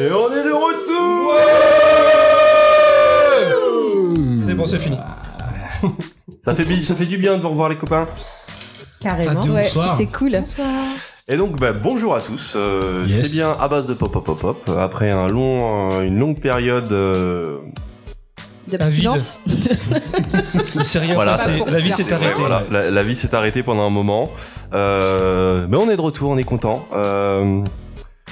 Et on est de retour C'est bon, c'est fini. ça fait, ça fait du bien de vous revoir les copains. Carrément. Ouais, Bonsoir. c'est cool. Et donc bah, bonjour à tous, Euh, Yes. c'est bien à base de pop pop pop pop. Après un long, euh, une longue période, euh, D'abstinence. Voilà, La vie s'est arrêtée. voilà, la, la vie s'est arrêtée pendant un moment. Euh, mais on est de retour, on est content.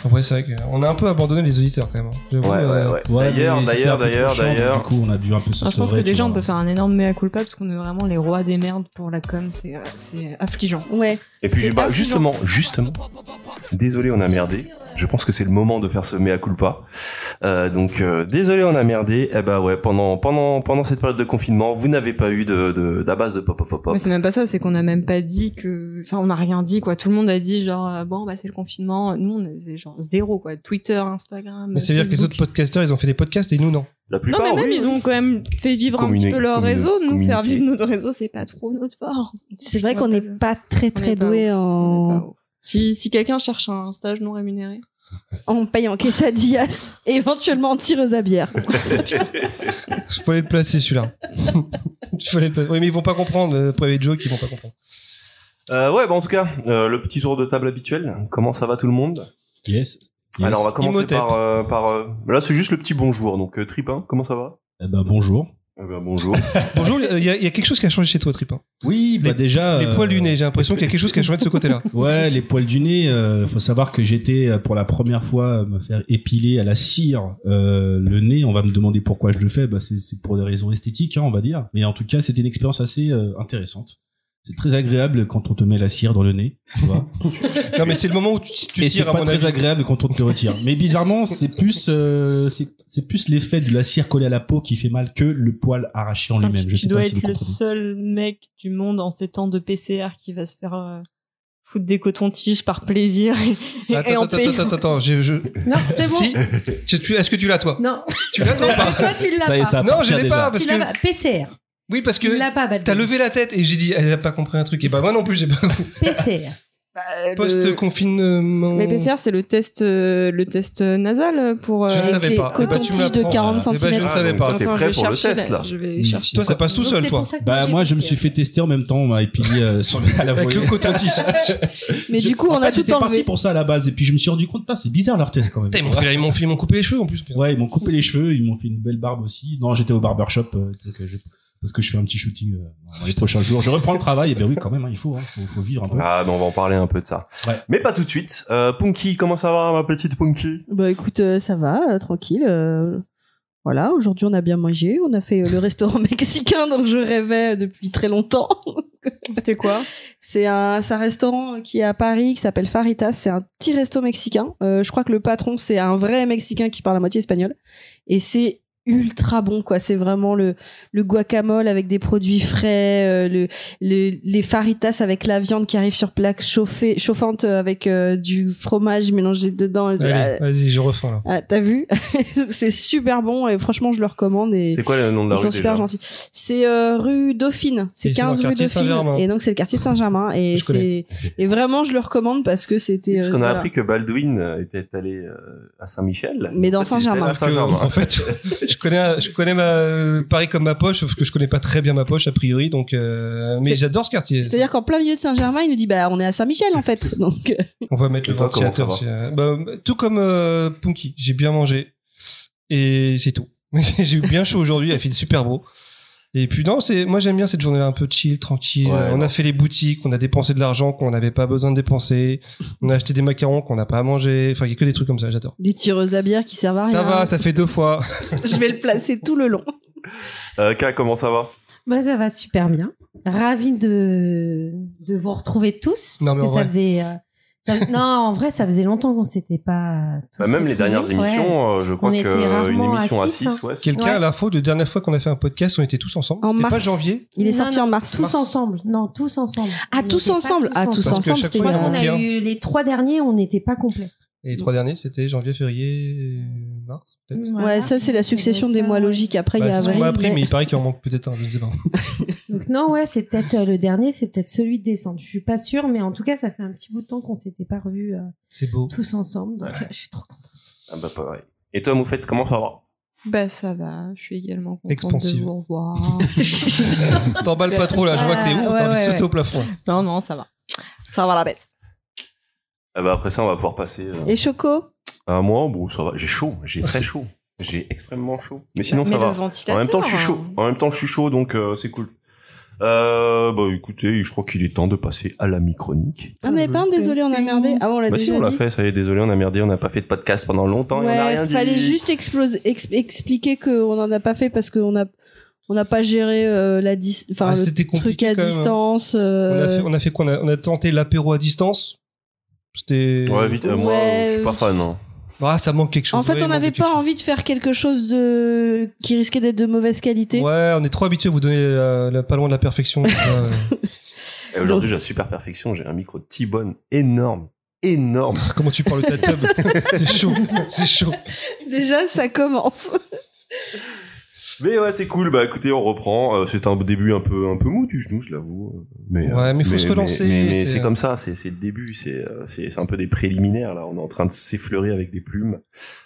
En vrai, c'est vrai qu'on a un peu abandonné les auditeurs quand même. hein. Ouais, ouais, euh, ouais. Ouais, d'ailleurs, d'ailleurs, un peu d'ailleurs, d'ailleurs. Du coup, on a dû un peu se je pense que déjà, on vois. peut faire un énorme mea culpa parce qu'on est vraiment les rois des merdes pour la com. C'est euh, c'est affligeant. Ouais. Et puis bah, justement, justement, désolé, on a merdé. Je pense que c'est le moment de faire ce mea culpa. Euh, donc euh, désolé, on a merdé. Eh ben ouais, pendant pendant pendant cette période de confinement, vous n'avez pas eu de de d'abase de pop pop pop pop. Mais c'est même pas ça, c'est qu'on a même pas dit que. Enfin, on a rien dit, quoi. Tout le monde a dit, genre, euh, bon, bah, c'est le confinement. Nous, on est genre zéro, quoi. Twitter, Instagram. Mais c'est-à-dire que les autres podcasters, ils ont fait des podcasts et nous, non. La Non, plupart, mais même, oui, ils ont quand même fait vivre un petit peu leur réseau. Nous, faire vivre notre réseau, c'est pas trop notre fort. C'est vrai On qu'on n'est pas- très très doué ouf. On est en... Si, si quelqu'un cherche un stage non rémunéré. en payant quesadillas et éventuellement en tireuse à bière. Il fallait le placer celui-là. Fallait le. Oui, mais ils vont pas comprendre. Euh, Private Joke, ils vont pas comprendre. Euh, ouais, bah en tout cas, euh, le petit tour de table habituel. Comment ça va tout le monde? Yes. Yes. Alors on va commencer Imhotep. par euh, par euh, là c'est juste le petit bonjour. Donc euh, Tripin, comment ça va? Eh ben, bonjour. Eh ben, bonjour. Bonjour, il y, a- il y a quelque chose qui a changé chez toi, Trip. hein. Oui, bah Les- déjà. Les euh, poils du nez, j'ai l'impression qu'il y a quelque chose qui a changé de ce côté-là. Ouais, les poils du nez. euh, faut savoir que j'étais euh, pour la première fois euh, me faire épiler à la cire euh, le nez. On va me demander pourquoi je le fais. Bah, c'est c'est pour des raisons esthétiques, hein, on va dire. Mais en tout cas, c'était une expérience assez euh, intéressante. C'est très agréable quand on te met la cire dans le nez, tu vois. Non, mais c'est le moment où tu, tu Et c'est pas mon très avis. agréable quand on te le retire. Mais bizarrement, c'est plus, euh, c'est c'est plus l'effet de la cire collée à la peau qui fait mal que le poil arraché en lui-même. Je tu sais dois pas si être le seul mec du monde en ces temps de PCR qui va se faire euh, foutre des cotons-tiges par plaisir et, et Attends, en attends, paix. attends, attends, attends, je, je... Non, c'est bon. Si, est-ce que tu l'as toi? Non, Tu l'as toi ou pas? toi tu l'as Ça y est, pas. ça Non, je l'ai pas parce Tu l'as que pas. PCR. Oui parce que t'as levé la tête et j'ai dit elle a pas compris un truc et bah moi non plus j'ai pas PCR. Bah, le- post confinement. Mais PCR, c'est le test, euh, le test nasal pour. euh, Je ne Avec savais les pas. Eh ben, tu me cotons-tiges de l'apprends. 40 Eh ben, je ne savais pas. t'es Attends, prêt je vais pour le chercher, test, là. Je vais chercher. Toi ça passe tout Donc, seul toi. Bah moi je me compris. suis fait tester en même temps, on m'a épilé euh, sur à la Avec le coton-tige. Mais Je- du coup, en on a fait, tout j'étais parti enlevé. pour ça à la base et puis je me suis rendu compte pas, c'est bizarre leur test quand même. Ils m'ont coupé les cheveux en plus. Ouais, ils m'ont coupé les cheveux, ils m'ont fait une belle barbe aussi. Non, j'étais au barbershop euh, donc, euh, je- parce que je fais un petit shooting euh, dans les prochains jours. Je reprends le travail et ben oui quand même, hein, il faut, hein, faut, faut vivre un peu. Ah, ben on va en parler un peu de ça. Ouais. Mais pas tout de suite. Euh, Punky, comment ça va, ma petite Punky? Bah écoute, euh, ça va, euh, tranquille. euh, Voilà, aujourd'hui on a bien mangé. On a fait le restaurant mexicain dont je rêvais depuis très longtemps. C'était quoi? C'est un, c'est un restaurant qui est à Paris qui s'appelle Faritas. C'est un petit resto mexicain. Euh, je crois que le patron c'est un vrai mexicain qui parle à moitié espagnol. Et c'est ultra bon quoi. C'est vraiment le, le guacamole avec des produits frais, euh, le, le- les faritas avec la viande qui arrive sur plaque chauffée, chauffante euh, avec euh, du fromage mélangé dedans. Allez, vas-y, je refais là. ah, T'as vu? C'est super bon et franchement je le recommande. Et... C'est quoi le nom de la Ils rue sont déjà? super gentils. C'est euh, rue Dauphine. C'est Et c'est dans 15 le rue Dauphine. Saint-Germain. Et donc c'est le quartier de Saint-Germain. Et c'est et vraiment je le recommande parce que c'était. Parce euh, qu'on a voilà. appris que Baldwin euh, était allé euh, à Saint-Michel. Mais dans Saint-Germain. en fait, je connais, je connais ma Paris comme ma poche, sauf que je connais pas très bien ma poche a priori. Donc, euh, mais j'adore ce quartier. C'est-à-dire qu'en plein milieu de Saint-Germain, il nous dit bah on est à Saint-Michel en fait. Donc euh, On va mettre Et le ventilateur. si, euh, bah, tout comme euh, Punky, j'ai bien mangé et c'est tout. j'ai eu bien chaud aujourd'hui, il a fait super beau. Et puis non, c'est moi j'aime bien cette journée-là un peu chill, tranquille. Ouais, on non. a fait les boutiques, on a dépensé de l'argent qu'on n'avait pas besoin de dépenser. On a acheté des macarons qu'on n'a pas à manger. Enfin, il y a que des trucs comme ça, j'adore. des tireuses à bière qui servent à rien. Ça va, ça fait deux fois. Je vais le placer tout le long. Euh, K, comment ça va? Bah, ça va super bien. Ravi de, de vous retrouver tous. Non, parce que ça vrai. faisait, euh, Ça- non, en vrai, ça faisait longtemps qu'on s'était pas. tous Bah, même les dernières émissions, euh, je crois On que était euh, une rarement à émission à six, 6, ouais. c'est- Quelqu'un Ouais. a l'info de dernière fois qu'on a fait un podcast, on était tous ensemble. En C'était pas mars. janvier. Il est Non, sorti non, en mars. Tous ensemble. Non, tous ensemble. Ah, On tous ensemble. Ah, tous Parce que ensemble, Je fois, crois qu'on a eu les trois derniers, on n'était pas complets. Et les trois derniers, c'était janvier, février, mars, peut-être. Ouais, ça, c'est la succession des mois logiques. Après, il y Bah, a c'est ce qu'on m'a avril. appris, mais mai. il paraît qu'il en manque peut-être un, je ne sais pas. Donc non, ouais, c'est peut-être euh, le dernier, c'est peut-être celui de décembre. Je suis pas sûre, mais en tout cas, ça fait un petit bout de temps qu'on s'était pas revus euh, C'est beau. tous ensemble. Donc euh, je suis trop contente. Ah bah pareil. Et toi, Moufette, comment ça va? Bah ça va, je suis également contente Expansive. de vous revoir. T'emballes pas trop là, je vois que t'es haut, Ouais, t'as envie de ouais, sauter ouais. au plafond. non, non, ça va. Ça va la baisse. Ah bah après ça, on va pouvoir passer euh, Et Choco? à moi. Bon, ça va. J'ai chaud, j'ai très chaud. J'ai extrêmement chaud. Mais sinon, Mais ça le va. ventilateur. En même temps, je suis chaud. hein. En même temps, je suis chaud, donc euh, c'est cool. Euh, bah écoutez, je crois qu'il est temps de passer à la micronique. On n'avait pas un désolé, on a merdé. Ah bon, on l'a Bah si, déjà on l'a dit. fait, ça y est, désolé, on a merdé, on n'a pas fait de podcast pendant longtemps et on Ouais, dit. fallait juste ex- expliquer qu'on en a pas fait parce qu'on a on n'a pas géré euh, la dis enfin Ah, le c'était truc compliqué à quand même, hein. distance. On a euh, fait, on a fait quoi? On a, on a tenté l'apéro à distance. C'était. Ouais, vite, euh, moi, je suis pas fan. hein. Ah, ça manque quelque chose. En fait, on n'avait pas chose. envie de faire quelque chose de qui risquait d'être de mauvaise qualité. Ouais, on est trop habitué à vous donner la, la- pas loin de la perfection. Et aujourd'hui, j'ai la super perfection, j'ai un micro T-Bone énorme. Énorme. Comment tu parles de ta tub? C'est chaud, c'est chaud. Déjà, ça commence. Mais ouais, c'est cool. Bah écoutez, on reprend. Euh, c'est un début un peu un peu mou du genou, je l'avoue. Mais Ouais, mais faut se relancer, Mais, mais c'est- c'est comme ça. C'est c'est le début. C'est euh, c'est c'est un peu des préliminaires là. On est en train de s'effleurer avec des plumes,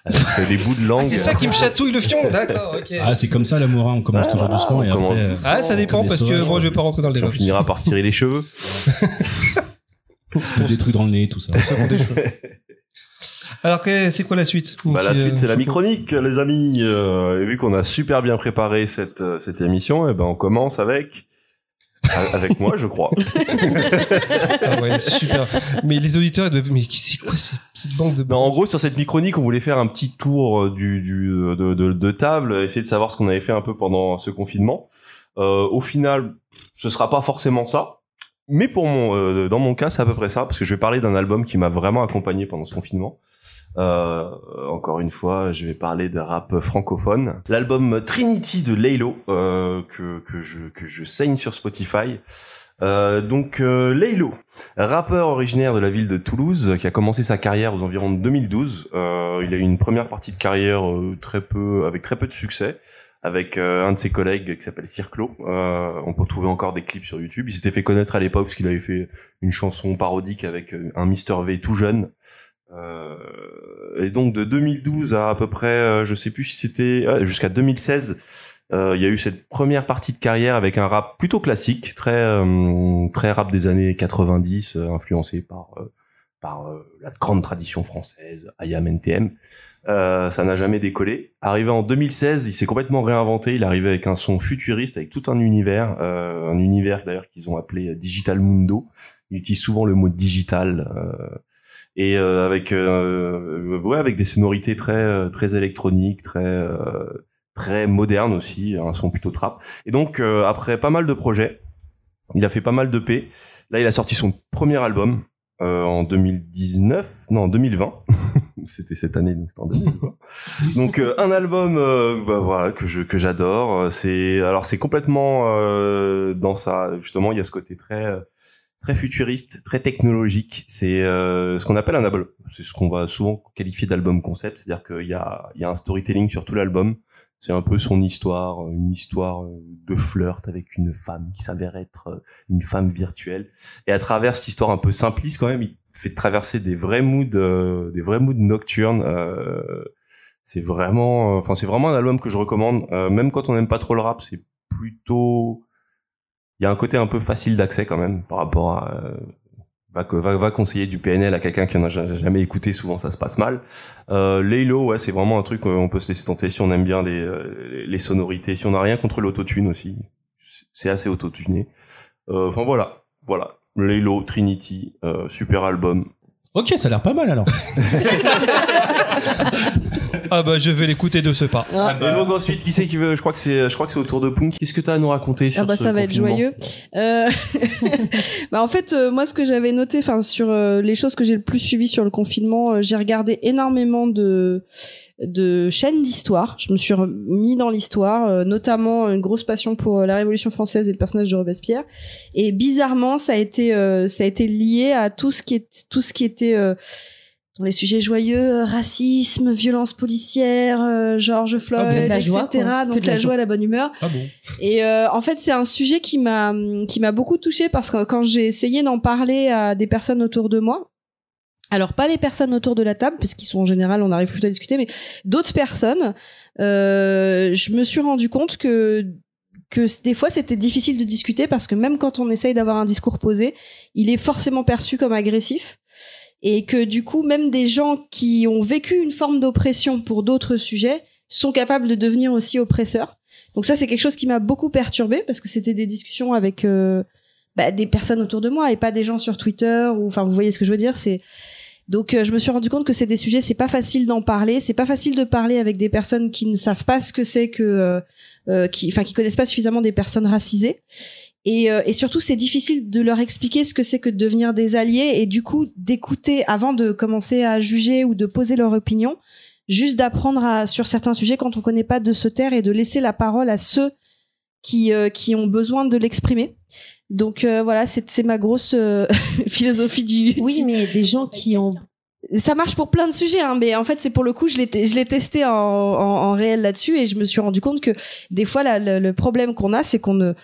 avec euh, des bouts de langue. Ah, c'est ça qui me chatouille le fion, d'accord, ok. Ah, c'est comme ça l'amour, hein, on commence Ouais, toujours doucement et après. euh, doucement. Ah, ça dépend des parce que moi je vais pas rentrer dans le Puis on débat. finira par se tirer les cheveux. des trucs dans le nez, tout ça. Ça prend des cheveux. Alors, que- c'est quoi la suite Bah, la suite, euh, c'est la micronique, les amis. Euh, et vu qu'on a super bien préparé cette, euh, cette émission, et ben, on commence avec, avec moi, je crois. Ah ouais, super. Mais les auditeurs, ils doivent. Mais c'est quoi cette bande de. Non, en gros, sur cette micronique, on voulait faire un petit tour du, du, de, de, de table, essayer de savoir ce qu'on avait fait un peu pendant ce confinement. Euh, au final, ce sera pas forcément ça. Mais pour mon, euh, dans mon cas, c'est à peu près ça, parce que je vais parler d'un album qui m'a vraiment accompagné pendant ce confinement. Euh, encore une fois, je vais parler de rap francophone. L'album Trinity de Laylo, euh, que, que, je, que je saigne sur Spotify. Euh, donc euh, Laylo, rappeur originaire de la ville de Toulouse, qui a commencé sa carrière aux environs de 2012. Euh, il a eu une première partie de carrière euh, très peu, avec très peu de succès, avec euh, un de ses collègues qui s'appelle Circlo. Euh, on peut trouver encore des clips sur YouTube. Il s'était fait connaître à l'époque parce qu'il avait fait une chanson parodique avec un Mister V tout jeune. Euh, et donc de 2012 à à peu près, euh, je sais plus si c'était ouais, jusqu'à 2016, euh, il y a eu cette première partie de carrière avec un rap plutôt classique, très euh, très rap des années 90, euh, influencé par euh, par euh, la grande tradition française, IAM NTM. Euh, ça n'a jamais décollé. Arrivé en 2016, il s'est complètement réinventé. Il arrivait avec un son futuriste, avec tout un univers, euh, un univers d'ailleurs qu'ils ont appelé Digital Mundo. Il utilise souvent le mot digital. Et euh, avec euh, ouais avec des sonorités très euh, très électroniques très très modernes aussi un son plutôt trap. Et donc euh, après pas mal de projets il a fait pas mal de P. Là il a sorti son premier album euh, en 2019 non en 2020 c'était cette année donc c'était en 2020 donc euh, un album euh, bah, voilà que je que j'adore. C'est alors c'est complètement euh, dans ça justement il y a ce côté très euh, très futuriste, très technologique. C'est euh, ce qu'on appelle un album. C'est ce qu'on va souvent qualifier d'album concept, c'est-à-dire qu'il y a, il y a un storytelling sur tout l'album. C'est un peu son histoire, une histoire de flirt avec une femme qui s'avère être une femme virtuelle. Et à travers cette histoire un peu simpliste, quand même, il fait traverser des vrais moods, euh, des vrais moods nocturnes. Euh, c'est vraiment, enfin, c'est vraiment un album que je recommande, euh, même quand on n'aime pas trop le rap. C'est plutôt il y a un côté un peu facile d'accès quand même par rapport à euh, va, va, va conseiller du PNL à quelqu'un qui en a ja- jamais écouté souvent ça se passe mal. Euh, Laylo ouais c'est vraiment un truc euh, on peut se laisser tenter si on aime bien les, euh, les sonorités si on n'a rien contre l'autotune aussi C'est- assez autotuné. Euh, enfin voilà voilà. Laylo Trinity euh, super album. Ok, ça a l'air pas mal alors. Ah bah je vais l'écouter de ce pas. Ah, Et donc ensuite, qui c'est qui veut Je crois que c'est, je crois que c'est au tour de Punk. Qu'est-ce que t'as à nous raconter sur Ah bah ce ça va être joyeux. Euh, bah en fait euh, moi ce que j'avais noté enfin sur euh, les choses que j'ai le plus suivies sur le confinement, euh, j'ai regardé énormément de de chaînes d'histoire. Je me suis mis dans l'histoire, euh, notamment une grosse passion pour euh, la Révolution française et le personnage de Robespierre. Et bizarrement, ça a été euh, ça a été lié à tout ce qui est tout ce qui était euh, dans les sujets joyeux, euh, racisme, violence policière, euh, George Floyd, de la etc. joie, quoi. Donc la la joie, la bonne humeur. Ah bon? Et euh, en fait, c'est un sujet qui m'a qui m'a beaucoup touchée parce que quand j'ai essayé d'en parler à des personnes autour de moi, alors pas les personnes autour de la table, puisqu'ils sont en général, on arrive plutôt à discuter, mais d'autres personnes, euh, je me suis rendu compte que que des fois c'était difficile de discuter parce que même quand on essaye d'avoir un discours posé, il est forcément perçu comme agressif et que du coup même des gens qui ont vécu une forme d'oppression pour d'autres sujets sont capables de devenir aussi oppresseurs. Donc ça c'est quelque chose qui m'a beaucoup perturbé parce que c'était des discussions avec euh, bah, des personnes autour de moi et pas des gens sur Twitter ou enfin vous voyez ce que je veux dire c'est donc euh, je me suis rendu compte que c'est des sujets c'est pas facile d'en parler c'est pas facile de parler avec des personnes qui ne savent pas ce que c'est que euh, euh, qui enfin qui connaissent pas suffisamment des personnes racisées et, euh, et surtout c'est difficile de leur expliquer ce que c'est que de devenir des alliés et du coup d'écouter avant de commencer à juger ou de poser leur opinion juste d'apprendre à sur certains sujets quand on connaît pas de se taire et de laisser la parole à ceux qui euh, qui ont besoin de l'exprimer donc euh, voilà c'est c'est ma grosse euh, philosophie du Oui, mais des gens qui ont. ça marche pour plein de sujets, hein, mais en fait, c'est pour le coup, je l'ai, je l'ai testé en, en, en réel là-dessus et je me suis rendu compte que des fois, la- le, le problème qu'on a, c'est qu'on ne,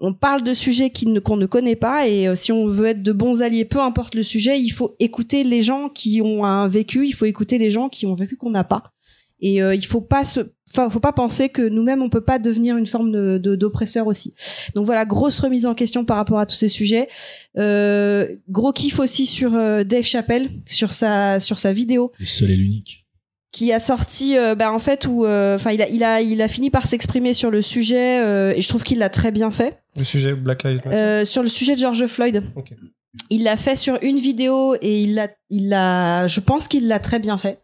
on parle de sujets qu'on ne connaît pas et euh, si on veut être de bons alliés, peu importe le sujet, il faut écouter les gens qui ont un vécu, il faut écouter les gens qui ont vécu qu'on n'a pas. Et euh, il faut faut pas penser que nous-mêmes on peut pas devenir une forme d'oppresseur aussi. Donc voilà, grosse remise en question par rapport à tous ces sujets. Euh, gros kiff aussi sur euh, Dave Chappelle, sur sa sur sa vidéo Le seul et l'unique. Qui a sorti, euh, bah, en fait où, enfin il a il a il a fini par s'exprimer sur le sujet euh, et je trouve qu'il l'a très bien fait. Le sujet Black Lives Matter. Euh, sur le sujet de George Floyd. Ok. Il l'a fait sur une vidéo et il l'a, il l'a, je pense qu'il l'a très bien fait.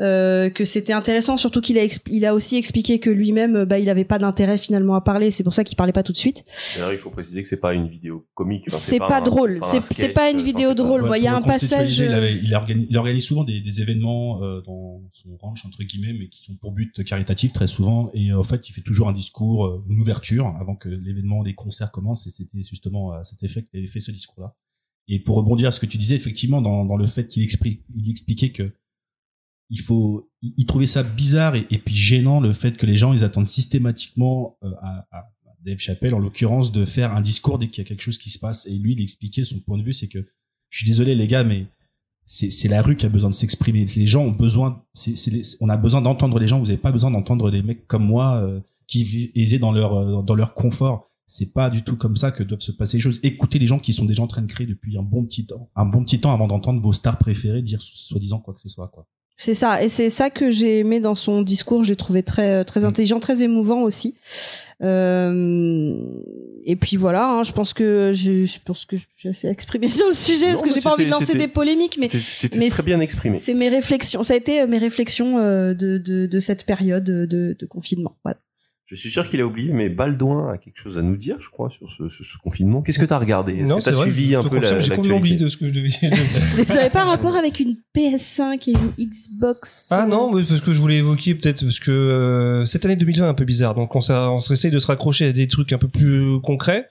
Euh, que c'était intéressant, surtout qu'il a, il a aussi expliqué que lui-même, bah, il avait pas d'intérêt finalement à parler. C'est pour ça qu'il parlait pas tout de suite. D'ailleurs, il faut préciser que c'est pas une vidéo comique. enfin, c'est pas, un- drôle. pas un C'est, c'est pas une vidéo pas- drôle. Moi, il y a un passage. Il, euh, avait- il organise, il organise souvent des, des événements euh, dans son ranch entre guillemets, mais qui sont pour but caritatif très souvent. Et euh, en fait, il fait toujours un discours, une ouverture avant que l'événement, les concerts commencent. Et c'était justement à cet effet qu'il avait fait ce discours-là. Et pour rebondir à ce que tu disais, effectivement, dans, dans le fait qu'il explique, il expliquait que il faut, il, trouvait ça bizarre et, puis gênant le fait que les gens ils attendent systématiquement euh, à, à Dave Chappelle en l'occurrence de faire un discours dès qu'il y a quelque chose qui se passe. Et lui, il expliquait son point de vue, c'est que je suis désolé les gars, mais c'est la rue qui a besoin de s'exprimer. Les gens ont besoin, on a besoin d'entendre les gens. Vous avez pas besoin d'entendre des mecs comme moi euh, qui vivent dans leur euh, dans leur confort. C'est pas du tout comme ça que doivent se passer les choses. Écoutez les gens qui sont déjà en train de créer depuis un bon petit temps, un bon petit temps avant d'entendre vos stars préférées dire soi-disant quoi que ce soit quoi. C'est ça, et c'est ça que j'ai aimé dans son discours. J'ai trouvé très Mm. très intelligent, très émouvant aussi. Euh, et puis voilà, hein, je pense que je, je pense que j'ai assez exprimé sur le sujet Non, parce que j'ai pas envie de lancer des polémiques, mais C'était- très bien exprimé. c'est mes réflexions. Ça a été euh, mes réflexions euh, de, de de cette période de, de confinement. Voilà. Je suis sûr qu'il a oublié, mais Baldouin a quelque chose à nous dire, je crois, sur ce, ce- ce confinement. Qu'est-ce que t'as regardé? Est-ce que t'as vrai. suivi un peu la, J'ai complètement oublié de ce que je devais. C'est- Ça n'avait pas rapport avec une PS5 et une Xbox. Ah non, parce que je voulais évoquer peut-être parce que euh, cette année 2020 est un peu bizarre, donc on, s'a- on s'essaye de se raccrocher à des trucs un peu plus concrets.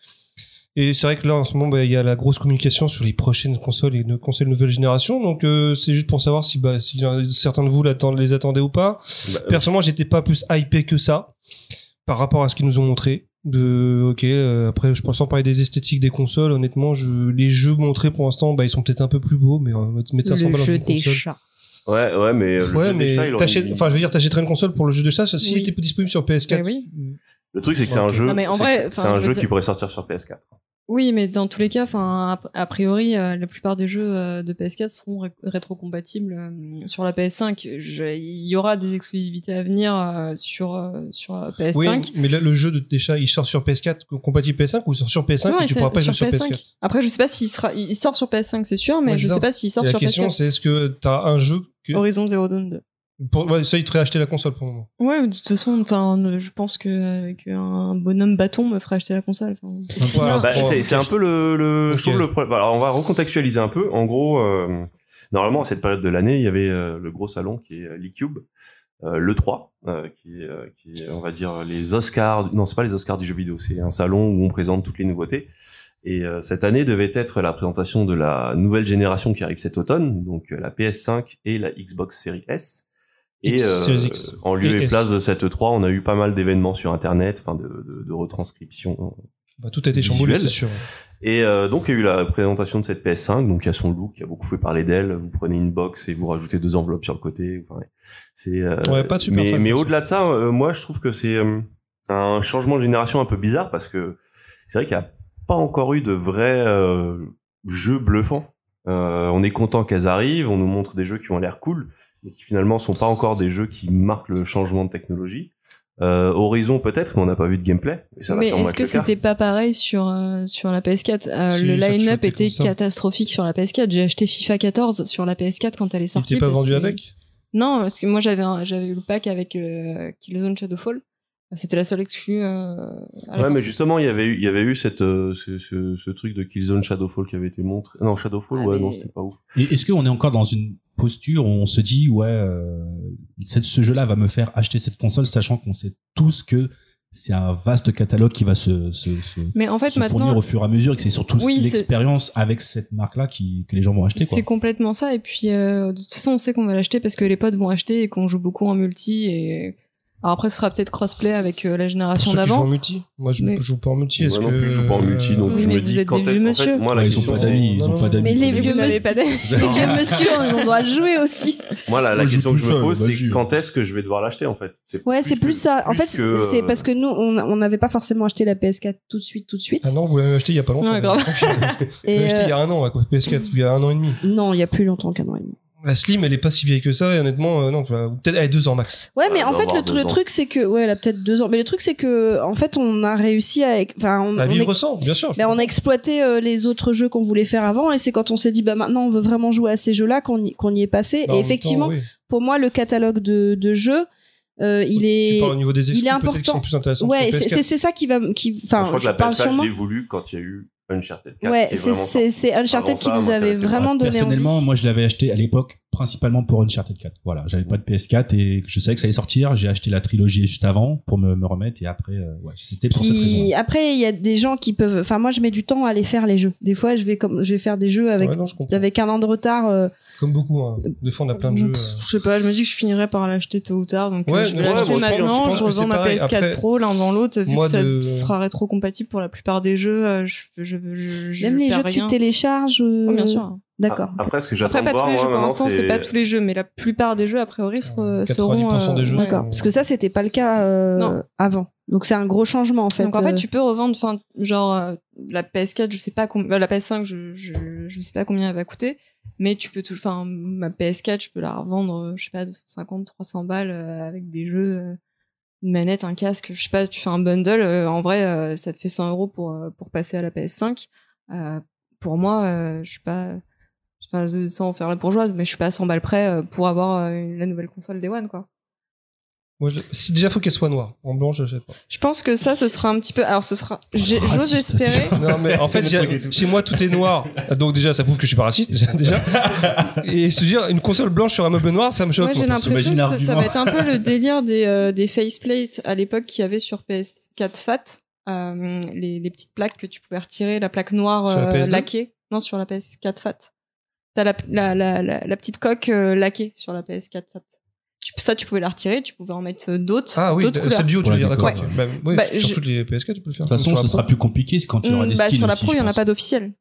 Et c'est vrai que là en ce moment, bah, il y a la grosse communication sur les prochaines consoles et nos consoles nouvelle génération. Donc euh, c'est juste pour savoir si, bah, si euh, certains de vous les attendaient ou pas. Bah, Personnellement, j'étais pas plus hypé que ça par rapport à ce qu'ils nous ont montré. De ok, euh, après je pense sans parler des esthétiques des consoles. Honnêtement, je, les jeux montrés pour l'instant, bah ils sont peut-être un peu plus beaux, mais euh, mettre 500 le balles dans jeu une des console. chats. Ouais, ouais, mais le ouais, jeu mais des chats, il enfin, je veux dire, t'achèterais une console pour le jeu de chat, s'il Oui. était disponible sur PS4. Eh oui. Le truc, c'est que c'est un jeu. Non, mais en c'est un jeu dire- qui pourrait sortir sur PS4. Oui, mais dans tous les cas, enfin, a, priori, euh, la plupart des jeux euh, de PS4 seront ré- rétrocompatibles euh, sur la PS5. Je- Il y aura des exclusivités à venir euh, sur euh, sur la PS5. Oui, mais là, le jeu de chats, il sort sur PS4 compatible PS5 ou il sort sur PS5 Non, et tu pourras pas jouer sur sur PS5. PS4 Après, je sais pas s'il sera, il sort sur PS5, c'est sûr, mais Ouais, je sais ça. pas s'il sort Et La sur question, PS4. c'est est-ce que t'as un jeu que... Horizon Zero Dawn 2. Pour, ouais, ça, il te ferait acheter la console pour le moment. Ouais, de toute façon, enfin, je pense que qu'un bonhomme bâton me ferait acheter la console. enfin. Voilà. Bah, c'est c'est un peu le, le Ok. je trouve le problème. Alors on va recontextualiser un peu. En gros, euh, normalement à cette période de l'année, il y avait euh, le gros salon qui est euh, l'eCube, euh, le 3, euh, qui, est, euh, qui est, on va dire les Oscars. Non, c'est pas les Oscars du jeu vidéo. C'est un salon où on présente toutes les nouveautés. Et euh, cette année devait être la présentation de la nouvelle génération qui arrive cet automne, donc euh, la PS5 et la Xbox Series S. Et X, euh, X. en lieu Et et place de cette 3, on a eu pas mal d'événements sur Internet, enfin de, de, de retranscriptions Bah, tout a été chamboulé, c'est sûr. et euh, donc il y a eu la présentation de cette PS5, donc il y a son look qui a beaucoup fait parler d'elle. Vous prenez une box et vous rajoutez deux enveloppes sur le côté. Enfin, c'est euh, Ouais, pas de super mais au-delà de ça, euh, moi je trouve que c'est euh, un changement de génération un peu bizarre parce que c'est vrai qu'il n'y a pas encore eu de vrais euh, jeux bluffants. Euh, on est content qu'elles arrivent, on nous montre des jeux qui ont l'air cool, mais qui finalement sont pas encore des jeux qui marquent le changement de technologie. Euh, Horizon peut-être, mais on n'a pas vu de gameplay. Et ça va mais sûrement est-ce que c'était pas pareil sur euh, sur la PS4 Euh, Si, Le line-up était catastrophique sur la PS4. J'ai acheté FIFA 14 sur la PS4 quand elle est sortie. t'est pas vendu que- avec? Non, parce que moi j'avais un- j'avais eu le pack avec euh, Killzone Shadowfall. C'était la seule exclue. Euh, à la Ouais, mais sortie. justement, il y avait eu, il y avait eu cette, euh, ce, ce, ce truc de Killzone Shadowfall qui avait été montré. Non, Shadowfall, Ah, ouais, mais- non, c'était pas ouf. Et est-ce qu'on est encore dans une posture où on se dit ouais euh, cette- ce jeu-là va me faire acheter cette console sachant qu'on sait tous que c'est un vaste catalogue qui va se, se, se, Mais en fait se maintenant, fournir au fur et à mesure et que c'est surtout Oui, l'expérience avec cette marque-là qui, que les gens vont acheter. C'est complètement ça. Et puis, euh, de toute façon, on sait qu'on va l'acheter parce que les potes vont acheter et qu'on joue beaucoup en multi. Et alors après, ce sera peut-être crossplay avec euh, la génération ceux qui jouent en d'avant. multi. Moi, je Mais- joue pas en multi. Moi Est-ce non que plus, je joue pas en multi, donc Oui, je me dis quand vieux en monsieur. fait, moi, la Ouais, ils ont question, pas c'est, d'amis, ils Non, ont non, pas non. d'amis. Mais les vieux monsieur- pas d'amis. Les vieux monsieur, on doit jouer aussi. moi, la, la Moi, je question joue que je me pose, c'est vas-y. quand est-ce que je vais devoir l'acheter, en fait? Ouais, c'est plus ça. En fait, que, c'est euh, parce que nous, on n'avait pas forcément acheté la PS4 tout de suite, tout de suite. Ah non, vous l'avez acheté il y a pas longtemps. Vous l'avez acheté il y euh, a un an, à quoi, PS4, il y a un an et demi. non, il y a plus longtemps qu'un an et demi. La Slim, elle est pas si vieille que ça, et honnêtement, euh, non, peut-être, elle est deux ans max. Ouais, mais Elle en fait, le, le truc, c'est que, ouais, elle a peut-être deux ans. Mais le truc, c'est que, en fait, on a réussi à, enfin, on, À on vivre sans, bien sûr. Ben, on a exploité euh, les autres jeux qu'on voulait faire avant et c'est quand on s'est dit bah maintenant on veut vraiment jouer à ces jeux-là qu'on y, qu'on y est passé Bah, et effectivement temps, oui. pour moi le catalogue de, de jeux euh, il est au niveau des il est important. sont plus intéressants ouais c'est PS4. c'est- c'est ça qui va qui enfin je crois que je la parle PS4, sûrement je l'ai voulu quand il y a eu Uncharted 4. ouais c'est Uncharted qui nous avait vraiment donné Personnellement, envie moi je l'avais acheté à l'époque principalement pour Uncharted 4. Voilà, j'avais pas de PS4 et je savais que ça allait sortir. J'ai acheté la trilogie juste avant pour me, me remettre et après, euh, ouais, c'était pour cette Puis raison. après il y a des gens qui peuvent enfin moi je mets du temps à aller faire les jeux des fois je vais comme je vais faire des jeux avec Ouais, non, je comprends. avec un an de retard euh, Comme beaucoup, hein. Des fois, on a plein de jeux. euh, Je sais pas, je me dis que je finirais par l'acheter tôt ou tard. Donc, Ouais, je vais ouais, l'acheter maintenant. je revends ma pareil. PS4 Après, Pro l'un dans l'autre. Vu que ça de- sera rétro-compatible pour la plupart des jeux, je, je, je, je même les jeux que rien. tu télécharges euh, Oh, bien sûr. D'accord Après, ce que j'attends Après, de pas tous voir, les jeux moi, pour l'instant, c'est pas tous les jeux, mais la plupart des jeux, a priori, seront. 90% des jeux. D'accord. Parce que ça, c'était pas le cas euh, avant. Donc c'est un gros changement en fait. Donc en fait, Euh, tu peux revendre, enfin, genre euh, la PS4, je sais pas combien, la PS5, je, je, je sais pas combien elle va coûter, mais tu peux tout, enfin, ma PS4, je peux la revendre, euh, je sais pas, 50, 300 balles euh, avec des jeux, euh, une manette, un casque, je sais pas, tu fais un bundle, euh, en vrai, euh, ça te fait 100 euros pour euh, pour passer à la PS5. Euh, pour moi, euh, je suis pas, enfin, sans faire la bourgeoise, mais je suis pas à 100 balles près euh, pour avoir euh, la nouvelle console Day One, quoi. Moi, je- si déjà faut qu'elle soit noire, en blanc, je jette pas. Je pense que ça, ce sera un petit peu, alors ce sera, j'ai- j'ose espérer. Non, mais en fait, chez moi, tout est noir. Donc, déjà, ça prouve que je suis pas raciste, déjà. déjà. Et se dire, une console blanche sur un meuble noir, ça me choque. Moi, j'ai l'impression que ça, ça va être un peu le délire des, euh, des faceplates à l'époque qu'il y avait sur PS4 Fat. Euh, les, les petites plaques que tu pouvais retirer, la plaque noire Sur la euh, PS2? laquée. Non, sur la PS4 Fat. T'as la, la, la, la, la petite coque euh, laquée sur la PS4 Fat. Tu, ça, tu pouvais la retirer, tu pouvais en mettre euh, d'autres, Ah oui, d'autres c'est couleurs. le duo, tu veux dire, d'accord. Bah, Bah, sur je- toutes les PS4, tu peux le faire. De toute façon, ce sera plus compliqué quand il y aura Hmm, des bah, skins sur la aussi, pro, il je y en a pas d'officiel.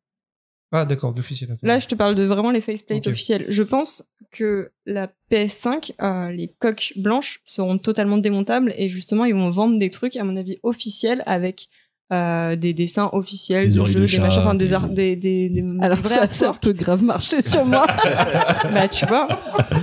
Ah, d'accord, d'officiel. Là, je te parle de vraiment les faceplates Ok. officiels. Je pense que la PS5, euh, les coques blanches seront totalement démontables et justement, ils vont vendre des trucs, à mon avis, officiels avec euh, des dessins officiels Des de jeux, de des machins, enfin des, des- des, des, Alors ça, ça peut grave marcher sur moi. bah tu vois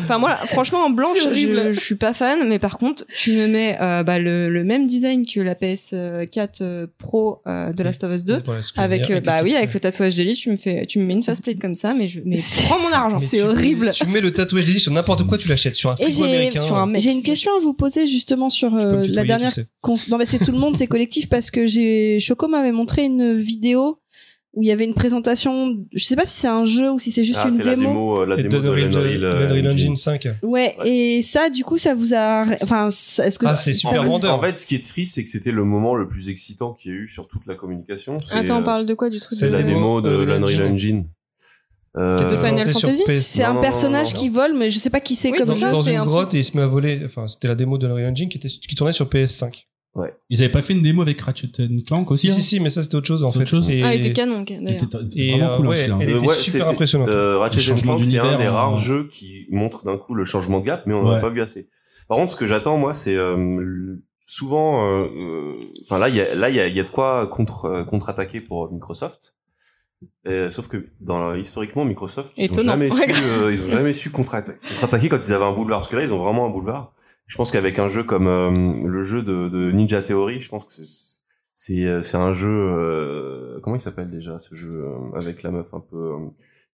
enfin moi franchement en blanche je, je suis pas fan mais par contre tu me mets euh, bah, le, le même design que la PS4 euh, Pro euh, de Last of Us 2 Voilà, ce que je veux avec bah oui avec le tatouage d'Ellie tu me fais tu me mets une faceplate comme ça mais je mais prends mon argent Mais C'est tu- horrible. Tu mets le tatouage d'Ellie sur n'importe quoi, tu l'achètes sur un frigo j'ai- américain. sur un mec J'ai une question à vous poser justement sur euh, la dernière. tu sais. conf- Non mais c'est tout le monde, c'est collectif parce que j'ai Choco m'avait montré une vidéo où il y a avait une présentation. Je sais pas si c'est un jeu ou si c'est juste Ah, une c'est la démo. démo, euh, la Et démo de Unreal- l'Unreal euh, Engine. Engine 5. Ouais, et ça, du coup, ça vous a. Enfin, ça- est-ce que Ah, c'est super vous- vendeur. En fait, ce qui est triste, c'est que c'était le moment le plus excitant qu'il y a eu sur toute la communication. Attends on euh, parle de quoi du truc c'est la démo de l'Unreal Engine. Euh, Final Fantasy. C'est Non, un non, personnage non, non. qui vole, mais je sais pas qui c'est Oui, comme ça, dans c'est une un grotte et il se met à voler. Enfin, c'était la démo de Unreal Engine qui, était, qui tournait sur PS5. Ils avaient pas fait une démo avec Ratchet Clank aussi Si, hein si, si, mais ça c'était autre chose en fait. chose Et- ah il était canon d'ailleurs Et, vraiment euh, cool hein, ouais, celui-là. elle Euh, était ouais, super impressionnante. Euh, Ratchet Le changement Clank, c'est un des euh, rares jeux qui montre d'un coup le changement de gap, mais on n'en Ouais. a pas vu assez. Par contre, ce que j'attends, moi, c'est euh, souvent, euh, euh, enfin là, il y a, là, il y a, il y a de quoi contre euh, contre-attaquer pour Microsoft. Euh, sauf que dans, historiquement, Microsoft, ils ont Étonnant. jamais Ouais. su, euh, ils ont jamais su contre-atta- contre-attaquer quand ils avaient un boulevard. Parce que là, ils ont vraiment un boulevard. Je pense qu'avec un jeu comme euh, le jeu de, de Ninja Theory, je pense que c'est c'est euh, c'est un jeu euh, comment il s'appelle déjà ce jeu euh, avec la meuf un peu euh,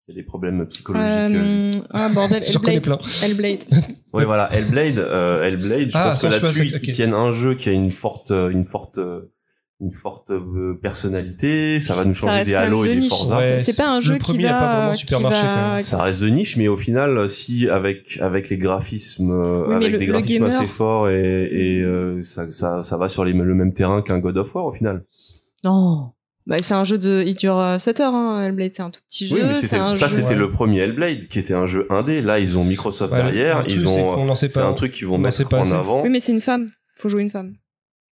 il y a des problèmes psychologiques. euh. Ah bordel Hellblade plein. Hellblade Ouais voilà, Hellblade, euh, Hellblade, je Ah, pense que là-dessus choix, ils, tiennent un jeu qui a une forte une forte euh, une forte euh, personnalité, ça va nous changer des Halo de et des Forza. Ouais, c'est pas un le jeu premier qui a pas vraiment va super qui marché, va-. Ça reste de niche, mais au final, si avec avec les graphismes, euh, Oui, avec le- des graphismes gamer- assez forts et, et euh, ça, ça ça va sur les, le même terrain qu'un God of War au final. non bah, c'est un jeu de il dure euh, 7 heures hein, Hellblade c'est un tout petit jeu Oui, mais un ça, jeu c'était ouais. le premier Hellblade qui était un jeu indé. Là, ils ont Microsoft Ouais, derrière, truc, ils c'est ont c'est pas. un truc qu'ils vont on mettre sait pas en avant. oui mais c'est une femme faut jouer une femme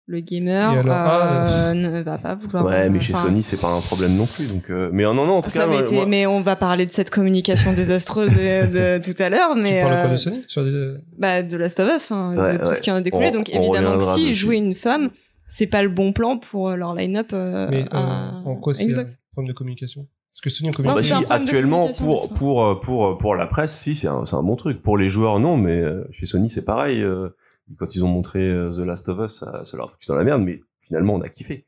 le gamer alors euh, Ah, ne va pas vouloir Ouais, mais chez enfin, Sony, c'est pas un problème non plus. Donc, euh, mais non, non, en tout ça cas, été- moi- mais on va parler de cette communication désastreuse de, de tout à l'heure Tu mais parles quoi euh, de Sony Sur des- bah, de Last of Us, enfin, Ouais, de tout ouais. ce qui en a découlé. On- Donc on évidemment que si dessus. jouer une femme, c'est pas le bon plan pour euh, leur line-up euh, Mais euh, à en quoi c'est un problème de communication? Parce que Sony en Non, Bah si, de actuellement, pour, pour, euh, pour, pour la presse, si, c'est un, c'est un bon truc. Pour les joueurs, non, mais euh, chez Sony, c'est pareil. euh, quand ils ont montré euh, The Last of Us, ça, ça leur a foutu dans la merde, mais finalement, on a kiffé.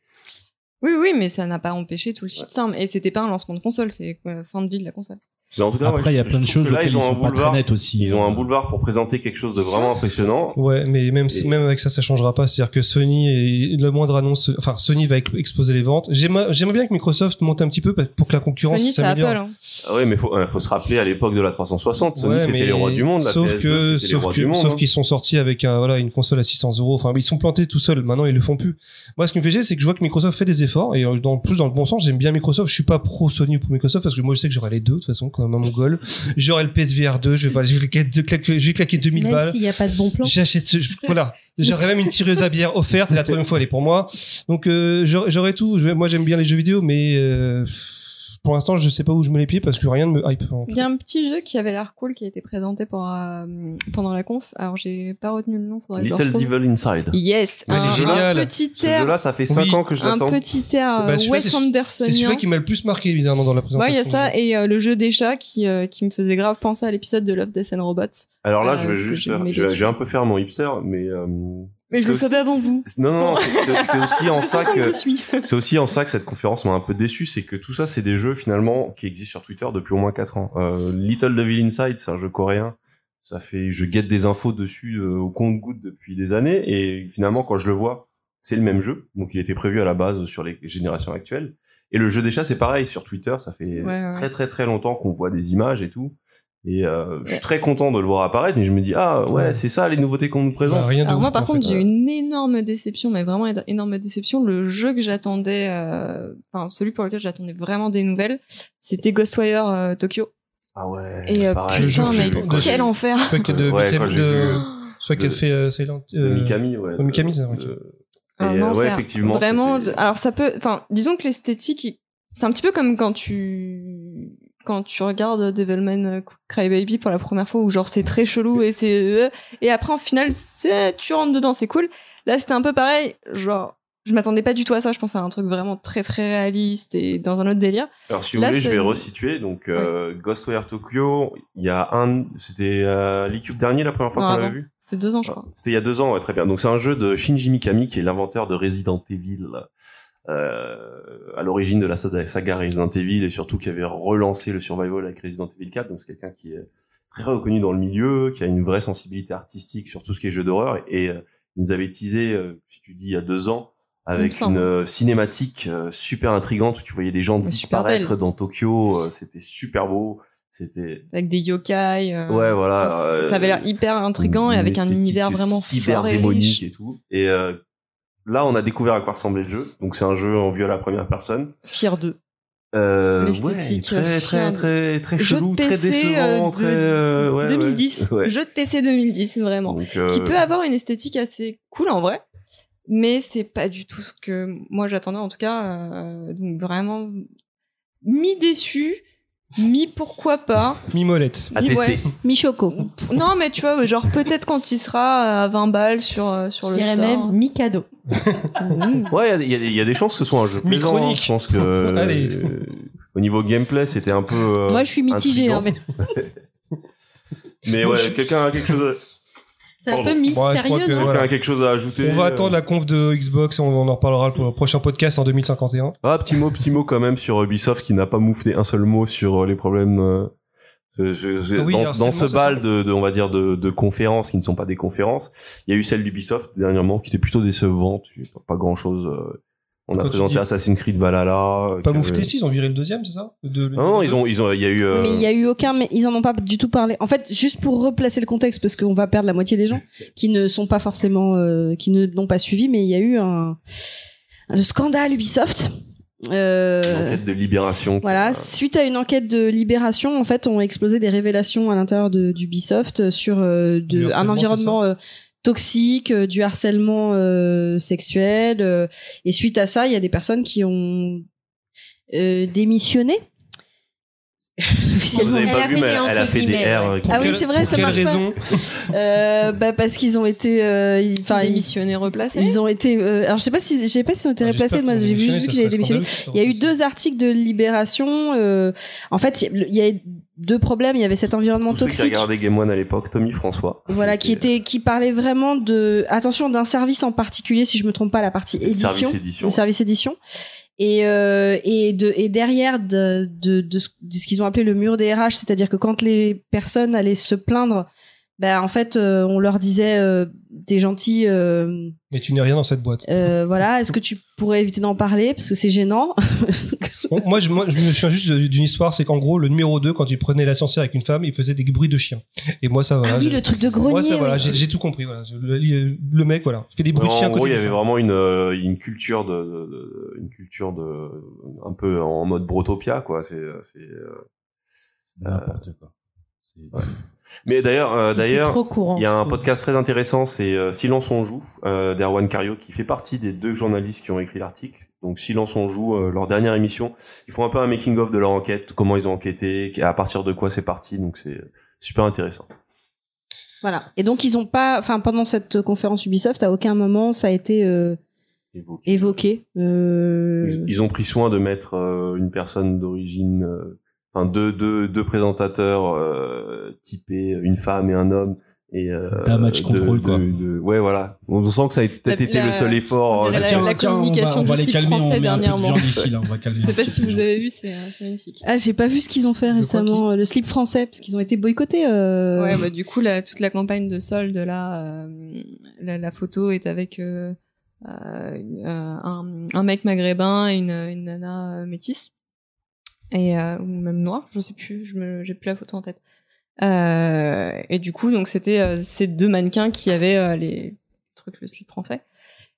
Oui, oui, mais ça n'a pas empêché tout le shitstorm. Et c'était pas un lancement de console, c'est quoi, fin de vie de la console. Mais en tout cas, ouais, Après, il y a plein de choses là, ils ont un sont pas très boulevard. aussi. Ils ont un boulevard pour présenter quelque chose de vraiment impressionnant. Ouais, mais même, si, Et- même avec ça, ça changera pas. C'est-à-dire que Sony, est, le moindre annonce, enfin, Sony va ex- exploser les ventes. J'aimerais bien que Microsoft monte un petit peu pour que la concurrence Sony, s'améliore. Apple. hein. Ah ouais, mais faut, euh, faut se rappeler à l'époque de la 360, Sony Ouais, c'était les rois du monde, la sauf PS2 que, sauf rois que, du monde. sauf hein. qu'ils sont sortis avec un, voilà, une console à 600 euros. Enfin, ils sont plantés tout seuls. Maintenant, ils le font plus. Moi, ce qui me fait chier, c'est que je vois que Microsoft fait des efforts et euh, dans plus dans le bon sens. J'aime bien Microsoft. Je suis pas pro Sony ou pro Microsoft parce que moi, je sais que j'aurai les deux de toute façon, mongol. J'aurai le PSVR 2. Je vais, voilà, je vais claquer, je vais claquer 2000 Même balles. s'il n'y a pas de bon plan. J'achète, ce- voilà. J'aurais même une tireuse à bière offerte et la troisième fois elle est pour moi. Donc euh, j'aurais j'aurais tout. Je- moi j'aime bien les jeux vidéo, mais euh, pour l'instant je sais pas où je mets les pieds parce que rien ne me hype. Il y a un petit jeu qui avait l'air cool qui a été présenté pour, euh, pendant la conf. Alors, j'ai pas retenu le nom. Little. Devil Inside. Yes, Ouais, un, c'est génial. un petit Ce air, jeu-là, ça fait 5 Oui. ans que je un l'attends. petit air Bah, euh, Wes c'est- Andersonien. C'est celui qui m'a le plus marqué évidemment dans la présentation. Ouais, il y a ça et euh, le jeu des chats qui, euh, qui me faisait grave penser à l'épisode de Love, Death and Robots. Alors là, Euh, je vais juste je vais, je vais un peu faire mon hipster, mais euh, Mais je le savais avant vous. non, non, non, c'est- aussi en ça que c'est aussi en ça que cette conférence m'a un peu déçu, c'est que tout ça, c'est des jeux finalement qui existent sur Twitter depuis au moins 4 ans. Euh, Little Devil Inside, c'est un jeu coréen. Ça fait, je guette des infos dessus euh, au compte-goutte depuis des années, et finalement, quand je le vois, c'est le même jeu. Donc, il était prévu à la base sur les générations actuelles. Et le jeu des chats, c'est pareil sur Twitter. Ça fait Ouais, ouais. très très très longtemps qu'on voit des images et tout. Et euh, je suis très content de le voir apparaître, mais je me dis ah ouais, Ouais. c'est ça les nouveautés qu'on nous présente. Bah, rien Alors moi par contre j'ai eu une énorme déception, mais vraiment une énorme déception. Le jeu que j'attendais, euh, enfin celui pour lequel j'attendais vraiment des nouvelles, c'était Ghostwire euh, Tokyo. Ah ouais. Et euh, pareil. Putain mais quel enfer Soit que de, Ouais, fait euh, Silent. euh, Mikami, ouais. de Mikami, c'est Et, euh, ouais, effectivement. Vraiment. Alors ça peut, enfin disons que l'esthétique, c'est un petit peu comme quand tu quand tu regardes Devilman Crybaby pour la première fois où genre c'est très chelou et c'est et après en final c'est tu rentres dedans c'est cool. Là c'était un peu pareil genre je m'attendais pas du tout à ça. Je pensais à un truc vraiment très très réaliste et dans un autre délire. Alors si vous Là, voulez, je vais resituer. Donc euh, Ghostwire Tokyo, il y a un, c'était euh, l'E-Cube dernier la première fois qu'on l'avait vu? C'est deux ans, je crois. C'était il y a deux ans, ouais, très bien. Donc c'est un jeu de Shinji Mikami qui est l'inventeur de Resident Evil, euh, à l'origine de la saga Resident Evil et surtout qui avait relancé le survival avec Resident Evil 4. Donc c'est quelqu'un qui est très reconnu dans le milieu, qui a une vraie sensibilité artistique sur tout ce qui est jeu d'horreur et euh, il nous avait teasé, euh, si tu dis il y a deux ans, avec une euh, cinématique euh, super intrigante où tu voyais des gens disparaître dans Tokyo. euh, C'était super beau. C'était Avec des yokai. euh, Ouais, voilà, Ça, euh, ça avait l'air hyper intrigant et avec un univers vraiment cyber démonique et tout. Et euh, là, on a découvert à quoi ressemblait le jeu. Donc c'est un jeu en vue à la première personne. Fier d'eux. Euh, L'esthétique, ouais, très euh, très très très chelou, très PC, décevant, euh, très de- euh, ouais, ouais. 2010. Ouais. Jeu de PC 2010, vraiment. Euh, Qui peut avoir une esthétique assez cool en vrai. Mais c'est pas du tout ce que moi j'attendais en tout cas. euh, donc vraiment mi-déçu, mi-pourquoi pas. Mimolette. à mi- tester. ouais. Michoko. Non mais tu vois, genre peut-être quand il sera à 20 balles sur, euh, sur Je le dirais store. même mi-cadeau. Mmh. Ouais, il y, a- y, des- il y a des chances que ce soit un jeu plaisant. hein. Micronique. Je pense que euh, au niveau gameplay, c'était un peu. euh, Moi, je suis intriguant. Hein, mais... Mais ouais, quelqu'un a quelque chose. C'est un peu Ouais, je crois mystérieux, que- non Quelqu'un voilà. a quelque chose à ajouter On va euh, attendre la conf de Xbox, on, on en reparlera pour le prochain podcast en 2051. Ah, petit mot, petit mot quand même sur Ubisoft qui n'a pas moufté un seul mot sur euh, les problèmes. euh, je- je- je- oui, dans, ce bal de, de, on va dire, de, de conférences qui ne sont pas des conférences, il y a eu celle d'Ubisoft dernièrement qui était plutôt décevante. Il y a Pas, grand chose. On a présenté dis- Assassin's Creed Valhalla. euh, Pas moufté, si, ils ont viré le deuxième, c'est ça De- le- Non, non, ils ont, ils ont, il y a eu. euh, Mais il y a eu aucun, mais ils en ont pas du tout parlé. En fait, juste pour replacer le contexte, parce qu'on va perdre la moitié des gens qui ne sont pas forcément, euh, qui ne l'ont pas suivi, mais il y a eu un, un scandale Ubisoft. Euh, une enquête de libération. Voilà, a- suite à une enquête de libération, en fait, ont explosé des révélations à l'intérieur de- d'Ubisoft sur euh, de, un environnement euh, toxique, euh, du harcèlement euh, sexuel. euh, et suite à ça, il y a des personnes qui ont euh, démissionné. Vous Officiellement. avez Elle pas a vu, fait mais des elle a fait des R. Ah oui, c'est vrai, pour ça quelle marche pas. raison? Euh, bah parce qu'ils ont été, euh, ils- enfin, ils, Démissionné, replacé. ils ont été. euh, alors je sais pas si, je sais pas si ils ont été Ah, replacés. Moi, j'ai vu avaient serait démissionné. Il y a eu deux articles de Libération. euh, en fait, il y a- il y a deux problèmes. Il y avait cet environnement Tous ceux qui regardaient Game One à l'époque, Tommy François. Voilà, qui était, qui parlait vraiment de, attention, d'un service en particulier, si je me trompe pas, la partie édition, service édition, le service édition, et euh, et de et derrière de de de ce, de ce qu'ils ont appelé le mur des RH, c'est-à-dire que quand les personnes allaient se plaindre, ben en fait, euh, on leur disait, euh, t'es gentil, euh, Mais tu n'es rien dans cette boîte. euh, voilà, est-ce que tu pourrais éviter d'en parler parce que c'est gênant. Bon, moi, je, moi, je me souviens juste d'une histoire, c'est qu'en gros, le numéro 2, quand il prenait l'ascenseur avec une femme, il faisait des bruits de chien. Et moi, ça, voilà. ah oui, j'ai- le truc de grenier. Moi, ça, voilà, oui. j'ai tout compris. Voilà. Le, mec, voilà, il fait des bruits de en chien. gros, côté il y avait vraiment une, euh, une culture de, de- de- une culture de, un peu en mode brotopia, quoi. C'est, euh, c'est, euh, C'est n'importe quoi. Mais d'ailleurs, euh, d'ailleurs, il y a un podcast très intéressant, c'est euh, Silence on joue euh, d'Erwan Cario, qui fait partie des deux journalistes qui ont écrit l'article. Donc Silence on joue, euh, leur dernière émission, ils font un peu un making of de leur enquête, comment ils ont enquêté, à partir de quoi c'est parti. Donc c'est super intéressant. Voilà. Et donc ils ont pas, enfin pendant cette conférence Ubisoft, à aucun moment ça a été euh, Évoqué. évoqué. Euh, Ils, ils ont pris soin de mettre euh, une personne d'origine, euh, enfin deux, deux, deux présentateurs euh, typés, une femme et un homme. Et, euh, Un match de- contrôle, de- quoi. de- ouais, voilà. On sent que ça a peut-être La- été la- le seul effort. on euh, de- la- communication on va, du les slip calmer, on français dernièrement. ici, là, on va calmer. Je sais pas si vous avez vu, c'est euh, c'est magnifique. Ah, j'ai pas vu ce qu'ils ont fait récemment, le slip français, parce qu'ils ont été boycottés. Euh... Ouais, bah, du coup, la, toute la campagne de solde, là, euh, la, la photo est avec euh, un, un mec maghrébin et une, une nana métisse. Et, euh, ou même noire, je sais plus, je j'ai plus la photo en tête. Euh, et du coup, donc, c'était euh, ces deux mannequins qui avaient euh, les trucs, le slip français.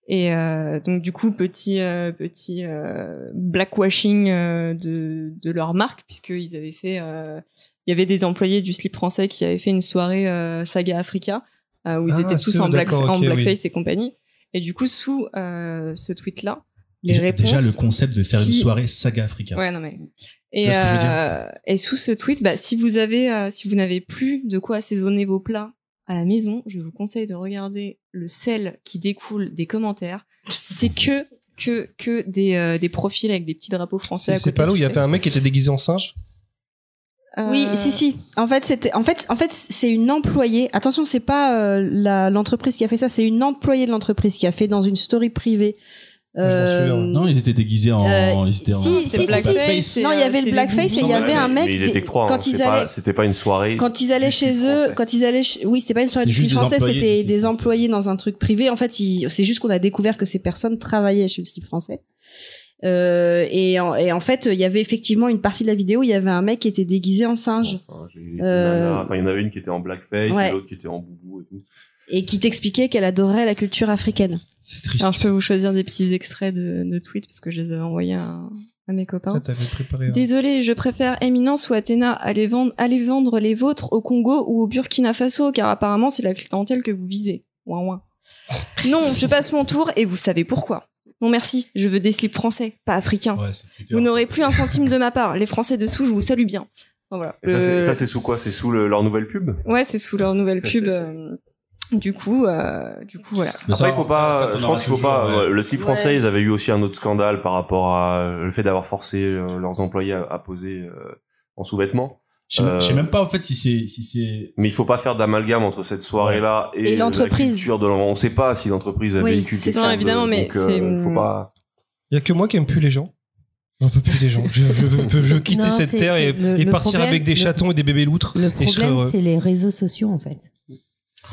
Et euh, donc, du coup, petit, euh, petit euh, blackwashing euh, de, de leur marque, puisqu'ils avaient fait. euh, il y avait des employés du slip français qui avaient fait une soirée euh, Saga Africa euh, où ils Ah, étaient tous en, black, blackface et compagnie. Et du coup, sous euh, ce tweet-là, les Déjà, réponses. déjà, le concept de faire une soirée saga Africa. Ouais, non mais. Et, euh, et sous ce tweet, bah, si vous avez, euh, si vous n'avez plus de quoi assaisonner vos plats à la maison, je vous conseille de regarder le sel qui découle des commentaires. C'est que que que des, euh, des profils avec des petits drapeaux français C'est pas là où il y avait un mec qui était déguisé en singe Oui, Euh, si, si. En fait, c'était, en fait, en fait, c'est une employée. Attention, c'est pas euh, la, l'entreprise qui a fait ça, c'est une employée de l'entreprise qui a fait dans une story privée. Souviens, ouais. Non, ils étaient déguisés en. Euh, ils étaient en- si, c'est si, si, blackface, si. Non, il y euh, avait le blackface et il y avait un mec. Mais il était trois. quand hein. ils C'est pas- allaient, C'était pas une soirée. quand ils allaient chez eux, français. quand ils allaient, chez- oui, c'était pas une soirée du style français, c'était des employés dans un truc privé. En fait, ils- c'est juste qu'on a découvert que ces personnes travaillaient chez le style français. Euh, et, en, et en fait, il y avait effectivement une partie de la vidéo où il y avait un mec qui était déguisé en singe Euh. Enfin, il y en avait une qui était en blackface Ouais. et l'autre qui était en boubou et tout. Et qui t'expliquait qu'elle adorait la culture africaine. C'est triste. Alors je peux vous choisir des petits extraits de, de tweets parce que je les avais envoyés à, à mes copains. Ah, t'avais préparé. un- Désolé, je préfère Eminence ou Athéna. Allez vendre, allez vendre les vôtres au Congo ou au Burkina Faso, car apparemment c'est la clientèle que vous visez. Ouin ouin. Non, je passe mon tour et vous savez pourquoi. Non merci, je veux des slips français, pas africains. Ouais. Vous n'aurez plus un centime de ma part. Les Français dessous, je vous salue bien. Voilà. Et ça, c'est- Euh, ça, c'est sous quoi? C'est sous le- leur nouvelle pub? Ouais, c'est sous leur nouvelle pub. euh, Du coup, euh, du coup, voilà. Mais Après, ça, il faut pas. ça je pense qu'il faut toujours, pas. ouais. ouais, Le site français, Ouais. ils avaient eu aussi un autre scandale par rapport à le fait d'avoir forcé euh, leurs employés à, à poser euh, en sous-vêtements. Je je sais Euh, même pas en fait si c'est si c'est. Mais il faut pas faire d'amalgame entre cette soirée-là et, Et l'entreprise. L'en- On sait pas si l'entreprise a Oui, véhicule c'est ça. de- évidemment, mais donc, euh, c'est- faut pas. Il y a que moi qui aime plus les gens. J'en peux plus des gens. Je, je veux, je veux quitter Non, cette c'est- terre et, le- le partir problème- avec des le- chatons et des bébés loutres. Le et je serais problème, c'est les réseaux sociaux, en fait.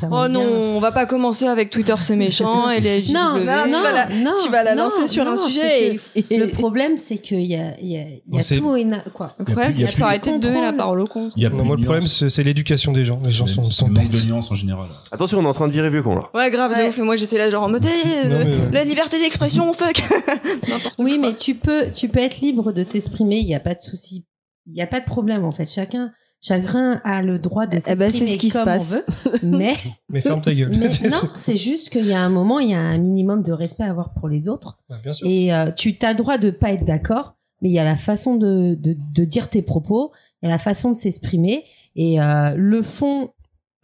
Oh non, bien. on va pas commencer avec Twitter, c'est méchant et les Non, JW. bah, non, tu vas la- non, tu vas la non, lancer sur un sujet et, et- Le problème, c'est qu'il y a, il y a, il y a tout et na- quoi. Le problème, Il y a c'est qu'il plus faut de arrêter de donner la parole aux cons. Il y a Non, plus moi, de le problème, c'est l'éducation des gens. Les gens sont, sont bêtes. de nuances en général. Attention, on est en train de virer vieux con là. Ouais, grave, de Ouais. ouf. Et moi, j'étais là, genre en mode, eh, euh, ouais. la liberté d'expression, fuck. Oui, mais tu peux, tu peux être libre de t'exprimer. Il n'y a pas de souci. Il n'y a pas de problème, en fait. Chacun, chacun a le droit de Eh s'exprimer ben, c'est ce qui se comme passe. on veut. Mais, Mais ferme ta gueule. mais non, c'est juste qu'il y a un moment, il y a un minimum de respect à avoir pour les autres. Bah, bien sûr. Et euh, tu as le droit de pas être d'accord, mais il y a la façon de, de, de dire tes propos, il y a la façon de s'exprimer. Et euh, le fond,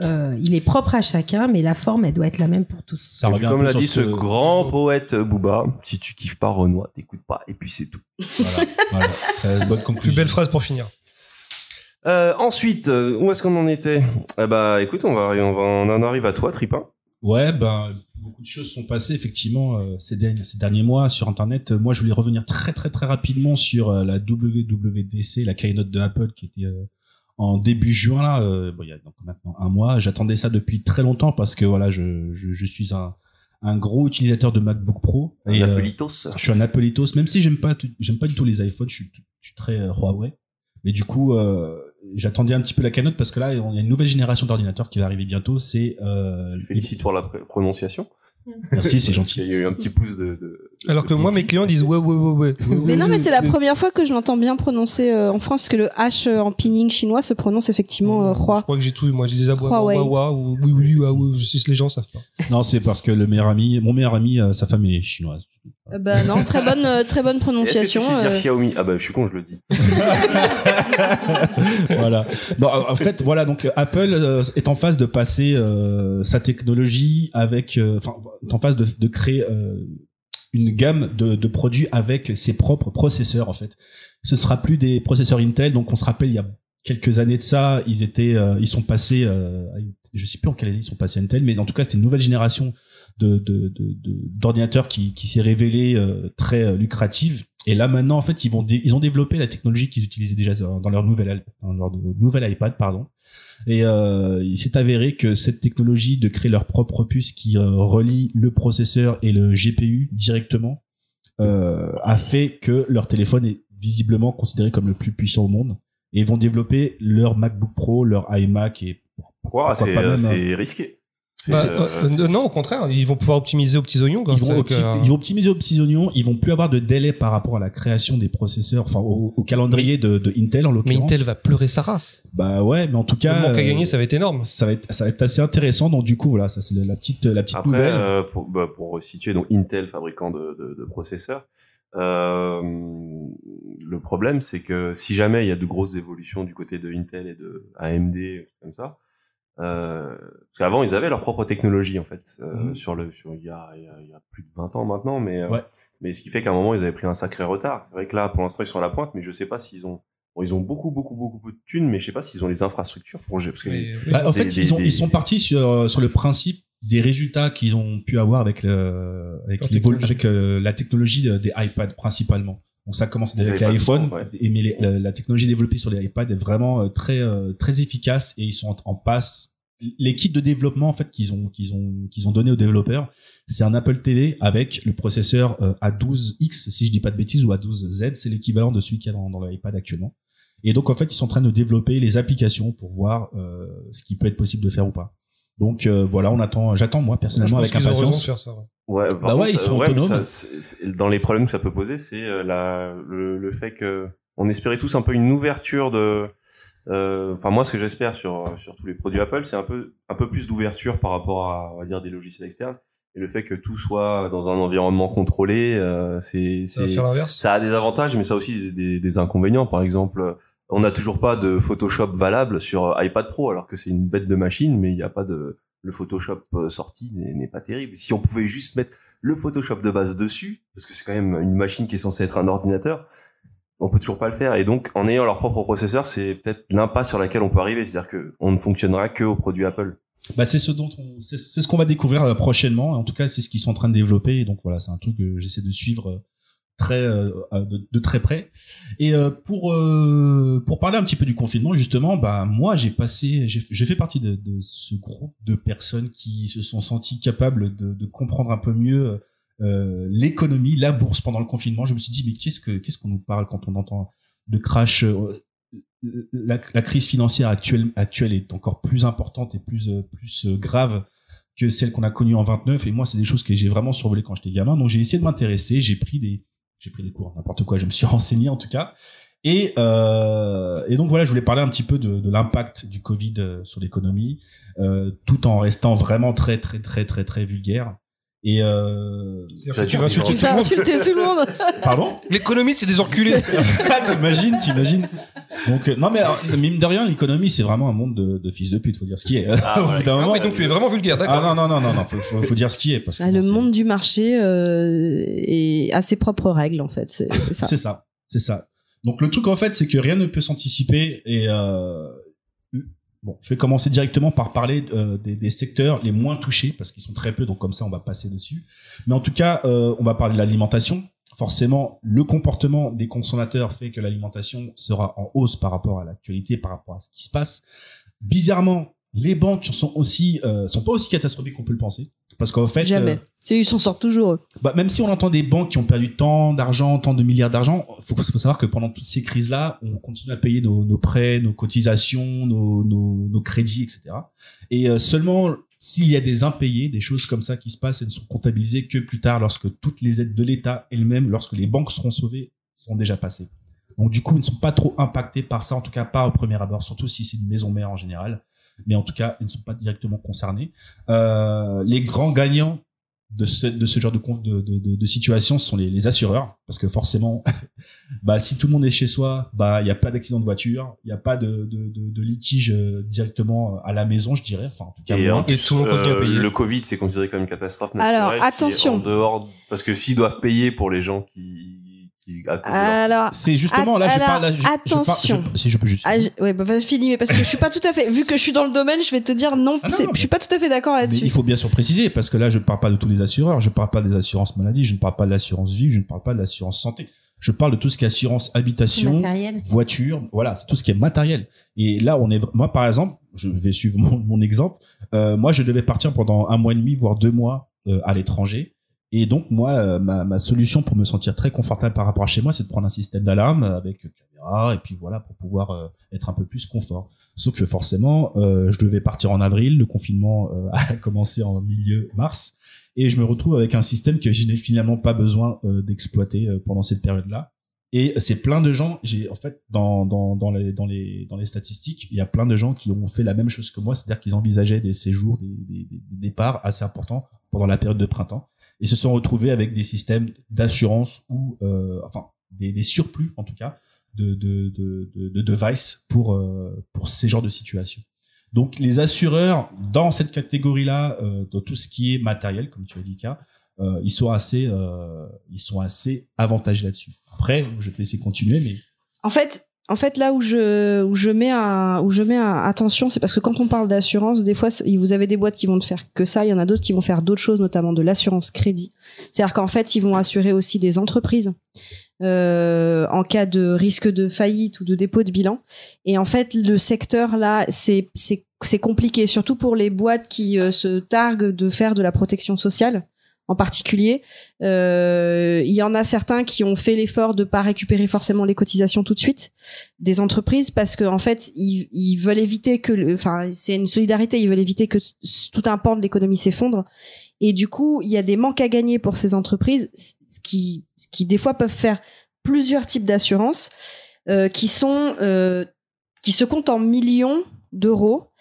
euh, il est propre à chacun, mais la forme, elle doit être la même pour tous. Ça revient comme l'a dit ce que- grand poète Booba, si tu kiffes pas Renoir, t'écoutes pas, et puis c'est tout. Voilà, voilà. C'est une bonne conclusion. Plus belle phrase pour finir. Euh, ensuite, euh, où est-ce qu'on en était? Eh Bah, écoute, on va, on va, on en arrive à toi, Tripin. Ouais, ben beaucoup de choses sont passées effectivement euh, ces, derniers, ces derniers mois sur Internet. Euh, Moi, je voulais revenir très très très rapidement sur euh, la WWDC, la keynote de Apple qui était euh, en début juin là. bon, il y a donc maintenant un mois. J'attendais ça depuis très longtemps parce que voilà, je, je, je suis un, un gros utilisateur de MacBook Pro. Un Et, euh, Appelitos. je suis un Appleitos, même si j'aime pas, j'aime pas du tout les iPhones, je suis, je suis très Huawei. Mais du coup, euh, j'attendais un petit peu la keynote parce que là, il y a une nouvelle génération d'ordinateurs qui va arriver bientôt. C'est euh, Félicite pour la pr- prononciation. Merci, c'est Il gentil. y a eu un petit pouce de- de- Alors que moi, mes clients disent ouais, ouais, ouais, ouais. Mais non, mais c'est la première fois que je l'entends bien prononcer euh, en France, parce que le H euh, en pinyin chinois se prononce effectivement euh, Je roi. crois que j'ai tout. Moi, j'ai des abois. Wawa, ou oui, oui, ah, oui, je sais que les gens savent pas. Non, c'est parce que le meilleur ami, mon meilleur ami, euh, sa femme est chinoise. Euh, bah non, très bonne, euh, très bonne Est-ce que tu prononciation. sais dire Xiaomi? Ah bah, je suis con, je le dis. voilà. Non, en fait, voilà. Donc, Apple euh, est en phase de passer euh, sa technologie avec, euh, enfin, est en phase de, de créer euh, une gamme de, de produits avec ses propres processeurs. En fait, ce sera plus des processeurs Intel. Donc, on se rappelle, il y a quelques années de ça, ils étaient, euh, ils sont passés, euh, je sais plus en quelle année ils sont passés à Intel, mais en tout cas, c'était une nouvelle génération de de- de- d'ordinateurs qui, qui s'est révélée euh, très euh, lucrative. Et là maintenant, en fait, ils vont ils ont développé la technologie qu'ils utilisaient déjà dans leur nouvelle dans leur nouvelle iPad, pardon. Et euh, il s'est avéré que cette technologie de créer leur propre puce qui euh, relie le processeur et le GPU directement euh, a fait que leur téléphone est visiblement considéré comme le plus puissant au monde. Et ils vont développer leur MacBook Pro, leur iMac et même, euh, c'est risqué. Bah, euh, euh, c'est- non, au contraire, ils vont pouvoir optimiser aux petits oignons. ils vont, opti- ils vont optimiser aux petits oignons, ils vont plus avoir de délai par rapport à la création des processeurs, enfin au, au calendrier de, de Intel en Mais l'occurrence. Intel va pleurer sa race. Bah ouais, mais en tout Le cas, manque à euh, gagner, ça va être énorme. ça va être ça va être assez intéressant. Donc du coup voilà, ça c'est la petite la petite Après, nouvelle. euh, pour, bah, pour situer donc Intel, fabricant de, de, de processeurs, euh, le problème c'est que si jamais il y a de grosses évolutions du côté de Intel et de AMD comme ça, Euh, parce qu'avant, ils avaient leur propre technologie en fait euh, Mhm. sur le sur il y a, il y a- il y a plus de 20 ans maintenant, mais euh, mais ce qui fait qu'à un moment ils avaient pris un sacré retard. C'est vrai que là, pour l'instant, ils sont à la pointe, mais je sais pas s'ils ont bon, ils ont beaucoup beaucoup beaucoup de thunes, mais je sais pas s'ils ont les infrastructures pour gérer. Parce que les- Bah, en Des- fait, ils, ont, ils sont partis sur, sur le principe des résultats qu'ils ont pu avoir avec, le, avec, les avec euh, la technologie euh, des iPads principalement. Donc ça commence déjà avec l'iPhone, ouais. mais les- la, la technologie développée sur les iPads est vraiment euh, très euh, très efficace et ils sont en, en passe. L'équipe de développement en fait qu'ils ont qu'ils ont qu'ils ont donné aux développeurs, c'est un Apple TV avec le processeur euh, A12X si je dis pas de bêtises ou A12Z, c'est l'équivalent de celui qu'il y a dans, dans l'iPad actuellement. Et donc en fait, ils sont en train de développer les applications pour voir euh, ce qui peut être possible de faire ou pas. Donc euh, voilà, on attend, j'attends moi je personnellement pense avec impatience. faire ça. ouais. Bah contre, ouais, ils sont autonomes. ça- dans les problèmes que ça peut poser, c'est euh, la, le, le fait que on espérait tous un peu une ouverture de. euh, Enfin, moi, ce que j'espère sur sur tous les produits Apple, c'est un peu un peu plus d'ouverture par rapport à on va dire des logiciels externes et le fait que tout soit dans un environnement contrôlé, euh, c'est Ça ça a des avantages, mais ça a aussi des, des, des inconvénients. Par exemple, on n'a toujours pas de Photoshop valable sur iPad Pro, alors que c'est une bête de machine, mais il n'y a pas de le Photoshop euh, sorti n'est pas terrible. Si on pouvait juste mettre le Photoshop de base dessus, parce que c'est quand même une machine qui est censée être un ordinateur, on peut toujours pas le faire. Et donc, en ayant leur propre processeur, c'est peut-être l'impasse sur laquelle on peut arriver. C'est-à-dire que on ne fonctionnera que aux produits Apple. Bah c'est ce dont on, c'est ce qu'on va découvrir euh, prochainement. En tout cas, c'est ce qu'ils sont en train de développer. Et donc voilà, c'est un truc que j'essaie de suivre euh, très euh, euh, de, très près. Et euh, pour euh, pour parler un petit peu du confinement, justement, bah moi j'ai passé, j'ai fait partie de, de ce groupe de personnes qui se sont senties capables de, de comprendre un peu mieux euh, l'économie, la bourse pendant le confinement. Je me suis dit mais qu'est-ce que qu'est-ce qu'on nous parle quand on entend de crash euh, la, la crise financière actuelle, actuelle est encore plus importante et plus, plus grave que celle qu'on a connue en 29. Et moi, c'est des choses que j'ai vraiment survolées quand j'étais gamin. Donc, j'ai essayé de m'intéresser. J'ai pris des, j'ai pris des cours, n'importe quoi. Je me suis renseigné en tout cas. Et, euh, et donc voilà, je voulais parler un petit peu de, l'impact du Covid euh, sur l'économie, euh, tout en restant vraiment très très très très très vulgaire. Et euh... Tu vas insulter tout vas le monde. insulter tout le monde. pardon? L'économie, c'est des enculés. t'imagines, t'imagines. Donc euh, non mais alors, mine de rien, l'économie c'est vraiment un monde de, de fils de pute, faut dire ce qui est. Ah, voilà. Ah moment, oui, donc tu es vraiment vulgaire, d'accord. Ah non non non non non, faut, faut, faut dire ce qui est parce que Ah, le monde du marché euh, est à ses propres règles en fait. C'est c'est ça. C'est ça, c'est ça. Donc le truc en fait, c'est que rien ne peut s'anticiper et euh, bon, je vais commencer directement par parler euh, des, secteurs les moins touchés parce qu'ils sont très peu, donc comme ça on va passer dessus. Mais en tout cas, euh, on va parler de l'alimentation. Forcément, le comportement des consommateurs fait que l'alimentation sera en hausse par rapport à l'actualité, par rapport à ce qui se passe. Bizarrement, les banques sont aussi euh, sont pas aussi catastrophiques qu'on peut le penser parce qu'en fait Jamais. euh, Ils s'en sortent toujours. eux. bah, même si on entend des banques qui ont perdu tant d'argent, tant de milliards d'argent, faut, faut savoir que pendant toutes ces crises-là, on continue à payer nos, nos prêts, nos cotisations, nos, nos, nos crédits, etc. Et euh, seulement s'il y a des impayés, des choses comme ça qui se passent, elles ne sont comptabilisées que plus tard, lorsque toutes les aides de l'État elles-mêmes, lorsque les banques seront sauvées, sont déjà passées. Donc du coup, ils ne sont pas trop impactés par ça, en tout cas pas au premier abord, surtout si c'est une maison mère en général. Mais en tout cas, ils ne sont pas directement concernés. Euh, les grands gagnants de ce, de ce genre de, de, de, de, situation sont les, les assureurs parce que forcément bah si tout le monde est chez soi bah il y a pas d'accident de voiture il y a pas de, de, de, de litige euh, directement à la maison je dirais enfin en tout cas Et, en plus, tout euh, le Covid, c'est considéré comme une catastrophe Alors, naturelle. est attention. En dehors, parce que s'ils doivent payer pour les gens qui, qui Alors, c'est justement là je alors, parle là, je, je parle- attention. je- si je peux juste ah, je- ouais, bah, finis, mais parce que je suis pas tout à fait. Vu que je suis dans le domaine, je vais te dire non. Ah non, mais- Je suis pas tout à fait d'accord là-dessus. il faut bien sûr préciser parce que là je ne parle pas de tous les assureurs, je ne parle pas des assurances maladie, je ne parle pas de l'assurance vie, je ne parle pas de l'assurance santé. Je parle de tout ce qui est assurance habitation, matériel. voiture, voilà, c'est tout ce qui est matériel. Et là, on est, moi, par exemple, je vais suivre mon, mon exemple. Euh, moi, je devais partir pendant un mois et demi, voire deux mois euh, à l'étranger. Et donc, moi, euh, ma, solution pour me sentir très confortable par rapport à chez moi, c'est de prendre un système d'alarme avec caméra et puis voilà pour pouvoir euh, être un peu plus confort. Sauf que forcément, euh, je devais partir en avril, le confinement euh, a commencé en milieu mars, et je me retrouve avec un système que je n'ai finalement pas besoin euh, d'exploiter euh, pendant cette période-là. Et c'est plein de gens, j'ai en fait dans, dans, dans, les, dans, les, dans les statistiques, il y a plein de gens qui ont fait la même chose que moi, c'est-à-dire qu'ils envisageaient des séjours, des départs assez importants pendant la période de printemps, et se sont retrouvés avec des systèmes d'assurance ou euh, enfin des, des surplus en tout cas de, de, de, de, de devices pour, euh, pour ces genres de situations. Donc les assureurs dans cette catégorie-là, euh, dans tout ce qui est matériel, comme tu as dit, K, euh, ils sont assez, euh, ils sont assez avantagés là-dessus. Après, je vais te laisser continuer, mais En fait, en fait, là où je où je mets un, où je mets attention, c'est parce que quand on parle d'assurance, des fois, vous avez des boîtes qui vont ne faire que ça. Il y en a d'autres qui vont faire d'autres choses, notamment de l'assurance crédit. C'est-à-dire qu'en fait, ils vont assurer aussi des entreprises euh, en cas de risque de faillite ou de dépôt de bilan. Et en fait, le secteur là, c'est c'est c'est compliqué, surtout pour les boîtes qui euh, se targuent de faire de la protection sociale en particulier. Euh, il y en a certains qui ont fait l'effort de pas récupérer forcément les cotisations tout de suite des entreprises parce que en fait ils, veulent éviter que, enfin c'est une solidarité, ils veulent éviter que tout un pan de l'économie s'effondre. Et du coup, il y a des manques à gagner pour ces entreprises qui, qui des fois peuvent faire plusieurs types d'assurances euh, qui sont euh, qui se comptent en millions d'euros.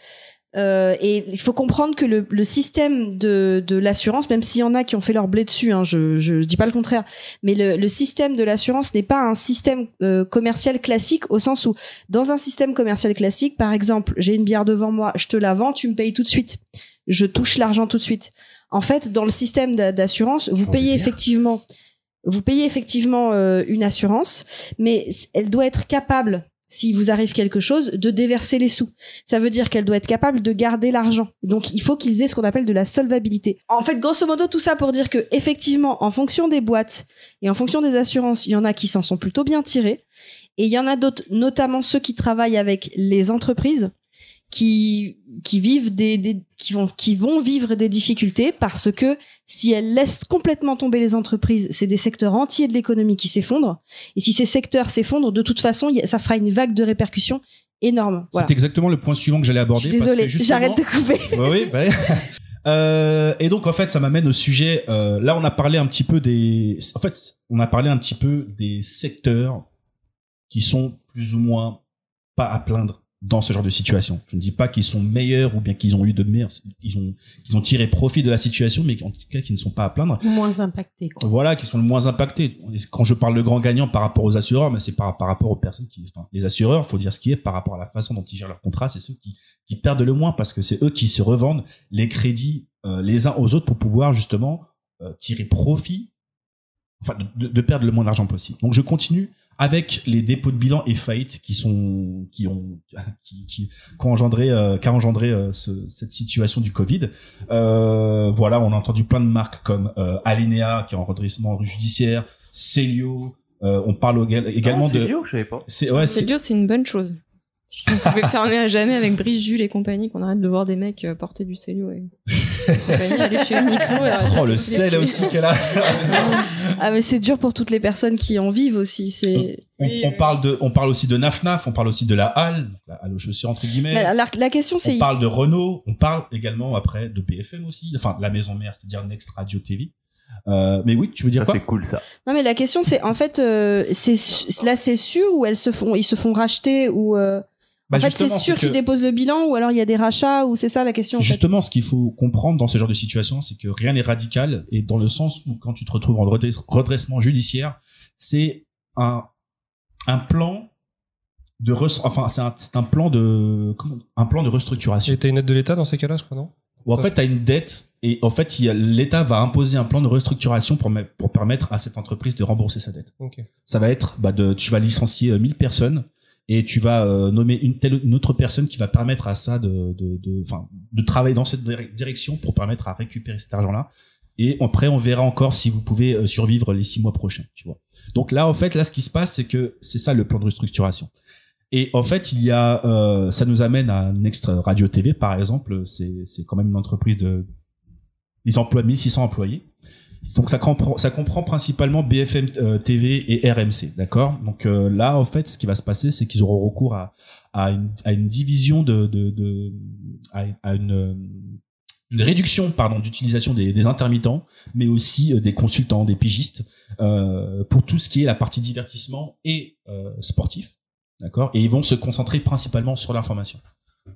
Euh, et il faut comprendre que le, le système de, de l'assurance, même s'il y en a qui ont fait leur blé dessus, hein, je, je dis pas le contraire, mais le, le système de l'assurance n'est pas un système euh, commercial classique au sens où dans un système commercial classique, par exemple, j'ai une bière devant moi, je te la vends, tu me payes tout de suite, je touche l'argent tout de suite. En fait, dans le système d'a- d'assurance, vous payez effectivement, vous payez effectivement euh, une assurance, mais elle doit être capable, s'il vous arrive quelque chose, de déverser les sous. Ça veut dire qu'elle doit être capable de garder l'argent. Donc, il faut qu'ils aient ce qu'on appelle de la solvabilité. En fait, grosso modo, tout ça pour dire que, effectivement, en fonction des boîtes et en fonction des assurances, il y en a qui s'en sont plutôt bien tirés. Et il y en a d'autres, notamment ceux qui travaillent avec les entreprises, qui, qui vivent des, des- qui vont, qui vont vivre des difficultés parce que si elles laissent complètement tomber les entreprises, c'est des secteurs entiers de l'économie qui s'effondrent. Et si ces secteurs s'effondrent, de toute façon, ça fera une vague de répercussions énorme. Voilà. c'est exactement le point suivant que j'allais aborder. désolée, j'arrête de couper. Bah oui, bah. Euh, et donc en fait, ça m'amène au sujet. euh, là, on a parlé un petit peu des. En fait, on a parlé un petit peu des secteurs qui sont plus ou moins pas à plaindre dans ce genre de situation. Je ne dis pas qu'ils sont meilleurs ou bien qu'ils ont eu de meilleurs. Ils ont, ils ont tiré profit de la situation, mais en tout cas, qui ne sont pas à plaindre. Moins impacté, quoi. Voilà, qui sont le moins impactés. Quand je parle de grands gagnants par rapport aux assureurs, mais c'est par, par rapport aux personnes qui, enfin, les assureurs, faut dire ce qui est par rapport à la façon dont ils gèrent leur contrat, c'est ceux qui, qui perdent le moins parce que c'est eux qui se revendent les crédits euh, les uns aux autres pour pouvoir justement euh, tirer profit, enfin, de, de perdre le moins d'argent possible. Donc je continue avec les dépôts de bilan et faillites qui sont, qui ont, qui, qui, qui ont engendré, euh, qui a engendré euh, ce- cette situation du Covid. Euh, voilà, on a entendu plein de marques comme euh, Alinea qui est en redressement judiciaire, Celio. euh, on parle également Ah, de. Lio, je savais pas. C'est ouais, c'est une bonne chose. On pouvait fermer à jamais avec Brice, Jules et compagnie, qu'on arrête de voir des mecs euh, porter du Célio et compagnie, aller chez Uniqlo. et arrêter Oh, le sel aussi qu'elle a. Ah, mais c'est dur pour toutes les personnes qui en vivent aussi. C'est. on, on parle de, on parle aussi de Nafnaf, on parle aussi de la Halle, la Halle aux chaussures entre guillemets. Mais la, la question, c'est on parle de Renault, on parle également après de BFM aussi, enfin la maison mère, c'est-à-dire Next Radio TV. Euh, mais oui, tu veux dire Ça, quoi? c'est cool, ça. Non, mais la question, c'est en fait, euh, c'est là, c'est sûr ou elles se font, ils se font racheter ou. euh, Bah, en fait, c'est sûr qu'ils déposent le bilan ou alors il y a des rachats ou c'est ça la question. En fait. Justement, ce qu'il faut comprendre dans ce genre de situation, c'est que rien n'est radical et dans le sens où quand tu te retrouves en redress- redressement judiciaire, c'est un un plan de res- enfin c'est un, c'est un plan de comment- un plan de restructuration. Et t'as une aide de l'État dans ces cas-là, je crois, non? En fait, tu as une dette et en fait, l'État va imposer un plan de restructuration pour, me- pour permettre à cette entreprise de rembourser sa dette. Ok. Ça va être, bah, de, tu vas licencier euh, 1000 personnes et tu vas euh, nommer une telle une autre personne qui va permettre à ça de, de, de, de travailler dans cette dire- direction pour permettre à récupérer cet argent-là. Et après, on verra encore si vous pouvez euh, survivre les six mois prochains, tu vois. Donc là, en fait, là, ce qui se passe, c'est que c'est ça le plan de restructuration. Et en fait, il y a, euh, ça nous amène à Next Radio TV, par exemple. C'est, c'est quand même une entreprise de, ils emploient 1600 employés. Donc ça comprend, ça comprend principalement BFM euh, TV et RMC, d'accord? Donc euh, là, en fait, ce qui va se passer, c'est qu'ils auront recours à, à, une, à une division de, de, de à, une, une réduction, pardon, d'utilisation des, des intermittents, mais aussi euh, des consultants, des pigistes, euh, pour tout ce qui est la partie divertissement et euh, sportif, d'accord? Et ils vont se concentrer principalement sur l'information.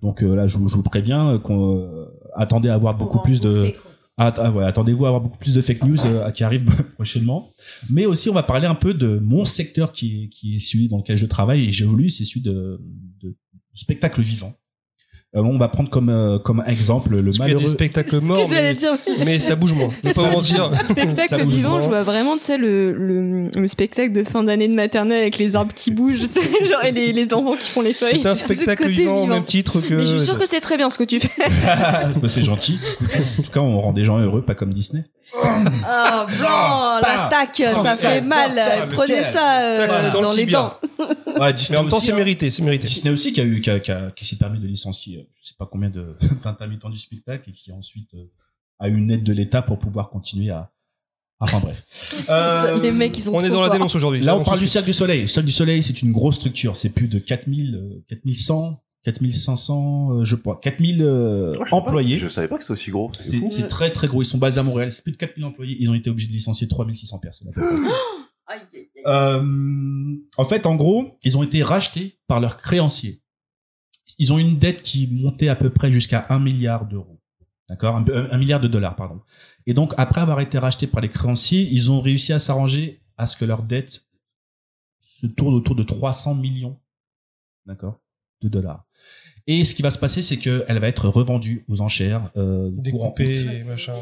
Donc euh, là, je, vous- je vous préviens qu'on euh, attendez à avoir beaucoup plus de ah, attendez-vous à avoir beaucoup plus de fake news euh, qui arrivent prochainement. Mais aussi, on va parler un peu de mon secteur qui est, celui dans lequel je travaille et j'évolue, c'est celui de, de spectacle vivant. Euh, on va prendre comme euh, comme exemple le Parce qu'il y a des malheureux. spectacles morts, mais, dire. mais ça bouge moins. Ne pas vous mentir. Spectacle vivant, je vois vraiment, tu sais, le, le, le spectacle de fin d'année de maternelle avec les arbres qui bougent, genre, et les, les enfants qui font les feuilles. C'est un spectacle vivant au même titre que. Mais je suis sûre que c'est très bien ce que tu fais. Bah, c'est gentil. En tout cas, on rend des gens heureux, pas comme Disney. Ah, blanc, l'attaque, Oh, ça fait mal. ça, Prenez ça euh, dans le dans les dents. Ouais, Mais Disney en même temps, aussi, c'est hein. mérité, c'est mérité. Disney aussi qui a eu qui, a- qui, a- qui s'est permis de licencier euh, je sais pas combien d'intermittents du spectacle et qui ensuite euh, a eu une aide de l'État pour pouvoir continuer à enfin bref Euh, Les mecs, ils sont On est dans la dénonce aujourd'hui. là on parle du. Cirque du Soleil le Cirque du Soleil c'est une grosse structure c'est plus de 4000 euh, 4100 4500 euh, je crois 4000 euh, Oh, je sais pas. employés Je savais pas que c'était aussi gros. C'est très très gros ils sont basés à Montréal c'est plus de 4000 employés ils ont été obligés de licencier 3600 personnes. Euh, en fait, en gros, ils ont été rachetés par leurs créanciers. Ils ont une dette qui montait à peu près jusqu'à 1 milliard d'euros. D'accord? Un, milliard de dollars, pardon. Et donc, après avoir été rachetés par les créanciers, ils ont réussi à s'arranger à ce que leur dette se tourne autour de 300 millions d'accord, de dollars. Et ce qui va se passer, c'est qu'elle va être revendue aux enchères euh, et machin.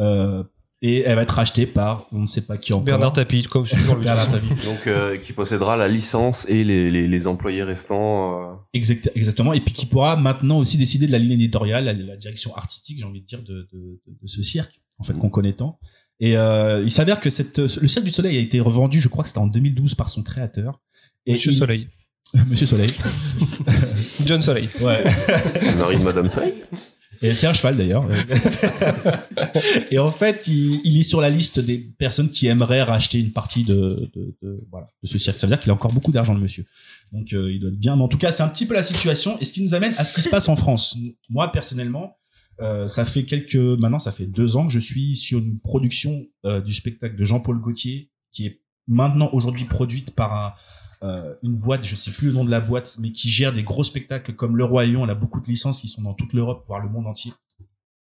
Euh, et elle va être rachetée par on ne sait pas qui encore. Bernard Tapie, comme c'est toujours le Bernard Tapie. Donc, euh, qui possédera la licence et les, les, les employés restants. euh, Exact- exactement. Et puis qui pourra maintenant aussi décider de la ligne éditoriale, la, la direction artistique, j'ai envie de dire, de, de, de, de ce cirque, en fait, qu'on connaît tant. Et euh, il s'avère que cette, le Cirque du Soleil a été revendu, je crois que c'était en 2012 par son créateur. Et Monsieur il- Soleil. Monsieur Soleil. John Soleil. Ouais. C'est le mari de Madame Soleil. Et c'est un cheval d'ailleurs. et en fait, il, il est sur la liste des personnes qui aimeraient racheter une partie de, de, de- voilà, de ce cirque. Ça veut dire qu'il a encore beaucoup d'argent, le monsieur. Donc euh, il doit être bien. Mais en tout cas, c'est un petit peu la situation. Et ce qui nous amène à ce qui se passe en France. Moi, personnellement, euh, ça fait quelques, maintenant, ça fait deux ans que je suis sur une production euh, du spectacle de Jean-Paul Gaultier, qui est maintenant aujourd'hui produite par un, euh, une boîte, je sais plus le nom de la boîte, mais qui gère des gros spectacles comme Le Lion. Elle a beaucoup de licences qui sont dans toute l'Europe, voire le monde entier.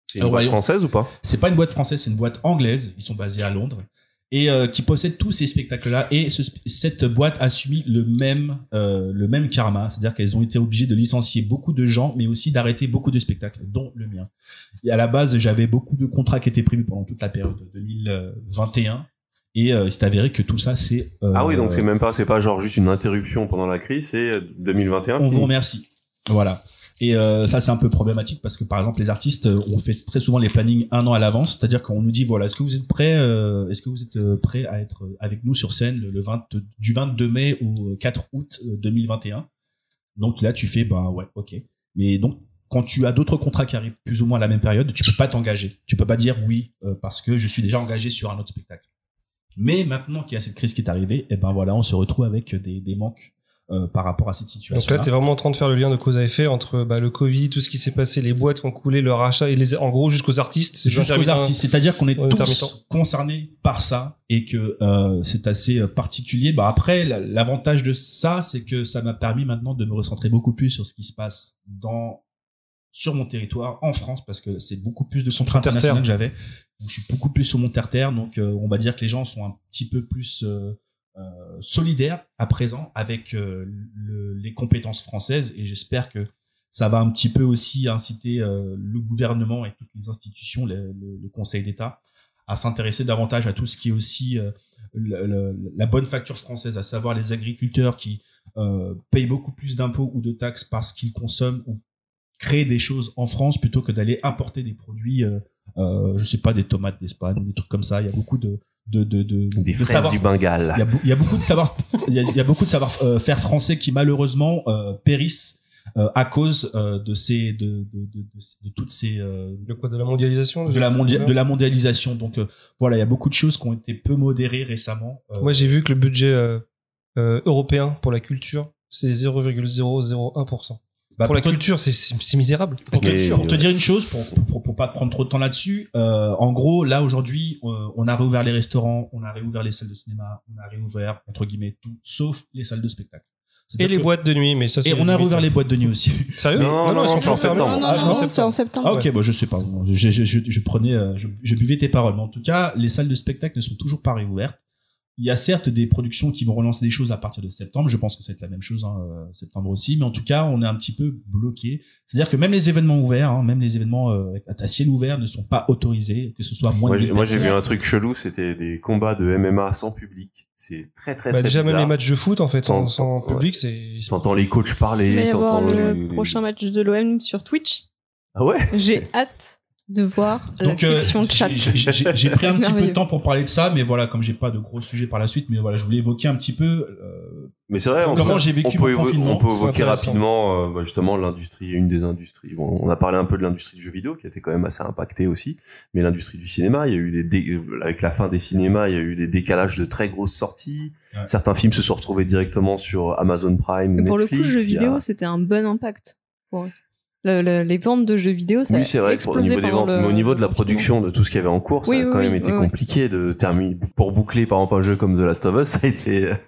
C'est une boîte française ou pas? C'est pas une boîte française, c'est une boîte anglaise. Ils sont basés à Londres et euh, qui possède tous ces spectacles-là. Et ce cette boîte a subi le même euh, le même karma, c'est-à-dire qu'elles ont été obligées de licencier beaucoup de gens, mais aussi d'arrêter beaucoup de spectacles, dont le mien. Et à la base, j'avais beaucoup de contrats qui étaient prévus pendant toute la période de 2021. Et euh, il s'est avéré que tout ça, c'est... euh, Ah oui, donc c'est même pas, c'est pas genre juste une interruption pendant la crise, c'est 2021. on vous remercie. Voilà. Et euh, ça, c'est un peu problématique parce que, par exemple, les artistes, euh, on fait très souvent les plannings un an à l'avance. C'est-à-dire qu'on nous dit, voilà, est-ce que vous êtes prêts, euh, est-ce que vous êtes euh, prêts à être euh, avec nous sur scène le, le 20, du 22 mai au 4 août euh, 2021 Donc là, tu fais, ben ouais, ok. Mais donc, quand tu as d'autres contrats qui arrivent plus ou moins à la même période, tu peux pas t'engager. Tu peux pas dire oui euh, parce que je suis déjà engagé sur un autre spectacle. Mais maintenant qu'il y a cette crise qui est arrivée, et ben voilà, on se retrouve avec des, des manques euh, par rapport à cette situation. Donc là, t'es vraiment en train de faire le lien de cause à effet entre bah, le Covid, tout ce qui s'est passé, les boîtes qui ont coulé, leur achat et les, en gros jusqu'aux artistes. jusqu'aux intermittents. artistes. C'est-à-dire qu'on est tous concernés par ça et que euh, c'est assez euh, particulier. Bah après, la- l'avantage de ça, c'est que ça m'a permis maintenant de me recentrer beaucoup plus sur ce qui se passe dans sur mon territoire en France parce que c'est beaucoup plus de terre-terre. internationaux que j'avais. Je suis beaucoup plus sur mon terre-terre. Donc euh, on va dire que les gens sont un petit peu plus euh, euh, solidaires à présent avec le- les compétences françaises et j'espère que ça va un petit peu aussi inciter le gouvernement et toutes les institutions, le, Conseil d'État, à s'intéresser davantage à tout ce qui est aussi la bonne facture française, à savoir les agriculteurs qui payent beaucoup plus d'impôts ou de taxes parce qu'ils consomment ou créent des choses en France plutôt que d'aller importer des produits, euh, je sais pas, des tomates d'Espagne, des trucs comme ça. Il y a beaucoup de de de, de, Des de fraises savoir- du Bengale. il y a, beau- il y a beaucoup de savoir, il y a, il y a beaucoup de savoir euh, faire français qui malheureusement euh, périssent euh, à cause euh, de ces, de, de, de, de, de toutes ces, euh, De quoi? De la mondialisation de la, mondia- de la mondialisation. Donc euh, voilà, il y a beaucoup de choses qui ont été peu modérées récemment. Euh, Moi, j'ai vu que le budget euh, euh, européen pour la culture, c'est 0,001%. bah, pour la te- culture, c'est- c'est c'est misérable. Pour te, pour te dire une chose, pour, pour, pour pas prendre trop de temps là-dessus, euh, en gros, là aujourd'hui, euh, on a réouvert les restaurants, on a réouvert les salles de cinéma, on a réouvert entre guillemets tout, sauf les salles de spectacle. Et C'est-à-dire les que- boîtes de nuit, mais ça c'est Et on a réouvert les boîtes de nuit aussi. Sérieux Non, non, ils sont c'est en septembre. Non, non, Ah, non, c'est en c'est en septembre. Ah ok, bon, je sais pas. Bon, Je, je, je, je prenais, euh, je, je buvais tes paroles. Mais en tout cas, les salles de spectacle ne sont toujours pas réouvertes. Il y a certes des productions qui vont relancer des choses à partir de septembre. Je pense que c'est la même chose, hein, euh, septembre aussi. Mais en tout cas, on est un petit peu bloqué. C'est-à-dire que même les événements ouverts, hein, même les événements euh, à ciel ouvert ne sont pas autorisés, que ce soit moins Moi, de j'ai, 1000 moi, j'ai vu un truc chelou, c'était des combats de MMA sans public. C'est très très Bah, très déjà, même bizarre. les matchs de foot, en fait, sans, sans ouais. public, c'est. T'entends les coachs parler, Mais t'entends le les- prochain match de l'OM sur Twitch, Ah ouais? j'ai hâte de voir la euh, section chat. j'ai- j'ai j'ai- j'ai pris un petit peu de temps pour parler de ça, mais voilà, comme j'ai pas de gros sujets par la suite, mais voilà, je voulais évoquer un petit peu euh, Mais c'est vrai, on, comment peut- j'ai vécu on peut, confinement. on peut évoquer rapidement euh, bah, justement l'industrie, une des industries. Bon, on a parlé un peu de l'industrie du jeu vidéo qui a été quand même assez impactée aussi, mais l'industrie du cinéma, il y a eu des dé- euh, avec la fin des cinémas, il y a eu des décalages de très grosses sorties. Ouais. Certains films se sont retrouvés directement sur Amazon Prime ou Pour le Netflix. coup, y a- vidéo, c'était un bon impact. pour eux. Le- le- les ventes de jeux vidéo, ça Oui, a c'est vrai, au explosé niveau des ventes, le- mais au niveau de la production, de tout ce qu'il y avait en cours, ça a oui, quand même été compliqué de terminer. Pour boucler, par exemple, un jeu comme The Last of Us, ça a été.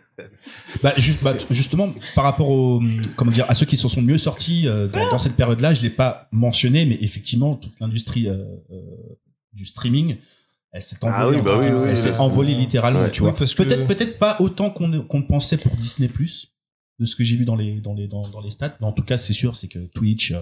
Bah, juste, bah, justement, par rapport au, comment dire, à ceux qui se sont mieux sortis euh, dans, dans cette période-là, je l'ai pas mentionné, mais effectivement, toute l'industrie euh, euh, du streaming, elle s'est envolée. Ah oui, bah enfin, oui, oui, elle oui, s'est oui. envolée littéralement, Ouais. tu Oui, vois. que- Peut-être, peut-être pas autant qu'on ne- qu'on ne pensait pour Disney de ce que j'ai vu dans les dans les dans, dans les stats, mais en tout cas, c'est sûr, c'est que Twitch, euh,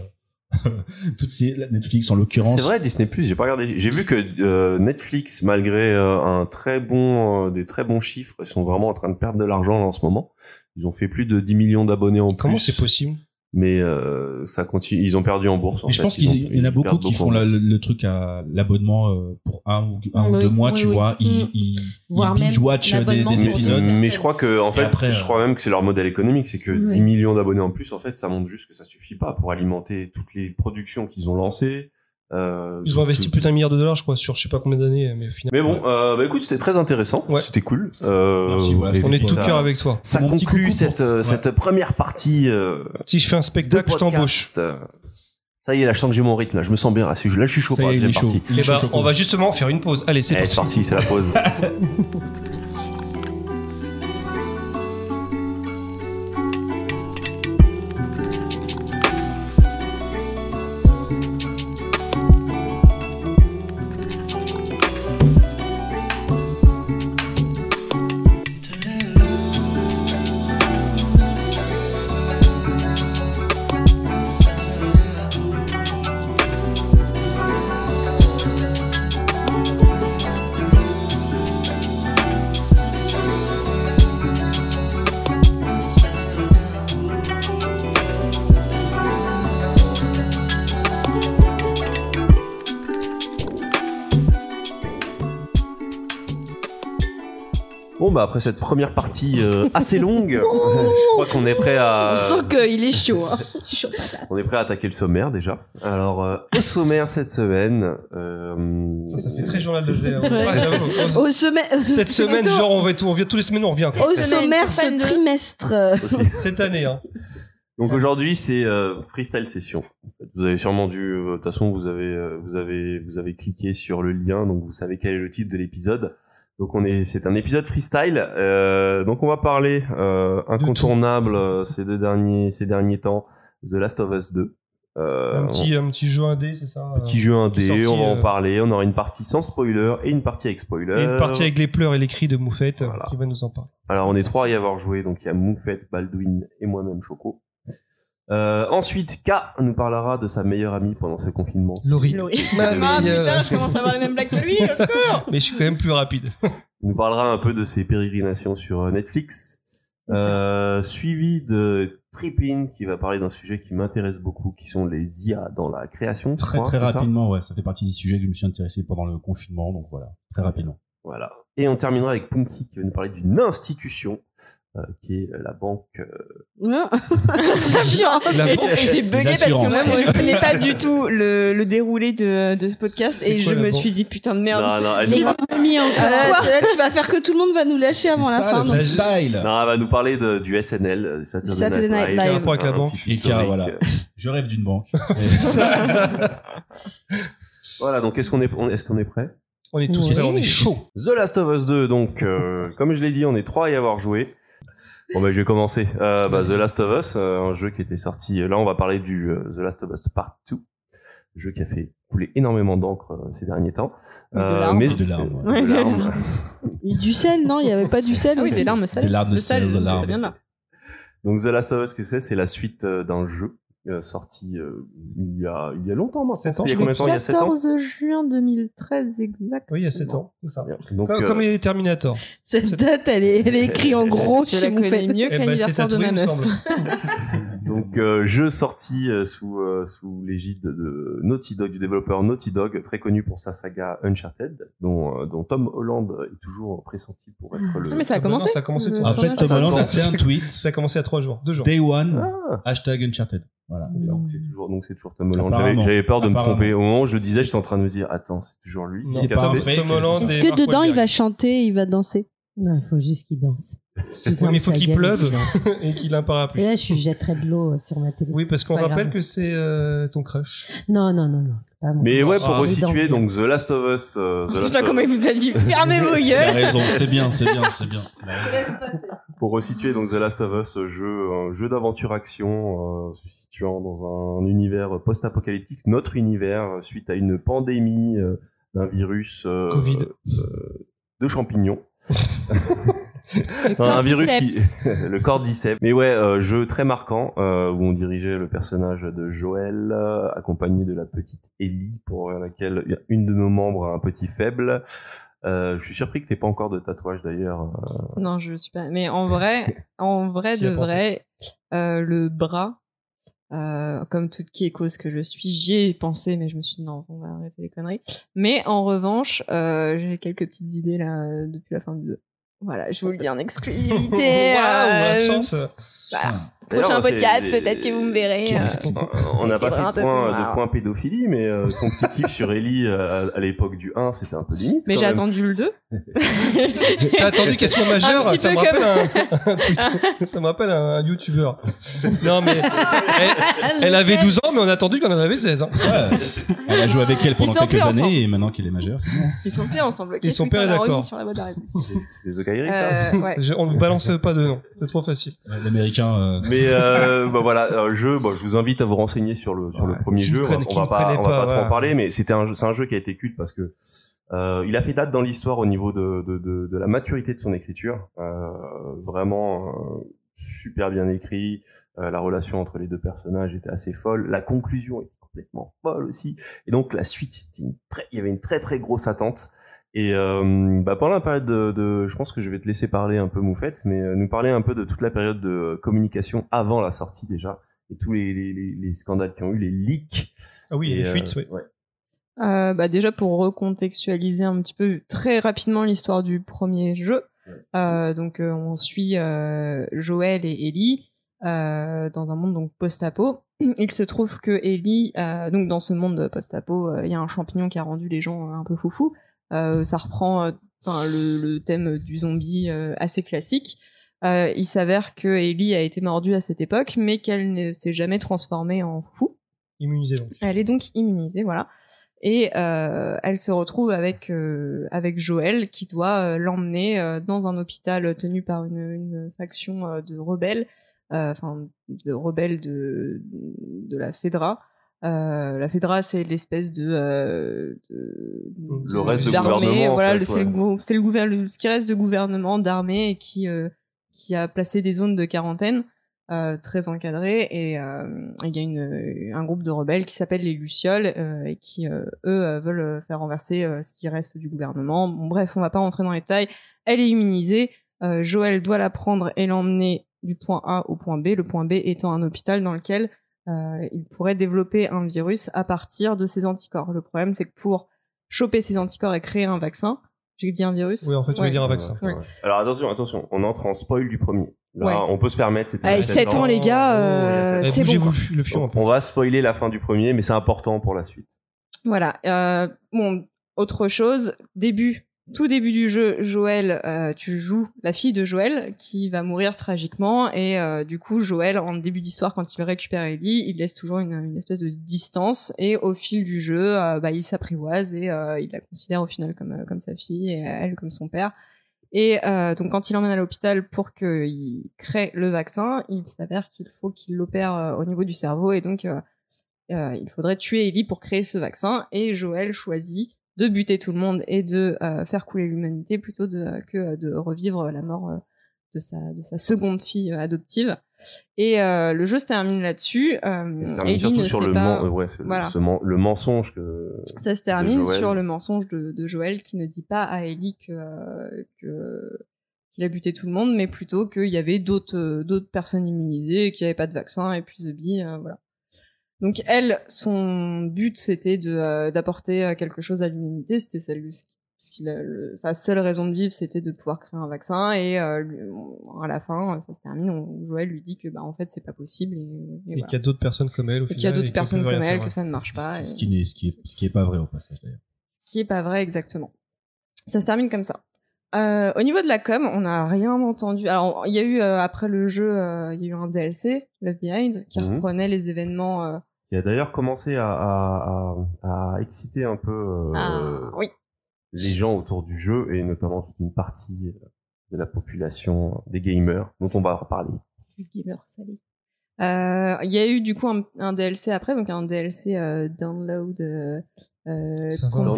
toutes ces Netflix en l'occurrence. C'est vrai, Disney Plus, j'ai pas regardé. J'ai vu que euh, Netflix, malgré euh, un très bon, euh, des très bons chiffres, ils sont vraiment en train de perdre de l'argent en ce moment. Ils ont fait plus de 10 millions d'abonnés en Comment plus. c'est possible? Mais euh, ça continue. Ils ont perdu en bourse. En Mais je fait. pense qu'il y en a beaucoup qui font la- le, le truc à l'abonnement euh, pour un ou, un ou deux mois, oui, tu oui. vois. Ils, Mm. ils, Voire ils même binge-watch des, épisodes. Mais je crois que en Et fait, après, je euh, crois même que c'est leur modèle économique, c'est que Oui. 10 millions d'abonnés en plus, en fait, ça montre juste que ça suffit pas pour alimenter toutes les productions qu'ils ont lancées. Euh, Ils ont investi tout- plus d'un milliard de dollars, je crois, sur je sais pas combien d'années, mais au final. Mais bon, euh, bah écoute, c'était très intéressant. Ouais. C'était cool. Euh, Merci, voilà. et on est tout cœur avec toi. Ça Mon conclut pour- cette, euh, Ouais. première partie euh, Si je fais un spectacle, je t'embauche. Euh, Ça y est, là, je sens que j'ai mon rythme. Là, je me sens bien. Là, je là, je suis chaud pour la il est deuxième partie. Il est Eh chaud, ben, on va justement faire une pause. Allez, c'est parti. parti, c'est la pause. après cette première partie euh, assez longue, je crois qu'on est prêt à. On sent qu'il est chaud. hein. Chaud patate. On est prêt à attaquer le sommaire déjà. Alors, euh, au sommaire cette semaine. Euh, Ça, ça, c'est très journal de Ouais. Ouais. Au sommet- Cette semaine, genre, on va tout, on vient tous les semaines, on revient. quoi. Au sommaire ce de- trimestre. aussi. Cette année, hein. Donc aujourd'hui c'est euh, freestyle session. Vous avez sûrement dû, euh, de toute façon vous avez, euh, vous avez, vous avez cliqué sur le lien, donc vous savez quel est le titre de l'épisode. Donc on est, c'est un épisode freestyle. Euh, donc on va parler euh, incontournable euh, ces deux derniers, ces derniers temps, The Last of Us 2. Euh, Un petit, un petit jeu indé, c'est ça euh, petit jeu indé, sorti, on va en parler. On aura une partie sans spoiler et une partie avec spoiler. Et une partie avec les pleurs et les cris de Moufette Voilà. qui va nous en parler. Alors on est trois à y avoir joué, donc il y a Moufette, Baldwin et moi-même Choco. Euh, ensuite, K nous parlera de sa meilleure amie pendant ce confinement. Laurie. Laurie. Bah, Ah mais, euh, putain, je commence à avoir les mêmes blagues que lui, au secours Mais je suis quand même plus rapide. Il nous parlera un peu de ses pérégrinations sur euh, Netflix. Euh, suivi de Trippin qui va parler d'un sujet qui m'intéresse beaucoup, qui sont les IA dans la création. Très crois, très c'est ça rapidement, ouais. Ça fait partie des sujets que je me suis intéressé pendant le confinement, donc voilà, très rapidement. Voilà. Et on terminera avec Punky qui va nous parler d'une institution euh, qui est la banque. euh, Ah. Chiant. La banque. et j'ai bugué parce que moi, moi, je connais pas du tout le, le déroulé de, de ce podcast et quoi, je me banque suis dit putain de merde. Non, non, elle, économies encore. Euh, là, tu vas faire que tout le monde va nous lâcher avant C'est la ça, fin. le donc- freestyle. non, elle va nous parler de, du SNL, euh, Saturday, Saturday Night Night Live. Rapport avec la banque. K, voilà. Je rêve d'une banque. Voilà, donc est-ce qu'on est, est-ce qu'on est prêt? On est tous Oui. prêts, on est chaud. The Last of Us 2, donc, euh, comme je l'ai dit, on est trois à y avoir joué. Bon, bah, je vais commencer. Euh, bah, The Last of Us, euh, un jeu qui était sorti. Là, on va parler du euh, The Last of Us Part 2. jeu qui a fait couler énormément d'encre euh, ces derniers temps. De larmes. mais de larmes, euh, ouais. de larmes. Du sel, non Il n'y avait pas du sel Ah oui, des larmes salées. Des larmes de Le sel, sel, de larmes. Donc The Last of Us, que c'est? C'est la suite euh, d'un jeu euh, sorti euh, il y a il y a longtemps maintenant. Sept ans, il y a je combien de temps Il y a 7 ans. 14 juin 2013 exact. Oui, il y a 7 ans, c'est ça. Donc Comme, euh, comme les Terminator. Cette date, elle est, elle est écrite en gros Je chez la connais mieux que Eh c'est l'anniversaire de ma meuf. Donc euh, jeu sorti euh, sous euh, sous l'égide de Naughty Dog du développeur Naughty Dog très connu pour sa saga Uncharted dont euh, dont Tom Holland est toujours pressenti pour être le Ah, mais ça a non, commencé. ça a commencé Le tout En fait. Tom Holland a fait un tweet. Ça a commencé à 3 jours, 2 jours. Day one, Ah, hashtag Uncharted. Voilà. donc c'est toujours donc c'est toujours Tom Holland. J'avais peur de me tromper au moment où je le disais, j'étais en train de me dire attends, c'est toujours lui. Est-ce que dedans, il va chanter, il va danser? Non, il faut juste qu'il danse. Mais il faut qu'il pleuve et qu'il a un parapluie. Et là, je jetterai de l'eau euh, sur ma télé. Oui, parce qu'on pas rappelle grave. que c'est euh, ton crush. Non, non, non, non, c'est pas mon. Mais ouais, pour resituer, donc The Last of Us, euh, The Last Putain, of- comment il vous a dit fermez vos Il a raison, c'est bien, c'est bien, c'est bien. pour resituer donc The Last of Us, jeu, un jeu d'aventure action euh, se situant dans un univers post-apocalyptique, notre univers euh, suite à une pandémie euh, d'un virus euh, Covid. euh, de champignons. Un virus qui le cordyceps. Mais ouais, euh, jeu très marquant euh, où on dirigeait le personnage de Joël euh, accompagné de la petite Ellie pour laquelle une de nos membres a un petit faible. Je suis surpris que t'aies pas encore de tatouage d'ailleurs. Non, je suis pas. Mais en vrai, en vrai de vrai, le bras, euh, comme toute qui est cause que je suis, j'y ai pensé, mais je me suis dit non, on va arrêter les conneries. Mais en revanche, euh, j'ai quelques petites idées là depuis la fin du 2. Voilà, je vous le dis en exclusivité. Waouh, la euh, chance. bah, prochain podcast, peut-être que vous me verrez. Euh. On n'a pas fait de point, de point pédophilie, mais euh, ton petit kiff sur Ellie euh, à, l'époque du 1, c'était un peu limite. Mais j'ai attendu le 2. T'as attendu qu'elle soit majeure, ça me rappelle un, ça me rappelle un, un youtubeur. Non mais elle, elle avait 12 ans, mais on a attendu qu'on en avait 16. hein. Ouais. Elle a joué avec elle pendant quelques années ensemble. et maintenant qu'il est majeur, c'est bon. Ils sont plus ensemble. Ils sont remis d'accord. Sur la raison. C'est- Kairi, ça On ne balance pas de nom, c'est trop facile. L'américain. Mais euh, bah voilà, un jeu. Bon, je vous invite à vous renseigner sur le sur Ouais. le premier jeu. On va, pas on va pas, pas trop en parler, mais c'était un c'est un jeu qui a été culte parce que euh, il a fait date dans l'histoire au niveau de de, de de la maturité de son écriture. Euh, vraiment euh, super bien écrit. Euh, la relation entre les deux personnages était assez folle. La conclusion était complètement folle aussi. Et donc la suite, c'était une très, il y avait une très très grosse attente. Et euh, bah, pendant la période de, de, je pense que je vais te laisser parler un peu Moufette, mais euh, nous parler un peu de toute la période de communication avant la sortie déjà et tous les, les, les, les scandales qui ont eu, les leaks. Ah oui, Et, les euh, fuites, oui. ouais. Euh, bah déjà pour recontextualiser un petit peu très rapidement l'histoire du premier jeu. Euh, donc euh, on suit euh, Joël et Ellie euh, dans un monde donc post-apo. Il se trouve que Ellie, euh, donc dans ce monde post-apo, euh, il y a un champignon qui a rendu les gens un peu foufous. Euh, ça reprend euh, le, le thème du zombie euh, assez classique. Il s'avère que Ellie a été mordue à cette époque, mais qu'elle ne s'est jamais transformée en foufou. Immunisé donc. Elle est donc immunisée, voilà. Et euh, elle se retrouve avec euh, avec Joël qui doit euh, l'emmener dans un hôpital tenu par une, une faction de rebelles, enfin de rebelles de de la Fedra. Euh, la Fedra, c'est l'espèce de, euh, de- Le reste de gouvernement, en Voilà, fait, c'est ouais. le, gouvernement, ce qui reste de gouvernement d'armée qui euh, qui a placé des zones de quarantaine très encadrées et il y a une, un groupe de rebelles qui s'appelle les Lucioles et qui eux veulent faire renverser ce qui reste du gouvernement. Bon, bref, on va pas rentrer dans les détails. Elle est immunisée. Joël doit la prendre et l'emmener du point A au point B. Le point B étant un hôpital dans lequel euh, il pourrait développer un virus à partir de ses anticorps. Le problème, c'est que pour choper ces anticorps et créer un vaccin, j'ai dit un virus. Oui, en fait, tu veux Ouais. dire un vaccin. Ouais, ouais. Alors attention, attention, on entre en spoil du premier. Là, Ouais. on peut se permettre. c'était Allez, il y a 7 sept ans, les gars, Oh, euh, c'est bon. Quoi. le, fion. On va spoiler la fin du premier, mais c'est important pour la suite. Voilà. Euh, bon, autre chose, début, tout début du jeu, Joël, euh, tu joues la fille de Joël qui va mourir tragiquement et euh, du coup, Joël, en début d'histoire, quand il récupère Ellie, il laisse toujours une, espèce de distance et au fil du jeu, euh, bah, il s'apprivoise et il la considère au final comme, comme sa fille et elle comme son père. Et donc quand il l'emmène à l'hôpital pour qu'il crée le vaccin, il s'avère qu'il faut qu'il l'opère au niveau du cerveau et donc il faudrait tuer Ellie pour créer ce vaccin. Et Joël choisit de buter tout le monde et de euh, faire couler l'humanité plutôt de, que de revivre la mort euh, de, sa, de sa seconde fille euh, adoptive. Et euh, le jeu se termine là-dessus. Euh, Et ça termine surtout sur le, pas- men- ouais, le- men- mensonge que. Ça se termine sur le mensonge de, de Joël qui ne dit pas à Ellie que, euh, que- qu'il a buté tout le monde, mais plutôt qu'il y avait d'autres euh, d'autres personnes immunisées, qu'il n'y avait pas de vaccin, et puis The Bee, euh, voilà. Donc elle, son but c'était de euh, d'apporter euh, quelque chose à l'humanité, c'était celle ce qu'il a- le- sa seule raison de vivre, c'était de pouvoir créer un vaccin. Et euh, lui- on- à la fin, ça se termine. On, Joël lui dit que bah en fait c'est pas possible et, et Et voilà. qu'il y a d'autres personnes comme elle au Et qu'il y a d'autres personnes comme elle que ça ne marche pas. Ce et- qui n'est ce qui est ce qui est pas vrai au passage d'ailleurs. qui est pas vrai exactement. Ça se termine comme ça. Euh, au niveau de la com, on n'a rien entendu. Alors, il y a eu euh, après le jeu, euh, il y a eu un DLC, Left Behind, qui Mhm. reprenait les événements. Qui a d'ailleurs commencé à, à, à, à exciter un peu ah, oui, les gens autour du jeu et notamment toute une partie de la population des gamers dont on va reparler. du gamer Euh, Il y a eu du coup un, un DLC après, donc un DLC euh, download euh, euh, content.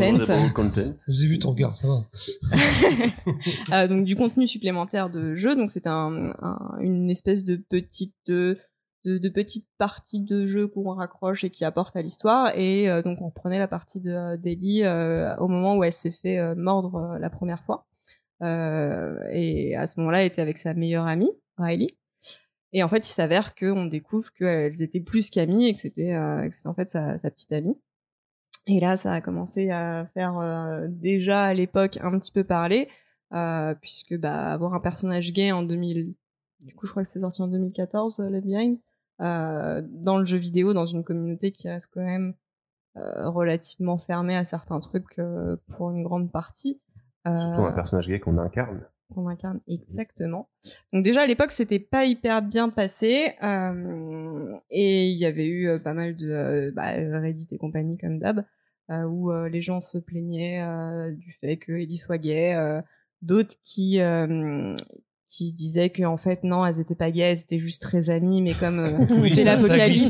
Content. J'ai vu ton regard, ça va. Euh, donc du contenu supplémentaire de jeu. Donc c'était un, un- une espèce de petite de, de petite partie de jeu qu'on raccroche et qui apporte à l'histoire. Et euh, donc on reprenait la partie de d'Ellie euh, au moment où elle s'est fait euh, mordre euh, la première fois. Euh, et à ce moment-là, elle était avec sa meilleure amie, Riley. Et en fait, il s'avère qu'on découvre qu'elles étaient plus qu'amies et que c'était euh, en fait sa, sa petite amie. Et là, ça a commencé à faire euh, déjà à l'époque un petit peu parler, euh, puisque bah, avoir un personnage gay en 2000, du coup, je crois que c'est sorti en 2014, euh, Left Behind, dans le jeu vidéo, dans une communauté qui reste quand même relativement fermée à certains trucs pour une grande partie. Surtout un personnage gay qu'on incarne. Qu'on incarne exactement. Donc déjà à l'époque c'était pas hyper bien passé euh, et il y avait eu euh, pas mal de euh, bah, Reddit et compagnie comme d'hab euh, où les gens se plaignaient du fait que Ellie soit gay, d'autres qui qui disaient que en fait non elles étaient pas gays, elles étaient juste très amies mais comme euh, Oui, c'est l'apocalypse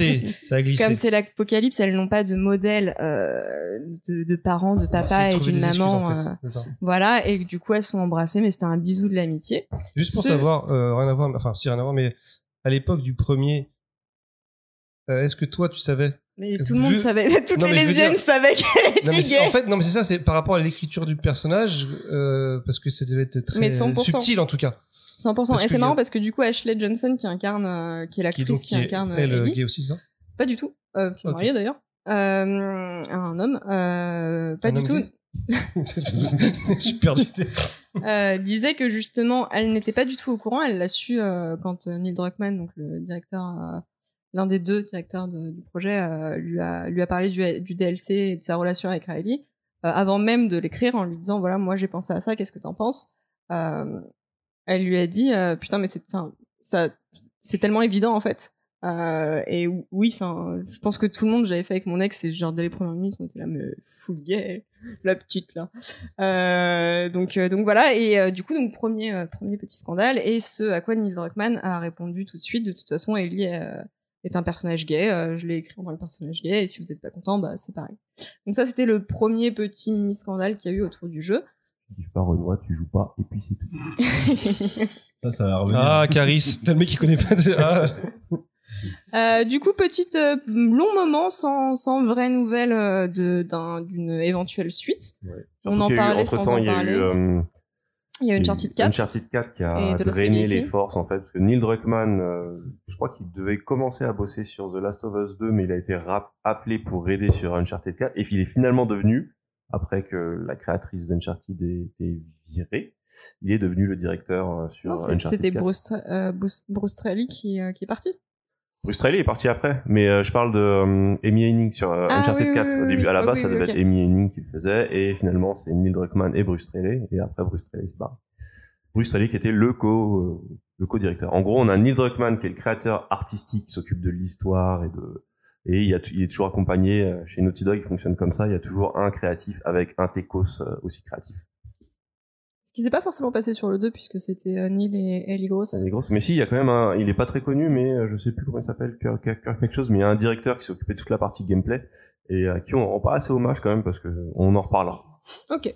comme c'est l'apocalypse, elles n'ont pas de modèle euh, de, de parents, de papa et d'une excuses, maman. en fait, euh, voilà, et du coup elles sont embrassées, mais c'était un bisou de l'amitié. Juste pour Ce- savoir, rien à voir, enfin si rien à voir, mais à l'époque du premier, est-ce que toi tu savais Mais tout le monde je- savait, toutes Non, les lesbiennes dire- savaient qu'elle était non mais, c'est- gay. en fait, non mais c'est ça, c'est par rapport à l'écriture du personnage, euh, parce que ça devait être très Mais 100%. subtil en tout cas. 100%. parce et c'est a- marrant parce que du coup Ashley Johnson qui incarne, euh, qui est Qui, l'actrice qui, qui est, incarne elle euh, Ellie, gay aussi, ça pas du tout, euh, qui est Ok. mariée d'ailleurs, euh, un homme, euh, pas Un du homme tout. Je suis perdu. euh, disait que justement, elle n'était pas du tout au courant. Elle l'a su euh, quand Neil Druckmann, donc le directeur, euh, l'un des deux directeurs du projet, euh, lui a lui a parlé du, DLC et de sa relation avec Riley euh, avant même de l'écrire, en lui disant voilà, moi j'ai pensé à ça, qu'est-ce que t'en penses? Euh, Elle lui a dit putain, mais c'est, ça, c'est tellement évident en fait. Et oui, je pense que tout le monde, j'avais fait avec mon ex, et genre dès les premières minutes, on était là, mais full la petite là. Donc, donc voilà, et du coup, donc premier, premier petit scandale, et ce à quoi Neil Druckmann a répondu tout de suite. De toute façon, Ellie est un personnage gay. euh, je l'ai écrit en tant que personnage gay, et si vous n'êtes pas content, bah c'est pareil. Donc ça, c'était le premier petit mini scandale qu'il y a eu autour du jeu. Tu kiffes pas Renoir, tu joues pas, et puis c'est tout. Ça, ça va revenir. Ah, Caris, t'as le mec qui connaît pas. Ah. Euh, du coup, petite euh, long moment sans, sans vraie nouvelle euh, d'une éventuelle suite. On en parlait sans en il y a parler. eu, euh, Il y a Uncharted 4. Uncharted 4 qui a drainé les forces en fait parce que Neil Druckmann euh, je crois qu'il devait commencer à bosser sur The Last of Us 2 mais il a été appelé pour aider sur Uncharted 4 et il est finalement devenu après que la créatrice d'Uncharted ait été virée il est devenu le directeur euh, sur Non, Uncharted C'était 4 Bruce, euh, Bruce, Bruce Straley qui, euh, qui est parti. Bruce est parti après mais euh, je parle de euh, Amy Hennig sur euh, Ah, Uncharted oui, 4 oui, au début à la base ça devait être Amy Hennig qui le faisait et finalement c'est Neil Druckmann et Bruce Straley et après Bruce Straley c'est barré Bruce Straley qui était le co euh, le co-directeur. En gros, on a Neil Druckmann qui est le créateur artistique qui s'occupe de l'histoire et de et il, y a, il est toujours accompagné euh, chez Naughty Dog, il fonctionne comme ça, il y a toujours un créatif avec un techos euh, aussi créatif. Qui s'est pas forcément passé sur le 2 puisque c'était euh, Neil et Ellie Gross. Elle est grosse. Mais si, il y a quand même un, il est pas très connu, mais euh, je sais plus comment il s'appelle, quelque chose, mais il y a un directeur qui s'est occupé de toute la partie gameplay et à qui on rend pas assez hommage quand même parce que on en reparlera. Ok.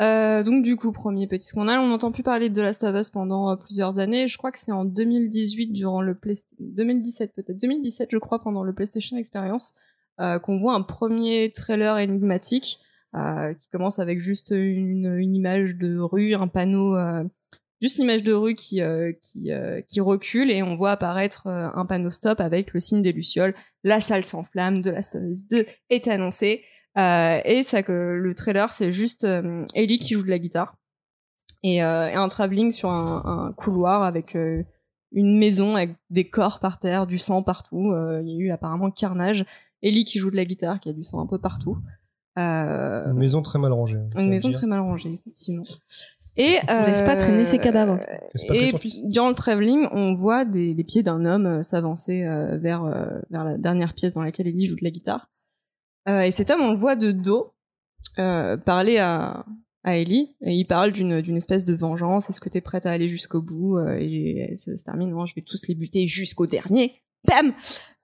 Euh, donc du coup, premier petit scandale, on n'entend plus parler de The Last of Us pendant euh, plusieurs années. Je crois que c'est en 2018, durant le Play 2017 peut-être, 2017 je crois, pendant le PlayStation Experience, euh, qu'on voit un premier trailer énigmatique euh, qui commence avec juste une, image de rue, un panneau, euh, juste une image de rue qui euh, recule et on voit apparaître un panneau stop avec le signe des lucioles. La salle s'enflamme, The Last of Us 2 est annoncé. Euh, et le trailer c'est juste Ellie qui joue de la guitare et, un travelling sur un, couloir avec une maison avec des corps par terre, du sang partout. Il y a eu apparemment carnage. Ellie qui joue de la guitare, qui a du sang un peu partout. Euh, Une maison très mal rangée. hein, une maison dire. très mal rangée, effectivement. Et On laisse pas traîner ses cadavres. Et ton fils. durant le travelling, on voit des, les pieds d'un homme euh, s'avancer euh, vers euh, vers la dernière pièce dans laquelle Ellie joue de la guitare. Euh, et cet homme, on le voit de dos euh, parler à à Ellie et il parle d'une d'une espèce de vengeance. Est-ce que t'es prête à aller jusqu'au bout? Euh, Et ça se termine. Non, je vais tous les buter jusqu'au dernier. Bam.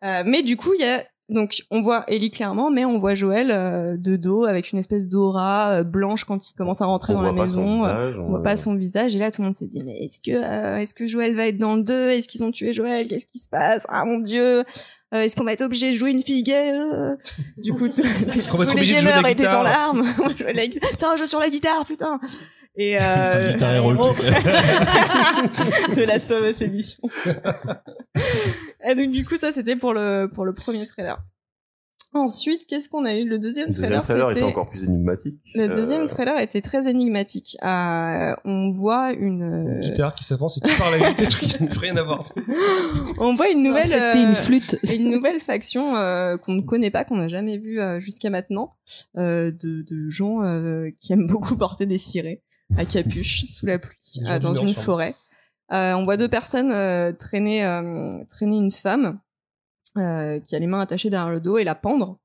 Euh, mais du coup, il y a donc on voit Ellie clairement, mais on voit Joël euh, de dos avec une espèce d'aura euh, blanche quand il commence à rentrer on dans la voit pas son maison. visage, On voit pas son visage et là tout le monde s'est dit mais est-ce que euh, est-ce que Joël va être dans le 2 Est-ce qu'ils ont tué Joël? Qu'est-ce qui se passe? Ah mon dieu! Euh, Est-ce qu'on va être obligé de jouer une fille gay euh Du coup tous les obligé de jouer de gamers étaient en larmes. Tiens, un jeu sur la guitare putain et euh, héros, de la Last of Us édition. et donc du coup ça c'était pour le pour le premier trailer. Ensuite, qu'est-ce qu'on a eu? Le deuxième Le deuxième trailer, trailer était encore plus énigmatique. le deuxième Euh, trailer était très énigmatique. Euh, on voit une, Une guitare qui s'avance et qui parle avec des trucs qui n'ont rien à voir. on voit une nouvelle, C'était euh, une flûte. une nouvelle faction euh, qu'on ne connaît pas, qu'on n'a jamais vue euh, jusqu'à maintenant, euh, de, de gens euh, qui aiment beaucoup porter des cirés à capuche sous la pluie dans une forêt. Euh, on voit deux personnes euh, traîner, euh, traîner une femme qui a les mains attachées derrière le dos et la pendre.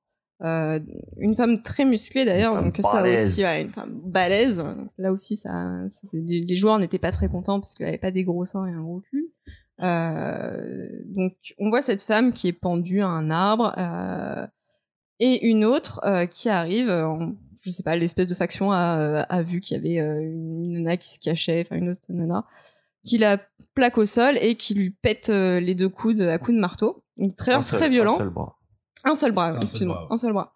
Euh, une femme très musclée d'ailleurs, donc ça aussi, ouais, une femme balèze. Donc Là aussi, ça, les joueurs n'étaient pas très contents parce qu'elle avait pas des gros seins et un gros cul. Euh, donc on voit cette femme qui est pendue à un arbre euh, et une autre qui arrive. euh, je sais pas, l'espèce de faction a, a vu qu'il y avait euh, une nana qui se cachait, enfin une autre nana, qui la plaque au sol et qui lui pète euh, les deux coudes à coups de marteau. Donc un très seul- très violent. un seul bras. Un seul bras, excuse-moi, un seul bras.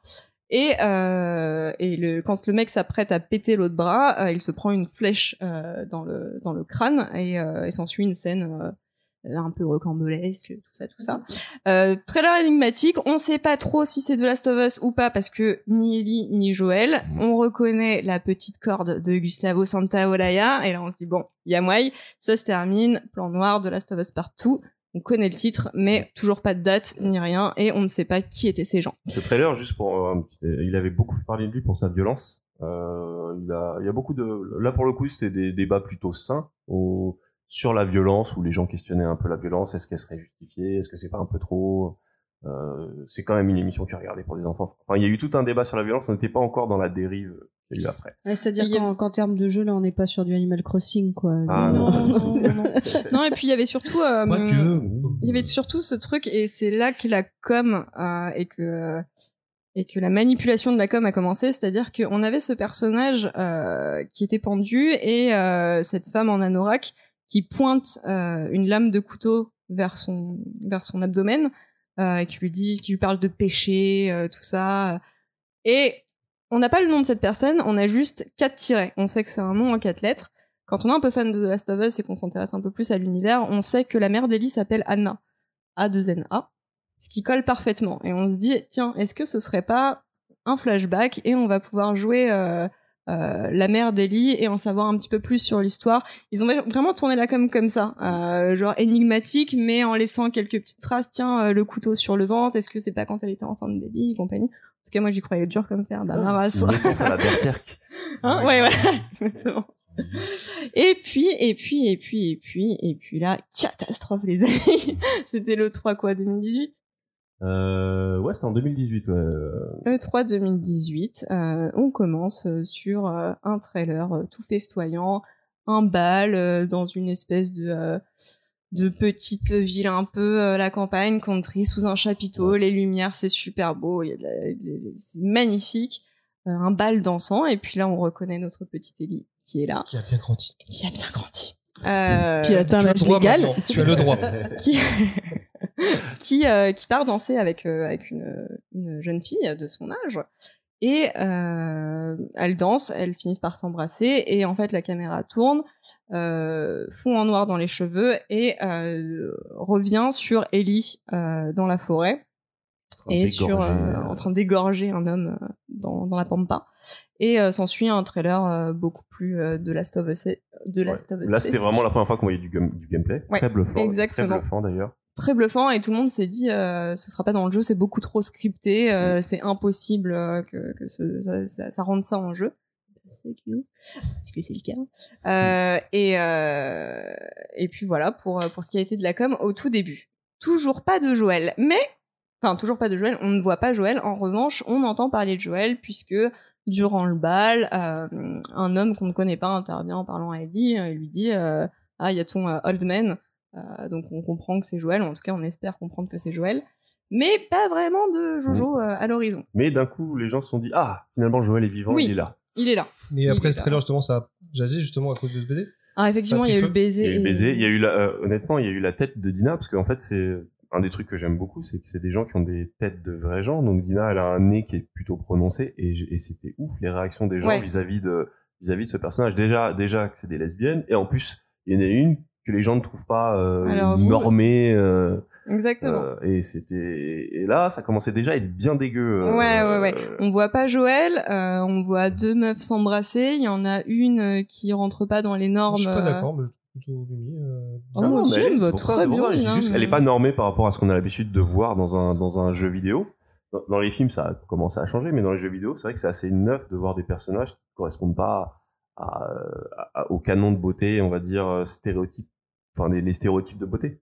Et, euh, et le, quand le mec s'apprête à péter l'autre bras, euh, il se prend une flèche euh, dans, le, dans le crâne et, euh, et s'ensuit une scène euh, un peu rocambolesque, tout ça, tout ça. Euh, trailer énigmatique, on sait pas trop si c'est The Last of Us ou pas parce que ni Ellie ni Joël, Mhm. on reconnaît la petite corde de Gustavo Santaolalla et là on se dit bon, il y a moyen, ça se termine, plan noir, The Last of Us partout. On connaît le titre, mais toujours pas de date ni rien, et on ne sait pas qui étaient ces gens. Ce trailer, juste pour euh, un petit- il avait beaucoup parler de lui pour sa violence. Euh, il, a, il y a beaucoup de, là pour le coup, c'était des débats plutôt sains au, sur la violence où les gens questionnaient un peu la violence. Est-ce qu'elle serait justifiée Est-ce que c'est pas un peu trop euh, C'est quand même une émission qui est regardée pour des enfants. Enfin, il y a eu tout un débat sur la violence. On n'était pas encore dans la dérive qu'il y a eu après. Ouais, C'est-à-dire Il y a- qu'en termes de jeu, là, on n'est pas sur du Animal Crossing, quoi. Ah, non, non. non, non, non. Non, et puis il y avait surtout, euh, Quoique. il y avait surtout ce truc, et c'est là que la com euh, et que et que la manipulation de la com a commencé, c'est-à-dire qu'on avait ce personnage euh, qui était pendu et euh, cette femme en anorak qui pointe euh, une lame de couteau vers son vers son abdomen euh, et qui lui dit, qui lui parle de péché, euh, tout ça. Et on n'a pas le nom de cette personne, on a juste quatre tirets. On sait que c'est un nom en quatre lettres. Quand on est un peu fan de The Last of Us et qu'on s'intéresse un peu plus à l'univers, on sait que la mère d'Ellie s'appelle Anna. A2NA. Ce qui colle parfaitement. Et on se dit, tiens, est-ce que ce serait pas un flashback et on va pouvoir jouer euh, la mère d'Ellie et en savoir un petit peu plus sur l'histoire. Ils ont vraiment tourné la com comme ça, euh, genre énigmatique, mais en laissant quelques petites traces. Tiens, euh, le couteau sur le ventre, est-ce que c'est pas quand elle était enceinte d'Ellie et compagnie? En tout cas, moi j'y croyais dur comme fer, bah ma race. À la berserk. Hein? ouais, voilà, exactement. Et puis, et puis, et puis, et puis, et puis là, catastrophe les amis. C'était le 3 quoi, 2018 Euh, ouais, c'était en 2018. Ouais. Euh, Le 3 2018, euh, on commence euh, sur euh, un trailer euh, tout festoyant un bal euh, dans une espèce de euh, de petite ville un peu euh, la campagne, country, sous un chapiteau, les lumières, c'est super beau, il y a de la- de- c'est magnifique, Euh, un bal dansant, et puis là on reconnaît notre petite Ellie qui est là, Qui a bien grandi. qui a bien grandi. Euh, Qui atteint l'âge légal. Tu as le droit. qui qui, euh, qui part danser avec euh, avec une, une jeune fille de son âge et euh, elles dansent, elles finissent par s'embrasser et en fait la caméra tourne, euh, fond en noir dans les cheveux et revient sur Ellie dans la forêt et sur en train d'égorger un homme dans, dans la pampa et s'ensuit un trailer beaucoup plus de Last of Us de Last of Us Là, c'était vraiment la première fois qu'on voyait du, gam- du gameplay. Ouais, très bluffant. exactement. Très bluffant d'ailleurs. Très bluffant et tout le monde s'est dit euh, ce sera pas dans le jeu, c'est beaucoup trop scripté, euh, c'est impossible euh, que, que ce- ça, ça, ça rende ça en jeu. Est-ce que c'est le cas? Euh, et, et puis voilà pour, pour ce qui a été de la com au tout début. Toujours pas de Joël, mais enfin toujours pas de Joël, on ne voit pas Joël. En revanche, on entend parler de Joël puisque durant le bal, un homme qu'on ne connaît pas intervient en parlant à Ellie et lui dit ah il y a ton old man donc on comprend que c'est Joël, ou en tout cas on espère comprendre que c'est Joël, mais pas vraiment de Jojo euh, à l'horizon. Mais d'un coup, les gens se sont dit Ah, finalement, Joël est vivant, Oui. il est là. Il est là. Mais après ce là. trailer, justement, ça a jasé justement à cause de ce BD. Ah effectivement il y a eu le baiser. Il y a eu baiser, il y a eu la, euh, honnêtement, il y a eu la tête de Dina, parce qu'en fait, c'est un des trucs que j'aime beaucoup, c'est que c'est des gens qui ont des têtes de vrais gens. Donc Dina, elle a un nez qui est plutôt prononcé, et, c'était ouf les réactions des gens Ouais. vis-à-vis de vis-à-vis de ce personnage. Déjà, déjà que c'est des lesbiennes, et en plus, il y en a une que les gens ne trouvent pas euh, normée. euh, Exactement. euh, et c'était et là, ça commençait déjà à être bien dégueu. euh, Ouais, ouais, ouais. euh, On voit pas Joël, euh, on voit deux meufs s'embrasser. Il y en a une qui rentre pas dans les normes. Je suis pas d'accord, mais plutôt euh, Oh, mais elle- va très bien, hein, juste, mais- elle est pas normée par rapport à ce qu'on a l'habitude de voir dans un, dans un jeu vidéo. Dans, dans les films, ça a commencé à changer, mais dans les jeux vidéo, c'est vrai que c'est assez neuf de voir des personnages qui correspondent pas à, à- à- au canon de beauté, on va dire, stéréotypes, enfin, les, stéréotypes de beauté.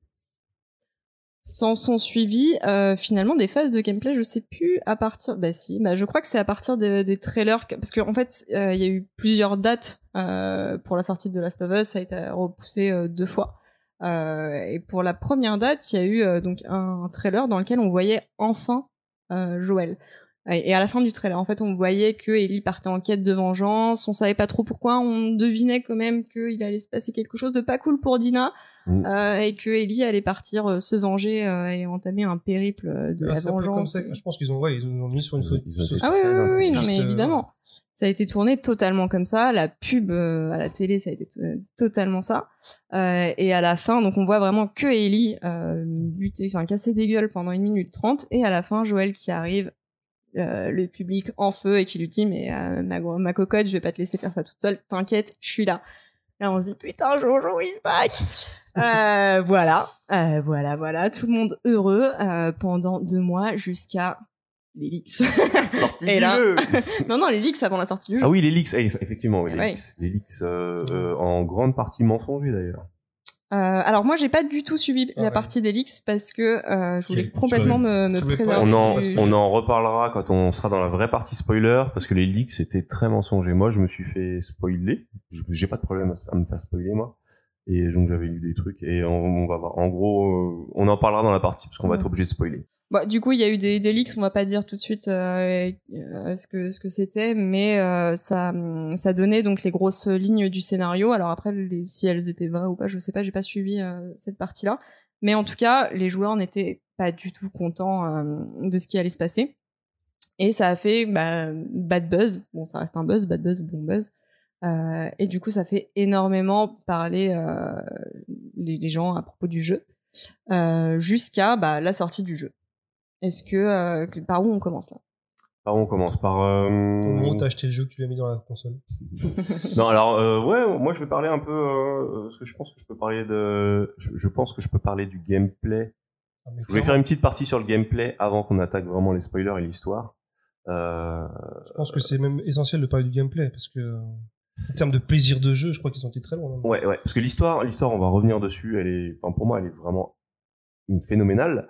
S'en sont suivis euh, finalement des phases de gameplay, je sais plus à partir. Bah si, bah je crois que c'est à partir des, trailers parce qu'en en fait euh, il y a eu plusieurs dates euh, pour la sortie de Last of Us, ça a été repoussé deux fois. Et pour la première date, il y a eu donc un trailer dans lequel on voyait enfin Joël. Et à la fin du trailer, en fait, on voyait que Ellie partait en quête de vengeance. On savait pas trop pourquoi. On devinait quand même qu'il allait se passer quelque chose de pas cool pour Dina. Mm. Euh, et que Ellie allait partir euh, se venger euh, et entamer un périple euh, de Ah, la peu comme vengeance. ça. Je pense qu'ils ont, ouais, ils ont mis sur une faute. Ah oui, oui, oui, oui, non, mais évidemment. Ça a été tourné totalement comme ça. La pub euh, à la télé, ça a été totalement ça. Euh, et à la fin, donc on voit vraiment que Ellie euh, buter, enfin casser des gueules pendant une minute trente. Et à la fin, Joël qui arrive, euh, le public en feu et qui lui dit mais euh, ma, cocotte, je vais pas te laisser faire ça toute seule. T'inquiète, je suis là. Là, on se dit putain, Jojo is back. Euh, voilà, Euh, voilà, voilà, tout le monde heureux euh, pendant deux mois jusqu'à les leaks. Sortie du là- jeu non, non, les leaks avant la sortie du jeu. Ah oui, les leaks, eh, effectivement, oui, les Ouais. leaks. Les leaks, euh, euh, en grande partie mensongers d'ailleurs. Euh, alors moi, j'ai pas du tout suivi Ah la ouais. partie des leaks parce que euh, je voulais complètement me, me préserver. On en, du- on en reparlera quand on sera dans la vraie partie spoiler, parce que les leaks c'était très mensonger. Moi, je me suis fait spoiler. Je- J'ai pas de problème à me faire spoiler, moi. Et donc, j'avais lu des trucs, et on, on va voir. En gros, euh, on en parlera dans la partie, parce qu'on va être obligé de spoiler. Bah, du coup, il y a eu des, des leaks. On va pas dire tout de suite euh, euh, ce que ce que c'était, mais euh, ça ça donnait donc les grosses lignes du scénario. Alors après, les- si elles étaient vraies ou pas, je sais pas. J'ai pas suivi euh, cette partie-là. Mais en tout cas, les joueurs n'étaient pas du tout contents de ce qui allait se passer. Et ça a fait bah, bad buzz. Bon, ça reste un buzz, bad buzz, bon buzz. Euh, et du coup, ça fait énormément parler euh, les, les gens à propos du jeu, euh, jusqu'à bah, la sortie du jeu. Est-ce que, euh, par où on commence là? Par où on commence? Par. euh, Au moment où t'as acheté le jeu que tu l'as mis dans la console. Non, alors euh, ouais, moi je vais parler un peu. Euh, parce que je pense que je peux parler de. Je, je pense que je peux parler du gameplay. Ah, Je voulais faire une petite partie sur le gameplay avant qu'on attaque vraiment les spoilers et l'histoire. Euh, Je pense que c'est même essentiel de parler du gameplay parce que en termes de plaisir de jeu, je crois qu'ils ont été très loin. hein. Ouais, ouais. Parce que l'histoire, l'histoire, on va revenir dessus. Elle est, enfin, pour moi, elle est vraiment phénoménale.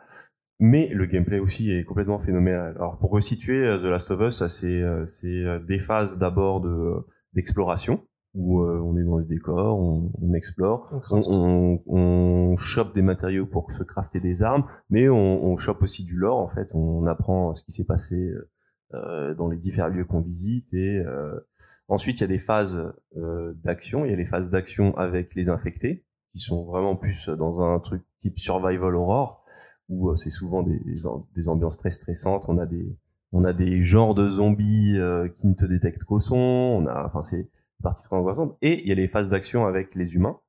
Mais le gameplay aussi est complètement phénoménal. Alors, pour resituer euh, The Last of Us, c'est, euh, c'est euh, des phases d'abord de, d'exploration, où on est dans les décors, on, on explore, On on, on, chope des matériaux pour se crafter des armes, mais on, chope aussi du lore en fait. On, apprend ce qui s'est passé dans les différents lieux qu'on visite et euh, ensuite il y a des phases euh, d'action. Il y a les phases d'action avec les infectés qui sont vraiment plus dans un truc type survival horror où euh, c'est souvent des, des, am- des ambiances très stressantes. On a des on a des genres de zombies euh, qui ne te détectent qu'au son. On a, enfin, c'est partie très angoissante. Et il y a les phases d'action avec les humains,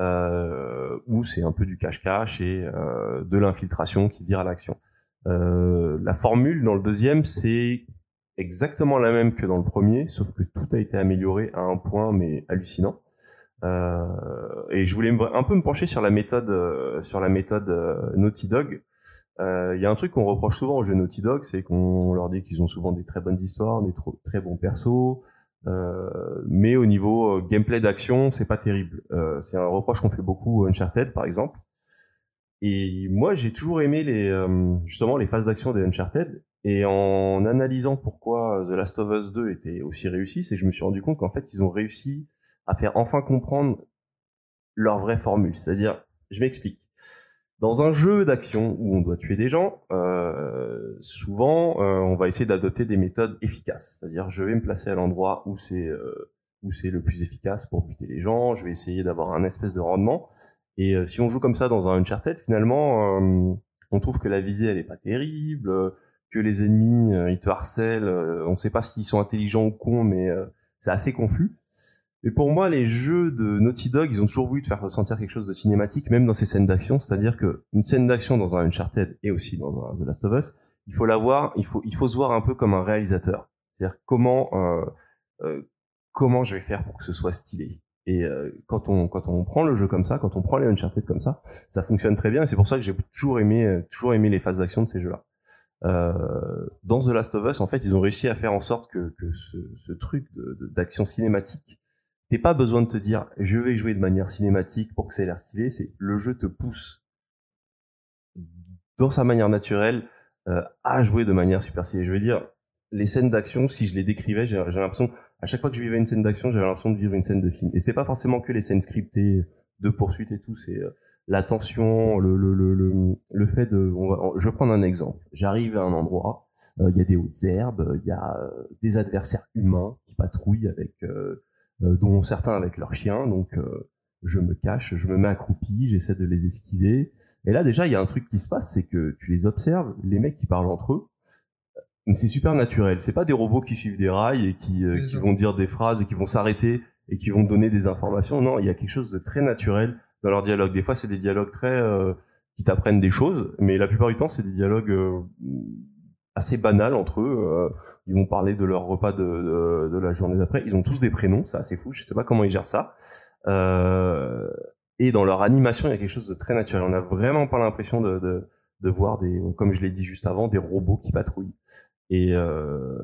euh, où c'est un peu du cache-cache et euh, de l'infiltration qui vire à l'action. Euh, la formule dans le deuxième, c'est exactement la même que dans le premier, sauf que tout a été amélioré à un point mais hallucinant. Euh, et je voulais un peu me pencher sur la méthode, euh, sur la méthode euh, Naughty Dog. Il y a un truc qu'on reproche souvent aux jeux Naughty Dog, c'est qu'on leur dit qu'ils ont souvent des très bonnes histoires, des très bons persos, mais au niveau gameplay d'action, c'est pas terrible. C'est un reproche qu'on fait beaucoup à Uncharted, par exemple. Et moi, j'ai toujours aimé les, euh, justement les phases d'action des Uncharted. Et en analysant pourquoi The Last of Us 2 était aussi réussi, c'est que je me suis rendu compte qu'en fait, ils ont réussi à faire enfin comprendre leur vraie formule. C'est-à-dire, je m'explique. Dans un jeu d'action où on doit tuer des gens, euh, souvent euh, on va essayer d'adopter des méthodes efficaces. C'est-à-dire, je vais me placer à l'endroit où c'est euh, où c'est le plus efficace pour buter les gens. Je vais essayer d'avoir un espèce de rendement. Et euh, si on joue comme ça dans un Uncharted, finalement, euh, on trouve que la visée elle est pas terrible, euh, que les ennemis euh, ils te harcèlent. euh, on sait pas s'ils sont intelligents ou cons, mais c'est assez confus. Et pour moi, les jeux de Naughty Dog, ils ont toujours voulu te faire ressentir quelque chose de cinématique, même dans ces scènes d'action. C'est-à-dire que une scène d'action dans un Uncharted et aussi dans un The Last of Us, il faut la voir, il faut, il faut se voir un peu comme un réalisateur. C'est-à-dire comment, comment je vais faire pour que ce soit stylé. Et euh, quand on quand on prend le jeu comme ça, quand on prend les Uncharted comme ça, ça fonctionne très bien. Et c'est pour ça que j'ai toujours aimé euh, toujours aimé les phases d'action de ces jeux-là. Euh, dans The Last of Us, en fait, ils ont réussi à faire en sorte que, que ce, ce truc de- de- d'action cinématique, t'es pas besoin de te dire je vais jouer de manière cinématique pour que ça ait l'air stylé. C'est le jeu te pousse dans sa manière naturelle euh, à jouer de manière super stylée. Je veux dire, les scènes d'action, si je les décrivais, j'ai l'impression, à chaque fois que je vivais une scène d'action, j'avais l'impression de vivre une scène de film. Et c'est pas forcément que les scènes scriptées de poursuite et tout, c'est euh, la tension, le, le, le, le, fait de... On va, je vais prendre un exemple. J'arrive à un endroit, euh, il y a des hautes herbes, il y a euh, des adversaires humains qui patrouillent avec... euh, dont certains avec leurs chiens, donc euh, je me cache, je me mets accroupi, j'essaie de les esquiver. Et là déjà, il y a un truc qui se passe, c'est que tu les observes, les mecs qui parlent entre eux, mais c'est super naturel. C'est pas des robots qui suivent des rails et qui, euh, qui vont dire des phrases et qui vont s'arrêter et qui vont donner des informations. Non, il y a quelque chose de très naturel dans leur dialogue. Des fois, c'est des dialogues très euh, qui t'apprennent des choses, mais la plupart du temps, c'est des dialogues euh, assez banals entre eux. Euh, ils vont parler de leur repas de, de, de la journée d'après. Ils ont tous des prénoms, c'est assez fou. Je sais pas comment ils gèrent ça. Euh, et dans leur animation, il y a quelque chose de très naturel. On n'a vraiment pas l'impression de, de, de voir des, comme je l'ai dit juste avant, des robots qui patrouillent. Et euh,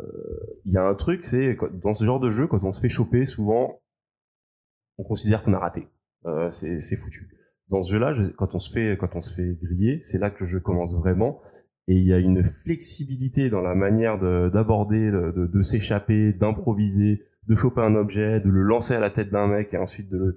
il y a un truc, c'est dans ce genre de jeu, quand on se fait choper, souvent, on considère qu'on a raté. Euh, c'est foutu. Dans ce jeu-là, je- quand on se fait quand on se fait griller, c'est là que le jeu commence vraiment. Et il y a une flexibilité dans la manière de- d'aborder, de, de, de s'échapper, d'improviser, de choper un objet, de le lancer à la tête d'un mec et ensuite de le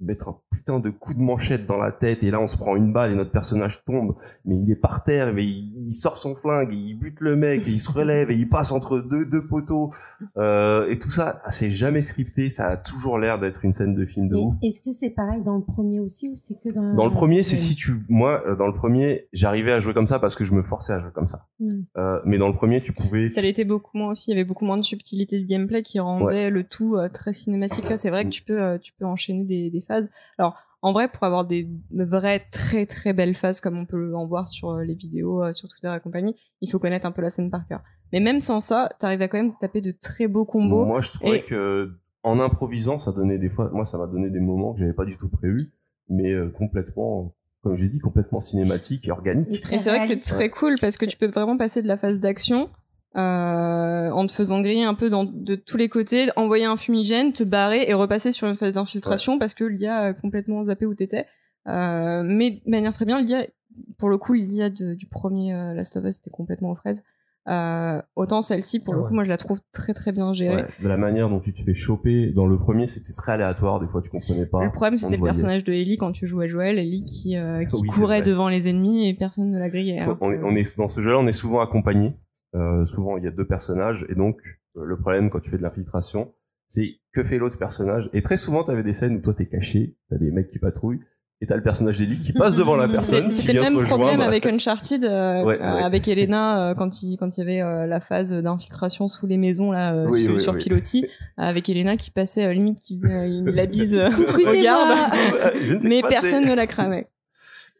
mettre un putain de coup de manchette dans la tête et là on se prend une balle et notre personnage tombe. Mais il est par terre mais il, il sort son flingue et il bute le mec et il se relève et il passe entre deux deux poteaux. Euh, et tout ça ah, c'est jamais scripté. Ça a toujours l'air d'être une scène de film de Et ouf. Est-ce que c'est pareil dans le premier aussi ou c'est que dans dans le premier c'est si tu moi euh, dans le premier j'arrivais à jouer comme ça parce que je me forçais à jouer comme ça. Mm. euh, mais dans le premier tu pouvais Ça l'était beaucoup moins aussi. Il y avait beaucoup moins de subtilité de gameplay qui rendait le tout euh, très cinématique. Là, c'est vrai que tu peux, euh, tu peux enchaîner des, des phases. Alors, en vrai, pour avoir des vraies très très belles phases comme on peut en voir sur euh, les vidéos, euh, sur Twitter et compagnie, il faut connaître un peu la scène par cœur. Mais même sans ça, t'arrives à quand même taper de très beaux combos. Moi, je trouvais Et- que en improvisant, ça donnait des fois, moi, ça m'a donné des moments que j'avais pas du tout prévus, mais euh, complètement, comme j'ai dit, complètement cinématique et organique. Et c'est vrai que c'est très cool parce que tu peux vraiment passer de la phase d'action euh, en te faisant griller un peu dans, de tous les côtés, envoyer un fumigène, te barrer et repasser sur une phase d'infiltration parce que l'IA a complètement zappé où t'étais. Euh, mais de manière très bien, l'IA, pour le coup, l'IA du premier euh, Last of Us, c'était complètement aux fraises. Autant celle-ci, pour Ah le ouais. coup, moi je la trouve très très bien gérée. Ouais, de la manière dont tu te fais choper. Dans le premier, c'était très aléatoire. Des fois, tu comprenais pas. Le problème, c'était le voyait. personnage de Ellie quand tu jouais à Joël, Ellie qui, qui Oui, c'est courait devant les ennemis et personne ne la grillait. Que- on est- dans ce jeu-là, on est souvent accompagné. Euh, souvent, il y a deux personnages, et donc euh, le problème quand tu fais de l'infiltration, c'est que fait l'autre personnage? Et très souvent, t'avais des scènes où toi t'es caché, t'as des mecs qui patrouillent, et t'as le personnage d'Ellie qui passe devant la personne, qui C'était le même problème rejoindre. avec Uncharted, euh, Ouais, ouais. avec Elena euh, quand il quand il y avait euh, la phase d'infiltration sous les maisons là euh, Oui, sur, oui, sur oui. Pilotis, avec Elena qui passait limite qui faisait une, la bise au garde, mais personne ne la cramait.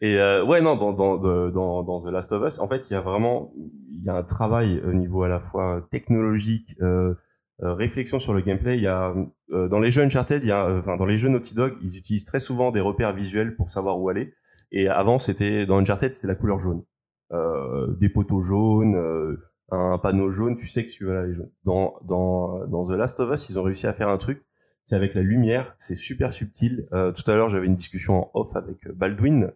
Et euh, ouais, non, dans, dans, dans, dans The Last of Us, en fait, il y a vraiment il y a un travail au niveau à la fois technologique, euh, euh, réflexion sur le gameplay. Il y a euh, dans les jeux Uncharted, il y a, euh, enfin dans les jeux Naughty Dog, ils utilisent très souvent des repères visuels pour savoir où aller. Et avant, c'était dans Uncharted, c'était la couleur jaune, des poteaux jaunes, un panneau jaune. Tu sais que tu vas aller jaune. Dans dans dans The Last of Us, ils ont réussi à faire un truc. C'est avec la lumière, c'est super subtil. Euh, tout à l'heure, j'avais une discussion en off avec Baldwin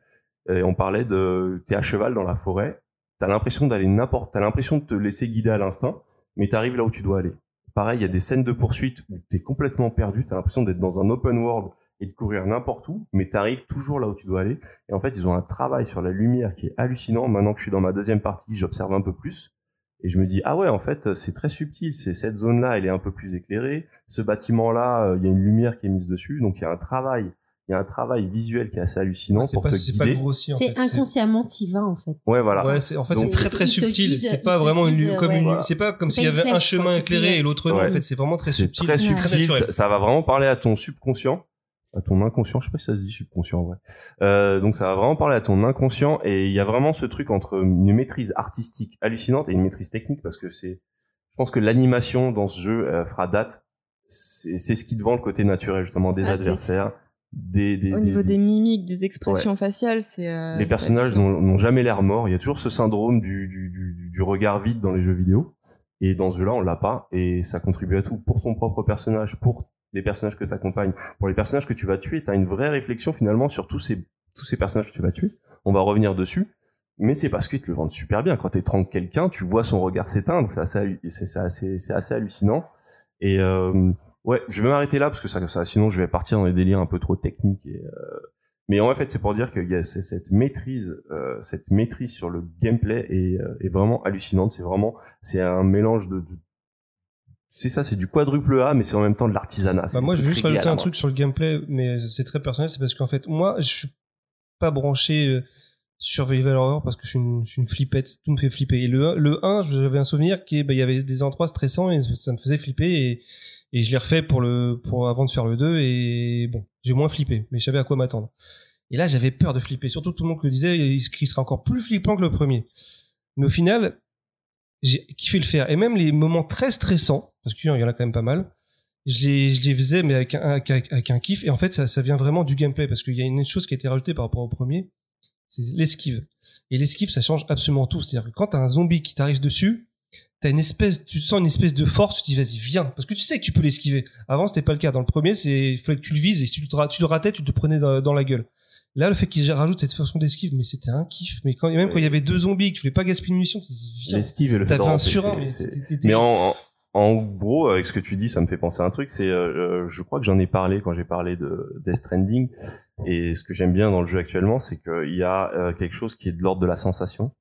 et on parlait de t'es à cheval dans la forêt, t'as l'impression d'aller n'importe, t'as l'impression de te laisser guider à l'instinct, mais t'arrives là où tu dois aller. Pareil, il y a des scènes de poursuite où t'es complètement perdu, t'as l'impression d'être dans un open world et de courir n'importe où, mais t'arrives toujours là où tu dois aller. Et en fait, ils ont un travail sur la lumière qui est hallucinant. Maintenant que je suis dans ma deuxième partie, j'observe un peu plus. Et je me dis, ah ouais, en fait, c'est très subtil. C'est cette zone-là, elle est un peu plus éclairée. Ce bâtiment-là, euh, il y a une lumière qui est mise dessus. Donc, il y a un travail, il y a un travail visuel qui est assez hallucinant c'est pour pas, te guider. C'est inconsciemment t'y vas en fait. Ouais, voilà. Ouais, c'est en fait c'est très très subtil. C'est pas vraiment une comme ouais. une Voilà. c'est pas comme s'il y avait un chemin quoi, éclairé et l'autre non. En fait, c'est vraiment très C'est subtil. très subtil, ça, ça va vraiment parler à ton subconscient, à ton inconscient, je sais pas si ça se dit subconscient en vrai. Euh, donc ça va vraiment parler à ton inconscient et il y a vraiment ce truc entre une maîtrise artistique hallucinante et une maîtrise technique parce que c'est, je pense que l'animation dans ce jeu euh, fera date. C'est c'est ce qui te vend le côté naturel justement des Ah, adversaires, des, des, Au niveau des- des mimiques, des expressions faciales, c'est euh, les personnages hallucinant. n'ont jamais l'air morts. Il y a toujours ce syndrome du, du, du, du regard vide dans les jeux vidéo. Et dans ce jeu-là, on l'a pas. Et ça contribue à tout. Pour ton propre personnage, pour les personnages que tu accompagnes, pour les personnages que tu vas tuer, tu as une vraie réflexion finalement sur tous ces, tous ces personnages que tu vas tuer. On va revenir dessus. Mais c'est parce qu'ils te le vendent super bien. Quand tu étranges quelqu'un, tu vois son regard s'éteindre. C'est assez, assez, c'est assez hallucinant. Et euh, ouais, je vais m'arrêter là parce que ça, ça, sinon je vais partir dans des délires un peu trop techniques. Et, euh, mais en fait, c'est pour dire qu'il y a cette maîtrise, euh, cette maîtrise sur le gameplay est, euh, est vraiment hallucinante. C'est vraiment, c'est un mélange de, de- c'est ça, c'est du quadruple A, mais c'est en même temps de l'artisanat. Bah, moi, je vais juste rajouter un truc sur le gameplay, mais c'est très personnel. C'est parce qu'en fait, moi, je suis pas branché survival horror parce que je suis une, je suis une flippette. Tout me fait flipper. Et le, 1 le 1, j'avais un souvenir qu'il bah, y avait des endroits stressants et ça me faisait flipper. Et, et je l'ai refait pour le, pour, avant de faire le 2. Et bon, j'ai moins flippé, mais je savais à quoi m'attendre. Et là, j'avais peur de flipper. Surtout tout le monde le disait, qu'il serait encore plus flippant que le premier. Mais au final, j'ai kiffé le faire. Et même les moments très stressants, parce qu'il y en a quand même pas mal, je les, je les faisais, mais avec un, avec, un kiff. Et en fait, ça, ça vient vraiment du gameplay, parce qu'il y a une chose qui a été rajoutée par rapport au premier, c'est l'esquive. Et l'esquive, ça change absolument tout. C'est-à-dire que quand t'as un zombie qui t'arrive dessus, t'as une espèce, tu sens une espèce de force, tu te dis vas-y, viens. Parce que tu sais que tu peux l'esquiver. Avant, c'était pas le cas. Dans le premier, c'est, il fallait que tu le vises, et si tu te, ra- tu le ratais, tu te prenais dans, dans la gueule. Là, le fait qu'ils rajoutent cette façon d'esquive, mais c'était un kiff. Mais quand, même quand il y avait deux zombies, que tu voulais pas gaspiller de munitions, tu viens. L'esquive et le fait de T'avais un surin, mais en gros, avec ce que tu dis, ça me fait penser à un truc. C'est, euh, euh, je crois que j'en ai parlé quand j'ai parlé de Death Stranding. Et ce que j'aime bien dans le jeu actuellement, c'est qu'il y a euh, quelque chose qui est de l'ordre de la sensation.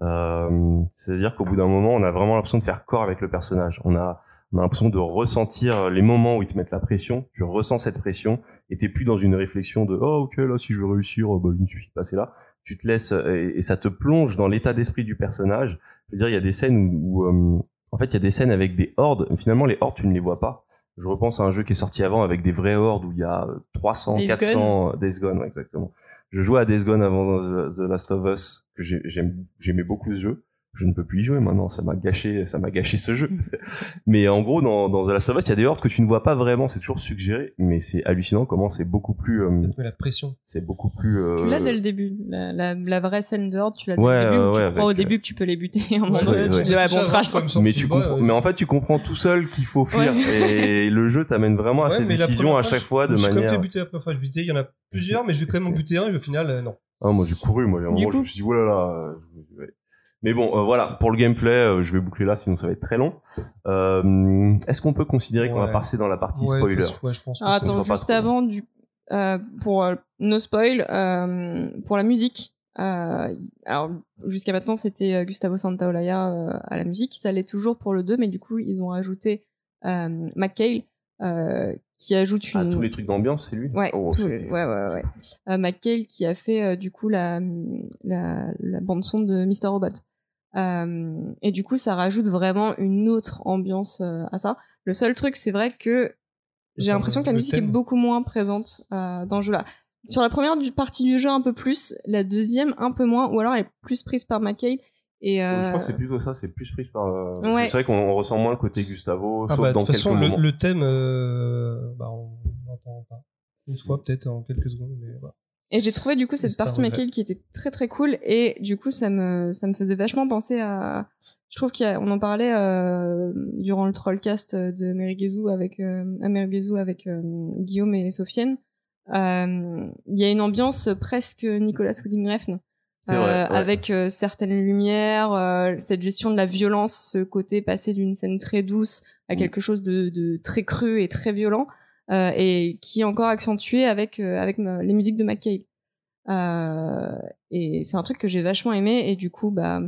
Euh, C'est-à-dire qu'au bout d'un moment, on a vraiment l'impression de faire corps avec le personnage. On a, on a l'impression de ressentir les moments où ils te mettent la pression. Tu ressens cette pression et t'es plus dans une réflexion de oh ok là si je veux réussir, oh, bah, il me suffit de passer là. Tu te laisses et, et ça te plonge dans l'état d'esprit du personnage. Je veux dire, il y a des scènes où, où, euh, en fait, il y a des scènes avec des hordes. Finalement, les hordes, tu ne les vois pas. Je repense à un jeu qui est sorti avant avec des vraies hordes où il y a euh, 300, Days 400 euh, Days Gone, ouais, exactement. Je jouais à Days Gone avant The, Last of Us, que j'aimais beaucoup ce jeu. Je ne peux plus y jouer maintenant, ça m'a gâché, ça m'a gâché ce jeu. mais en gros, dans, dans The Last of Us, il y a des hordes que tu ne vois pas vraiment, c'est toujours suggéré, mais c'est hallucinant comment c'est beaucoup plus, euh, la pression. c'est beaucoup plus. euh, Tu l'as dès le début. La, la, la vraie scène de Horde, tu l'as dès Ouais, le début. ouais, tu ouais, crois au début que tu peux les buter. À un moment donné, tu te dis, bon trace. je mais tu comprends, euh, mais en fait tu comprends tout seul qu'il faut fuir et le jeu t'amène vraiment à ces décisions à chaque fois de je suis comme manière fait buter la première fois. Je disais, il y en a plusieurs, mais je vais quand même en buter un, et au final, euh, non. ah moi j'ai couru moi à un moment je coup- me suis dit oh là euh. Mais bon, euh, voilà, pour le gameplay, euh, je vais boucler là, sinon ça va être très long. Euh, Est-ce qu'on peut considérer qu'on va passer dans la partie Ouais, spoiler parce- ouais, je pense que Ah, attends, juste avant, du, euh, pour euh, no spoil, euh, pour la musique. euh, alors jusqu'à maintenant c'était Gustavo Santaolalla euh, à la musique, ça l'est toujours pour le 2, mais du coup ils ont rajouté euh, McHale euh, qui ajoute une. Ah, tous les trucs d'ambiance, c'est lui? Ouais, Oh, c'était- ouais, ouais, ouais. Euh, McHale qui a fait euh, du coup la, la, la bande son de Mr. Robot. Euh, et du coup, ça rajoute vraiment une autre ambiance euh, à ça. Le seul truc, c'est vrai que j'ai l'impression que la musique est beaucoup moins présente euh, dans le jeu là. Sur la première du- partie du jeu, un peu plus, la deuxième, un peu moins, ou alors elle est plus prise par. Et euh, Je crois que c'est plutôt ça, c'est plus pris par. Ouais. C'est vrai qu'on on ressent moins le côté Gustavo, Ah sauf bah, de dans toute quelques façon, le, moments. le thème, euh, bah, on l'entend pas. Une fois, peut-être, en quelques secondes. Mais voilà. Et j'ai trouvé du coup cette partie. McHale qui était très très cool et du coup ça me ça me faisait vachement penser à je trouve qu'on en parlait euh, durant le trollcast de Meriguezou avec euh, à avec euh, Guillaume et Sofiane Euh, il y a une ambiance presque Nicolas Winding Refn C'est vrai, euh, ouais. avec certaines lumières euh, cette gestion de la violence ce côté passé d'une scène très douce à Mm. quelque chose de, de très cru et très violent et qui est encore accentué avec euh, avec les musiques de McKay. Euh, et c'est un truc que j'ai vachement aimé et du coup bah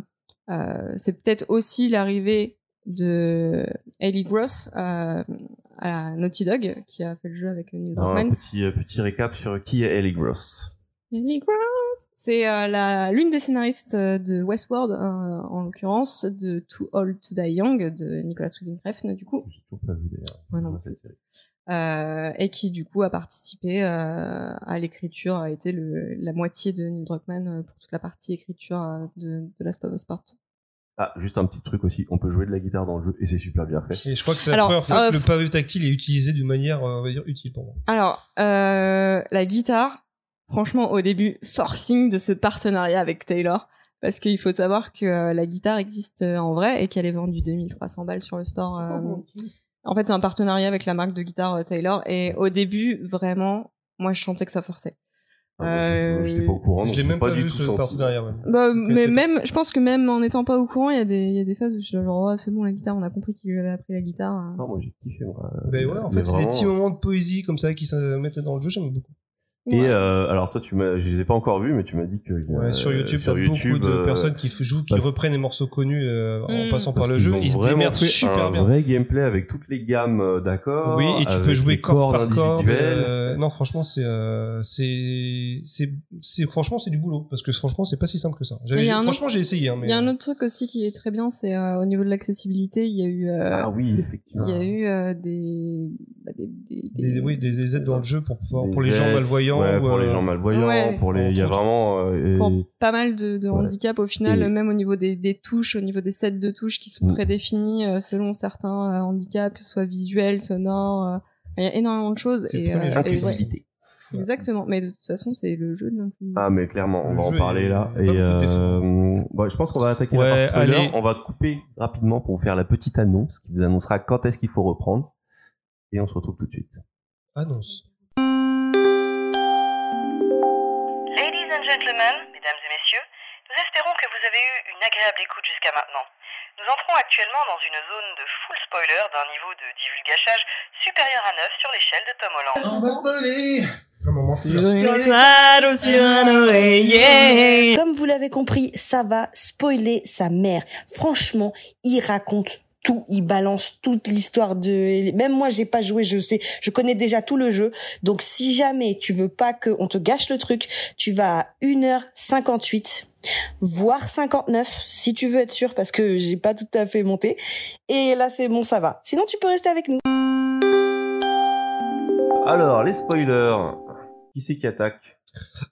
euh, c'est peut-être aussi l'arrivée de Ellie Gross euh, à Naughty Dog qui a fait le jeu avec Neil Un Druckmann. petit, euh, petit récap sur qui est Ellie Gross. Ellie Gross c'est euh, la l'une des scénaristes euh, de Westworld euh, en l'occurrence de Too Old to Die Young de Nicolas Winding Refn du coup J'ai toujours pas vu d'ailleurs. Ouais, non cette série. Euh, et qui du coup a participé euh, à l'écriture, a été le, la moitié de Neil Druckmann euh, pour toute la partie écriture de, de Last of Us Part. Ah, juste un petit truc aussi, on peut jouer de la guitare dans le jeu et c'est super bien fait. Et je crois que c'est la première fois euh, que le pavé tactile est utilisé d'une manière, on va dire, utile pour moi. Alors, euh, la guitare, franchement, au début, forcing de ce partenariat avec Taylor, parce qu'il faut savoir que euh, la guitare existe en vrai et qu'elle est vendue 2300 balles sur le store. euh, En fait, c'est un partenariat avec la marque de guitare euh, Taylor, et au début, vraiment, moi, je sentais que ça forçait. Ah, Euh, J'étais pas au courant, donc je même pas, pas, du vu tout ce senti. partenariat. ouais. Bah, mais même, je pense que même en n'étant pas au courant, il y a des, il y a des phases où je suis genre, oh, c'est bon, la guitare, on a compris qu'il lui avait appris la guitare. hein. Non, moi j'ai kiffé. Moi. Ben ouais, en Mais fait, c'est des petits moments de poésie comme ça qui se mettaient dans le jeu, j'aime beaucoup. Et euh, alors toi, tu m'as, je les ai pas encore vus, mais tu m'as dit que il y a- Ouais, sur YouTube, sur t'as YouTube, beaucoup de euh, personnes qui jouent, qui reprennent les morceaux connus euh, en Mm. passant parce par le jeu. Ils se vraiment démerdent fait super un bien. vrai gameplay avec toutes les gammes euh, d'accords. Oui, et tu peux jouer corps cordes par euh, non, franchement, c'est, euh, c'est, franchement, c'est du boulot parce que franchement, c'est pas si simple que ça. Franchement, j'ai essayé. Hein, Il y a un autre truc aussi qui est très bien, c'est euh, au niveau de l'accessibilité, il y a eu, euh, Ah oui, effectivement. il y a eu euh, des, bah, des, des, des, des- oui, des aides dans le jeu pour pouvoir, Des pour les gens aides, malvoyants. ouais, pour les euh, gens malvoyants, Ouais. pour les, il y a vraiment. euh, et- pour pas mal de, de Ouais. handicaps au final, Et- même au niveau des, des touches, au niveau des sets de touches qui sont Mm. prédéfinis euh, selon certains euh, handicaps, que ce soit visuels, sonores. euh, il y a énormément de choses. Et, euh, et ouais, exactement. Mais de toute façon, c'est le jeu de l'inclusivité. Ah mais clairement, on Le va en parler est- là. Et euh, bon, je pense qu'on va attaquer Ouais, la partie spoiler. allez. On va couper rapidement pour vous faire la petite annonce qui vous annoncera quand est-ce qu'il faut reprendre. Et on se retrouve tout de suite. Annonce. Gentlemen, mesdames et messieurs, nous espérons que vous avez eu une agréable écoute jusqu'à maintenant. Nous entrons actuellement dans une zone de full spoiler d'un niveau de divulgachage supérieur à 9 sur l'échelle de Tom Holland. Un moment. Comme vous l'avez compris, ça va spoiler sa mère. Franchement, il raconte tout, il balance toute l'histoire de. Même moi, j'ai pas joué, je sais, je connais déjà tout le jeu. Donc, si jamais tu veux pas que on te gâche le truc, tu vas à 1h58 voire 59 si tu veux être sûr parce que j'ai pas tout à fait monté et là c'est bon ça va sinon tu peux rester avec nous Alors les spoilers. Qui c'est qui attaque?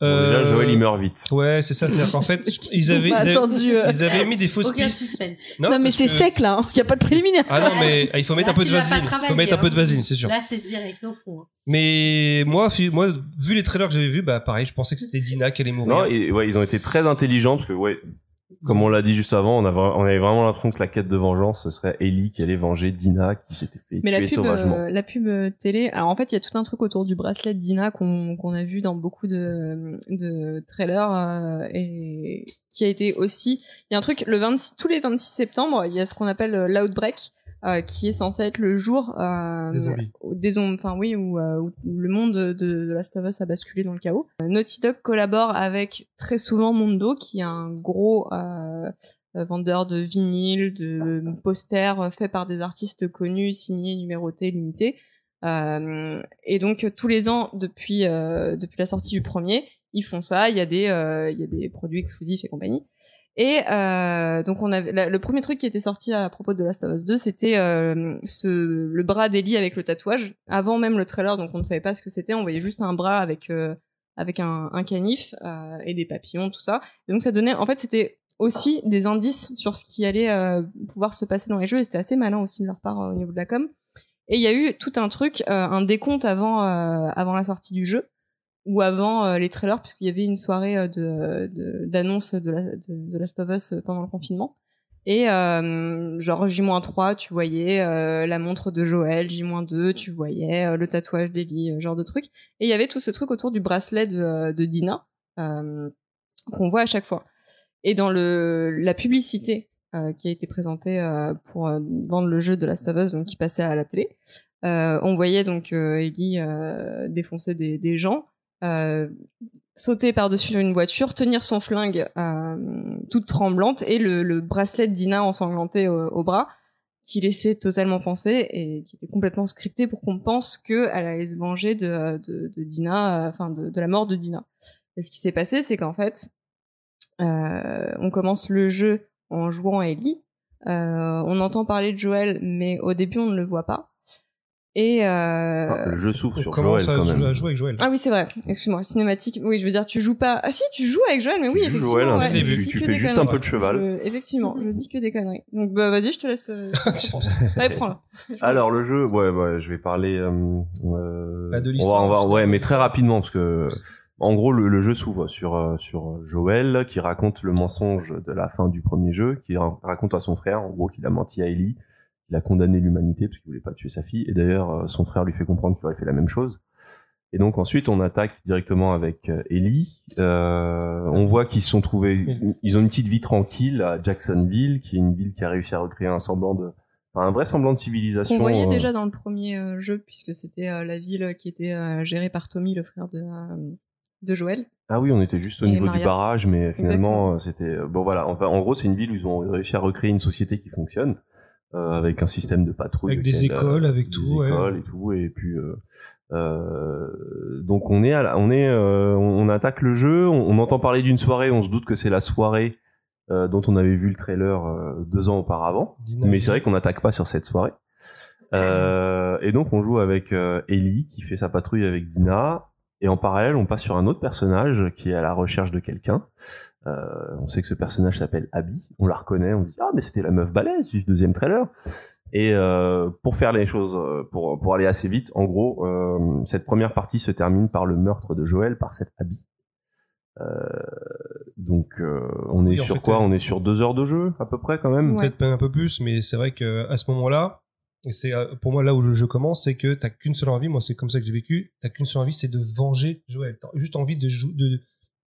Bon, Euh, Déjà Joël il meurt vite. Ouais, c'est ça. C'est qu'en fait, ils avaient, ils avaient, attendu. euh. ils avaient mis des fausses Aucun pistes. suspense. Non, mais c'est que- sec là, il y a pas de préliminaire. Ah non, mais il faut mettre Là, un peu de vasine. Il faut mettre un peu de hein. vasine, c'est sûr. Là, c'est direct au fond. hein. Mais moi, moi, vu les trailers que j'avais vus, bah pareil, je pensais que c'était Dina qui allait mourir. Non, et, ouais, ils ont été très intelligents parce que ouais, comme on l'a dit juste avant, on, avait, on avait vraiment l'impression que la quête de vengeance, ce serait Ellie qui allait venger Dina qui s'était fait Mais tuer la pub, sauvagement. euh, la pub euh, télé, alors en fait, il y a tout un truc autour du bracelet de Dina qu'on a vu dans beaucoup de, de trailers euh, et qui a été aussi. Il y a un truc, le 26, tous les 26 septembre, il y a ce qu'on appelle euh, l'Outbreak. Euh, qui est censé être le jour euh, Des zombies. enfin oui où, euh, où le monde de, de Last of Us a basculé dans le chaos. Naughty Dog collabore avec très souvent Mondo qui est un gros vendeur de vinyles, de posters faits par des artistes connus, signés, numérotés, limités. Et donc tous les ans depuis depuis la sortie du premier, ils font ça. Il y a des il y a des produits exclusifs et compagnie. Et euh, donc on avait le premier truc qui était sorti à propos de Last of Us 2, c'était euh, ce le bras d'Ellie avec le tatouage. Avant même le trailer, donc on ne savait pas ce que c'était. On voyait juste un bras avec euh, avec un, un canif euh, et des papillons, tout ça. Donc ça donnait, en fait, c'était aussi des indices sur ce qui allait euh, pouvoir se passer dans les jeux. Et c'était assez malin aussi de leur part euh, au niveau de la com. Et il y a eu tout un truc, un décompte avant avant la sortie du jeu ou avant euh, les trailers, puisqu'il y avait une soirée euh, de d'annonce de, la, de The Last of Us euh, pendant le confinement. Et euh, genre J-3, tu voyais euh, la montre de Joël, J-2, tu voyais euh, le tatouage d'Ellie, genre de truc. Et il y avait tout ce truc autour du bracelet de, de Dina qu'on voit à chaque fois. Et dans le la publicité qui a été présentée pour vendre le jeu de Last of Us, donc qui passait à la télé, on voyait donc Ellie défoncer des, des gens, sauter par-dessus une voiture, tenir son flingue euh, toute tremblante et le, le bracelet de Dina ensanglanté au, au bras qui laissait totalement penser et qui était complètement scripté pour qu'on pense qu'elle allait se venger de, de, de Dina, euh, enfin de, de la mort de Dina. Et ce qui s'est passé, c'est qu'en fait, euh, on commence le jeu en jouant à Ellie. Euh, on entend parler de Joël, mais au début on ne le voit pas. Et euh... Enfin, le jeu s'ouvre On sur Joël quand même. à jouer avec Joël. ah oui c'est vrai. Excuse-moi, cinématique. Oui, je veux dire, tu joues pas. Ah si, tu joues avec Joël, mais oui, Tu joues effectivement. Joël, hein, ouais, tu- je fais des juste conneries. un peu de cheval. Je- effectivement, je dis que des conneries. Donc bah vas-y, je te laisse. euh, Allez, prends-la. Alors le jeu, ouais, ouais, je vais parler. euh, euh, Bah, de on va, l'histoire, on va, ouais, mais très rapidement parce que, en gros, le, le jeu s'ouvre sur euh, sur Joël qui raconte le mensonge de la fin du premier jeu, qui ra- raconte à son frère, en gros, qu'il a menti à Ellie, qu'il a condamné l'humanité parce qu'il voulait pas tuer sa fille, et d'ailleurs, euh, son frère lui fait comprendre qu'il aurait fait la même chose. Et donc ensuite, on attaque directement avec euh, Ellie. Euh, on voit qu'ils se sont trouvés, ils ont une petite vie tranquille à Jacksonville, qui est une ville qui a réussi à recréer un semblant de, enfin, un vrai semblant de civilisation. Qu'on voyait euh, déjà dans le premier jeu, puisque c'était euh, la ville qui était euh, gérée par Tommy, le frère de, euh, de Joël. Ah oui, on était juste au Et niveau Maria. du barrage, mais finalement, c'était bon voilà. En gros, c'est une ville où ils ont réussi à recréer une société qui fonctionne euh, avec un système de patrouille, Avec des lequel, écoles, avec des tout, ouais. écoles et tout, et puis euh, euh, donc on est, à la- on est, euh, on, on attaque le jeu. On, on entend parler d'une soirée, on se doute que c'est la soirée euh, dont on avait vu le trailer euh, deux ans auparavant. Dina, Mais c'est vrai qu'on n'attaque pas sur cette soirée. Euh, et donc on joue avec euh, Ellie qui fait sa patrouille avec Dina. Et en parallèle, on passe sur un autre personnage qui est à la recherche de quelqu'un. Euh, on sait que ce personnage s'appelle Abby. On la reconnaît. On dit ah mais c'était la meuf balèze du deuxième trailer. Et euh, pour faire les choses, euh, pour pour aller assez vite, en gros, euh, cette première partie se termine par le meurtre de Joël par cette Abby. Euh, donc euh, on est Oui, sur fait, quoi On est sur deux heures de jeu à peu près quand même. Ouais. peut-être pas un peu plus, mais c'est vrai que à ce moment-là, et c'est pour moi là où le jeu commence, c'est que t'as qu'une seule envie. Moi, c'est comme ça que j'ai vécu. T'as qu'une seule envie, c'est de venger Joël. T'as juste envie de, de,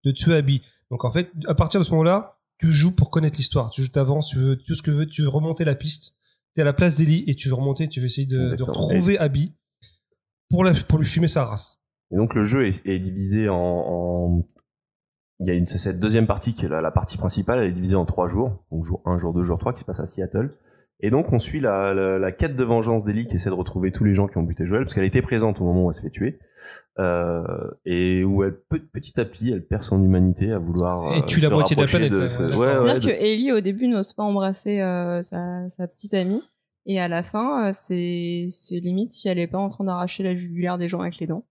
de tuer Abby. Donc en fait, à partir de ce moment-là, tu joues pour connaître l'histoire. Tu joues, t'avances, tu veux tout ce que veux, tu veux remonter la piste. T'es à la place d'Ellie et tu veux remonter, tu veux essayer de, de retrouver Abby pour la, pour lui fumer sa race. Et donc le jeu est, est divisé en, en- il y a une cette deuxième partie qui est la, la partie principale, elle est divisée en trois jours, donc jour 1, jour 2, jour 3 qui se passe à Seattle. Et donc on suit la, la, la quête de vengeance d'Ellie qui essaie de retrouver tous les gens qui ont buté Joël parce qu'elle était présente au moment où elle se fait tuer euh, et où elle pe- petit à petit elle perd son humanité à vouloir Et euh, tue la se moitié de la planète, ouais, ce- ouais, ouais, ouais, C'est-à-dire de- que Ellie, au début, n'ose pas embrasser euh, sa, sa petite amie. Et à la fin, euh, c'est limite si elle est pas en train d'arracher la jugulaire des gens avec les dents.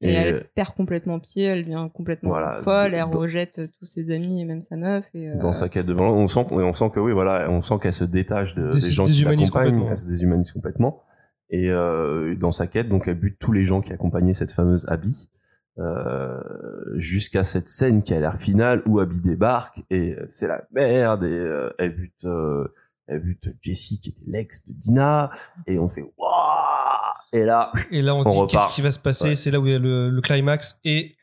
Et, et, elle perd complètement pied, elle devient complètement Voilà. folle, elle Dans- rejette tous ses amis et même sa meuf. Et, euh, dans sa quête de vengeance, on sent, qu'on- on sent que oui, voilà, on sent qu'elle se détache de, des gens qui l'accompagnent, elle se déshumanise complètement. Et euh, dans sa quête, donc elle bute tous les gens qui accompagnaient cette fameuse Abby. euh, jusqu'à cette scène qui a l'air finale où Abby débarque et euh, c'est la merde et euh, elle bute euh, elle bute Jessie qui était l'ex de Dina et on fait waouh et là Et là, on, On se dit qu'est-ce qui va se passer? Ouais. C'est là où il y a le, le climax et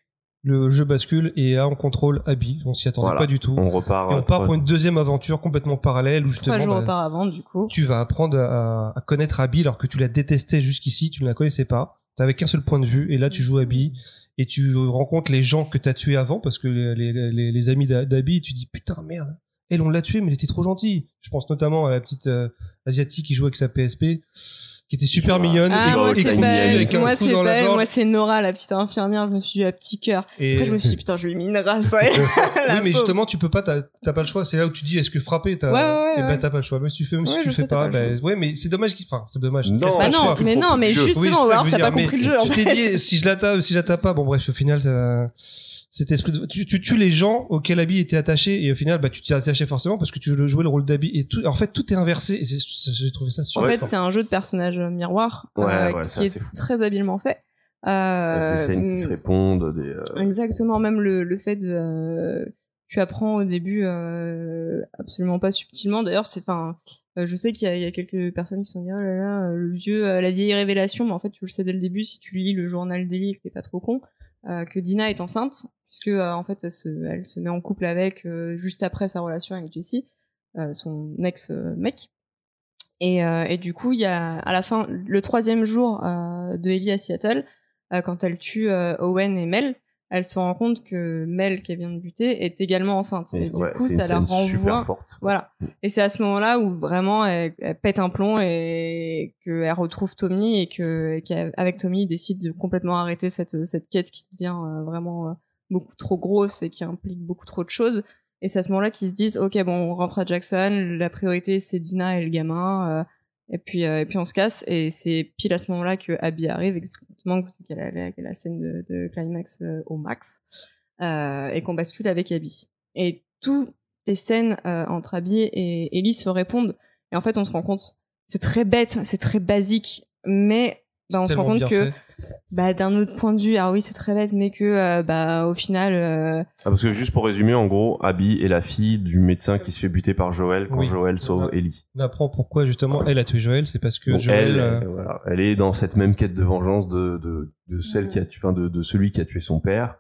le jeu bascule et là, on contrôle Abby. On s'y attendait Voilà. pas du tout. on repart Et on part pour une deuxième aventure complètement parallèle où Trois justement jours bah, auparavant, du coup? tu vas apprendre à, à connaître Abby alors que tu la détestais jusqu'ici, tu ne la connaissais pas. Tu n'avais qu'un seul point de vue et là tu joues Abby et tu rencontres les gens que tu as tués avant parce que les, les, les- les amis d'A- d'Abby, tu dis putain merde, elle on l'a tué mais elle était trop gentille. Je pense notamment à la petite euh, asiatique qui jouait avec sa PSP qui était super mignonne Ah, et, moi, et c'est avec un Moi, coup c'est dans pas la elle. gorge. Moi, c'est Nora, la petite infirmière. Je me suis dit, à petit cœur. Et- Après, je me suis dit, putain, je lui ai mis une race. ouais. Oui, mais justement, tu peux pas, t'as pas le choix. C'est là où tu dis, est-ce que frapper, t'as, Ouais, ouais, ouais, eh ben, t'as pas le choix. Même si tu fais, même si tu fais pas, ben, ouais, mais c'est dommage qu'il, enfin, c'est dommage. Non, Bah non, mais non, mais justement, alors, t'as pas compris le jeu. Tu t'es dit, si je la tape, si je la tape pas, bon, bref, au final, ça- cet esprit de, tu, tu tues les gens auxquels Abby était attaché et au final, bah, tu t'es attaché forcément parce que tu veux jouer le rôle d'Abby et tout, en fait, tout est inversé et c'est, c'est- j'ai trouvé ça En fait, c'est un jeu de personnages miroir Ouais, euh, ouais, qui est, très habilement fait. Euh, des scènes qui se répondent des euh, Exactement, même le, le fait de. euh, tu apprends au début euh, absolument pas subtilement. D'ailleurs, c'est. Enfin, je sais qu'il y, a- il y a quelques personnes qui se sont dit oh là là, le vieux, la vieille révélation, mais en fait, tu le sais dès le début si tu lis le journal d'Ellie et que t'es pas trop con, euh, que Dina est enceinte, puisque euh, en fait, elle se, elle se met en couple avec euh, juste après sa relation avec Jessie, euh, son ex-mec. Et, euh, et du coup, il y a à la fin, le troisième jour euh, de Ellie à Seattle, euh, quand elle tue euh, Owen et Mel, elle se rend compte que Mel, qu'elle vient de buter, est également enceinte. Et, et- du ouais, coup, ça la renvoie. forte Voilà. Et c'est à ce moment-là où vraiment elle, elle pète un plomb et qu'elle retrouve Tommy et que qu'avec Tommy, il décide de complètement arrêter cette, cette quête qui devient vraiment beaucoup trop grosse et qui implique beaucoup trop de choses. Et c'est à ce moment-là qu'ils se disent, ok, bon, on rentre à Jackson, la priorité c'est Dina et le gamin, euh, et puis euh, et puis on se casse. Et c'est pile à ce moment-là que Abby arrive, exactement qu'elle a, la- scène de, climax euh, au max, euh, et qu'on bascule avec Abby. Et toutes les scènes euh, entre Abby et Ellie se répondent. Et en fait, on se rend compte, c'est très bête, c'est très basique, mais bah, on se rend compte que fait. bah, d'un autre point de vue, alors oui, c'est très bête, mais que euh, bah, au final, euh, Ah, parce que juste pour résumer, en gros, Abby est la fille du médecin qui se fait buter par Joël quand Oui. Joël sauve. Ellie. On apprend pourquoi justement elle a tué Joël, c'est parce que Donc Joël, elle, euh, elle, voilà, elle est dans cette même quête de vengeance de, de, de celle qui a tué, enfin, de, de celui qui a tué son père.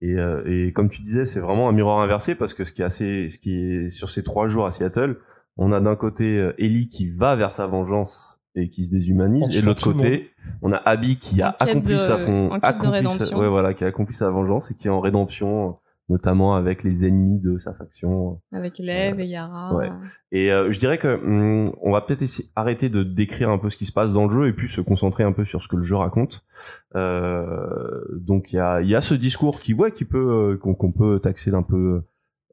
Et, euh, et comme tu disais, c'est vraiment un miroir inversé parce que ce qui est assez, ce qui est sur ces trois jours à Seattle, on a d'un côté Ellie qui va vers sa vengeance et qui se déshumanise, et de l'autre côté, on a Abby qui a accompli de- sa fon- en quête de accompli sa- rédemption. ouais, voilà, qui a accompli sa vengeance et qui est en rédemption, notamment avec les ennemis de sa faction. avec Lev et Yara. ouais. Et euh, je dirais que hum, on va peut-être essayer arrêter de décrire un peu ce qui se passe dans le jeu et puis se concentrer un peu sur ce que le jeu raconte. Euh, donc il y a, il y a ce discours qui ouais qui peut euh, qu'on peut taxer d'un peu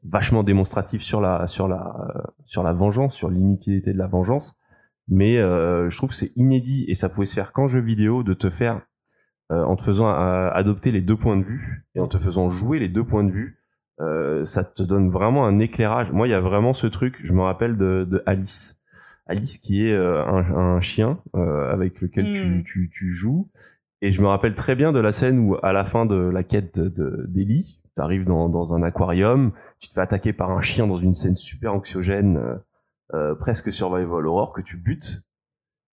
vachement démonstratif sur la sur la sur la vengeance, sur l'inutilité de la vengeance. Mais euh, je trouve que c'est inédit et ça pouvait se faire qu'en jeu vidéo de te faire euh, en te faisant euh, adopter les deux points de vue et en te faisant jouer les deux points de vue euh, ça te donne vraiment un éclairage. Moi, il y a vraiment ce truc. Je me rappelle de, de Alice. Alice qui est euh, un, un chien euh, avec lequel tu, Mm. tu, tu joues. Et je me rappelle très bien de la scène où, à la fin de la quête de- de- d'Ellie, tu arrives dans, dans un aquarium, tu te fais attaquer par un chien dans une scène super anxiogène, euh, presque survival horror, que tu butes.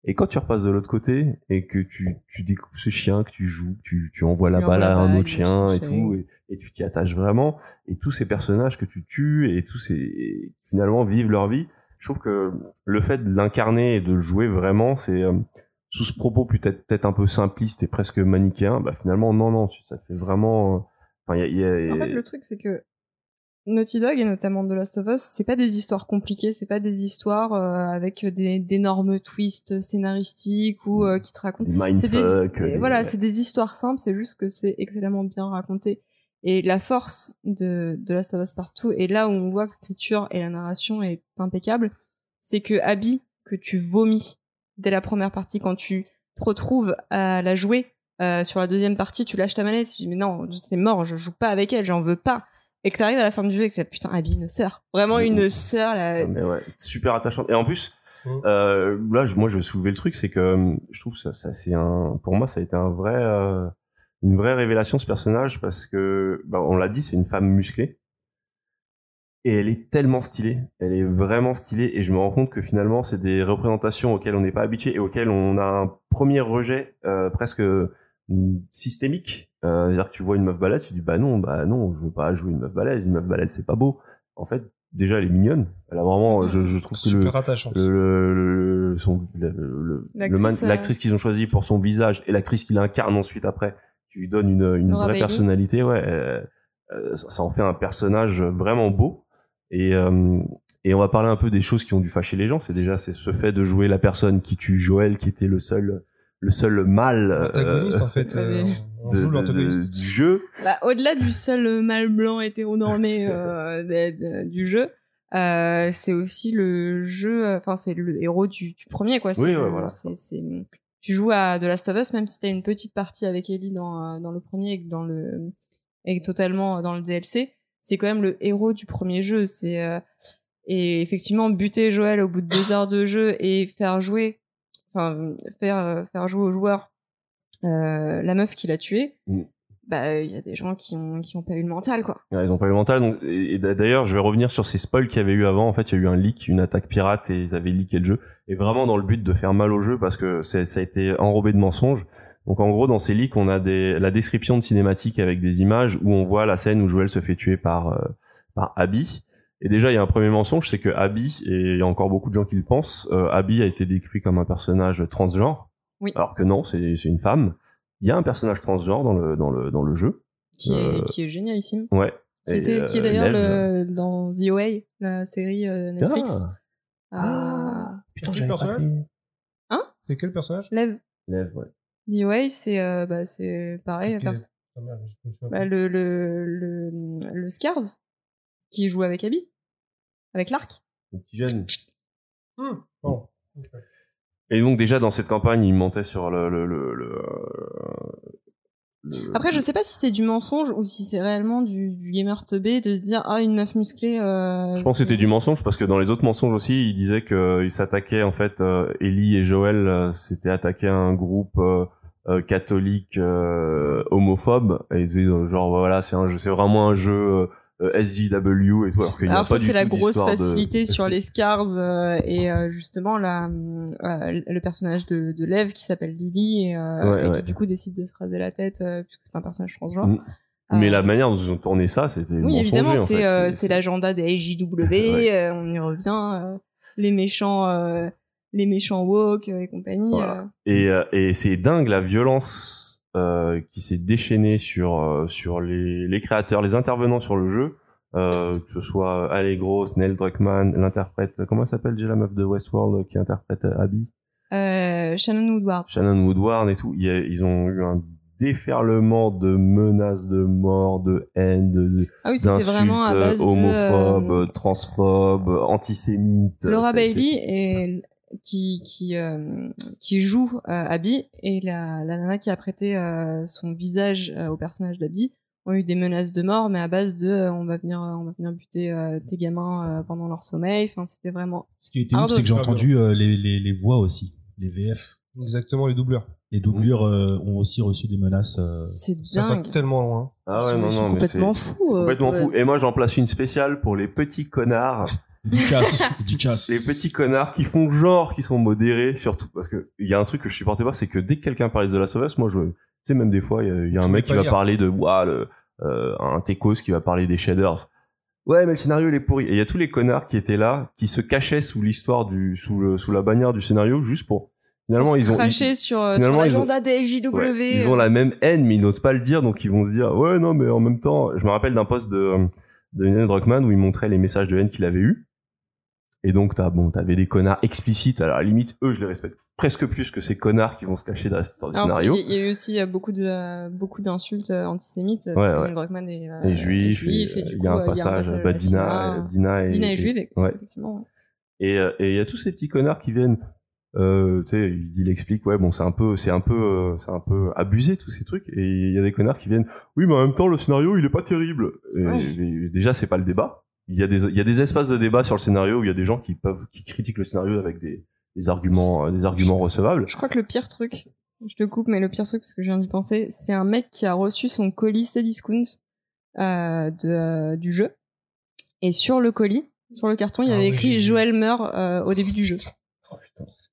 Et quand tu repasses de l'autre côté et que tu, tu découpes ce chien que tu joues, tu, tu envoies la balle à un autre chien et tout, et, et tu t'y attaches vraiment, et tous ces personnages que tu tues et tous ces finalement vivent leur vie. Je trouve que le fait de l'incarner et de le jouer vraiment, c'est euh, sous ce propos peut-être peut-être un peu simpliste et presque manichéen. Bah finalement non non, ça te fait vraiment. euh, y a, il y a- En fait, le truc, c'est que Naughty Dog et notamment The Last of Us, c'est pas des histoires compliquées, c'est pas des histoires euh, avec des d'énormes twists scénaristiques ou euh, qui te racontent. des C'est des- mindfuck. des- voilà, c'est des histoires simples, c'est juste que c'est excellemment bien raconté. Et la force de, de Last of Us Partout, et là où on voit que l'écriture et la narration est impeccable, c'est que Abby, que tu vomis dès la première partie, quand tu te retrouves à la jouer euh, sur la deuxième partie, tu lâches ta manette, tu dis mais non, c'est mort, je joue pas avec elle, j'en veux pas. Et que t'arrives à la fin du jeu et que c'est putain Abby, une sœur. Vraiment une sœur, là. Mais ouais, super attachante. Et en plus, Mm. euh, là, moi, je vais soulever le truc, c'est que euh, je trouve que ça, ça c'est un, pour moi, ça a été un vrai, euh, une vraie révélation ce personnage parce que bah, on l'a dit, c'est une femme musclée et elle est tellement stylée, elle est vraiment stylée et je me rends compte que finalement c'est des représentations auxquelles on n'est pas habitué et auxquelles on a un premier rejet euh, presque mm, systémique. Euh, C'est-à-dire que tu vois une meuf balèze, tu dis bah non, bah non, je veux pas jouer une meuf balèze, une meuf balèze c'est pas beau. En fait, déjà elle est mignonne, elle a vraiment, je, je trouve que le, Super le, le, le- son- le- le- le man- L'actrice, euh, l'actrice qu'ils ont choisi pour son visage et l'actrice qu'il incarne ensuite après, qui lui donne une, une vraie Bailey. personnalité, ouais, euh, euh, ça, ça en fait un personnage vraiment beau. Et, euh, et on va parler un peu des choses qui ont dû fâcher les gens. C'est déjà c'est ce fait de jouer la personne qui tue Joël, qui était le seul le seul mal euh, en fait. euh, de- joue de- l'antagoniste. de- du jeu. Bah, au-delà du seul mâle blanc hétéronormé euh, de- de- du jeu, euh, c'est aussi le jeu, euh, enfin c'est le héros du, du premier quoi. Oui, ouais, voilà. tu joues à The Last of Us même si t'as une petite partie avec Ellie dans, euh, dans le premier et dans le et totalement dans le DLC, c'est quand même le héros du premier jeu. C'est euh, et effectivement buter Joël au bout de deux heures de jeu et faire jouer, enfin faire euh, faire jouer au joueur euh, la meuf qui l'a tué. Mm. Bah il y a des gens qui ont qui ont pas eu le mental quoi. Ouais, ils ont pas eu le mental. Donc, et et d'ailleurs, je vais revenir sur ces spoils qu'il y avait eu avant. En fait, il y a eu un leak, une attaque pirate, et ils avaient leaké le jeu. Et vraiment dans le but de faire mal au jeu, parce que ça a été enrobé de mensonges. Donc, en gros, dans ces leaks, on a des, la description de cinématique avec des images où on voit la scène où Joel se fait tuer par, euh, par Abby. Et déjà, il y a un premier mensonge, c'est que Abby, et il y a encore beaucoup de gens qui le pensent, euh, Abby a été décrit comme un personnage transgenre. Oui. Alors que non, c'est c'est une femme. Il y a un personnage transgenre dans le, dans le, dans le jeu. Qui est Euh, qui est génialissime. Ouais. Qui, était, qui est euh, d'ailleurs dans The OA, la série euh, Netflix. Ah. Ah. Putain, Quel personnage fait. C'est quel personnage? Lev. Lev, ouais. The OA, c'est euh, bah, c'est pareil. Ah, merde, bah, le, le, le, le Scars, qui joue avec Abby, avec l'arc. Le petit jeune. Hmm, bon. Et donc déjà dans cette campagne, il montait sur le le le, le, le- Après, je sais pas si c'est du mensonge ou si c'est réellement du, du gamer teubé de se dire ah une meuf musclée. euh, Je pense que c'était du mensonge parce que dans les autres mensonges aussi, il disait que il s'attaquait en fait euh, Ellie et Joël euh, s'étaient attaqués à un groupe euh, euh, catholique euh, homophobe et ils disaient euh, genre voilà, c'est un c'est vraiment un jeu euh, euh, SJW et tout alors qu'il a Alors pas ça du c'est la tout grosse de- facilité sur les scars euh, et euh, justement la, euh, le personnage de, de Lev qui s'appelle Lily et, euh, Ouais, et ouais. qui du coup décide de se raser la tête euh, puisque c'est un personnage transgenre. Mm. Mais Euh, la manière dont ils ont tourné ça, c'était oui évidemment en c'est fait. euh, C'est- c'est l'agenda des JW Ouais. euh, on y revient euh, les méchants euh, les méchants woke euh, et compagnie. Voilà. euh. Et, euh, et c'est dingue la violence euh, qui s'est déchaînée sur euh, sur les, les créateurs, les intervenants sur le jeu, euh, que ce soit Allegro, Neil Druckmann, l'interprète, comment elle s'appelle déjà la meuf de Westworld qui interprète Abby, Shannon Woodward. Shannon Woodward et tout. Ils ont eu un déferlement de menaces de mort, de haine, de de- Ah oui vraiment à base de homophobes, euh, transphobes, antisémites. Laura été- Bailey et qui qui euh, qui joue euh, Abby et la, la nana qui a prêté euh, son visage euh, au personnage d'Abby ont eu des menaces de mort mais à base de euh, on va venir euh, on va venir buter euh, tes gamins euh, pendant leur sommeil enfin c'était vraiment Ce qui était ouf, c'est que j'ai entendu euh, les, les, les voix aussi, les VF. Exactement, les doubleurs. Les doublures euh, ont aussi reçu des menaces. euh, c'est Ça dingue tellement loin. Ah ouais, non, non, complètement euh, complètement ouais. fou. Et moi, j'en place une spéciale pour les petits connards. Les petits connards qui font genre qui sont modérés, surtout parce que il y a un truc que je supportais pas, c'est que dès que quelqu'un parlait de The Last of Us, moi je, tu sais même des fois il y a, il y a un Je mec qui va lire. parler de ouah, le, euh, un techos qui va parler des shaders. Ouais, mais le scénario il est pourri. Et il y a tous les connards qui étaient là, qui se cachaient sous l'histoire du, sous le, sous la bannière du scénario, juste pour. Finalement ils ont. craché ils- sur, euh, sur finalement, ils ont- l'agenda des JW Ouais, ils ont euh. la même haine, mais ils n'osent pas le dire, donc ils vont se dire ouais non, mais en même temps, je me rappelle d'un post de de Neil Druckmann où il montrait les messages de haine qu'il avait eu. Et donc t'as bon, t'avais des connards explicites. Alors à la limite, eux, je les respecte presque plus que ces connards qui vont se cacher derrière cette histoire Alors, scénario. Il y a eu aussi euh, beaucoup de euh, beaucoup d'insultes euh, antisémites. Ouais, parce que ouais. Neil Druckmann est, euh, Les juifs, est juif, il y a un passage, bah, Dina, Dina, et, Dina est et- juive, ouais. effectivement. Et il y a tous ces petits connards qui viennent. Euh, tu sais, il, il explique ouais bon c'est un peu c'est un peu euh, c'est un peu abusé tous ces trucs et il y a des connards qui viennent oui mais en même temps le scénario il est pas terrible et, et déjà c'est pas le débat il y a des il y a des espaces de débat sur le scénario où il y a des gens qui peuvent qui critiquent le scénario avec des des arguments euh, des arguments recevables Je crois que le pire truc je te coupe, mais le pire truc, parce que je viens d'y penser, c'est un mec qui a reçu son colis Cdiscount euh, de, euh, du jeu. Et sur le colis, sur le carton, il y Ah avait oui, écrit vu. Joël meurt euh, au début du jeu.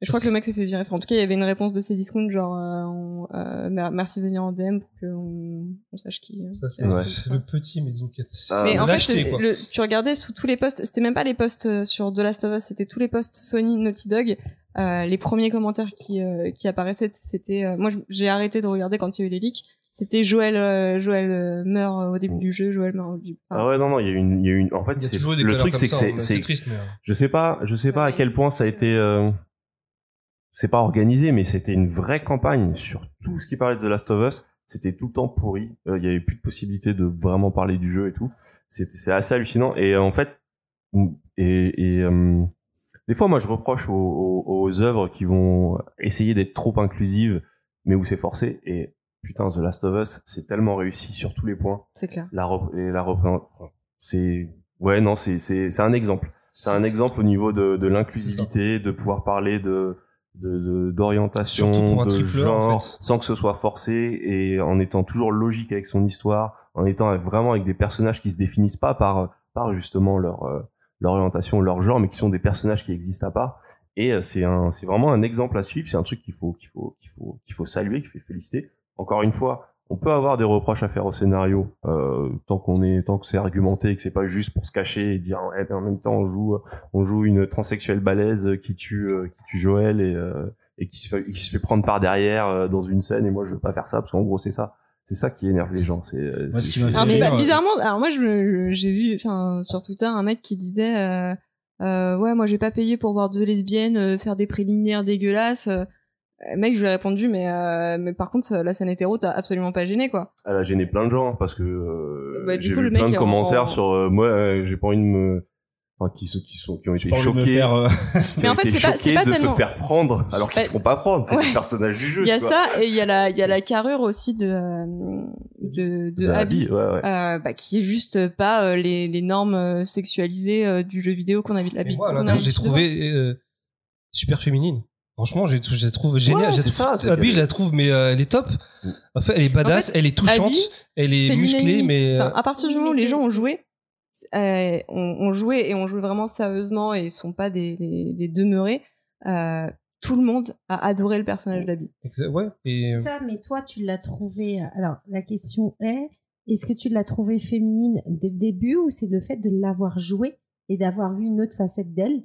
Je crois que le mec s'est fait virer. Enfin, en tout cas, il y avait une réponse de Cdiscount, genre euh, on- euh, mer- merci de venir en DM pour qu'on on sache qui. euh, c'est a Ouais. le petit, mais donc. Ah, Mais en fait, le- tu regardais sous tous les posts, c'était même pas les posts sur The Last of Us, c'était tous les posts Sony, Naughty Dog. Euh, les premiers commentaires qui, euh, qui apparaissaient, c'était, euh, moi j'ai arrêté de regarder quand il y a eu les leaks. C'était Joël, euh, Joël euh, meurt au début du jeu, Joël meurt au début. Ah ouais, non, non, il y a une, il y a une, en fait, Il y a c'est, toujours des le truc, c'est que c'est, c'est, triste, mais. je sais pas, je sais pas à quel point ça a été, euh, c'est pas organisé, mais c'était une vraie campagne sur tout ce qui parlait de The Last of Us. C'était tout le temps pourri. Euh, Il y avait plus de possibilité de vraiment parler du jeu et tout. C'est assez hallucinant. Et euh, en fait, et, et euh, des fois, moi, je reproche aux, aux, aux œuvres qui vont essayer d'être trop inclusives, mais où c'est forcé. Et putain, The Last of Us, c'est tellement réussi sur tous les points C'est clair. la et la c'est ouais non c'est c'est c'est un exemple c'est un exemple au niveau de de l'inclusivité de pouvoir parler de de de- d'orientation de tripleur, en genre fait. sans que ce soit forcé et en étant toujours logique avec son histoire en étant avec- vraiment avec des personnages qui se définissent pas par par justement leur euh, leur orientation leur genre mais qui sont des personnages qui existent à part. Et euh, c'est un c'est vraiment un exemple à suivre. C'est un truc qu'il faut qu'il faut qu'il faut qu'il faut saluer qu'il faut féliciter. Encore une fois on peut avoir des reproches à faire au scénario euh, tant qu'on est tant que c'est argumenté et que c'est pas juste pour se cacher et dire ouais, mais en même temps on joue on joue une transsexuelle balèze qui tue euh, qui tue Joël et euh, et qui se fait qui se fait prendre par derrière euh, dans une scène et moi je veux pas faire ça parce qu'en gros c'est ça c'est ça qui énerve les gens c'est Moi, ce c'est- qui m'a fait Alors, mais rire, bah, bizarrement, alors moi je me- je- j'ai vu, enfin sur Twitter un mec qui disait, euh, euh, ouais moi j'ai pas payé pour voir deux lesbiennes euh, faire des préliminaires dégueulasses. Euh, mec, je lui ai répondu, mais euh, mais par contre la scène hétéro t'as absolument pas gêné quoi. elle a gêné plein de gens parce que euh, Bah, j'ai vu le plein de commentaires en- sur euh, moi euh, j'ai pas envie de me enfin, qui sont qui sont qui ont été choqués faire, euh, qui Mais ont en fait, été c'est pas- c'est choqués pas de tellement- se faire prendre alors qu'ils Bah, se feront pas prendre c'est ouais. les personnages du jeu Il y a ça et il y a la il y a la carrure aussi de euh, de, de De Abby. Abby, ouais, ouais. euh, bah, qui est juste pas euh, les, les normes sexualisées euh, du jeu vidéo qu'on a vu de la Mais moi, à qu'on a l'inverse, j'ai trouvé euh, super féminine. Franchement, j'ai je la trouve géniale. Ouais, Je trouve- ça, c'est Abby, je la trouve, mais euh, elle est top. En fait, elle est badass, En fait, elle est touchante, Abby elle est musclée, mais euh, Enfin, à partir du moment où les gens ont joué, euh, on, on jouait et on jouait vraiment sérieusement et ils sont pas des, des, des demeurés, euh, tout le monde a adoré le personnage d'Abby. ouais. Et C'est ça, mais toi, tu l'as trouvé. Alors, la question est est-ce que tu l'as trouvée féminine dès le début ou c'est le fait de l'avoir jouée et d'avoir vu une autre facette d'elle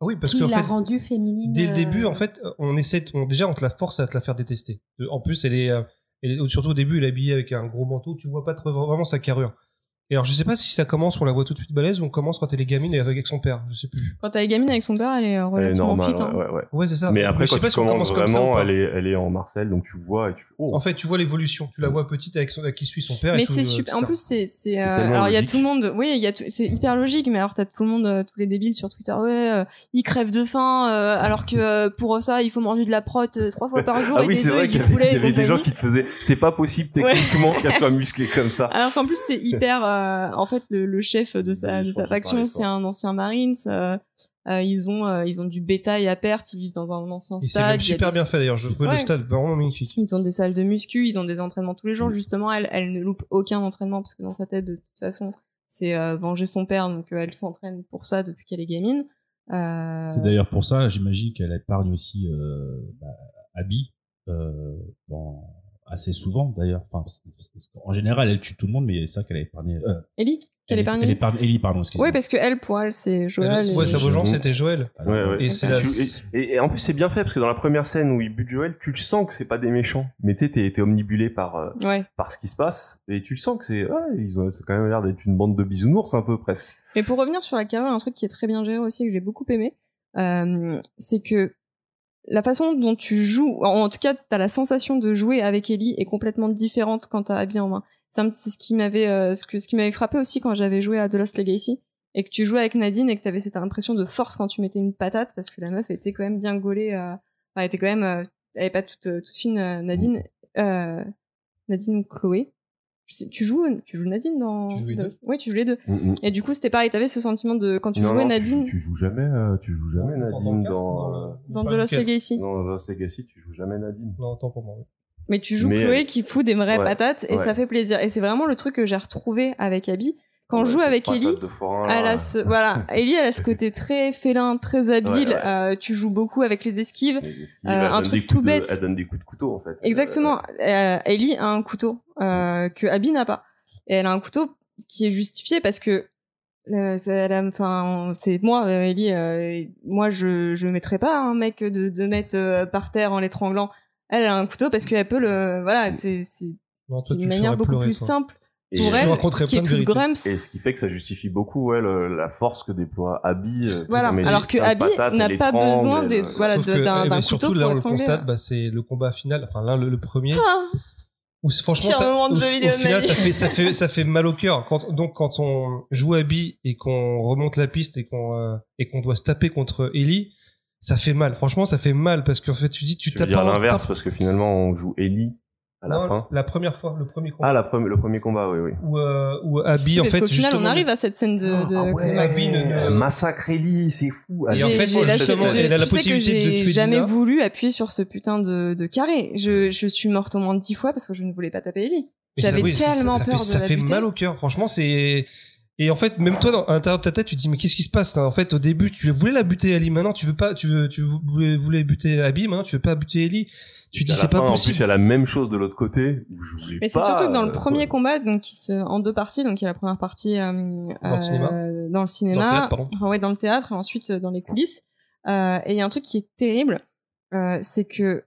oui, parce qui qu'en l'a fait, rendue féminine dès le début, euh, en fait, on essaie, on, déjà, on te la force à te la faire détester. En plus, elle est, euh, elle est- surtout au début, elle est habillée avec un gros manteau, tu vois pas trop, vraiment sa carrure. Et alors, je sais pas si ça commence, on la voit tout de suite balèze, ou on commence quand elle est gamine et avec son père, je sais plus. Quand elle est gamine avec son père, elle est euh, Elle est relativement normale, fit. hein. ouais, ouais, ouais. Ouais, c'est ça. Mais après, je sais quand pas tu si on commences commence comme ça ou vraiment, pas. elle est, elle est en Marcel, donc tu vois et tu fais, oh. En fait, tu vois l'évolution. Tu la vois petite avec son, qui suit son père. Mais c'est euh, super. En plus, c'est c'est. Euh, alors il y a tout le monde. Oui, il y a tout- c'est hyper logique. Mais alors t'as tout le monde, euh, tous les débiles sur Twitter. Ouais, euh, ils crèvent de faim. euh, alors que euh, pour ça, il faut manger de la prot euh, trois fois par jour. Ah oui, c'est vrai qu'il y avait, des gens qui te faisaient, c'est pas possible techniquement qu'elle soit musclée comme ça. Alors qu'en plus c'est hyper. Euh, en fait, le, le chef de sa de faction, c'est un ancien Marines. euh, euh, ils ont euh, ils ont du bétail à perte. Ils vivent dans un ancien Et c'est stade. même a super des- bien fait d'ailleurs. Je Ouais. le stade vraiment magnifique. Ils ont des salles de muscu, ils ont des entraînements tous les Mm. jours. Justement, elle, elle ne loupe aucun entraînement parce que dans sa tête, de toute façon, c'est euh, venger son père, donc euh, elle s'entraîne pour ça depuis qu'elle est gamine. Euh, C'est d'ailleurs pour ça, j'imagine qu'elle épargne aussi euh, bah, Abby, euh, bon, assez souvent d'ailleurs. Enfin, en général, elle tue tout le monde, mais c'est ça qu'elle a épargné. Euh, Ellie, qu'elle elle, épargne. elle épargne Ellie, pardon, excusez-moi. Oui, parce que elle, pour elle, c'est Joël. Elle- ouais, et- sa vengeance, J'avoue. c'était Joël. Ouais, ouais. Et la... En plus, c'est bien fait parce que dans la première scène où il bute Joël, tu le sens que c'est pas des méchants. Mais tu sais, t'es t'es omnibulé par, euh, Ouais. par ce qui se passe et tu le sens que c'est, ouais, ils ont, c'est quand même l'air d'être une bande de bisounours un peu presque. Mais pour revenir sur la carrière, un truc qui est très bien géré aussi, que j'ai beaucoup aimé, euh, c'est que la façon dont tu joues, en tout cas, t'as la sensation de jouer avec Ellie est complètement différente quand t'as Abby en main. C'est ce qui m'avait, euh, ce que, ce qui m'avait frappé aussi quand j'avais joué à The Lost Legacy et que tu jouais avec Nadine et que t'avais cette impression de force quand tu mettais une patate parce que la meuf était quand même bien gaulée, euh, enfin, elle était quand même, euh, elle est pas toute, toute fine, Nadine, Nadine ou Chloé. Tu, sais- tu joues, tu joues Nadine dans. Tu joues les dans- deux Ouais, tu joues les deux. Mm, mm. Et du coup, c'était pareil. T'avais ce sentiment de quand tu Non, jouais non, Nadine Tu, tu joues jamais, euh, tu joues jamais Nadine dans. euh, dans The Lost Legacy. Dans Lost Legacy, tu joues jamais Nadine. Non, attends pour moi. oui. Mais tu joues Mais, Chloé euh, qui fout des vraies ouais, patates et ouais. ça fait plaisir. Et c'est vraiment le truc que j'ai retrouvé avec Abby. Quand je Ouais, joue avec Ellie, de forain, elle a ce, voilà, Ellie, elle a ce côté très félin, très habile. Ouais, ouais. euh, tu joues beaucoup avec les esquives. les esquives, euh, un truc tout de- bête. Elle donne des coups de couteau, en fait. Exactement. Euh, Ellie a un couteau euh, que Abby n'a pas. Et elle a un couteau qui est justifié parce que euh, c'est- elle a- enfin, c'est moi, euh, Ellie. euh, moi, je je mettrais pas un mec de, de mettre euh, par terre en l'étranglant. Elle a un couteau parce qu'elle peut le. Voilà, c'est c'est c'est une manière beaucoup pleurer, plus toi. simple Et- pour elle, qui est toute grumps. Et ce qui fait que ça justifie beaucoup ouais, le- la force que déploie Abby. euh, Voilà, alors que Abby n'a pas besoin euh, voilà, d'un- eh, d'un mais couteau surtout là on le constate, bah, c'est le combat final, enfin là le, le premier. Ah, Où c'est- franchement, ça, moment de au, jeu au final, ça fait, ça fait, ça fait mal au cœur. Quand, donc, quand on joue Abby et qu'on remonte la piste et qu'on, euh, et qu'on doit se taper contre Ellie, ça fait mal. Franchement, ça fait mal parce qu'en fait, tu dis, tu Tu tapes dire l'inverse parce que finalement on joue Ellie à la Non, fin. la première fois, le premier combat. Ah, la pre- le premier combat, oui, oui. Où, euh, où Abby, en parce fait, qu'au final, on arrive à cette scène de. de- ah de ouais, Max. Abby ne- elle massacre Ellie, c'est fou. Et en fait, lâché- justement, elle a la sais que possibilité de j'ai tuer jamais Dina. voulu appuyer sur ce putain de, de carré. Je, je suis morte au moins dix fois parce que je ne voulais pas taper Ellie. Ça- J'avais oui, ça- tellement ça, peur fait, de ça la fait buter. mal au cœur. Franchement, c'est. Et en fait, même toi, dans- à l'intérieur de ta tête, tu te dis mais qu'est-ce qui se passe En fait, au début, tu voulais la buter Ellie. Maintenant, tu veux pas, tu veux, tu voulais, voulais buter Abby. Maintenant, tu veux pas buter Ellie. Tu dis c'est pas fin, En possible. plus, il y a la même chose de l'autre côté. où je voulais Mais c'est surtout que dans le euh, premier quoi. combat, donc qui se, en deux parties, donc il y a la première partie euh, Dans le cinéma. euh, dans le cinéma, Dans le théâtre, pardon. enfin, ouais, dans le théâtre, et ensuite euh, dans les coulisses. Euh, et il y a un truc qui est terrible, euh, c'est que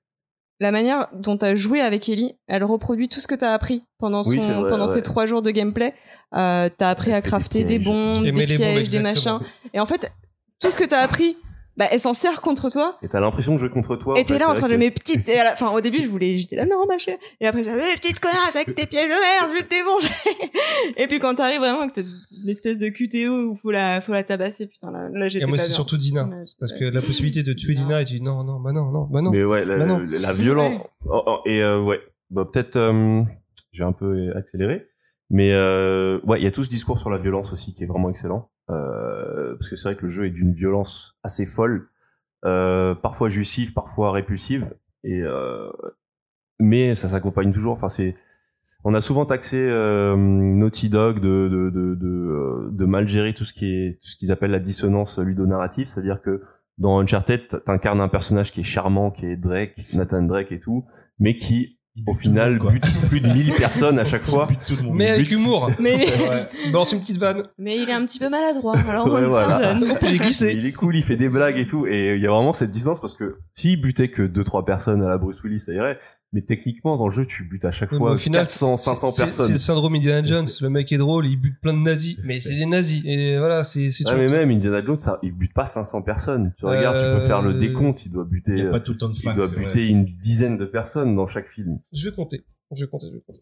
la manière dont tu as joué avec Ellie, elle reproduit tout ce que tu as appris pendant, son, Oui, c'est vrai, pendant ouais. ces trois jours de gameplay. Euh, tu as appris Elle à des crafter des, bombes, Aimer des bombes, pièges, des machins. Et en fait, tout ce que tu as appris, bah, elle s'en sert contre toi. Et t'as l'impression de jouer contre toi. Et t'es là en train de mes petites. Et à la... enfin, au début, je voulais, j'étais là, non, ma chère. Et après, j'avais, Eh, petite connasse avec tes pièges de merde, je vais te défoncer. et puis quand t'arrives vraiment que t'as une espèce de QTO où faut la, faut la tabasser, putain, là, là j'étais Et moi, c'est surtout Dina. Parce que la possibilité de tuer Dina, et tu dis non, non, bah non, non, bah non. Mais ouais, la, Bah non. la- la violence. Oh, oh, et euh, ouais, bah, peut-être, euh, j'ai un peu accéléré. Mais euh, ouais, il y a tout ce discours sur la violence aussi qui est vraiment excellent. Euh, parce que c'est vrai que le jeu est d'une violence assez folle, euh, parfois jouissive, parfois répulsive. Et euh, mais ça s'accompagne toujours. Enfin, c'est on a souvent taxé euh, Naughty Dog de de, de, euh, de mal gérer tout ce qui est ce qu'ils appellent la dissonance ludonarrative, c'est-à-dire que dans Uncharted, t'incarnes un personnage qui est charmant, qui est Drake, Nathan Drake et tout, mais qui au final monde, bute plus de 1000 personnes à chaque fois. Il bute tout le monde. Mais avec humour. Mais, Ouais. Balance une petite vanne. mais il est un petit peu maladroit, alors Ouais, voilà. J'ai glissé. Il est cool, il fait des blagues et tout, et il y a vraiment cette distance parce que s'il butait que 2-3 personnes à la Bruce Willis, ça irait. Mais techniquement, dans le jeu, tu butes à chaque fois au final, 400, 500 C'est- C'est personnes. le syndrome Indiana Jones. Le mec est drôle, il bute plein de nazis. Mais c'est des nazis. Et voilà, c'est c'est Ouais, tout. mais même Indiana Jones, ça, il bute pas 500 personnes. Tu Euh, regardes, tu peux faire le décompte, il doit buter, n'y a euh, pas tout le temps de il flingues, doit vrai. buter une dizaine de personnes dans chaque film. Je vais compter. Je vais compter, je vais compter.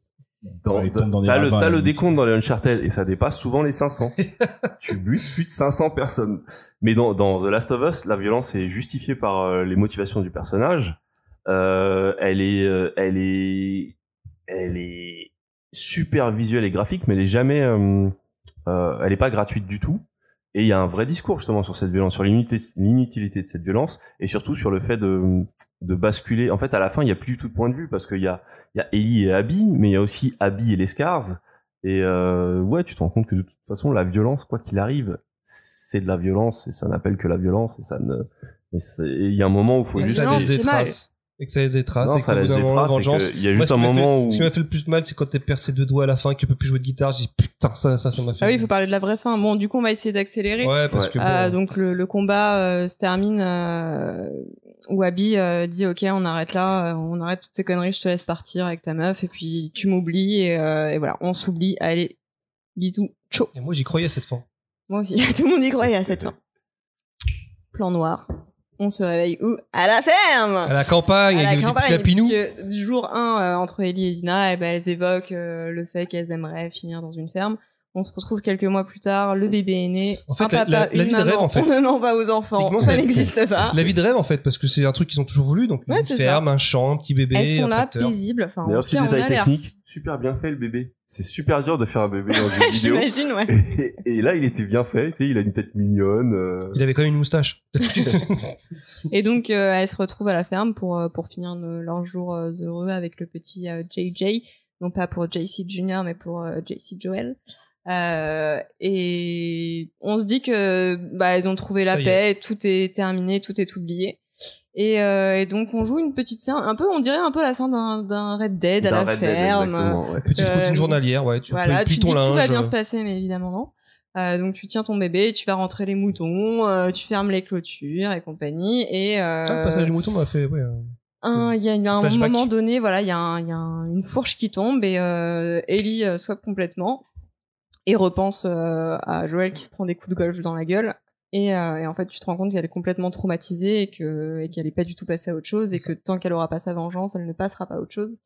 Dans, t'as le, le décompte dans les Uncharted et ça dépasse souvent les 500. tu butes plus de 500 personnes. Mais dans, dans The Last of Us, la violence est justifiée par euh, les motivations du personnage. Euh, elle est, euh, elle est, elle est super visuelle et graphique, mais elle est jamais, euh, euh, elle est pas gratuite du tout. Et il y a un vrai discours justement sur cette violence, sur l'inutilité de cette violence, et surtout sur le fait de, de basculer. En fait, à la fin, il y a plus du tout de point de vue parce qu'il y a, il y a Ellie et Abby, mais il y a aussi Abby et les Scars. Et euh, ouais, tu te rends compte que de toute façon, la violence, quoi qu'il arrive, c'est de la violence et ça n'appelle que la violence et ça ne. Il y a un moment où il faut juste. ça violence, laisse des traces. Et que ça laisse des traces. Non, et ça laisse des traces, vengeance. il y a juste ce un qui m'a fait- moment où- Ce qui m'a fait le plus mal, c'est quand t'es percé deux doigts à la fin et que tu peux plus jouer de guitare. J'ai putain, ça, ça, ça m'a fait. Ah oui, il faut parler de la vraie fin. Bon, du coup, on va essayer d'accélérer. Ouais, parce Ouais. que. Euh, bon, donc le, le combat euh, se termine euh, où Abby euh, dit ok on arrête là, euh, on arrête toutes ces conneries, je te laisse partir avec ta meuf et puis tu m'oublies et, euh, et voilà on s'oublie. Allez bisous, ciao. Et moi, j'y croyais à cette fin. Moi aussi, tout le monde y croyait à cette fin. Plan noir. On se réveille où? À la ferme. À la campagne, À la avec campagne, clapinou. puisque du jour 1, entre Ellie et Dina, eh ben, elles évoquent euh, le fait qu'elles aimeraient finir dans une ferme. On se retrouve quelques mois plus tard, le bébé est né, En fait, un la- papa, la- la une vie de maman, rêve, en fait. on ne ment pas aux enfants, ça n'existe pas. La vie de rêve, en fait, parce que c'est un truc qu'ils ont toujours voulu. Donc, Ouais, une c'est ferme, un champ, un petit bébé. Elles sont un là, paisibles, enfin, en D'ailleurs, tout petit cas, on détail a l'air. technique, super bien fait le bébé. C'est super dur de faire un bébé dans une vidéo. J'imagine, ouais. Et, et là, il était bien fait. Tu sais, il a une tête mignonne. euh, Il avait quand même une moustache. Et donc, euh, elle se retrouve à la ferme pour, euh, pour finir ne- leurs jours heureux avec le petit euh, JJ. Non pas pour JC Junior, mais pour euh, JC Joel. Euh, et on se dit que bah elles ont trouvé la paix, tout est terminé, tout est oublié. Et, euh, et donc on joue une petite scène, un peu, on dirait un peu la fin d'un Red Dead à la Red Dead, ferme. ouais. Petite Euh, routine journalière, ouais. Tu voilà, tu ton dis que tout va bien euh, se passer, mais évidemment non. Euh, donc tu tiens ton bébé, tu vas rentrer les moutons, euh, tu fermes les clôtures et compagnie. Et euh, ah, le passage du mouton m'a fait, ouais. un- il y a un Flashback. moment donné, voilà, il y a, un- il y a un- une fourche qui tombe et euh, Ellie euh, swap complètement et repense euh, à Joël qui se prend des coups de golf dans la gueule. Et, euh, et en fait, tu te rends compte qu'elle est complètement traumatisée et que et qu'elle est pas du tout passée à autre chose et que tant qu'elle aura pas sa vengeance, elle ne passera pas à autre chose.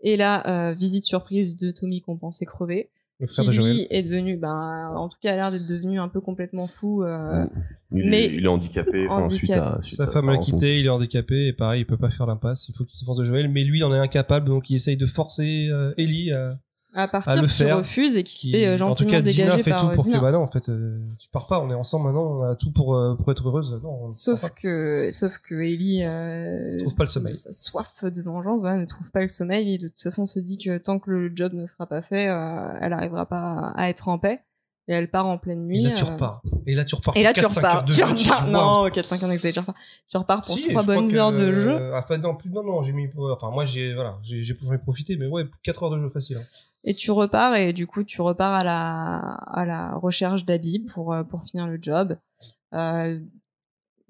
Et là, euh, visite surprise de Tommy qu'on pensait crever, Le qui frère de Joël. lui est devenu, ben, en tout cas, a l'air d'être devenu un peu complètement fou. euh, Il, mais- est, il est handicapé. Enfin, suite à, suite Sa à femme l'a quitté, il est handicapé, et pareil, il peut pas faire l'impasse, il faut qu'il se force de Joël, mais lui, il en est incapable, donc il essaye de forcer euh, Ellie à, à partir, à qui faire. refuse et qui se qui- fait euh, en tout gentiment cas, Dina fait tout euh, pour Dina. que, bah non, en fait, euh, tu pars pas, on est ensemble maintenant, on a tout pour, euh, pour être heureuse. Non, on Sauf que, sauf que Ellie euh, trouve pas le sommeil. Sa soif de vengeance, voilà, ne trouve pas le sommeil et de toute façon se dit que tant que le job ne sera pas fait, elle arrivera pas à être en paix. Et elle part en pleine nuit. Et là, tu euh, repars. Et là, tu repars. Et là, pour tu 4-5 repars. heures de Tu jeu, repars. Non, waouh. 4-5 ans n'exagère pas. Tu repars pour Si, 3 je crois bonnes que, heures de jeu. euh, enfin, non, plus, non, non, j'ai mis, enfin, moi, j'ai, voilà, j'ai, j'en ai profité, mais ouais, 4 heures de jeu facile. hein. Et tu repars et du coup tu repars à la à la recherche d'Abby pour euh, pour finir le job. Euh,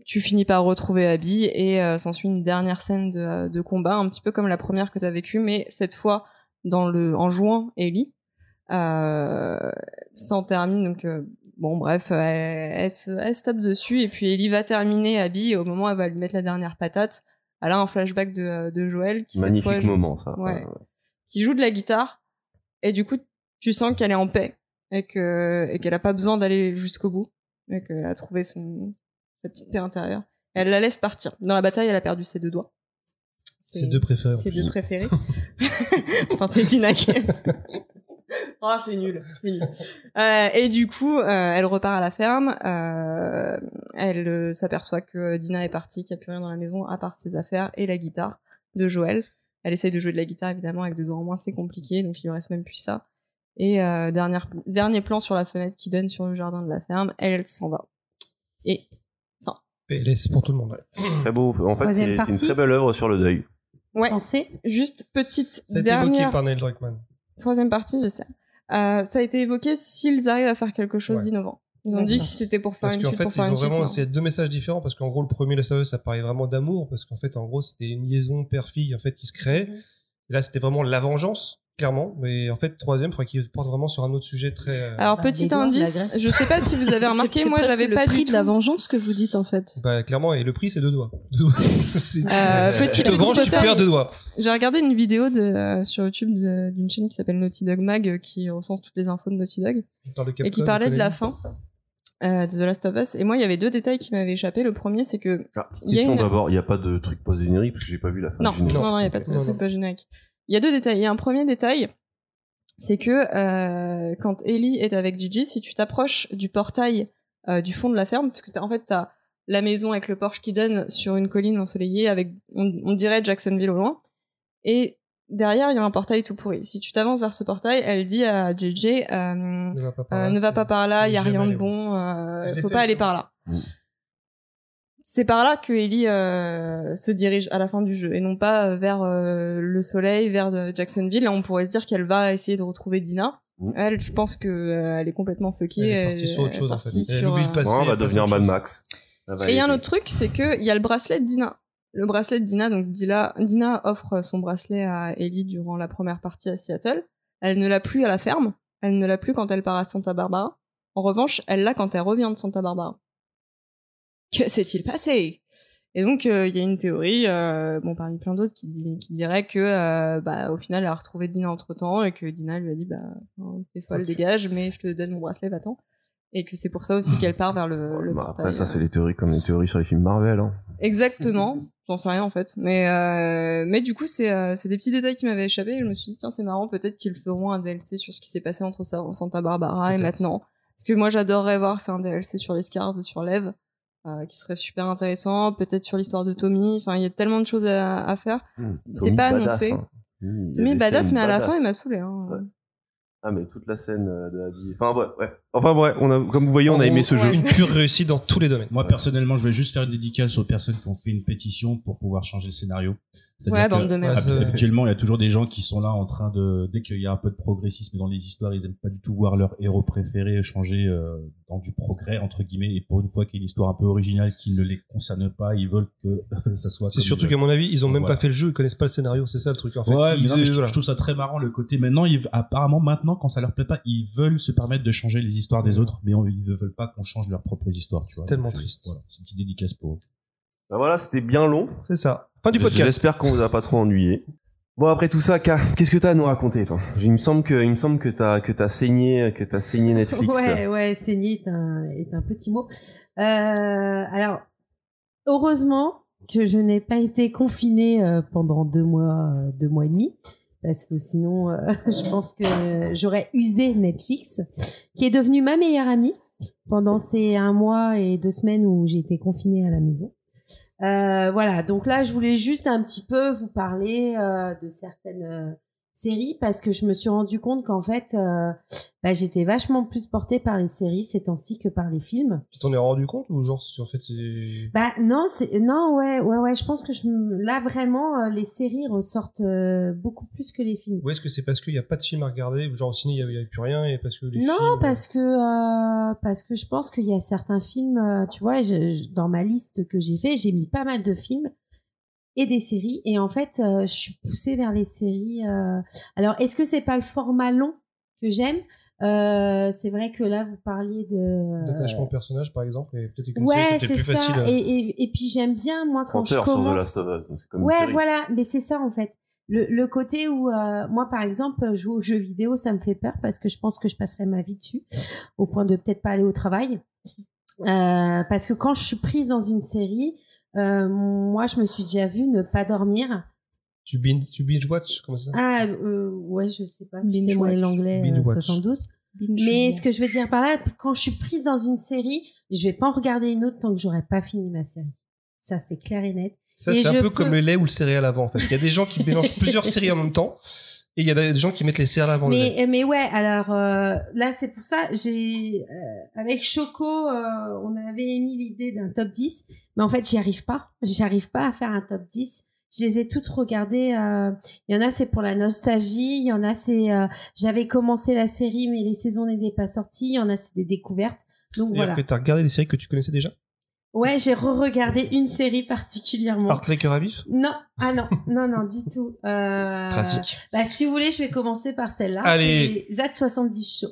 tu finis par retrouver Abby et euh, s'ensuit une dernière scène de, de combat, un petit peu comme la première que tu as vécue, mais cette fois dans le en jouant Ellie. Euh, ça en termine donc euh, bon bref elle, elle, se, elle se tape dessus et puis Ellie va terminer Abby et au moment où elle va lui mettre la dernière patate. Elle a un flashback de, de Joël qui cette Magnifique fois, joue- moment, ça. Ouais. Qui joue de la guitare et du coup tu sens qu'elle est en paix et que et qu'elle a pas besoin d'aller jusqu'au bout et qu'elle a trouvé son sa petite paix intérieure. Et elle la laisse partir. Dans la bataille elle a perdu ses deux doigts. Ses deux préférés, ses deux préférés. Enfin c'est Dina Ah, c'est nul. Euh, et du coup, euh, elle repart à la ferme. euh, elle euh, s'aperçoit que Dina est partie, qu'il n'y a plus rien dans la maison à part ses affaires et la guitare de Joël. Elle essaye de jouer de la guitare évidemment avec deux doigts en moins, c'est compliqué, donc il lui reste même plus ça. Et euh, dernière, dernier plan sur la fenêtre qui donne sur le jardin de la ferme, elle s'en va. Et PLS pour tout le monde. Très beau. En fait, c'est une très belle œuvre sur le deuil. ouais, Pensez juste petite a été évoqué dernière par Neil Druckmann. Troisième partie, j'espère. Euh, ça a été évoqué s'ils arrivent à faire quelque chose Ouais. d'innovant. Ils ont dit que c'était pour faire Parce une qu'en suite, fait, pour ils faire ont vraiment, c'est deux messages différents, parce qu'en gros, le premier, le SAE, ça parlait vraiment d'amour, parce qu'en fait, en gros, c'était une liaison père-fille, en fait, qui se créait. Mhm. Et là, c'était vraiment la vengeance, clairement. Mais en fait, troisième, il faudrait qu'il porte vraiment sur un autre sujet très. euh, Alors Bah, petit indice, je sais pas si vous avez remarqué, moi j'avais le pas prix du de la tout- vengeance que vous dites en fait. Bah, clairement, et le prix, c'est deux doigts. Deux doigts. C'est- Euh, petit- tu te petit venges, tu perds deux doigts. J'ai regardé une vidéo de, euh, sur YouTube d'une chaîne qui s'appelle Naughty Dog Mag qui recense toutes les infos de Naughty Dog Dans le et qui parlait de la fin euh, de The Last of Us. Et moi il y avait deux détails qui m'avaient échappé. Le premier c'est que Ah, petite Il y a question une- d'abord, il n'y a pas de truc post-générique parce que j'ai pas vu la fin non, non, non, il y a pas de Non, truc non. Il y a deux détails. Il y a un premier détail, c'est que euh, quand Ellie est avec Gigi, si tu t'approches du portail euh, du fond de la ferme, parce que t'as- en fait t'as la maison avec le porche qui donne sur une colline ensoleillée avec, on, on dirait Jacksonville au loin, et derrière il y a un portail tout pourri. Si tu t'avances vers ce portail, elle dit à JJ euh, Ne va pas par euh, là, pas par là, il y a rien de bon, l'ai faut pas aller par là. C'est par là que Ellie euh, se dirige à la fin du jeu et non pas euh, vers euh, le soleil, vers euh, Jacksonville. Là, on pourrait se dire qu'elle va essayer de retrouver Dina. Mm. Elle, je pense que euh, elle est complètement fuckée. Elle est partie sur autre chose, en fait. Elle sur, oublie. Ouais, on va devenir Mad. Max. Et il y a un autre truc, c'est que il y a le bracelet de Dina. Le bracelet de Dina, donc Dina, Dina offre son bracelet à Ellie durant la première partie à Seattle. Elle ne l'a plus à la ferme. Elle ne l'a plus quand elle part à Santa Barbara. En revanche, elle l'a quand elle revient de Santa Barbara. Que s'est-il passé? Et donc, euh, il y a une théorie, euh, bon, parmi plein d'autres, qui, dirait que, euh, bah, au final, elle a retrouvé Dina entre temps et que Dina lui a dit, bah, hein, t'es folle, dégage, mais je te donne mon bracelet, va-t'en. et que c'est pour ça aussi qu'elle part vers le, le Bah, portail. après, ça, c'est les théories comme les théories sur les films Marvel. Hein. Exactement. J'en sais rien en fait. Mais, mais du coup, c'est des petits détails qui m'avaient échappé. Et je me suis dit, tiens, c'est marrant, peut-être qu'ils feront un DLC sur ce qui s'est passé entre Sa- Santa Barbara et maintenant. Ce que moi j'adorerais voir, c'est un DLC sur les Scars et sur Lev, qui serait super intéressant. Peut-être sur l'histoire de Tommy. Enfin, il y a tellement de choses à, à faire. Hmm, C'est pas badass, annoncé. hein. Hmm, Tommy badass, mais à la fin, il m'a saoulé. Hein. Ouais. Ah, mais toute la scène euh, de Abby. Enfin, bref, ouais. Enfin, bref, on a, comme vous voyez, on a aimé ce jeu. Une pure réussite dans tous les domaines. Moi, personnellement, je vais juste faire une dédicace aux personnes qui ont fait une pétition pour pouvoir changer le scénario. Ouais, que, hab- Ouais, c'est- Habituellement, il y a toujours des gens qui sont là en train de, dès qu'il y a un peu de progressisme dans les histoires, ils aiment pas du tout voir leur héros préféré changer euh, dans du progrès entre guillemets. Et pour une fois qu'il y a une histoire un peu originale qui ne les concerne pas, ils veulent que ça soit. C'est surtout qu'à mon avis, ils ont même Voilà. pas fait le jeu, ils connaissent pas le scénario, c'est ça le truc. En fait. Ouais, mais, Ils- non, mais je, trouve- voilà. je trouve ça très marrant le côté. Maintenant, ils, apparemment, maintenant, quand ça leur plaît pas, ils veulent se permettre de changer les histoires des autres, mais on- ils ne veulent pas qu'on change leurs propres histoires. Tu vois. Tellement Donc, triste. Voilà, c'est une petite dédicace pour eux. Bah voilà, c'était bien long. C'est ça. Fin du podcast. J'espère qu'on vous a pas trop ennuyé. Bon, après tout ça, K, qu'est-ce que t'as à nous raconter, toi? Il me semble que, il me semble que t'as, que t'as saigné, que t'as saigné Netflix. Ouais, ouais, saigner est un, est un petit mot. Euh, alors, heureusement que je n'ai pas été confinée euh, pendant deux mois, euh, deux mois et demi, parce que sinon, euh, je pense que j'aurais usé Netflix, qui est devenu ma meilleure amie pendant ces un mois et deux semaines où j'ai été confinée à la maison. Euh, voilà, donc là, je voulais juste un petit peu vous parler euh, de certaines euh, séries parce que je me suis rendu compte qu'en fait, euh, bah, j'étais vachement plus portée par les séries ces temps-ci que par les films. Tu t'en es rendu compte ou genre, en fait. Bah non, c'est non, ouais, ouais, ouais. Je pense que je là vraiment, euh, les séries ressortent euh, beaucoup plus que les films. Ou est-ce que c'est parce qu'il n'y a pas de film à regarder Genre au ciné, il n'y avait, plus rien et parce que les Non, films. parce que parce que je pense qu'il y a certains films, tu vois, je- je- dans ma liste que j'ai fait, j'ai mis pas mal de films et des séries. Et en fait, euh, je suis poussée vers les séries. euh. Alors, est-ce que c'est pas le format long que j'aime? Euh, C'est vrai que là, vous parliez de D'attachement au personnage, par exemple, et peut-être Ouais, c'est ça. facile. Et, et, et puis j'aime bien moi quand 30 je heures sur The commence. Last of Us, donc c'est comme une Ouais, voilà, mais c'est ça en fait. Le, le côté où euh, moi par exemple jouer aux jeux vidéo ça me fait peur parce que je pense que je passerai ma vie dessus au point de peut-être pas aller au travail Euh, parce que quand je suis prise dans une série euh, moi je me suis déjà vue ne pas dormir Tu binge, tu binge watch, comment ça ah euh, ouais je sais pas Binge c'est moi watch. l'anglais Binge euh, watch. 72 mais ce que je veux dire par là quand je suis prise dans une série je vais pas en regarder une autre tant que j'aurai pas fini ma série ça c'est clair et net Ça, c'est un peu peux- comme le lait ou le céréal avant, en fait. Il y a des gens qui mélangent plusieurs séries en même temps, et il y a des gens qui mettent les céréales avant le lait. Mais, mais ouais, alors euh, là, c'est pour ça, j'ai euh, avec Choco, euh, on avait émis l'idée d'un top 10, mais en fait, j'y arrive pas. J'y arrive pas à faire un top 10. Je les ai toutes regardées. euh, Il y en a, c'est pour la nostalgie. Il y en a, c'est euh, j'avais commencé la série, mais les saisons n'étaient pas sorties. Il y en a, c'est des découvertes. Donc voilà. que tu as regardé des séries que tu connaissais déjà? Ouais, j'ai re-regardé une série particulièrement. Hartley Cœur à vif Non, ah non, non, non, du tout. Euh, Classique. Bah, si vous voulez, je vais commencer par celle-là. Allez. C'est ZAT70 Show.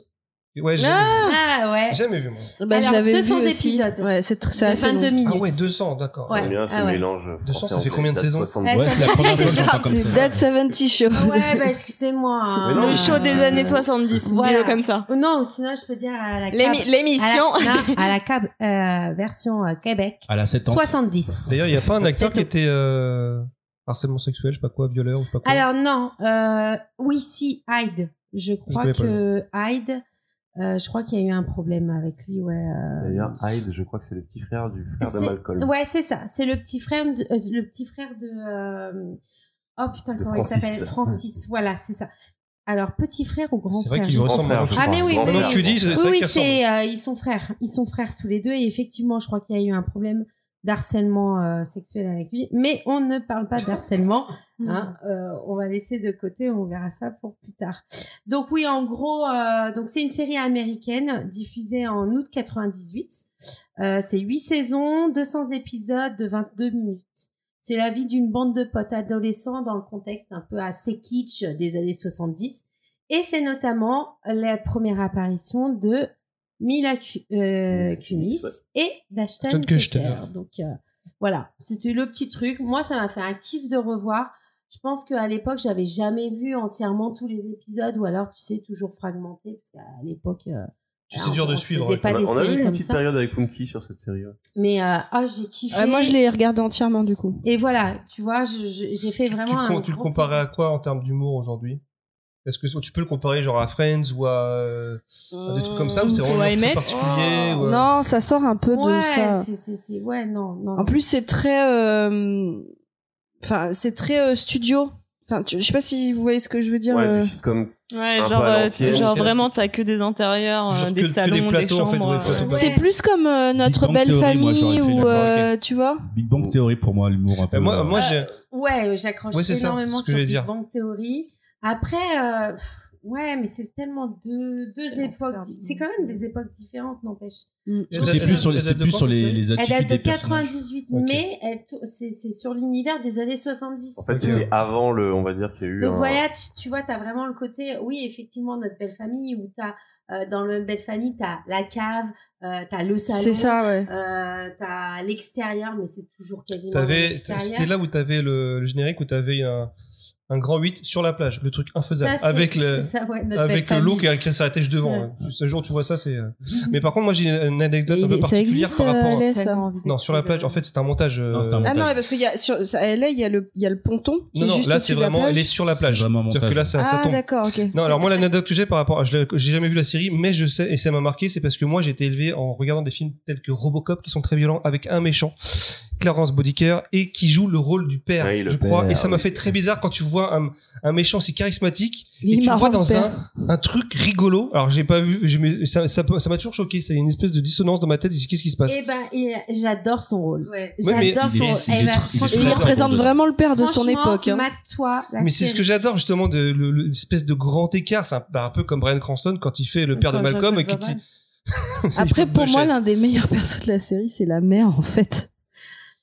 Ouais, j'ai Ah ouais. jamais vu, moi. Bah, Alors, je l'avais 200 vu épisodes. Ouais, c'est c'est de assez 22 long. minutes. Ah ouais, 200, d'accord. Ouais. Bien ce Ah ouais. mélange 200, ça français fait combien de saisons 70. Ouais, c'est la première fois que j'entends comme C'est ça. That 70 Show. Ah ouais, bah excusez-moi. hein. Le show des Euh, années 70, voilà. dis-le comme ça. Non, sinon je peux dire à la L'émission. À à la cab euh, version euh, Québec. À la 7 ans. 70. D'ailleurs, il n'y a pas un acteur qui C'est était euh, harcèlement sexuel, je sais pas quoi, violeur ou je sais pas quoi? Alors non, euh, oui, si, Hyde. Je crois que Hyde, euh, je crois qu'il y a eu un problème avec lui, ouais. euh, D'ailleurs, Hyde, je crois que c'est le petit frère du frère de C'est- Malcolm. Ouais, c'est ça. C'est le petit frère de, euh, le petit frère de. euh, Oh putain, De comment Francis. il s'appelle? Francis. Voilà, c'est ça. Alors petit frère ou grand c'est frère vrai qu'ils je sais ressemblent frère. Ah, mais oui, Grand mais- que tu dis, c'est Oui, vrai oui, c'est euh, ils sont frères. Ils sont frères tous les deux et effectivement, je crois qu'il y a eu un problème d'harcèlement euh, sexuel avec lui. Mais on ne parle pas d'harcèlement. Hein. Euh, on va laisser de côté. On verra ça pour plus tard. Donc oui, en gros, euh, donc c'est une série américaine diffusée en août 98. Euh, c'est huit saisons, 200 épisodes de 22 minutes. C'est la vie d'une bande de potes adolescents dans le contexte un peu assez kitsch des années 70. Et c'est notamment la première apparition de Mila Ku- euh, Kunis ouais. et d'Ashton Ashton Kutcher. Donc euh, voilà, c'était le petit truc. Moi, ça m'a fait un kiff de revoir. Je pense qu'à l'époque, j'avais jamais vu entièrement tous les épisodes, ou alors, tu sais, toujours fragmenté, parce qu'à l'époque, euh, C'est dur de suivre, ouais. pas On, a- on avait séries eu une petite ça. période avec Punky sur cette série. ouais. Mais euh, oh, j'ai kiffé. Moi, je l'ai regardé entièrement du coup. Et voilà, tu vois, j'ai fait Tu, vraiment tu, un. tu le comparais à quoi en termes d'humour aujourd'hui? Est-ce que tu peux le comparer genre à Friends ou à, euh, à des trucs comme ça ou c'est Ou vraiment à très MF? particulier ou, euh, Non, ça sort un peu de Ouais, ça. c'est, c'est, c'est, ouais, non, non. En plus, c'est très, euh, enfin, c'est très euh, studio. Enfin, tu- je sais pas si vous voyez ce que je veux dire. Ouais, euh. sitcom. Ouais, Un peu genre, à euh, genre vraiment, t'as que des intérieurs, que- des que des salons, des, plateaux, en fait, chambres. ouais, plateaux. ouais. C'est plus comme euh, notre belle Theory, famille ou euh, tu vois. Big Bang Theory pour moi, l'humour un peu. Euh, moi, euh, moi j'ai. Ouais, j'accroche Ouais, c'est ça, énormément sur Big. Bang Theory. Après, euh, pff, ouais, mais c'est tellement deux, deux époques. C'est quand même des époques différentes, n'empêche. Elle c'est plus sur les, c'est plus sur les, les Elle date de des personnages. 98, Ok. mais tou- c'est c'est sur l'univers des années 70. En fait, c'était avant le, on va dire qu'il y a eu Donc un- voilà, tu, tu vois, t'as vraiment le côté, oui, effectivement, notre belle famille, où t'as, euh, dans le belle famille, t'as la cave, euh, t'as le salon, C'est ça, ouais. euh, t'as l'extérieur, mais c'est toujours quasiment l'extérieur. c'était là où t'avais le, le générique où t'avais un, un grand 8 sur la plage, le truc infaisable, Ça, c'est- avec le, c'est ça, ouais, avec l'eau qui, qui s'arrêtait juste devant. Ouais. hein. Ce jour, tu vois ça, c'est. euh, Mais par contre, moi, j'ai une anecdote Et un peu ça particulière existe, par rapport. euh, à- LA, ça Non, sur la plage. En fait, c'est un montage. Non, c'est un euh, Ah non, montage. parce qu'il y a sur à LA, il y a le il y a le ponton qui Non, est non, juste là, c'est vraiment, elle est sur la C'est plage. vraiment un C'est-à-dire que montage. là, ça, ça Ah tombe. d'accord, ok. Non, alors moi, l'anecdote que j'ai par rapport, je l'ai- j'ai jamais vu la série, mais je sais, et ça m'a marqué, c'est parce que moi, j'ai été élevé en regardant des films tels que Robocop, qui sont très violents, avec un méchant, Clarence Bodicker, et qui joue le rôle du père, Oui, je crois. père, Et ça m'a fait très bizarre quand tu vois un, un méchant si charismatique, et tu vois dans un, un truc rigolo. Alors, j'ai pas vu, mais ça, ça, ça m'a toujours choqué. C'est une espèce de dissonance dans ma tête. Qu'est-ce qui se passe? Eh ben, j'adore son rôle. J'adore il son est- rôle. il est- Eh ben, il il représente vraiment le père de son époque. hein. Mais c'est ce que j'adore justement de le- le- l'espèce de grand écart. C'est un, bah, un peu comme Brian Cranston quand il fait le père de Malcolm Après, pour moi, l'un des meilleurs persos de la série, c'est la mère en fait.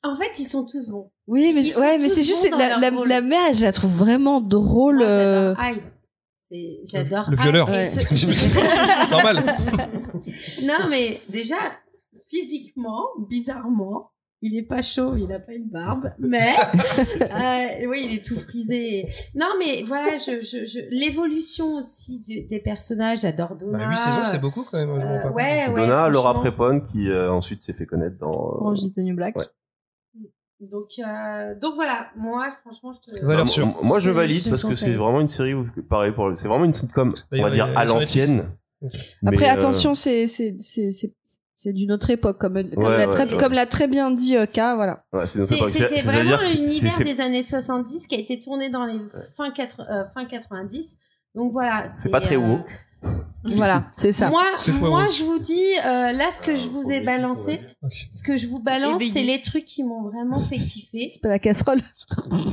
En fait, ils sont tous bons. Oui, mais Ils sont ouais, mais tous c'est juste la, dans la, la mère, je la trouve vraiment drôle. Moi, euh, j'adore Le violeur. Ouais. ce- Normal. non, mais déjà, physiquement, bizarrement, il est pas chaud, il a pas une barbe, mais euh, oui, il est tout frisé. Non, mais voilà, je, je, je- l'évolution aussi du- des personnages, j'adore Donna. Bah, 8 saisons, c'est beaucoup quand même. Euh, ouais, ouais. Donna, Laura. Prepon, qui euh, ensuite s'est fait connaître dans. euh, Orange is the New Black. Donc, euh, donc voilà, moi, franchement, je te. Valeur Bah, sûre. moi- Moi, je valide parce que c'est vraiment une série, où- pareil, pour, c'est vraiment une sitcom, on D'ailleurs, va dire à l'ancienne. Après, euh, attention, c'est c'est c'est c'est c'est d'une autre époque, comme comme Ouais, l'a ouais, très ouais. comme l'a très bien dit euh, K, voilà. ouais, c'est vraiment l'univers des années 70 qui a été tourné dans les fin, quatre- euh, fin 90. Donc voilà. C'est pas très euh, woke. Voilà, c'est ça. Moi, C'est moi je vous dis, euh, là, ce que je vous ai balancé, ce que je vous balance, c'est les trucs qui m'ont vraiment fait kiffer. C'est pas la casserole. non,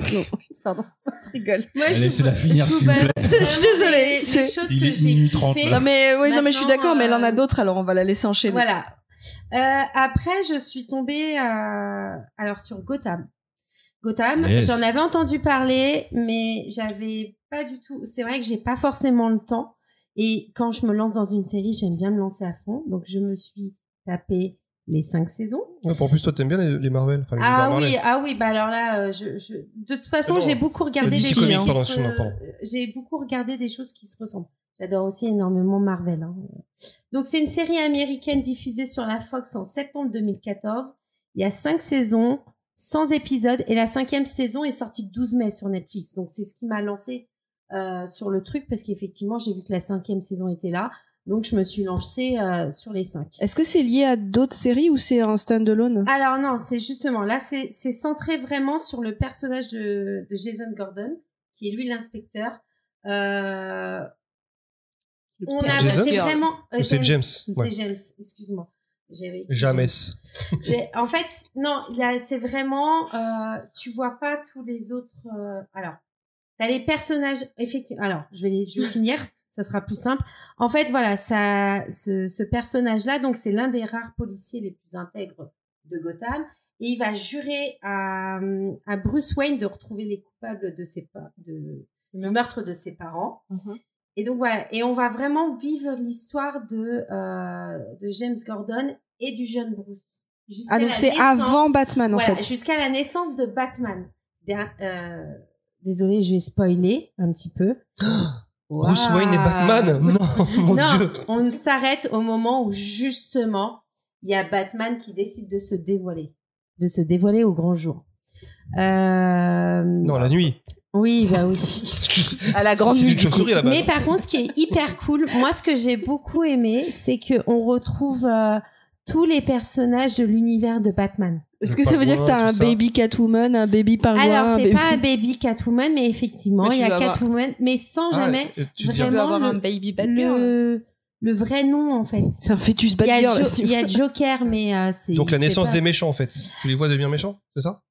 pardon, je rigole. Moi, je Laissez-la vous- finir, je vous s'il vous plaît. balance Je suis désolée, Les, les c'est- choses que j'ai minuit trente, kiffé. là. Non mais oui, non mais je suis d'accord, mais elle en a euh, d'autres, alors on va la laisser enchaîner. Voilà. Euh, après, je suis tombée euh, alors sur Gotham. Gotham, Yes. j'en avais entendu parler, mais j'avais pas du tout. C'est vrai que j'ai pas forcément le temps. Et quand je me lance dans une série, j'aime bien me lancer à fond. Donc je me suis tapé les cinq saisons. Ouais, en plus, toi, t'aimes bien les, les Marvel. Enfin, les Ah oui, Marvel. ah oui, bah alors là, euh, je, je- de toute façon, j'ai beaucoup regardé DC des choses se- pardon. J'ai beaucoup regardé des choses qui se ressemblent. J'adore aussi énormément Marvel. hein. Donc c'est une série américaine diffusée sur la Fox en septembre 2014. Il y a cinq saisons, 100 épisodes, et la cinquième saison est sortie le 12 mai sur Netflix. Donc c'est ce qui m'a lancé euh, sur le truc parce qu'effectivement j'ai vu que la cinquième saison était là. Donc je me suis lancée euh, sur les cinq. Est-ce que c'est lié à d'autres séries ou c'est un stand-alone? Alors non, c'est justement là, c'est c'est centré vraiment sur le personnage de, de Jason Gordon, qui est lui l'inspecteur. Euh, on a, c'est vraiment. euh, c'est James, C'est ouais. James, excuse-moi. Jamais. En fait, non, là, c'est vraiment. Euh, tu vois pas tous les autres. euh, alors, t'as les personnages. Effectivement. Alors, je vais, les- je vais finir. Ça sera plus simple. En fait, voilà, ça, ce, ce personnage-là, donc c'est l'un des rares policiers les plus intègres de Gotham, et il va jurer à, à Bruce Wayne de retrouver les coupables de ses de, du meurtre de ses parents. Et donc voilà, et on va vraiment vivre l'histoire de euh, de James Gordon et du jeune Bruce. Jusqu'à Ah donc c'est avant Batman en voilà, fait. jusqu'à la naissance de Batman. Euh, désolée, je vais spoiler un petit peu. Bruce Wayne et Waouh. Batman Non, mon non, dieu on s'arrête au moment où justement il y a Batman qui décide de se dévoiler, de se dévoiler au grand jour. Euh, Non, la nuit. Oui, bah oui. À la grande nuit. Mais par contre, ce qui est hyper cool, moi, ce que j'ai beaucoup aimé, c'est que on retrouve euh, tous les personnages de l'univers de Batman. Est-ce que ça veut dire que t'as un ça. baby Catwoman, un baby pingouin Alors, c'est baby- pas un baby Catwoman, mais effectivement, il y a avoir- Catwoman, mais sans Ah, jamais tu vraiment avoir le- un baby Batgirl. le, le vrai nom, en fait. C'est un fœtus Il y, a. Jo- il y a. Joker, mais euh, c'est. Donc la naissance pas- des méchants en fait. Tu les vois devenir méchants, c'est ça?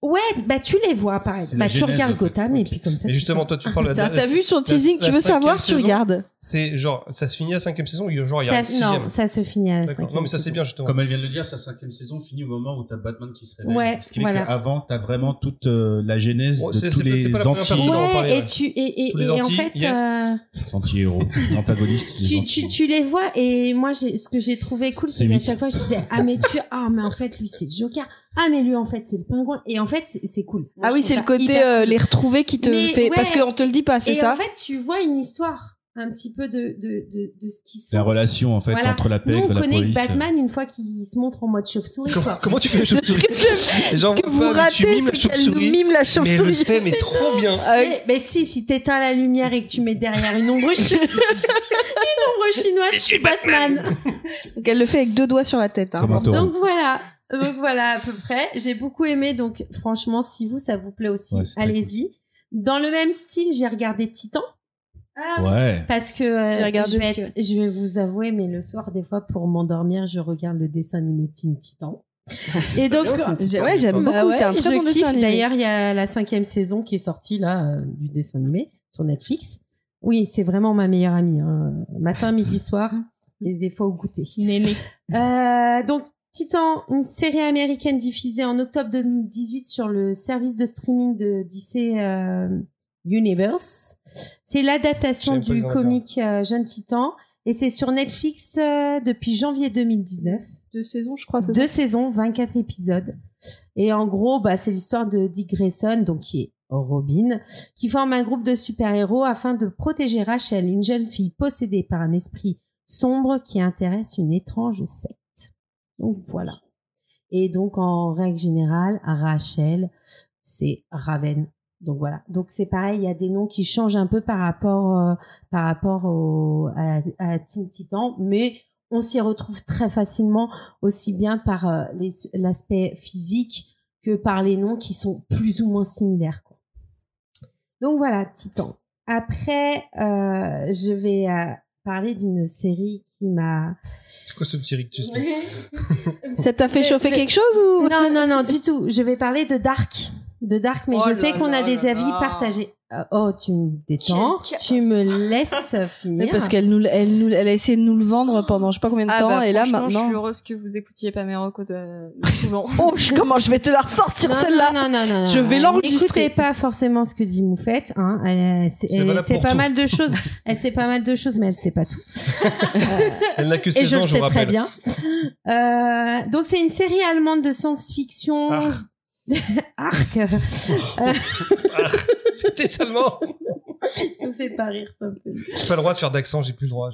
Ouais, bah tu les vois la Bah tu regardes. Gotham et puis comme ça. Mais tu justement, toi tu parles de la- T'as t'as vu son teasing, tu veux savoir, tu regardes. C'est genre, ça se finit à la cinquième saison, ou genre il y a Ça- une sixième. non, ça se finit à la cinquième Non mais ça c'est bien justement. Comme elle vient de le dire, sa cinquième saison finit au moment où t'as Batman qui se réveille. Ouais, Ce qui fait voilà. qu'avant, t'as vraiment toute euh, la genèse Ouais, de tous les pas la première anti- personne à en parler, Ouais, ouais. et tu et, et, en fait, yeah. euh, anti-héros, antagonistes. tu, anti- tu, tu les vois et moi j'ai ce que j'ai trouvé cool C'est qu'à chaque fois je disais ah mais tu ah mais en fait lui c'est Joker ah mais lui en fait c'est le pingouin et en fait c'est- cool. Moi, Ah oui, c'est le côté hyper euh, les retrouver qui te Mais fait. ouais. Parce qu'on te le dit pas, c'est et ça en fait tu vois une histoire un petit peu de de de, de ce qui sont. La relation en fait Voilà. entre la PEC on et la connaît que police. Batman une fois qu'il se montre en mode chauve-souris. Comment, comment tu fais la ce chauve-souris gens Ce que vous ratez, mimes la c'est qu'elle nous chauve-souris. mime la Mais le fait mais trop bien. Euh, Mais, mais si, si t'éteins la lumière et que tu mets derrière une ombre, chi- une ombre chinoise, je suis Batman. Donc elle le fait avec deux doigts sur la tête. hein. Comme un taureau. Donc voilà. Donc voilà à peu près. J'ai beaucoup aimé. Donc franchement, si vous ça vous plaît aussi, Ouais, allez-y. Dans le même style, j'ai regardé Titan Ouais. parce que euh, je vais aussi, être- je vais vous avouer, mais le soir des fois pour m'endormir, je regarde le dessin animé Teen Titan. Et donc J'ai- Ouais, j'aime beaucoup. Bah ouais, c'est un très je bon kiffe. dessin animé. D'ailleurs, il y a la cinquième saison qui est sortie là euh, du dessin animé sur Netflix. Oui, c'est vraiment ma meilleure amie. hein. Matin, midi, soir, et des fois au goûter. Euh, donc, Titan, une série américaine diffusée en octobre 2018 sur le service de streaming de DC euh, Universe. C'est l'adaptation du comic euh, Jeune Titan et c'est sur Netflix euh, depuis janvier 2019. Deux saisons, je crois, Deux saisons, 24 épisodes. Et en gros, bah, c'est l'histoire de Dick Grayson, donc qui est Robin, qui forme un groupe de super-héros afin de protéger Rachel, une jeune fille possédée par un esprit sombre qui intéresse une étrange secte. Donc voilà. Et donc en règle générale, Rachel, c'est Raven. Donc voilà. Donc c'est pareil, il y a des noms qui changent un peu par rapport euh, par rapport au, à, à Teen Titan, mais on s'y retrouve très facilement aussi bien par euh, l'aspect physique que par les noms qui sont plus ou moins similaires. Quoi. Donc voilà, Titan. Après, euh, je vais euh, parler d'une série qui m'a... C'est quoi ce petit rictus là Ça t'a fait chauffer mais- quelque chose ou? Non, non, non, du tout. Je vais parler de Dark. De Dark, mais Oh je sais qu'on a des avis là. partagés. Euh, oh, tu me détends, tu me laisses Mais finir. Parce qu'elle nous, elle nous, elle a essayé de nous le vendre pendant je sais pas combien de Ah temps bah, et là franchement, Je maintenant. suis heureuse que vous écoutiez pas mes recos de, de souvent. Oh, je- comment je vais te la ressortir celle-là non, non, non, non, Je vais l'enregistrer. N'écoutez pas forcément ce que dit Moufette. Hein. Elle, c'est- sait pas tout. mal de choses. Elle sait pas mal de choses, mais elle sait pas tout. Elle n'a que Et 16 je ans, le je sais très bien. Euh, donc c'est une série allemande de science-fiction. Ah. Arc. Euh, C'était seulement. ça me fait pas rire ça. me fait J'ai pas le droit de faire d'accent, j'ai plus le droit.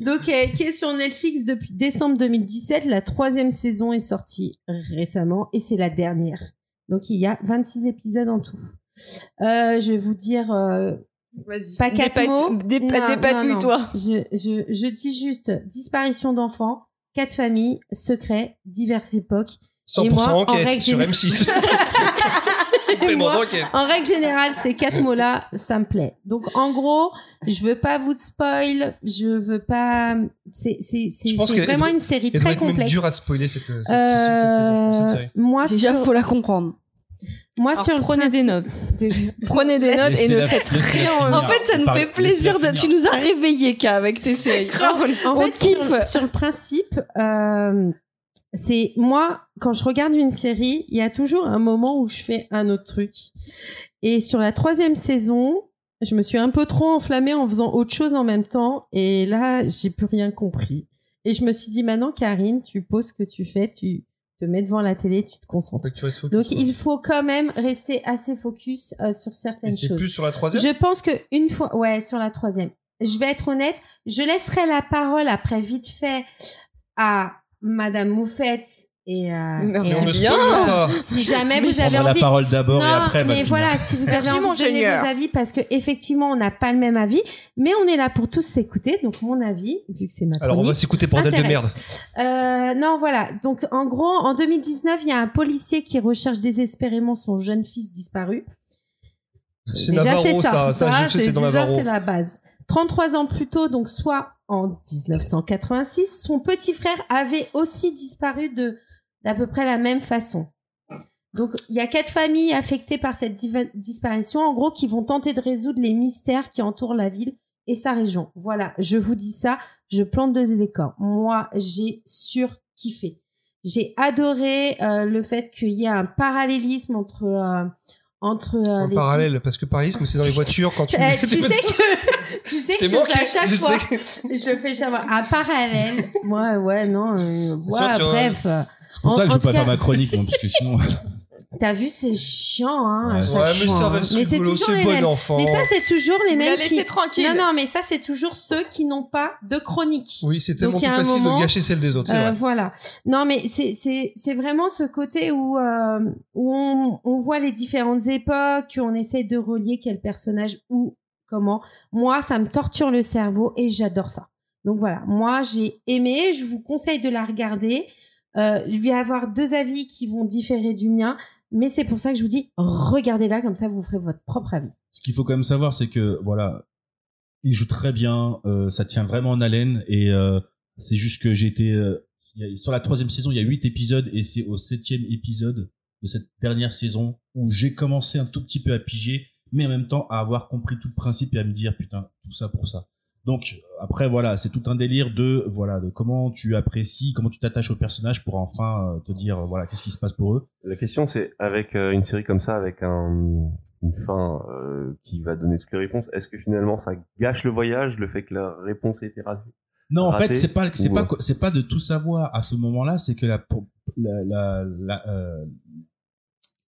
Donc, euh, qui est sur Netflix depuis décembre 2017. La troisième saison est sortie récemment et c'est la dernière. Donc, il y a 26 épisodes en tout. Euh, je vais vous dire euh, pas quatre mots. dépa- Non, Dépatouille, non, non. toi. Je, je, je dis juste disparition d'enfants, quatre familles, secrets, diverses époques. 100% Et moi, en enquête règle sur générale- M6. Et Complément moi. En règle générale, ces quatre mots-là, ça me plaît. Donc, en gros, je veux pas vous spoil, je veux pas. C'est c'est c'est c'est vraiment une série très être complexe. dur à spoiler cette, cette, cette- Euh, cette saison, cette série. Moi, Déjà, sur, faut la comprendre. moi Alors, sur le prenez des principe- notes. Déjà. Prenez des notes et ne faites rien. finir. En fait, ça nous fait plaisir de. Tu nous as réveillés, K, avec tes séries. En On fait, sur, sur le principe, euh, c'est moi quand je regarde une série, il y a toujours un moment où je fais un autre truc. Et sur la troisième saison, je me suis un peu trop enflammée en faisant autre chose en même temps. Et là, j'ai plus rien compris. Et je me suis dit, maintenant, Karine, tu poses ce que tu fais, tu, te mets devant la télé, tu te concentres. Tu focus, Donc il faut quand même rester assez focus euh, sur certaines choses. plus sur la troisième? Je pense que une fois, ouais, sur la troisième. Je vais être honnête, je laisserai la parole après vite fait à Madame Moufette et, euh, et on bien. si jamais vous avez prendrai la envie. parole d'abord et après. mais voilà, si vous avez Merci, envie mon de donner vos avis, parce que effectivement, on n'a pas le même avis, mais on est là pour tous s'écouter. Donc mon avis, vu que c'est ma Alors on va s'écouter bordel de merde. Euh, non, voilà. Donc, en gros, en 2019, il y a un policier qui recherche désespérément son jeune fils disparu. C'est Déjà, c'est ça. Ça, je sais, c'est déjà, c'est la base. 33 ans plus tôt, donc soit en 1986, son petit frère avait aussi disparu de d'à peu près la même façon. Donc, il y a quatre familles affectées par cette disparition, en gros, qui vont tenter de résoudre les mystères qui entourent la ville et sa région. Voilà, je vous dis ça, je plante de décor. Moi, j'ai surkiffé. J'ai adoré euh, le fait qu'il y ait un parallélisme entre euh, entre euh, En les parallèle, parce que parallélisme, c'est dans les voitures quand tu. eh, tu sais que tu sais que je manqué, fais à chaque je fois. que- Je le fais chaque fois. Un parallèle. Moi, ouais, non. euh, ouais, bref. C'est pour En- ça que je veux pas tout faire cas- ma chronique, moi, parce que sinon. T'as vu, c'est chiant, hein. Ouais. mais ça hein. reste Mais c'est rigolo, toujours c'est les bon mêmes. enfant. Mais ça, c'est toujours les mêmes laissez qui. tranquille. Non, non, mais ça, c'est toujours ceux qui n'ont pas de chronique. Oui, c'est tellement Donc, plus facile moment, de gâcher celle des autres, c'est Euh, vrai. voilà. Non, mais c'est c'est c'est vraiment ce côté où euh, où on, on voit les différentes époques, on essaie de relier quel personnage ou comment. Moi, ça me torture le cerveau et j'adore ça. Donc voilà, moi j'ai aimé. Je vous conseille de la regarder. Euh, je vais avoir deux avis qui vont différer du mien, mais c'est pour ça que je vous dis regardez-la comme ça vous ferez votre propre avis. Ce qu'il faut quand même savoir, c'est que voilà, il joue très bien, euh, ça tient vraiment en haleine et euh, c'est juste que j'ai été euh, sur la troisième saison, il y a huit épisodes et c'est au septième épisode de cette dernière saison où j'ai commencé un tout petit peu à piger, mais en même temps à avoir compris tout le principe et à me dire putain tout ça pour ça. Donc après voilà, c'est tout un délire de voilà de comment tu apprécies, comment tu t'attaches au personnage pour enfin euh, te dire voilà qu'est-ce qui se passe pour eux. La question, c'est avec euh, une série comme ça, avec un, une fin euh, qui va donner toutes les réponses, est-ce que finalement ça gâche le voyage, le fait que la réponse ait été ratée Non, en fait, c'est pas c'est ou, pas c'est pas de tout savoir à ce moment-là, c'est que la pour- la la- la, euh,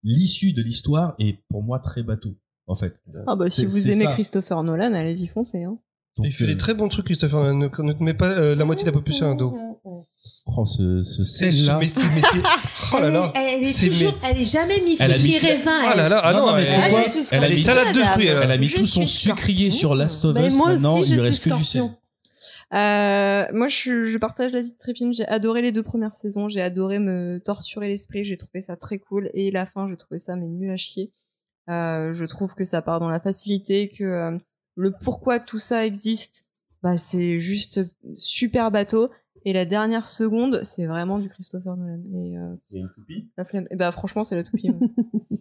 l'issue de l'histoire est pour moi très bateau en fait. Ah bah si vous aimez ça. Christopher Nolan, allez-y foncez. Hein. Donc, Il fait euh, des très bons trucs, Christopher. Ne, ne te mets pas euh, la moitié de la pop sur un dos. oh, ce, ce C'est scène là. Oh là Elle là. est, elle est toujours, elle est jamais mi Elle a mis- raisin. Oh elle. là là. Ah Non, non, non, mais elle- Ah, quoi Elle a mis salades de fruits, elle. elle a mis Je tout son sucrier sur Last of Mais Us. moi Maintenant, aussi, il lui je reste suis que du sel. Euh, moi, je, je partage l'avis de Trépine. J'ai adoré les deux premières saisons. J'ai adoré me torturer l'esprit. J'ai trouvé ça très cool. Et la fin, j'ai trouvé ça mais nul à chier. Euh, je trouve que ça part dans la facilité, que euh, le pourquoi tout ça existe, bah c'est juste super bateau. Et la dernière seconde, c'est vraiment du Christopher Nolan. Et euh, Il y a une toupie? la flemme. Et bah franchement, c'est la toupie. ouais.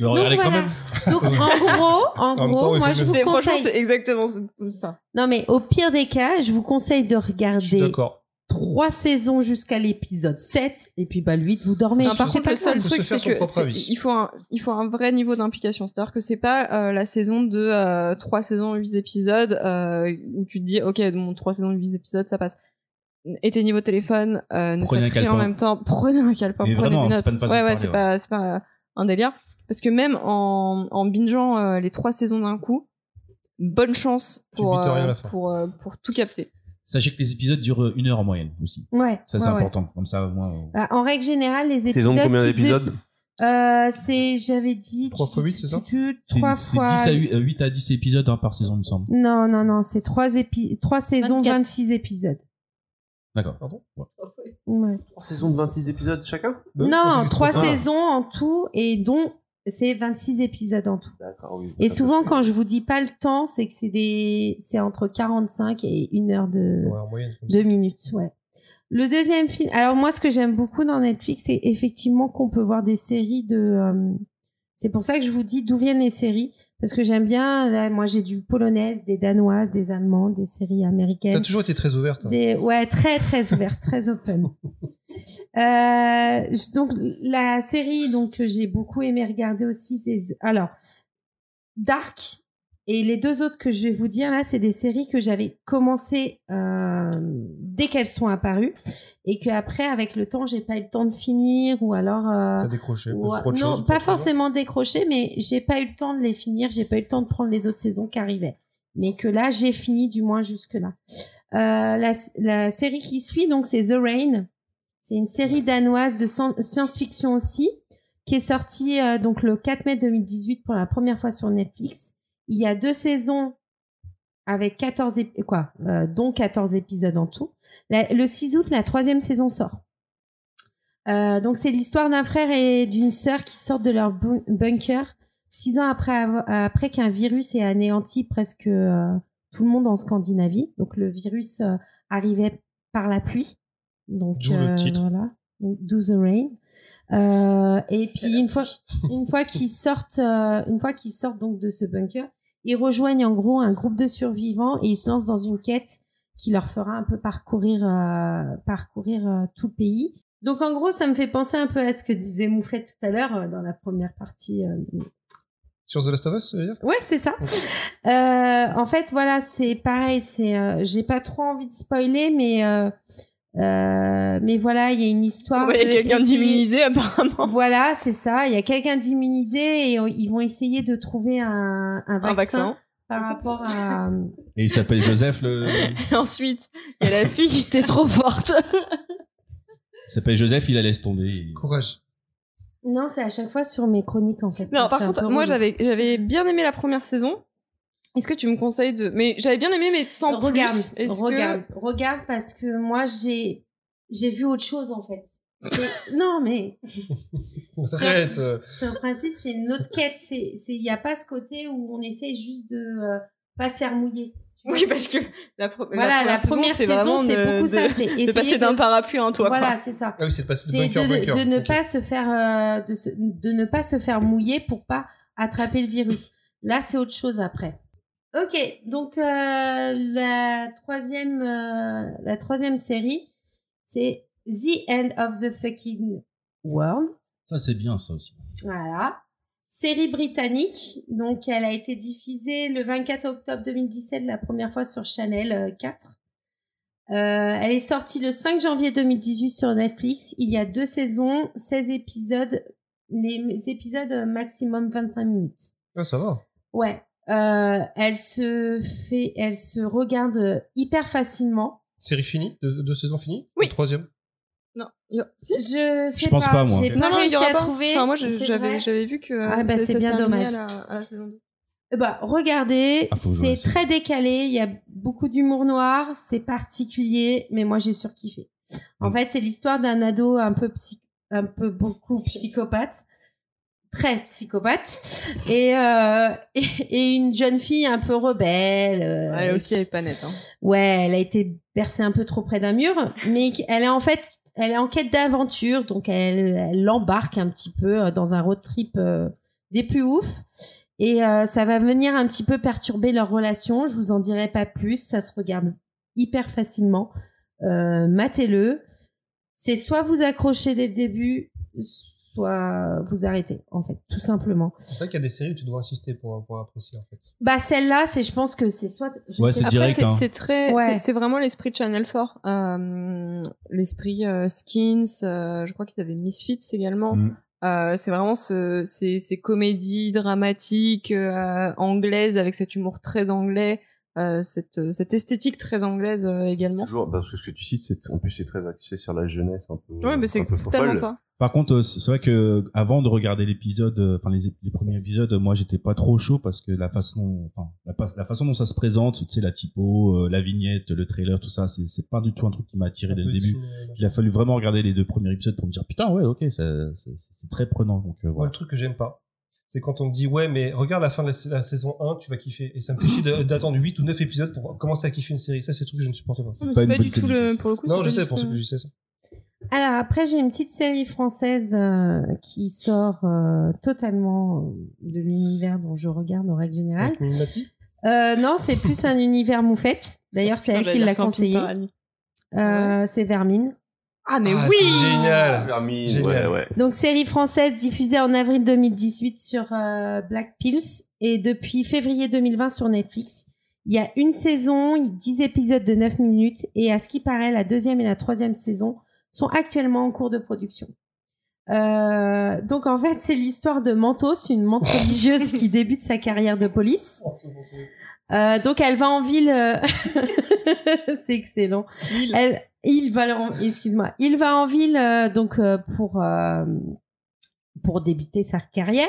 Mais regardez quand voilà. même. Donc en gros, en même gros, temps, moi je vous C'est- franchement, conseille. c'est exactement ce- ça. Non mais au pire des cas, je vous conseille de Je suis regarder d'accord. Trois saisons jusqu'à l'épisode 7 et puis bah le 8 vous dormez. Non, par C'est contre, pas le seul truc, c'est que c'est- il faut un, il faut un vrai niveau d'implication. C'est-à-dire que c'est pas euh, la saison de euh, trois saisons, huit épisodes euh, où tu te dis, ok, mon trois saisons, huit épisodes, ça passe. Éteignez votre téléphone, euh, ne Prenez faites un rien en même temps. Prenez un calepin, prenez vraiment, des c'est notes. pas une façon ouais, ouais, c'est ouais. pas, c'est pas un délire. Parce que même en, en bingeant euh, les trois saisons d'un coup, bonne chance pour, à euh, pour, euh, pour tout capter. Sachez que les épisodes durent une heure en moyenne aussi. Ouais. Ça c'est ouais, ouais. important. Comme ça, moi. euh, Bah, en règle générale, les épisodes. Saison de combien d'épisodes de- Euh, c'est, j'avais dit. Trois fois huit, c'est ça C'est Trois c'est fois. 10 à 8, euh, 8 à 10 épisodes hein, par saison, il me semble. Non, non, non, c'est trois, épi... trois saisons, 24. 26 épisodes. D'accord. Pardon Ouais. Trois saisons de 26 épisodes chacun? Non, trois Ah. saisons en tout et dont c'est 26 épisodes en tout. D'accord, oui. Et souvent, quand je vous dis pas le temps, c'est que c'est des, c'est entre 45 et une heure de, Ouais, en moyenne. comme deux minutes, ouais. Le deuxième film. Alors moi, ce que j'aime beaucoup dans Netflix, c'est effectivement qu'on peut voir des séries de. euh, C'est pour ça que je vous dis d'où viennent les séries, parce que j'aime bien. Là, moi, j'ai du polonais, des danoises, des allemandes, des séries ça. américaines. T'as toujours été très ouverte. hein. Des, ouais, très très ouvert, très open. Euh, donc la série donc que j'ai beaucoup aimé regarder aussi, c'est alors Dark et les deux autres que je vais vous dire là, c'est des séries que j'avais commencé euh, dès qu'elles sont apparues et que après avec le temps j'ai pas eu le temps de finir ou alors euh, T'as décroché. ou- non chose, pas forcément décroché mais j'ai pas eu le temps de les finir j'ai pas eu le temps de prendre les autres saisons qui arrivaient mais que là j'ai fini du moins jusque là la, la série qui suit donc c'est The Rain c'est une série danoise de science- science-fiction aussi qui est sortie euh, donc le 4 mai 2018 pour la première fois sur Netflix il y a deux saisons avec 14 ép- quoi, euh, dont 14 épisodes en tout. Le 6 août, la troisième saison sort. Euh, donc c'est l'histoire d'un frère et d'une sœur qui sortent de leur bu- bunker six ans après, après qu'un virus ait anéanti presque euh, tout le monde en Scandinavie. Donc le virus euh, arrivait par la pluie. Donc D'où le euh, titre. voilà. Donc do the rain. Euh, et puis une fois, une fois qu'ils sortent, euh, une fois qu'ils sortent donc de ce bunker, ils rejoignent en gros un groupe de survivants et ils se lancent dans une quête qui leur fera un peu parcourir, euh, parcourir euh, tout le pays. Donc en gros, ça me fait penser un peu à ce que disait Moufette tout à l'heure euh, dans la première partie. euh. Sur The Last of Us, ça veut dire? Ouais, c'est ça. Euh, en fait, voilà, c'est pareil. C'est, euh, j'ai pas trop envie de spoiler, mais euh, euh, mais voilà, il y a une histoire. Ouais, il y a quelqu'un d'immunisé apparemment. Voilà, c'est ça. Il y a quelqu'un d'immunisé et euh, ils vont essayer de trouver un, un vaccin, Un vaccin. par rapport à. Et il s'appelle Joseph, le. Et ensuite, il y a la fille. T'es trop forte. Il s'appelle Joseph, il la laisse tomber. Courage. Non, c'est à chaque fois sur mes chroniques en fait. Non, par contre, moi j'avais bien aimé la première saison. Est-ce que tu me conseilles de Mais j'avais bien aimé mais sans regarde, plus. Est-ce regarde, regarde parce que moi j'ai j'ai vu autre chose en fait. Non mais Arrête. euh, sur le principe c'est une autre quête. C'est c'est il y a pas ce côté où on essaye juste de euh, pas se faire mouiller. Oui, parce que la, pro- voilà la première saison c'est beaucoup de- ça. C'est De essayer passer d'un de- parapluie à un toit. Voilà c'est ça. Ah oui, c'est de passer de bunker de, en bunker. de ne pas se faire euh, de, se- de ne pas se faire mouiller pour pas attraper le virus. Là, c'est autre chose après. Ok, donc euh, la troisième euh, la troisième série, c'est The End of the Fucking World. Ça, c'est bien, ça aussi. Voilà. Série britannique, donc elle a été diffusée le 24 octobre 2017 la première fois sur Channel euh, 4. Euh, elle est sortie le 5 janvier 2018 sur Netflix. Il y a deux saisons, 16 épisodes, les épisodes maximum 25 minutes. Ah, ça va. Ouais, euh, elle se fait, elle se regarde hyper facilement. Série finie Deux, deux saisons finies Oui. Le troisième? Non. yo- Si. Je sais pense pas, moi. J'ai pas non, réussi à pas. trouver. Enfin, moi, je- j'avais, vu que euh, Ah, bah, c'est bien dommage. À la, à la saison 2. Eh Bah, regardez, Ah, je c'est très décalé, il y a beaucoup d'humour noir, c'est particulier, mais moi j'ai surkiffé. En Mm. fait, c'est l'histoire d'un ado un peu psy- un peu beaucoup psychopathe, très psychopathe, et, euh, et, et une jeune fille un peu rebelle. euh, Elle aussi, elle est pas nette. Hein. Ouais, elle a été bercée un peu trop près d'un mur, mais elle est en fait, elle est en quête d'aventure, donc elle, l'embarque un petit peu euh, dans un road trip euh, des plus ouf. Et euh, ça va venir un petit peu perturber leur relation. Je vous en dirai pas plus. Ça se regarde hyper facilement. Euh, matez-le. C'est soit vous accrochez dès le début, soit vous arrêtez, en fait, tout simplement. C'est vrai qu'il y a des séries où tu dois insister pour, pour apprécier, en fait. Bah celle-là, c'est, je pense que c'est soit. je Ouais, c'est direct, hein. c'est très, Ouais. c'est, vraiment l'esprit de Channel 4. Euh, l'esprit euh, Skins, euh, je crois qu'ils avaient Misfits également. Mm. Euh, c'est vraiment ce, ces, ces comédies dramatiques euh, anglaises avec cet humour très anglais, euh, cette, cette esthétique très anglaise euh, également. Toujours, parce que ce que tu cites, c'est, en plus, c'est très axé sur la jeunesse un peu. Ouais, mais c'est totalement ça. Par contre, euh, c'est vrai que avant de regarder l'épisode, euh, enfin les, les premiers épisodes, moi j'étais pas trop chaud parce que la façon, enfin la, façon dont ça se présente, tu sais la typo, euh, la vignette, le trailer, tout ça, c'est c'est pas du tout un truc qui m'a attiré dès le début. Il a fallu vraiment regarder les deux premiers épisodes pour me dire putain ouais ok ça- c'est c'est très prenant donc euh, Moi, voilà. le truc que j'aime pas, c'est quand on me dit, ouais, mais regarde la fin de la, la saison 1, tu vas kiffer. Et ça me fait chier d'attendre 8 ou 9 épisodes pour commencer à kiffer une série. Ça, c'est le truc que je ne supporte pas. C'est pas du tout le, pour le coup. Non, c'est je pas sais, du pour tout ceux que le- je sais ça. Alors après, j'ai une petite série française euh, qui sort euh, totalement euh, de l'univers dont je regarde en règle générale. Euh, non, c'est plus un univers moufette. D'ailleurs, c'est elle qui l'a conseillé. C'est Vermine. Ah, mais Ah, oui génial. Vermine, Génial. ouais, ouais. Donc série française diffusée en avril 2018 sur euh, Black Pills et depuis février 2020 sur Netflix. Il y a une saison, 10 épisodes de 9 minutes, et à ce qui paraît, la deuxième et la troisième saison sont actuellement en cours de production. Euh, donc en fait, c'est l'histoire de Mentos, une menthe religieuse qui débute sa carrière de police. Euh, donc elle va en ville. euh, c'est excellent. Elle, il va, en- excuse-moi, il va en ville euh, donc euh, pour euh, pour débuter sa carrière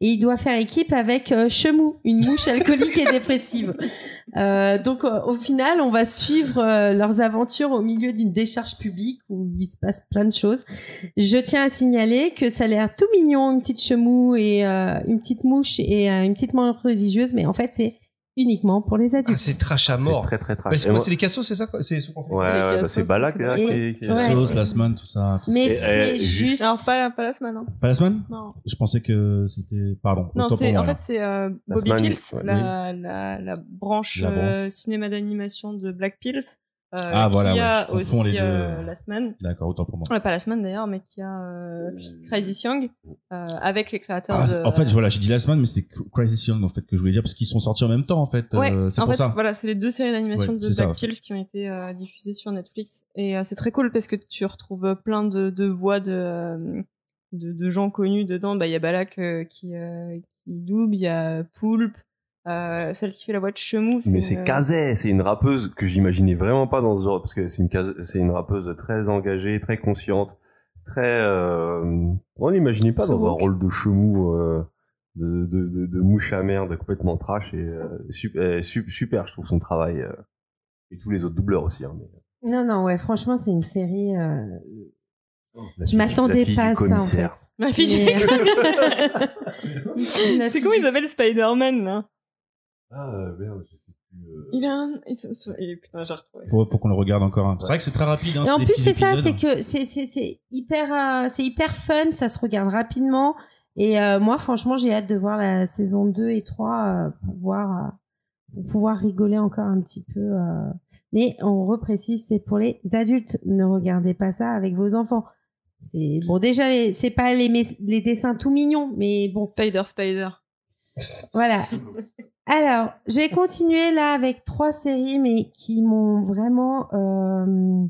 et il doit faire équipe avec euh, Chemou, une mouche alcoolique et dépressive. Euh, donc euh, au final, on va suivre leurs aventures au milieu d'une décharge publique où il se passe plein de choses. Je tiens à signaler que ça a l'air tout mignon, une petite Chemou et une petite mouche et une petite menthe religieuse, mais en fait c'est uniquement pour les Ah, adultes. c'est trash à C'est mort. très très Bah, trash. c'est moi- c'est les cassos, c'est ça quoi? C'est Ouais, bah, cassos, c'est c'est Balak là, Et- qui, qui- Ouais. Sauce, la semaine, tout ça. tout. Mais c'est euh, juste. Alors pas la, pas la semaine. hein. Pas la semaine? Non. Je pensais que c'était. Pardon. Non, c'est en fait c'est euh, Bobby Pills, ouais, la, la, la branche La euh, cinéma d'animation de Black Pills, euh, Ah, voilà, qui ouais, a confonds aussi les deux. euh, la semaine. D'accord, autant pour moi. Ouais, pas la semaine d'ailleurs, mais qui a euh, Crazy Young euh, avec les créateurs Ah, de. En fait, voilà, j'ai dit la semaine, mais c'est Crisis Young en fait que je voulais dire parce qu'ils sont sortis en même temps en fait. Ouais, euh, c'est en pour fait, ça. voilà, c'est les deux séries d'animation Ouais, de Black. Pills qui ont été euh, diffusées sur Netflix. Et euh, c'est très cool parce que tu retrouves plein de, de voix de, euh, de, de gens connus dedans. Bah, il y a Balak euh, qui, euh, qui double, il y a Poulpe, euh, celle qui fait la voix de Chemou. Mais une- c'est Kazé, c'est une rappeuse que j'imaginais vraiment pas dans ce genre, parce que c'est une, c'est une rappeuse très engagée, très consciente, très, euh, on l'imaginait pas dans un rôle de chemou, euh, de, de, de, de mouche à merde, complètement trash et euh, super, super, je trouve son travail, euh, et tous les autres doubleurs aussi. Hein, mais, Non, non, ouais, franchement, c'est une série. euh, la Je m'attendais pas à ça en fait. La fille- Mais- C'est comment ils appellent Spider-Man, là? Ah, merde, je sais plus. euh. Il a un... et putain, j'ai retrouvé. Faut qu'on le regarde encore. un. C'est vrai que c'est très rapide. Hein, Et en plus, c'est ça, c'est que c'est c'est c'est hyper euh, c'est hyper fun, ça se regarde rapidement. Et euh, moi, franchement, j'ai hâte de voir la saison 2 et 3 euh, pour voir euh, pour pouvoir rigoler encore un petit peu. euh. Mais on reprécise, c'est pour les adultes. Ne regardez pas ça avec vos enfants. C'est bon déjà, c'est pas les mes- les dessins tout mignons, mais bon, Spider, Spider. voilà. Alors, je vais continuer là avec trois séries, mais qui m'ont vraiment. euh,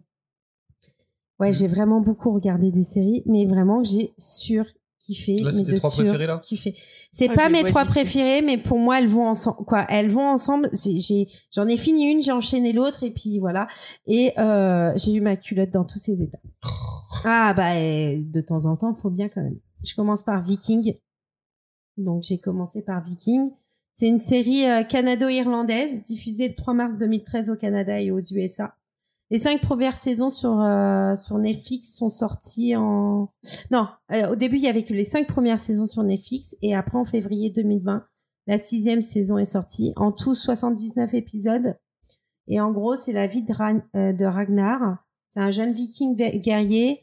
Ouais, j'ai vraiment beaucoup regardé des séries, mais vraiment que j'ai sur kiffé. Là, mais c'est tes de trois préférées, là? Kiffé. C'est Ah, pas mes trois préférées, mais pour moi, elles vont ensemble. Quoi, elles vont ensemble. J'ai- j'ai- J'en ai, fini une, j'ai enchaîné l'autre, et puis voilà. Et euh, j'ai eu ma culotte dans tous ces états. Ah bah, de temps en temps, faut bien quand même. Je commence par Viking. Donc j'ai commencé par Viking. C'est une série euh, canado-irlandaise diffusée le 3 mars 2013 au Canada et aux USA. Les cinq premières saisons sur euh, sur Netflix sont sorties en non euh, au début il y avait que les cinq premières saisons sur Netflix et après en février 2020 la sixième saison est sortie. En tout 79 épisodes. Et en gros c'est la vie de, Ragnar c'est un jeune viking guerrier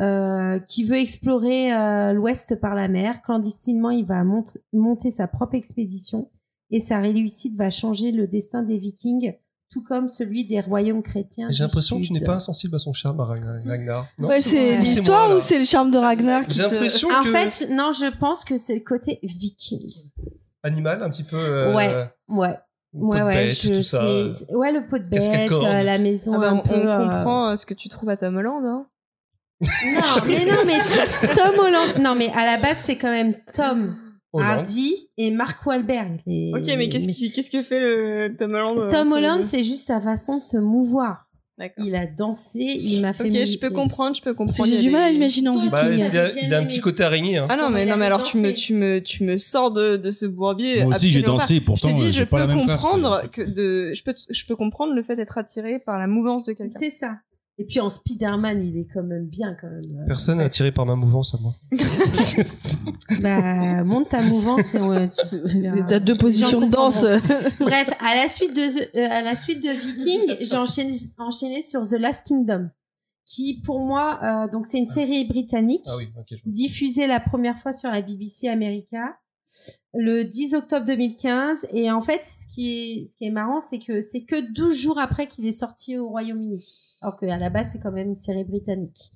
euh, qui veut explorer euh, l'ouest par la mer. Clandestinement, il va mont- monter sa propre expédition et sa réussite va changer le destin des vikings, tout comme celui des royaumes chrétiens. J'ai l'impression que tu n'es pas insensible à son charme, à Ragnar. Ragnar. Non Ouais, c'est l'histoire ou c'est le charme de Ragnar qui J'ai te- l'impression En que fait, non, je pense que c'est le côté viking. animal, un petit peu. euh, Ouais. Ouais. Ouais, ouais, bête, je tout ça. Ouais, le pot de bête, euh, la maison Ah bah, un on, peu. on euh, comprend euh, ce que tu trouves à Tom Holland. Hein. Non, mais non, mais Tom Holland. Non, mais à la base, c'est quand même Tom. Hardy et Mark Wahlberg. les- Ok, mais qu'est-ce qui- qu'est-ce que fait le Tom Holland Tom Holland, c'est juste sa façon de se mouvoir. Il a dansé, il m'a fait. Ok, je peux comprendre, je peux comprendre. J'ai du mal à l'imaginer en Toi, Bah, viking. il, a, Bien il a un aimé. petit côté araignée. Hein. Ah non, mais, non, mais alors tu me, tu, me, tu me sors de, de ce bourbier. Moi aussi j'ai dansé, Je pourtant je pas peux la même classe. comprendre que de, je peux, je peux comprendre le fait d'être attiré par la mouvance de quelqu'un. C'est ça. Et puis en Spider-Man, il est quand même bien, quand même. Personne n'est attiré par ma mouvance à moi. Bah, monte ta mouvance et on, tu- T'as deux positions de danse. Bref, à la suite de, The- euh, à la suite de Viking, j'ai enchaîné, enchaîné sur The Last Kingdom, qui pour moi, euh, donc c'est une série britannique Ah oui, diffusée la première fois sur la BBC America le 10 octobre 2015. Et en fait, ce qui est, ce qui est marrant, c'est que c'est que 12 jours après qu'il est sorti au Royaume-Uni. Alors qu'à la base, c'est quand même une série britannique.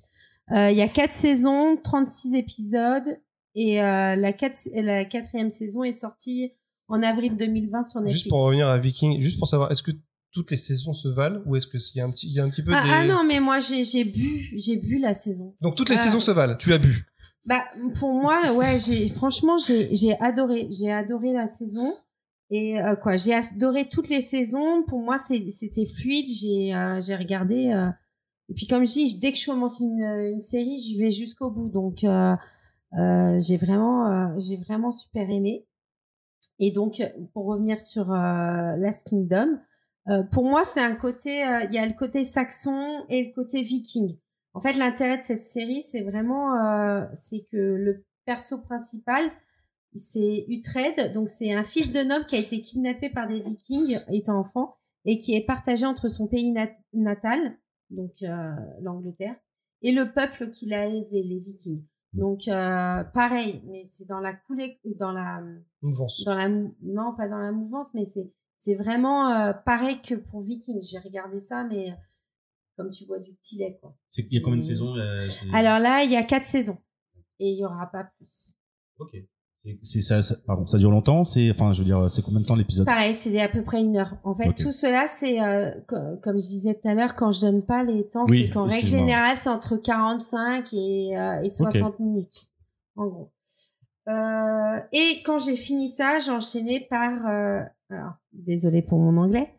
Euh, Il y a quatre saisons, 36 épisodes. Et euh, la, quatrième saison est sortie en avril 2020 sur Netflix. Juste pour revenir à Viking, juste pour savoir, est-ce que toutes les saisons se valent ou est-ce qu'il y a un petit, il y a un petit peu ah, des... ah non, mais moi j'ai bu, j'ai bu la saison. Donc toutes les Ah. saisons se valent. Tu as bu. Bah pour moi, ouais, j'ai franchement j'ai adoré, j'ai adoré la saison et euh, quoi, j'ai adoré toutes les saisons. Pour moi, c'était fluide. J'ai euh, regardé euh, et puis comme je dis, dès que je commence une série, j'y vais jusqu'au bout. Donc j'ai vraiment j'ai vraiment super aimé. Et donc pour revenir sur Last Kingdom, pour moi, c'est un côté, il y a le côté saxon et le côté viking. En fait, l'intérêt de cette série, c'est vraiment, c'est que le perso principal, c'est Uhtred, donc c'est un fils de noble qui a été kidnappé par des vikings étant enfant et qui est partagé entre son pays nat- natal, donc euh, l'Angleterre, et le peuple qu'il a élevé, les vikings. Donc euh, pareil, mais c'est dans la coulée, dans la Mouvance. dans la non pas dans la mouvance mais c'est c'est vraiment euh, pareil que pour Viking j'ai regardé ça mais euh, comme tu vois du petit lait quoi C'est- Il y a combien de saisons euh, alors là il y a quatre saisons et il y aura pas plus Ok. C'est- ça, ça- pardon, ça dure longtemps. C'est, enfin, je veux dire, c'est combien de temps l'épisode? Pareil c'est à peu près une heure. En fait tout cela c'est euh, co- comme je disais tout à l'heure quand je donne pas les temps Oui, c'est qu'en règle générale c'est entre 45 et, euh, et 60 minutes en gros. Euh, et quand j'ai fini ça j'ai enchaîné par euh, alors désolé pour mon anglais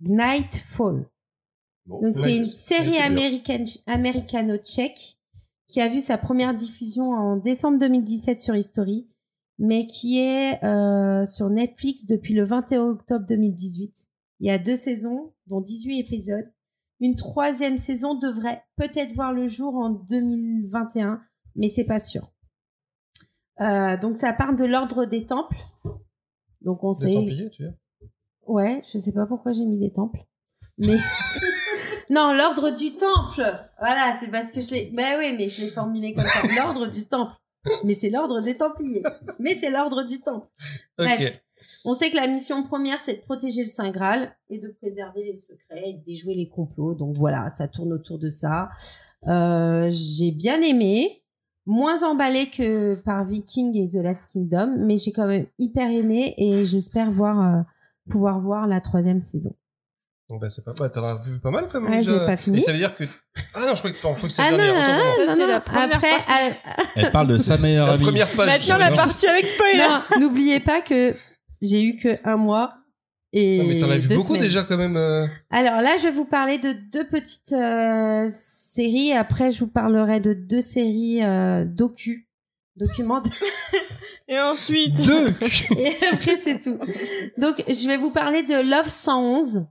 Nightfall. Bon. Donc c'est une série américaine, américano-tchèque qui a vu sa première diffusion en décembre 2017 sur History, mais qui est euh, sur Netflix depuis le 21 octobre 2018. Il y a deux saisons, dont 18 épisodes. Une troisième saison devrait peut-être voir le jour en 2021, mais c'est pas sûr. Euh, donc ça parle de l'ordre des temples. Donc on Des sait. Templiers, tu vois. Ouais, je sais pas pourquoi j'ai mis des temples. Mais non, l'ordre du temple. Voilà, c'est parce que je l'ai. Ben oui, mais je l'ai formulé comme ça. L'ordre du temple. Mais c'est l'ordre des Templiers. Mais c'est l'ordre du temple. Bref. On sait que la mission première, c'est de protéger le Saint Graal et de préserver les secrets et de déjouer les complots. Donc voilà, ça tourne autour de ça. Euh, j'ai bien aimé. Moins emballé que par Viking et The Last Kingdom, mais j'ai quand même hyper aimé et j'espère voir, euh, pouvoir voir la troisième saison. Bon, bah, c'est pas mal. T'en as vu pas mal quand même. Ouais, déjà. j'ai pas fini. Et ça veut dire que. Ah non, je croyais que, je croyais que c'était Ah la non, dernière. non, non, c'est non. la première Après, partie. à- Elle parle de sa meilleure La amie. première page. Maintenant, la partie avec spoiler. non, n'oubliez pas que j'ai eu que un mois et Non, mais t'en as vu beaucoup semaines. déjà quand même. euh. Alors là, je vais vous parler de deux petites euh, séries. Après, je vous parlerai de deux séries euh, docu, documentaires. Et ensuite. Deux Et après, c'est tout. Donc, je vais vous parler de Love 111.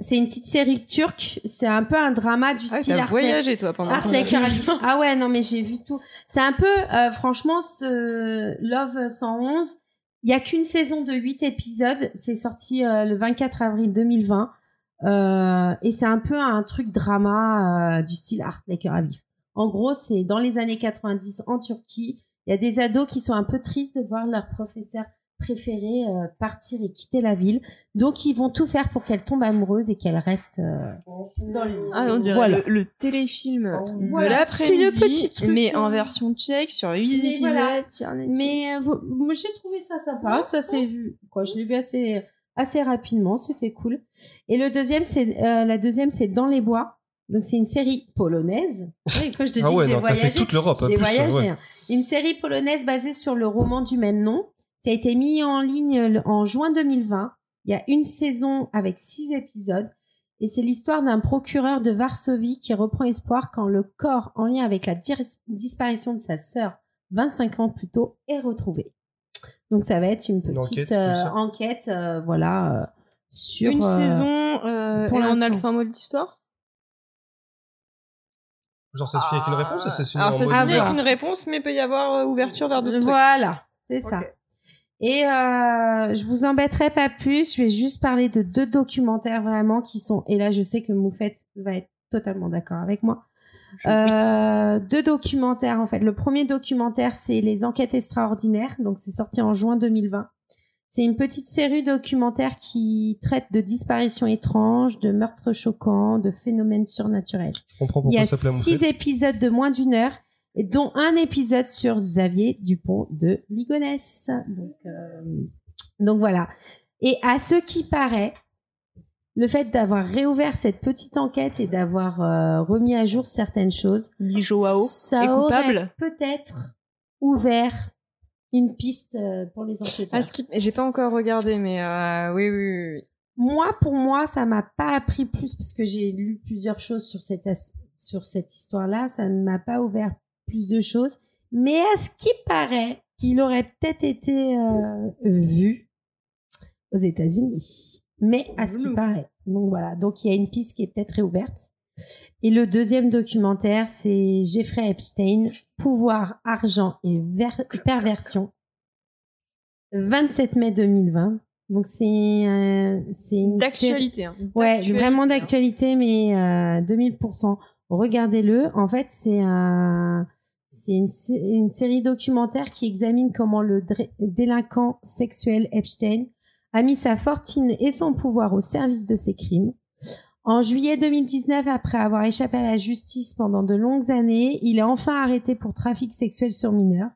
C'est une petite série turque. C'est un peu un drama du Ah, style t'as Art voyagé, toi, pendant Art Like. Ah ouais, non, mais j'ai vu tout. C'est un peu, euh, franchement, ce Love 111. Il y a qu'une saison de 8 épisodes. C'est sorti euh, le 24 avril 2020. Euh, et c'est un peu un truc drama euh, du style Art Like Rabbit. En gros, c'est dans les années 90 en Turquie. Il y a des ados qui sont un peu tristes de voir leur professeur préféré euh, partir et quitter la ville. Donc, ils vont tout faire pour qu'elle tombe amoureuse et qu'elle reste euh, dans le Ah, on dirait Voilà. le, le téléfilm de Voilà. l'après-midi, mais hein. en version tchèque sur 8 Mais voilà. Mais euh, j'ai trouvé ça sympa. Ça s'est vu. Quoi, je l'ai vu assez assez rapidement. C'était cool. Et le deuxième, c'est euh, la deuxième, c'est Dans les bois. Donc c'est une série polonaise. Oui, quand je te Ah dis ouais, que j'ai voyagé, toute l'Europe. en j'ai voyagé. ouais. hein. Une série polonaise basée sur le roman du même nom. Ça a été mis en ligne le- en juin 2020. Il y a une saison avec six épisodes. Et c'est l'histoire d'un procureur de Varsovie qui reprend espoir quand le corps en lien avec la disparition de sa sœur 25 ans plus tôt est retrouvé. Donc ça va être une Une petite enquête, euh, enquête, euh, voilà, euh, sur Une euh, saison euh, pour et en l'instant. alpha mode d'histoire Genre, ça se finit avec une réponse et ça se finit Alors, ça ouvert. avec une réponse, mais peut y avoir ouverture vers d'autres. Voilà, c'est ça. Et euh, je vous embêterai pas plus, je vais juste parler de deux documentaires vraiment qui sont, et là je sais que Moufette va être totalement d'accord avec moi. Euh, deux documentaires en fait. Le premier documentaire c'est Les Enquêtes extraordinaires, donc c'est sorti en juin 2020. C'est une petite série documentaire qui traite de disparitions étranges, de meurtres choquants, de phénomènes surnaturels. Je comprends Il y pourquoi a ça six épisodes de moins d'une heure, dont un épisode sur Xavier Dupont de Ligonnès. Donc, euh, Donc voilà. Et à ce qui paraît, le fait d'avoir réouvert cette petite enquête et d'avoir euh, remis à jour certaines choses, Joao ça est aurait peut-être ouvert une piste euh, pour les enquêteurs. Ah, ce qui- J'ai pas encore regardé, mais euh, oui, oui, oui, oui. Moi, pour moi, ça m'a pas appris plus parce que j'ai lu plusieurs choses sur cette as- sur cette histoire-là. Ça ne m'a pas ouvert plus de choses. Mais à ce qui paraît, il aurait peut-être été euh, vu aux États-Unis. Mais à ce qui Ouh. paraît. Donc voilà. Donc il y a une piste qui est peut-être réouverte. Et le deuxième documentaire, c'est Jeffrey Epstein, Pouvoir, argent et ver- perversion. 27 mai 2020. Donc c'est euh, c'est une D'actualité. hein. Ouais, vraiment hein. d'actualité, mais euh, 2000%. Regardez-le. En fait, c'est un, c'est une, sé- une série documentaire qui examine comment le délinquant sexuel Epstein a mis sa fortune et son pouvoir au service de ses crimes. En juillet 2019, après avoir échappé à la justice pendant de longues années, il est enfin arrêté pour trafic sexuel sur mineurs.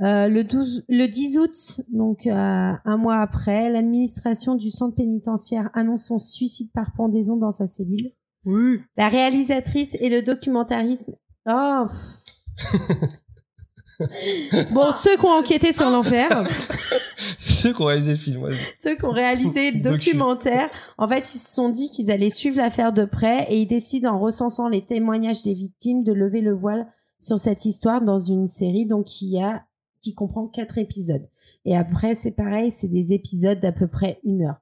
Euh, le, 12, le 10 août, donc euh, un mois après, l'administration du centre pénitentiaire annonce son suicide par pendaison dans sa cellule. Oui. La réalisatrice et le documentariste. Oh. pff. bon, ceux qui ont enquêté sur l'enfer, Ceux qui ont réalisé le film. ouais. ceux qui ont réalisé le Docu. documentaire, en fait, ils se sont dit qu'ils allaient suivre l'affaire de près et ils décident, en recensant les témoignages des victimes, de lever le voile sur cette histoire dans une série donc qui a qui comprend quatre épisodes. Et après, c'est pareil, c'est des épisodes d'à peu près une heure.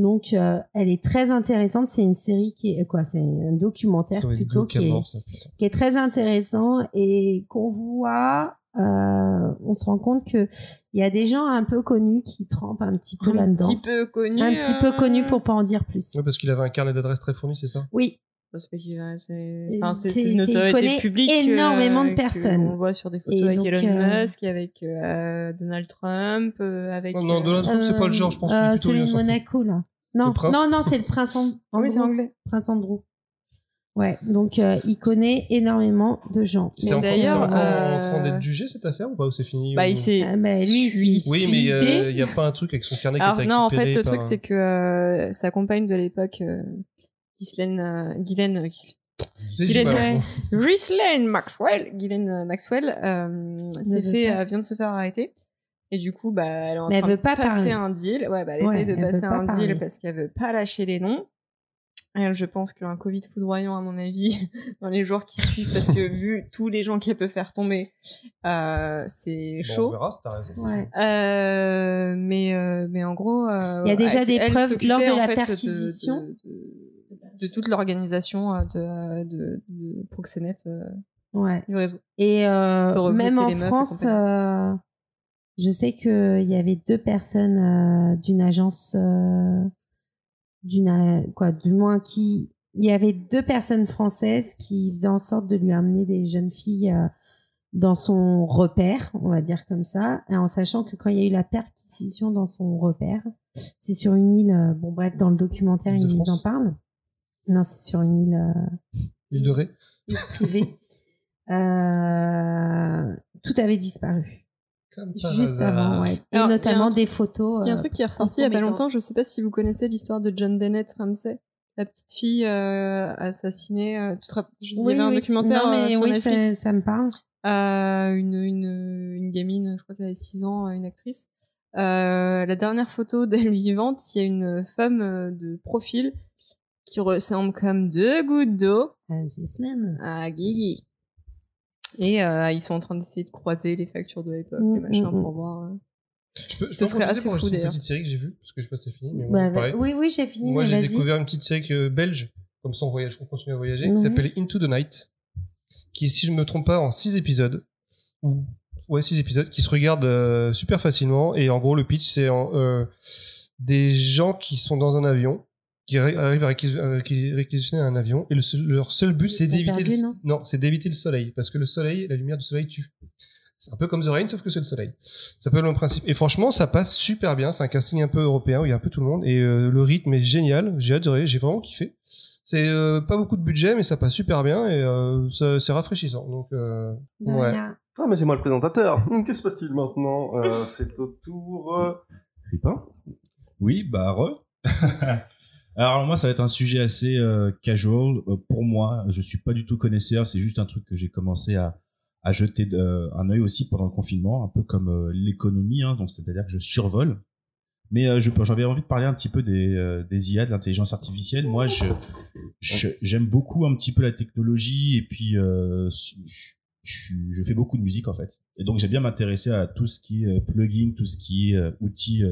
Donc, euh, elle est très intéressante. C'est une série qui est quoi C'est un documentaire plutôt qui est, ça, qui est très intéressant et qu'on voit. euh, on se rend compte que il y a des gens un peu connus qui trempent un petit peu Un là-dedans, petit peu connu. un petit peu euh, connus pour pas en dire plus. Ouais, parce qu'il avait un carnet d'adresses très fourni, c'est ça? Oui, C'est pas va- c'est une connaît publique. énormément de personnes. On voit sur des photos Et avec donc, Elon euh, Musk, avec euh, Donald Trump, euh, avec. Oh, non, euh, Donald Trump, c'est pas le genre, je pense Euh, celui de. Monaco là. Non, non, non, c'est le prince An- Ah oui, c'est Andrew. anglais. Prince Andrew. Ouais, donc euh, il connaît énormément de gens. C'est Mais d'ailleurs, en euh, train d'être jugé cette affaire ou pas Ou c'est fini Bah, ou- il s'est. Ah, bah, lui, il. Oui, mais il n'y a pas un truc avec son carnet Alors qui a été non, en fait, le truc c'est que euh, sa compagne de l'époque, euh, Ghislaine, euh, Ghislaine, euh, bon. Ghislaine Maxwell, Ghislaine euh, Maxwell, euh, s'est fait, euh, vient de se faire arrêter. Et du coup, bah, elle est en Mais elle train veut de pas passer parler. un deal. Ouais, bah, elle Ouais, essaye de elle passer pas un parler. deal parce qu'elle veut pas lâcher les noms. Elle, je pense qu'un Covid foudroyant, à mon avis, dans les jours qui suivent, parce que vu tous les gens qu'elle peut faire tomber, euh, c'est Bon, chaud. on verra, si t'as raison. Ouais. Euh, mais, euh, mais en gros, euh, Il y a déjà elle- des elle preuves lors de la fait, perquisition. de, de- de toute l'organisation euh, de, de, de Proxénète euh, Ouais. du réseau. Et euh, De même en France, euh, je sais qu'il y avait deux personnes euh, d'une agence, euh, d'une a- quoi, du moins qui, il y avait deux personnes françaises qui faisaient en sorte de lui amener des jeunes filles dans son repère, on va dire comme ça, et en sachant que quand il y a eu la perquisition dans son repère, c'est sur une île, bon bref, dans le documentaire de ils en parlent. Non, c'est sur une île. euh, L'île de Ré. privé. Euh, tout avait disparu. Comme Juste hasard. avant, ouais. Et Alors, notamment des photos. Il y a un euh, truc qui est ressorti il y a pas longtemps, je sais pas si vous connaissez l'histoire de John Bennett Ramsey, la petite fille euh, assassinée. euh, tu te rappelles- je- il y Oui, avait un oui, documentaire non, mais euh, sur oui, Netflix. ça, ça me parle. Euh, une, une, une gamine, je crois qu'elle avait 6 ans, une actrice. Euh, la dernière photo d'elle vivante, il y a une femme de profil qui ressemble comme deux gouttes d'eau Ah, Ghislaine. à Guigui. Et euh, ils sont en train d'essayer de croiser les factures de l'époque, Mm, les machins, mm, mm. pour voir. euh. Je peux, je Ce serait assez pour fou, une petite série que j'ai vue, parce que je sais pas si c'est fini, mais Bah, ouais, pareil. oui, oui, j'ai fini. Moi, j'ai découvert une petite série euh, belge, comme ça on voyage, on continue à voyager, Mhm. qui s'appelle Into the Night, qui est, si je me trompe pas, en 6 épisodes, ou ouais, 6 épisodes, qui se regardent euh, super facilement, et en gros, le pitch, c'est en, euh, des gens qui sont dans un avion, qui arri- arrivent à réquis- réquisitionner un avion, et le seul- leur seul but, c'est d'éviter le, non? c'est d'éviter le soleil, parce que le soleil, la lumière du soleil tue. C'est un peu comme The Rain, sauf que c'est le soleil. Ça peut être le même principe. Et franchement, ça passe super bien. C'est un casting un peu européen où il y a un peu tout le monde. Et euh, le rythme est génial. J'ai adoré. J'ai vraiment kiffé. C'est euh, pas beaucoup de budget, mais ça passe super bien et euh, c'est rafraîchissant. Donc, euh, ouais. Ah, mais c'est moi le présentateur. Que se passe-t-il maintenant? Euh, C'est au tour euh, Tripin? Oui, bah re. Alors moi, ça va être un sujet assez euh, casual Euh, pour moi. Je suis pas du tout connaisseur. C'est juste un truc que j'ai commencé à, à jeter de- un œil aussi pendant le confinement, un peu comme euh, l'économie. Hein, donc c'est-à-dire que je survole. Mais euh, j'avais envie de parler un petit peu des, euh, des IA, de l'intelligence artificielle. Moi, je j'aime beaucoup un petit peu la technologie et puis euh, je, je, je fais beaucoup de musique en fait. Et donc j'aime bien m'intéresser à tout ce qui est euh, plugin, tout ce qui est euh, outils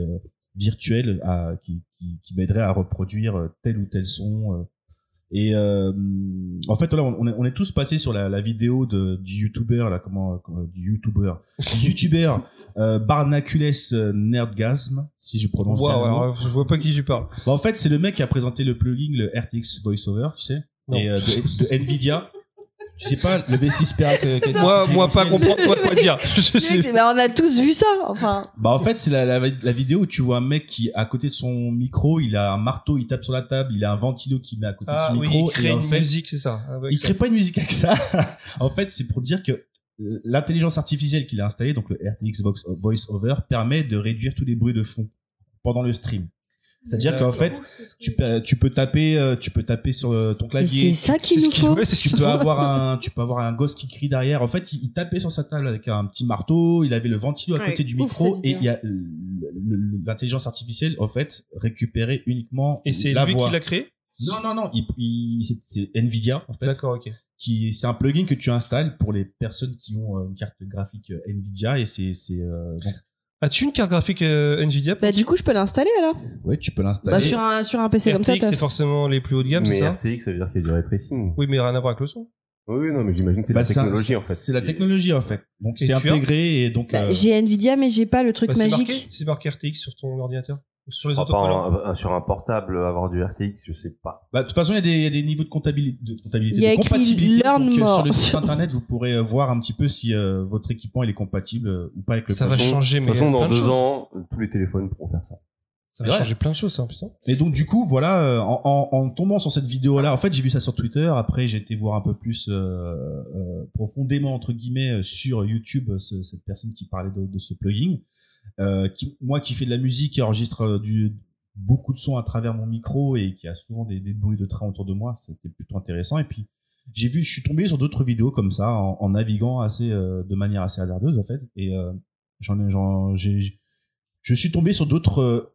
virtuels à, qui, qui, qui m'aideraient à reproduire euh, tel ou tel son. euh. Et euh, en fait, là, on est, on est tous passés sur la, la vidéo de, du YouTuber, là, comment, comment- du YouTuber, du YouTuber euh, Barnacules euh, Nerdgasm, si je prononce bien. Le mot. alors, je vois pas qui tu parles. Bah, en fait, c'est le mec qui a présenté le plugin, le RTX VoiceOver, tu sais, Non. et euh, de, de Nvidia. Tu sais pas, le V6 Pera que- que- Moi, moi, pas comprendre toi quoi dire. Je suis- Bah, on a tous vu ça. Enfin, Bah en fait, c'est la, la, la vidéo où tu vois un mec qui, à côté de son micro, il a un marteau, il tape sur la table, il a un ventilo qui met à côté Ah de son oui, micro. il crée et en une fait, musique, c'est ça. Ah il ça. crée pas une musique avec ça. en fait, c'est pour dire que euh, l'intelligence artificielle qu'il a installée, donc le RTX Vox- Voice Over, permet de réduire tous les bruits de fond pendant le stream. C'est-à-dire qu'en fait, tu peux, tu peux taper, euh, tu peux taper sur euh, ton clavier. c'est ça qu'il ce nous faut. ce tu peux avoir un tu peux avoir un gosse qui crie derrière. En fait il, il tapait sur sa table avec un petit marteau il avait le ventilo à Ouais, côté du ouf, micro et il y a l'intelligence artificielle en fait récupérait uniquement Et c'est la lui voix. qui l'a créé? Non non non il, il- c'est- Nvidia en fait D'accord, ok. qui c'est un plugin que tu installes pour les personnes qui ont euh, une carte graphique Nvidia et c'est c'est euh, As-tu une carte graphique euh, Nvidia Bah, du coup, je peux l'installer alors. ouais tu peux Bah, l'installer sur un, sur un PC comme ça, RTX, c'est forcément les plus haut de gamme, c'est Mais ça RTX, ça veut dire qu'il y a du ray tracing. Oui, mais rien à voir avec le son. Oui, non, mais j'imagine que c'est Bah, la c'est un- technologie en fait. c'est la technologie en fait donc Et c'est tu as intégré et donc Bah, euh, J'ai Nvidia, mais j'ai pas le truc Bah, c'est magique. marqué, c'est marqué RTX sur ton ordinateur. Sur Je les crois pas autocollants. un- un- sur un portable avoir du RTX, je sais pas. Bah, de toute façon, il y, a des- il y a des niveaux de comptabilité, de, comptabilité, Il y a de compatibilité. Learn Donc, euh, more. sur le site internet, vous pourrez euh, voir un petit peu si euh, votre équipement il est compatible euh, ou pas avec le Ça va changer, De mais toute façon, dans de deux choses. ans, tous les téléphones pourront faire ça. Ça va changer plein de choses, ça, putain. Et donc, du coup, voilà, euh, en, en, en tombant sur cette vidéo-là, en fait, j'ai vu ça sur Twitter. Après, j'ai été voir un peu plus euh, euh, profondément, entre guillemets, euh, sur YouTube, euh, ce- cette personne qui parlait de, de ce plugin. Euh, qui, moi qui fais de la musique, qui enregistre euh, du, beaucoup de sons à travers mon micro et qui a souvent des, des bruits de train autour de moi, c'était plutôt intéressant. Et puis, j'ai vu, je suis tombé sur d'autres vidéos comme ça, en, en naviguant assez, euh, de manière assez hasardeuse, en fait. Et euh, j'en ai, j'ai, je suis tombé sur d'autres euh,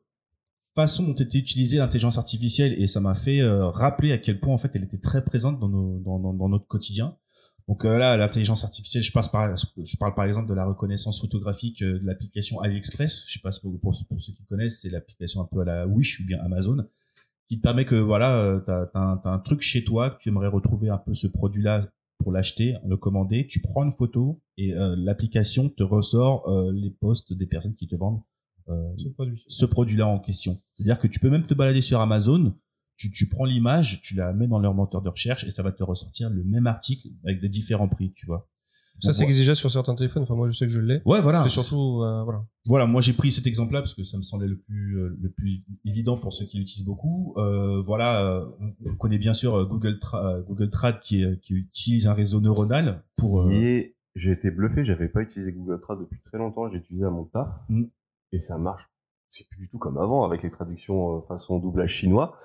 façons dont était utilisée l'intelligence artificielle et ça m'a fait euh, rappeler à quel point en fait elle était très présente dans, nos, dans, dans notre quotidien. Donc euh, là, l'intelligence artificielle, je, passe par, je parle par exemple de la reconnaissance photographique euh, de l'application AliExpress. Je sais pas pour, pour, pour ceux qui connaissent, c'est l'application un peu à la Wish ou bien Amazon qui te permet que voilà, euh, t'as as, un, un truc chez toi que tu aimerais retrouver un peu ce produit-là pour l'acheter, le commander. Tu prends une photo et euh, l'application te ressort les posts des personnes qui te vendent produit. ce produit-là en question. C'est-à-dire que tu peux même te balader sur Amazon, tu, tu prends l'image, tu la mets dans leur moteur de recherche et ça va te ressortir le même article avec des différents prix, tu vois. Ça, c'est déjà sur certains téléphones. Enfin, moi, je sais que je l'ai. Ouais, voilà. Et surtout, euh, voilà. Voilà, moi j'ai pris cet exemple-là parce que ça me semblait le plus euh, le plus évident pour ceux qui l'utilisent beaucoup. Euh, voilà, euh, on connaît bien sûr euh, Google Tra- euh, Google Trad qui, est- qui utilise un réseau neuronal pour euh, Et j'ai été bluffé, j'avais pas utilisé Google Trad depuis très longtemps, j'ai utilisé à mon taf. Mm. Et ça marche. C'est plus du tout comme avant avec les traductions façon doublage chinois.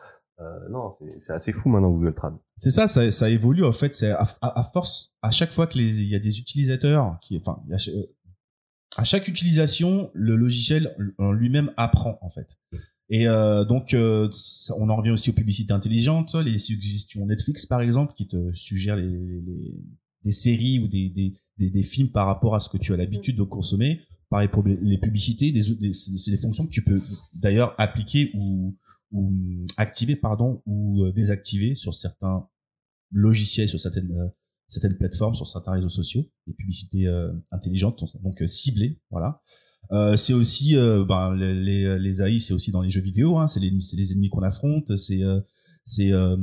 Euh, non, c'est- assez fou maintenant Google Trad. C'est ça, ça, ça évolue en fait. C'est à, à- à force, à chaque fois que les- il y a des utilisateurs qui, enfin, euh, à chaque utilisation, le logiciel lui-même apprend en fait. Et euh, donc, euh, on en revient aussi aux publicités intelligentes, les suggestions Netflix par exemple, qui te suggèrent les, les- des séries ou des, des, des, films par rapport à ce que tu as l'habitude de consommer. Pareil pour les publicités, c'est des fonctions que tu peux d'ailleurs appliquer ou, ou activer pardon ou euh, désactiver sur certains logiciels, sur certaines euh, certaines plateformes, sur certains réseaux sociaux, des publicités euh, intelligentes, donc euh, ciblées, voilà. Euh, c'est aussi ben, les, les, AI, c'est aussi dans les jeux vidéo, hein, c'est les, c'est les ennemis qu'on affronte, c'est c'est euh,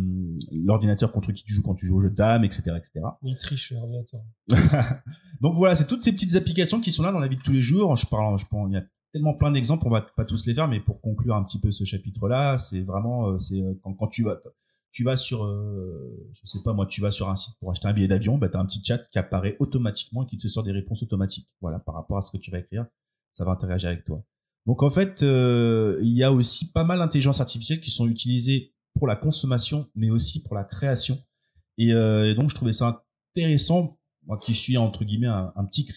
l'ordinateur contre qui tu joues quand tu joues au jeu de dames, etc., etc. Il triche, l'ordinateur. Donc voilà, c'est toutes ces petites applications qui sont là dans la vie de tous les jours. Je parle, je pense, il y a tellement plein d'exemples, on va pas tous les faire, mais pour conclure un petit peu ce chapitre-là, c'est vraiment, euh, c'est euh, quand, quand tu vas, tu vas sur, euh, je sais pas moi, tu vas sur un site pour acheter un billet d'avion, bah, tu as un petit chat qui apparaît automatiquement et qui te sort des réponses automatiques. Voilà, par rapport à ce que tu vas écrire, ça va interagir avec toi. Donc en fait, euh, il y a aussi pas mal d'intelligence artificielle qui sont utilisées pour la consommation, mais aussi pour la création. Et, euh, et donc je trouvais ça intéressant, moi qui suis entre guillemets un, un petit.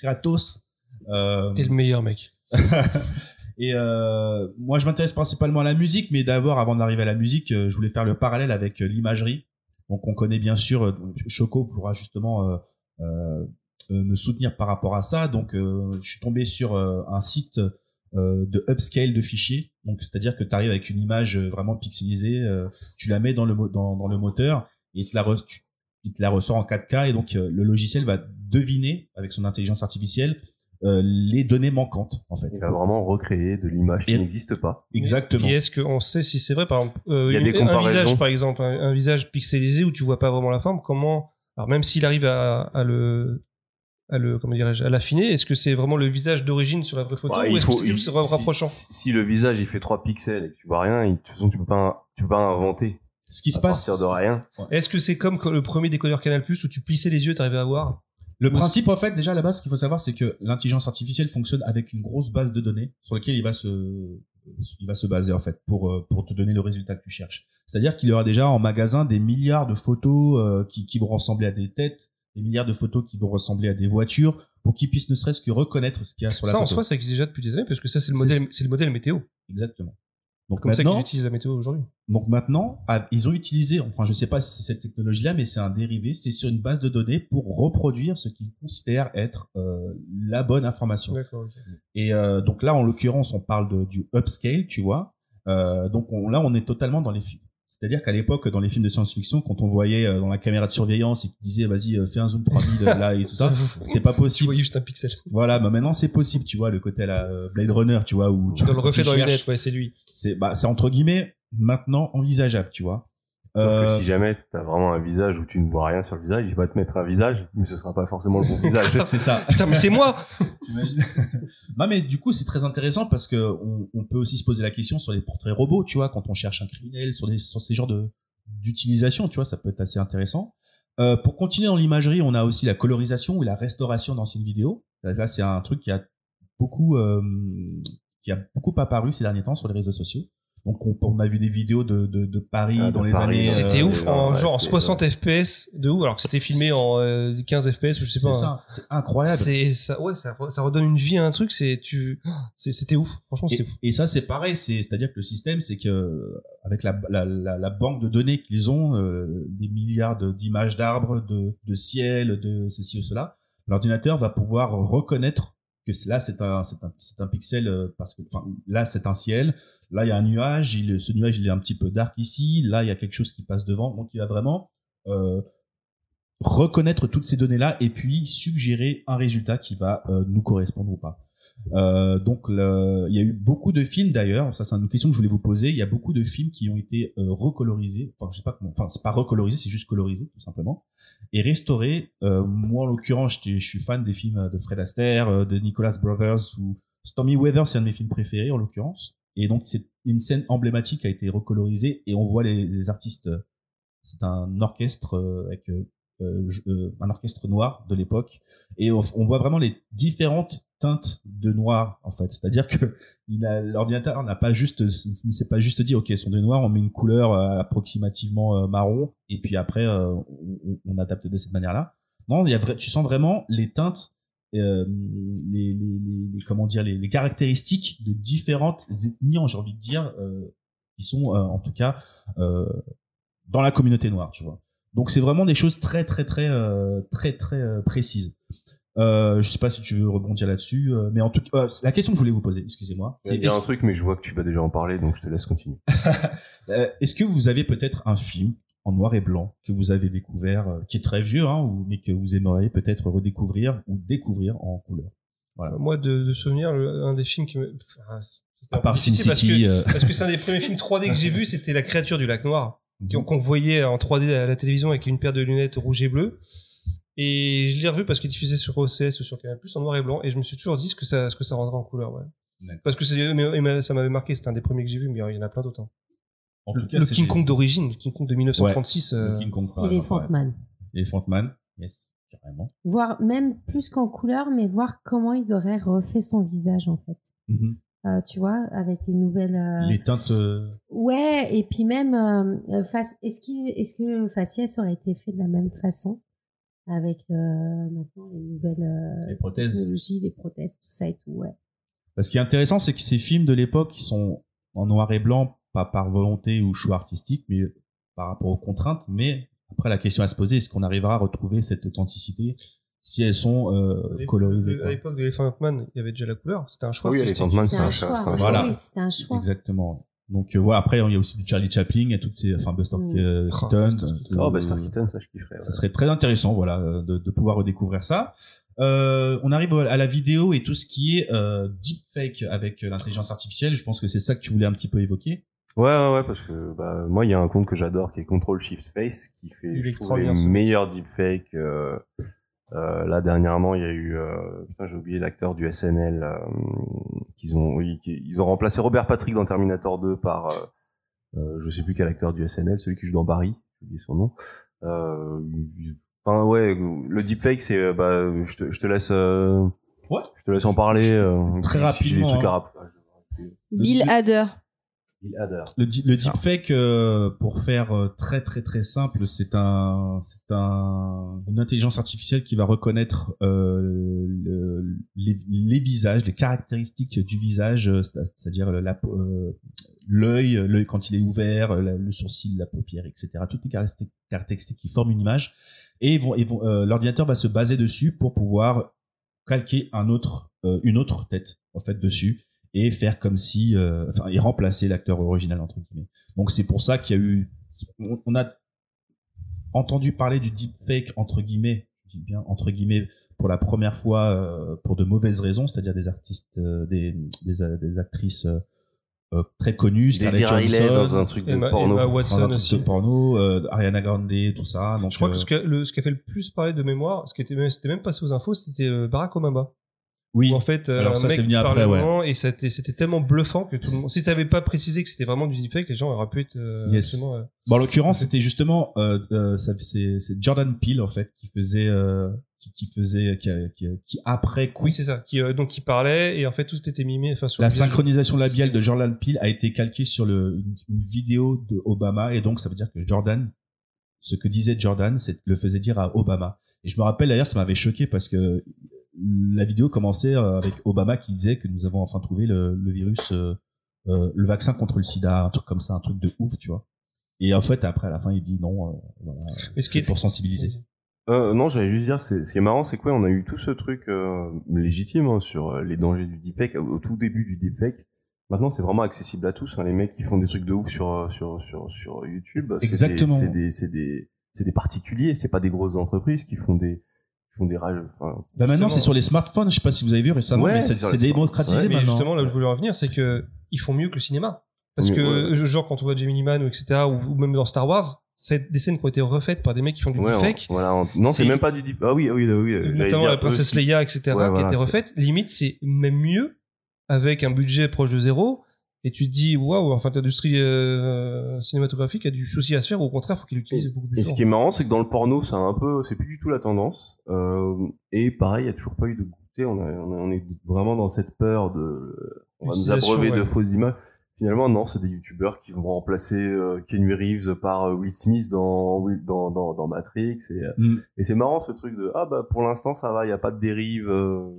Euh, T'es le meilleur mec. et euh, moi, je m'intéresse principalement à la musique, mais d'abord, avant d'arriver à la musique, euh, je voulais faire le parallèle avec euh, l'imagerie. Donc, on connaît bien sûr, euh, Choco pourra justement euh, me soutenir par rapport à ça. Donc, je suis tombé sur un site de upscale de fichiers. Donc, c'est-à-dire que tu arrives avec une image vraiment pixelisée, tu la mets dans le, moteur et tu- la ressort en 4K et donc le logiciel va deviner avec son intelligence artificielle euh, les données manquantes en fait. Il va vraiment recréer de l'image qui Et- n'existe pas. Exactement. Et est-ce qu'on sait si c'est vrai, par exemple, euh, Il y a une- des un comparaisons. visage, par exemple, un, un visage pixelisé où tu vois pas vraiment la forme, comment, alors même s'il arrive à, à le, à le, comment dirais-je, à l'affiner, est-ce que c'est vraiment le visage d'origine sur la vraie photo Bah, ou est-ce que c'est rapprochant si, si le visage il fait 3 pixels et que tu vois rien, il- de toute façon tu peux pas, tu peux pas inventer. Ce qui se à passe, partir de rien. Est-ce que c'est comme le premier décodeur Canal Plus où tu plissais les yeux, t'arrivais à voir Le principe, en fait, déjà à la base, ce qu'il faut savoir, c'est que l'intelligence artificielle fonctionne avec une grosse base de données sur laquelle il va se, il va se baser en fait pour euh, pour te donner le résultat que tu cherches. C'est-à-dire qu'il y aura déjà en magasin des milliards de photos euh, qui, qui vont ressembler à des têtes, des milliards de photos qui vont ressembler à des voitures, pour qu'ils puissent ne serait-ce que reconnaître ce qu'il y a sur la Ça en photo. soi, ça existe déjà depuis des années parce que ça c'est le modèle, c'est le modèle météo. Exactement. Donc Comme ça qu'ils maintenant, utilisent la météo aujourd'hui. donc maintenant, ils ont utilisé, enfin je sais pas si c'est cette technologie-là, mais c'est un dérivé, c'est sur une base de données pour reproduire ce qu'ils considèrent être euh, la bonne information. Et euh, donc là, en l'occurrence, on parle de, du upscale, tu vois. Euh, donc on- là, on est totalement dans les films. C'est-à-dire qu'à l'époque, dans les films de science-fiction, quand on voyait euh, dans la caméra de surveillance et qu'il disait vas-y, euh, fais un zoom 3000 là et tout ça, c'était pas Tu possible. voyais juste un pixel. Voilà, mais maintenant c'est possible, tu vois, le côté à la euh, Blade Runner, tu vois, où Tu dois le refait tu dans les lunettes, ouais, c'est lui. C'est bah, c'est entre guillemets maintenant envisageable, tu vois. Sauf Euh, que si jamais t'as vraiment un visage où tu ne vois rien sur le visage, il va te mettre un visage, mais ce sera pas forcément le bon visage. c'est ça. Putain, mais c'est moi T'imagines Non mais du coup c'est très intéressant parce que on, on peut aussi se poser la question sur les portraits robots, tu vois, quand on cherche un criminel, sur, des, sur ces genres de d'utilisation, tu vois, ça peut être assez intéressant. Euh, pour continuer dans l'imagerie, on a aussi la colorisation ou la restauration d'anciennes vidéos. Là c'est un truc qui a beaucoup euh, qui a beaucoup apparu ces derniers temps sur les réseaux sociaux. Donc on, on a vu des vidéos de, de, de Paris Ah, de dans les Paris, années. C'était euh, ouf, en ouais, genre en c'était- 60 FPS de ouf, alors que c'était filmé en euh, 15 FPS ou je sais c'est pas. hein. ça, c'est incroyable. C'est ça, ouais, ça, ça redonne une vie à un truc. C'est tu, c'est- c'était ouf. Franchement, c'était fou. et ça, c'est pareil. C'est, c'est-à-dire que le système, c'est que avec la, la, la, la banque de données qu'ils ont, euh, des milliards d'images d'arbres, de, de ciel, de ceci ou cela, l'ordinateur va pouvoir reconnaître que là, c'est un, un, un pixel euh, parce que, enfin, là, c'est un ciel. Là, il y a un nuage. Il, ce nuage, il est un petit peu dark ici. Là, il y a quelque chose qui passe devant. Donc, il va vraiment euh, reconnaître toutes ces données-là et puis suggérer un résultat qui va euh, nous correspondre ou pas. Euh, donc, le- il y a eu beaucoup de films d'ailleurs. Ça, c'est une question que je voulais vous poser. Il y a beaucoup de films qui ont été euh, recolorisés. Enfin, je sais pas comment. Enfin, c'est pas recolorisé, c'est juste colorisé, tout simplement, et restaurés. Euh, moi, en l'occurrence, je suis fan des films de Fred Astaire, euh, de Nicholas Brothers ou Stormy Weather, c'est un de mes films préférés en l'occurrence. Et donc, c'est une scène emblématique qui a été recolorisée et on voit les, artistes. C'est un orchestre euh, avec euh, un orchestre noir de l'époque et on voit vraiment les différentes de noir en fait. C'est à dire que l'ordinateur n'a pas juste ne s'est pas juste dit ok sont des noirs on met une couleur euh, approximativement euh, marron et puis après euh, on, adapte de cette manière là non il y a tu sens vraiment les teintes les, comment dire les, caractéristiques de différentes ethnies j'ai envie de dire qui sont en tout cas dans la communauté noire tu vois. Donc c'est vraiment des choses très très très très très euh, précises. Euh, je sais pas si tu veux rebondir là-dessus, euh, mais en tout cas, euh, la question que je voulais vous poser, excusez-moi, Il y a- un truc, mais je vois que tu vas déjà en parler, donc je te laisse continuer. euh, est-ce que vous avez peut-être un film en noir et blanc que vous avez découvert, euh, qui est très vieux, hein, ou, mais que vous aimeriez peut-être redécouvrir ou découvrir en couleur? Voilà. Moi, de, de souvenir, le- un des films qui me, enfin, À part Sin difficile parce que- City, euh, Parce que c'est un des premiers films 3D que j'ai vu, c'était La créature du lac noir, qui- Mhm. qu'on voyait en 3D à la télévision avec une paire de lunettes rouge et bleu. Et je l'ai revu parce qu'il diffusait sur OCS ou sur Canal Plus en noir et blanc, et je me suis toujours dit ce que ça, ce que ça rendrait en couleur, ouais. Parce que mais- ça m'avait marqué, c'était un des premiers que j'ai vu, mais il y en a plein d'autres. hein. en Le, tout cas, le King Kong d'origine, le King Kong de 1936. le euh, King Kong, Elephant exemple, ouais. Man. Elephant Man, yes, carrément. Voir même plus qu'en couleur, mais voir comment ils auraient refait son visage en fait. Mhm. euh, tu vois, avec les nouvelles. euh, Les teintes. euh, Ouais, et puis même, face... est-ce qu'il- est-ce que le faciès aurait été fait de la même façon? Avec euh, maintenant les nouvelles euh, Les prothèses. technologies, les prothèses, tout ça et tout, ouais. Parce qui est intéressant, c'est que ces films de l'époque, ils sont en noir et blanc, pas par volonté ou choix artistique, mais par rapport aux contraintes. Mais après, la question à se poser, est-ce qu'on arrivera à retrouver cette authenticité si elles sont euh, colorisées À l'époque de Elephant Man, il y avait déjà la couleur. C'était un choix. Oui, artistique. Elephant Man, C'était c'est un choix. Voilà. Oui, c'était un choix. Exactement. Donc euh, voilà, après, il y a aussi du Charlie Chaplin et toutes ces, enfin Buster Mm. euh, Oh, Keaton. Oh, Buster Keaton, ça je kifferais. Ça ouais. serait très intéressant, voilà, euh, de, de pouvoir redécouvrir ça. Euh, on arrive à la vidéo et tout ce qui est euh, deepfake avec euh, l'intelligence artificielle. Je pense que c'est ça que tu voulais un petit peu évoquer. Ouais, ouais, ouais, parce que bah, moi, il y a un compte que j'adore qui est Control Shift Face qui fait je trouve, les meilleurs deepfakes. Euh, euh, là, dernièrement, il y a eu. Euh, putain, j'ai oublié l'acteur du SNL. Euh, qu'ils ont, oui, qui- ils ont remplacé Robert Patrick dans Terminator 2 par. Euh, euh, je sais plus quel acteur du SNL, celui qui joue dans Barry, j'ai oublié son nom. Euh, Enfin, ouais, le deepfake, c'est. Bah, je te, je te laisse. Euh, Ouais. Je te laisse en parler. euh, Très si J'ai des rapidement, trucs à hein. rappeler. Bill Hader. Il adore. Le, deepfake, euh, pour faire euh, très très très simple, c'est un, c'est un, une intelligence artificielle qui va reconnaître euh, le- les, les visages, les caractéristiques du visage, c'est- c'est-à-dire la euh, l'œil, l'œil quand il est ouvert, la- le sourcil, la paupière, etc. Toutes les caractéristiques, caractéristiques qui forment une image, et vont, vont, l'ordinateur va se baser dessus pour pouvoir calquer un autre, une autre tête en fait dessus et faire comme si, euh, enfin, et remplacer l'acteur original entre guillemets. Donc c'est pour ça qu'il y a eu, on, a entendu parler du deepfake entre guillemets, je dis bien entre guillemets, pour la première fois euh, pour de mauvaises raisons, c'est-à-dire des artistes, euh, des, des, des actrices euh, euh, très connues, Scarlett Johansson, dans un truc de Emma, porno. Emma dans Watson un truc aussi. de porno, euh, Ariana Grande, tout ça. Donc Je crois euh, que ce qui a, le- ce qui a fait le plus parler de mémoire, ce qui était même, c'était même passé aux infos, c'était euh, Barack Obama. Oui, Où en fait, euh, Alors un ça, mec c'est venu après, ouais. vraiment, et c'était c'était tellement bluffant que tout le monde. Si t'avais pas précisé que c'était vraiment du deepfake, les gens auraient pu être euh, Yes. absolument, euh, Bon, en l'occurrence, c'était justement euh, euh, ça- c'est c'est Jordan Peele en fait qui faisait euh, qui, qui faisait qui, qui, qui après coup Oui, c'est ça. Qui, euh, donc, qui parlait et en fait tout était mimé. Enfin, sur la le visage. synchronisation labiale de Jordan Peele a été calquée sur le, une, une vidéo de Obama et donc ça veut dire que Jordan ce que disait Jordan c'est le faisait dire à Obama et je me rappelle d'ailleurs ça m'avait choqué parce que la vidéo commençait euh, avec Obama qui disait que nous avons enfin trouvé le, le virus euh, euh, le vaccin contre le sida un truc comme ça un truc de ouf tu vois et en fait après à la fin il dit non euh, voilà, ce c'est est- pour sensibiliser Euh, non, j'allais juste dire, c'est, ce qui est marrant, c'est quoi On a eu tout ce truc euh, légitime hein, sur les dangers du deepfake au, tout début du deepfake. Maintenant, c'est vraiment accessible à tous. hein, les mecs qui font des trucs de ouf sur sur sur sur YouTube, c'est des- Exactement. c'est des c'est des c'est des particuliers, c'est pas des grosses entreprises qui font des font des rages. Enfin, Bah maintenant, c'est sur les smartphones. Je sais pas si vous avez vu récemment, Ouais, mais c'est démocratisé Ouais, Mais maintenant. justement, là où je voulais en venir, c'est que ils font mieux que le cinéma. Parce Oui, que, ouais. genre, quand on voit Gemini Man ou etc., ou, ou même dans Star Wars, c'est des scènes qui ont été refaites par des mecs qui font du ouais, deepfake. on- voilà. on- non, c'est même pas du deep. Ah oui, ah oui, ah oui. j'allais notamment dire la princesse. Leia, etc., Ouais, qui voilà, étaient c'était- refaites. Limite, c'est même mieux avec un budget proche de zéro. Et tu te dis, waouh, enfin, l'industrie euh, cinématographique a du souci à se faire, ou au contraire, faut qu'il l'utilise beaucoup plus. Et ce qui est marrant, c'est que dans le porno, c'est un peu, c'est plus du tout la tendance. Euh, et pareil, il y a toujours pas eu de goûter. On, a- a- est vraiment dans cette peur de, on va nous abreuver de fausses images. Finalement, non, c'est des youtubeurs qui vont remplacer euh, Reeves par euh, Will Smith dans, Will- dans, dans, dans Matrix. Et, Mm. et c'est marrant ce truc de, ah bah pour l'instant ça va, il y a pas de dérive. de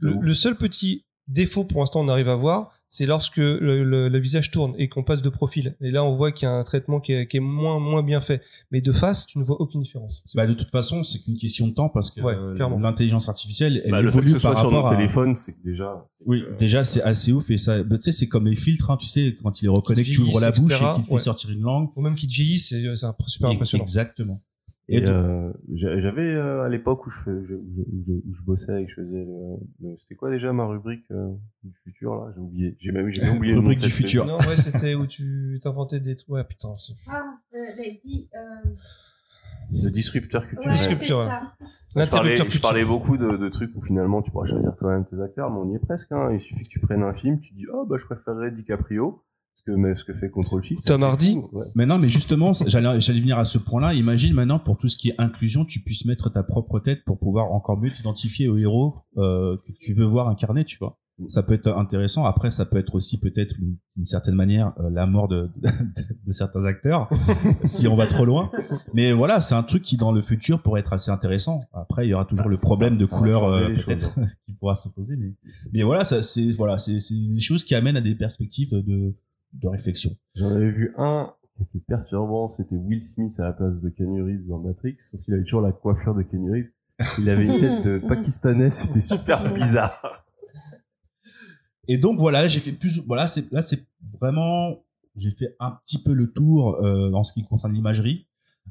Le, ouf. le seul petit défaut pour l'instant on arrive à voir, c'est lorsque le, le- le visage tourne et qu'on passe de profil. Et là, on voit qu'il y a un traitement qui est, qui est moins, moins bien fait. Mais de face, tu ne vois aucune différence. Bah, de toute façon, c'est qu'une question de temps parce que Ouais, euh, l'intelligence artificielle, elle Bah, le fait que évolue ce soit par sur nos rapport à... téléphones, c'est que déjà. Oui, que- déjà c'est assez ouf et ça, bah, tu sais, c'est comme les filtres, hein, tu sais, quand il les reconnaît, que tu ouvres la bouche etc., et qu'il te fait ouais. sortir une langue. Ou même qui te vieillissent, c'est un- super Et- impressionnant. Exactement. Et euh, j'a- j'avais euh, à l'époque où je, fais, je, où je, je bossais et que je faisais le, le- c'était quoi déjà ma rubrique euh, du futur là? J'ai oublié j'ai même j'ai même oublié le nom de Rubrique du futur. Non, ouais, c'était où tu t'inventais des trucs. Ouais, putain. c'est- Ah, dit. truc. le disrupteur culturel Disrupteur, ouais. je parlais, je parlais beaucoup de, de trucs où finalement tu pourras choisir toi-même tes acteurs mais on y est presque hein. il suffit que tu prennes un film tu dis oh bah je préférerais DiCaprio que mais ce que fait Control Shift Tom Hardy. fou, ouais. Mais non, mais justement, j'allais j'allais venir à ce point-là. Imagine maintenant, pour tout ce qui est inclusion, tu puisses mettre ta propre tête pour pouvoir encore mieux t'identifier au héros euh, que tu veux voir incarner, tu vois. ça peut être intéressant. Après, ça peut être aussi peut-être une, d'une certaine manière euh, la mort de, de, certains acteurs si on va trop loin. Mais voilà, c'est un truc qui dans le futur pourrait être assez intéressant. Après, il y aura toujours Bah, le ça- problème de ça couleur euh, peut-être qui pourra se poser. Mais, mais voilà, ça, c'est voilà, c'est c'est des choses qui amènent à des perspectives de de réflexion. J'en avais vu un qui était perturbant, c'était Will Smith à la place de Keanu Reeves dans Matrix, sauf qu'il avait toujours la coiffure de Keanu Reeves. Il avait une tête de pakistanais, c'était super bizarre. Et donc voilà, j'ai fait plus. Voilà, c'est là c'est vraiment. J'ai fait un petit peu le tour euh, en ce qui concerne l'imagerie.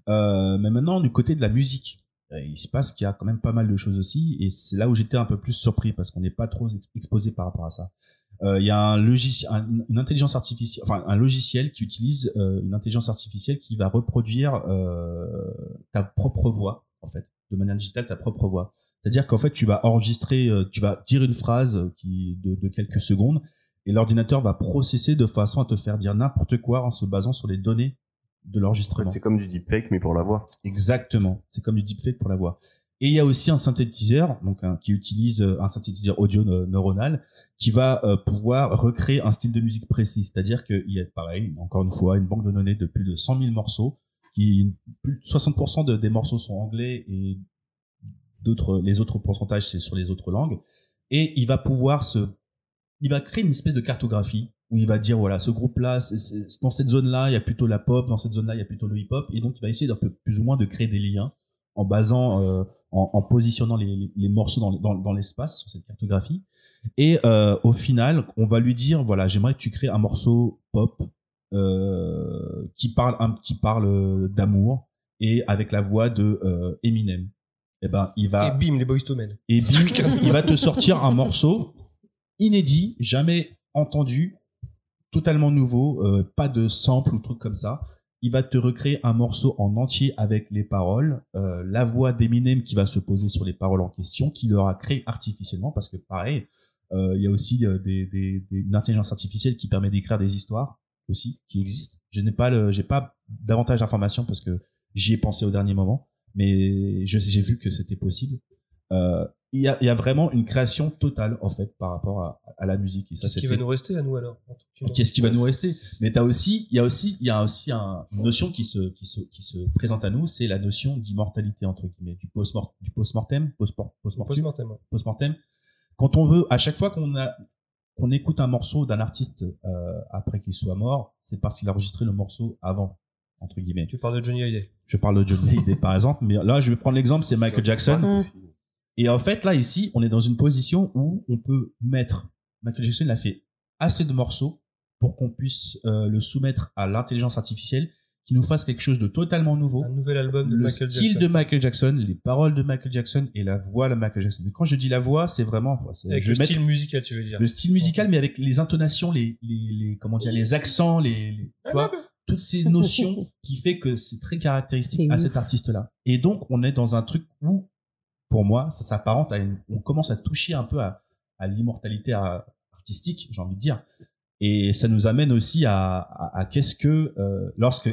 Euh, mais maintenant du côté de la musique, euh, il se passe qu'il y a quand même pas mal de choses aussi, et c'est là où j'étais un peu plus surpris parce qu'on n'est pas trop ex- exposé par rapport à ça. Euh, Il y a un logiciel, un- une intelligence artificielle, enfin un logiciel qui utilise euh, une intelligence artificielle qui va reproduire euh, ta propre voix en fait, de manière digitale ta propre voix. C'est-à-dire qu'en fait, tu vas enregistrer, euh, tu vas dire une phrase qui de, de quelques secondes, et l'ordinateur va processer de façon à te faire dire n'importe quoi en se basant sur les données de En l'enregistrement. fait, c'est comme du deepfake, mais pour la voix. Exactement. C'est comme du deepfake pour la voix. Et il y a aussi un synthétiseur, donc un- qui utilise un synthétiseur audio ne- neuronal, qui va euh, pouvoir recréer un style de musique précis. C'est-à-dire qu'il y a, pareil, encore une fois, une banque de données de plus de 100 000 morceaux, qui plus de 60% de- des morceaux sont anglais et d'autres, les autres pourcentages c'est sur les autres langues. Et il va pouvoir se, il va créer une espèce de cartographie où il va dire voilà ce groupe là dans cette zone là il y a plutôt la pop dans cette zone là il y a plutôt le hip hop et donc il va essayer d'un peu plus ou moins de créer des liens en basant euh, en, en positionnant les, les- les morceaux dans, dans, dans l'espace sur cette cartographie et euh, au final on va lui dire voilà j'aimerais que tu crées un morceau pop euh, qui parle un, qui parle d'amour et avec la voix de euh, Eminem et ben il va Et bim, les Boys to Men. et bim, il va te sortir un morceau inédit, jamais entendu, totalement nouveau, euh, pas de sample ou truc comme ça. Il va te recréer un morceau en entier avec les paroles, euh, la voix d'Eminem qui va se poser sur les paroles en question, qu'il aura créé artificiellement, parce que pareil, euh, il y a aussi euh, des, des- des- une intelligence artificielle qui permet d'écrire des histoires aussi, qui existent. Je n'ai pas le, j'ai pas davantage d'informations parce que j'y ai pensé au dernier moment, mais j'ai vu que c'était possible. Euh, il y, a, il y a vraiment une création totale en fait par rapport à, à la musique. Qu'est-ce qui va nous rester à nous alors Qu'est-ce qui va nous rester? Mais t'as aussi, il y a aussi, il y a aussi un- une notion qui se, qui se, qui se présente à nous, c'est la notion d'immortalité entre guillemets, du post-mort, du post-mortem, post-mor- post-mortem, Post-mortem. Quand on veut, à chaque fois qu'on a, qu'on écoute un morceau d'un artiste euh, après qu'il soit mort, c'est parce qu'il a enregistré le morceau avant, entre guillemets. Tu parles de Johnny Hallyday. Je parle de John Hallyday par exemple, mais là je vais prendre l'exemple, c'est Michael Jackson. Et en fait, là, ici, on est dans une position où on peut mettre. Michael Jackson il a fait assez de morceaux pour qu'on puisse euh, le soumettre à l'intelligence artificielle qui nous fasse quelque chose de totalement nouveau. Un nouvel album de Le Michael style Jackson. de Michael Jackson, les paroles de Michael Jackson et la voix de Michael Jackson. Mais quand je dis la voix, c'est vraiment. Avec je le style musical, tu veux dire. le style musical, mais avec les intonations, les, les, les- comment dire, les accents, les, les- tu vois, toutes ces notions qui fait que c'est très caractéristique à ouf. cet artiste-là. Et donc, on est dans un truc où, pour moi, ça s'apparente à une, on commence à toucher un peu à, à l'immortalité artistique, j'ai envie de dire. Et ça nous amène aussi à, à, à qu'est-ce que, euh, lorsque,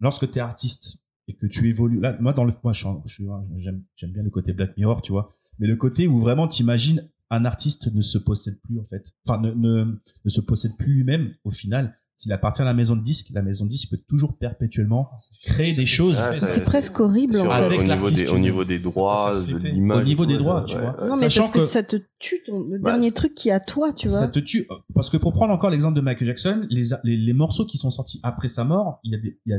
lorsque tu es artiste et que tu évolues, là, moi, dans le, moi, j'aime, j'aime bien le côté Black Mirror, tu vois, mais le côté où vraiment t'imagines un artiste ne se possède plus, en fait. Enfin, ne, ne, ne se possède plus lui-même, au final. S'il appartient à la maison de disque, la maison de disque peut toujours perpétuellement créer des choses. Ah, C'est presque horrible en Avec fait. au, niveau des, au niveau des droits, de l'image. Au niveau des droits, ouais, tu vois. Non, mais Sachant parce que, que- ça te tue ton, le Bah, dernier truc qui est à toi, tu vois. Ça te tue. Parce que pour prendre encore l'exemple de Michael Jackson, les, les, les morceaux qui sont sortis après sa mort, il y a des, il y a,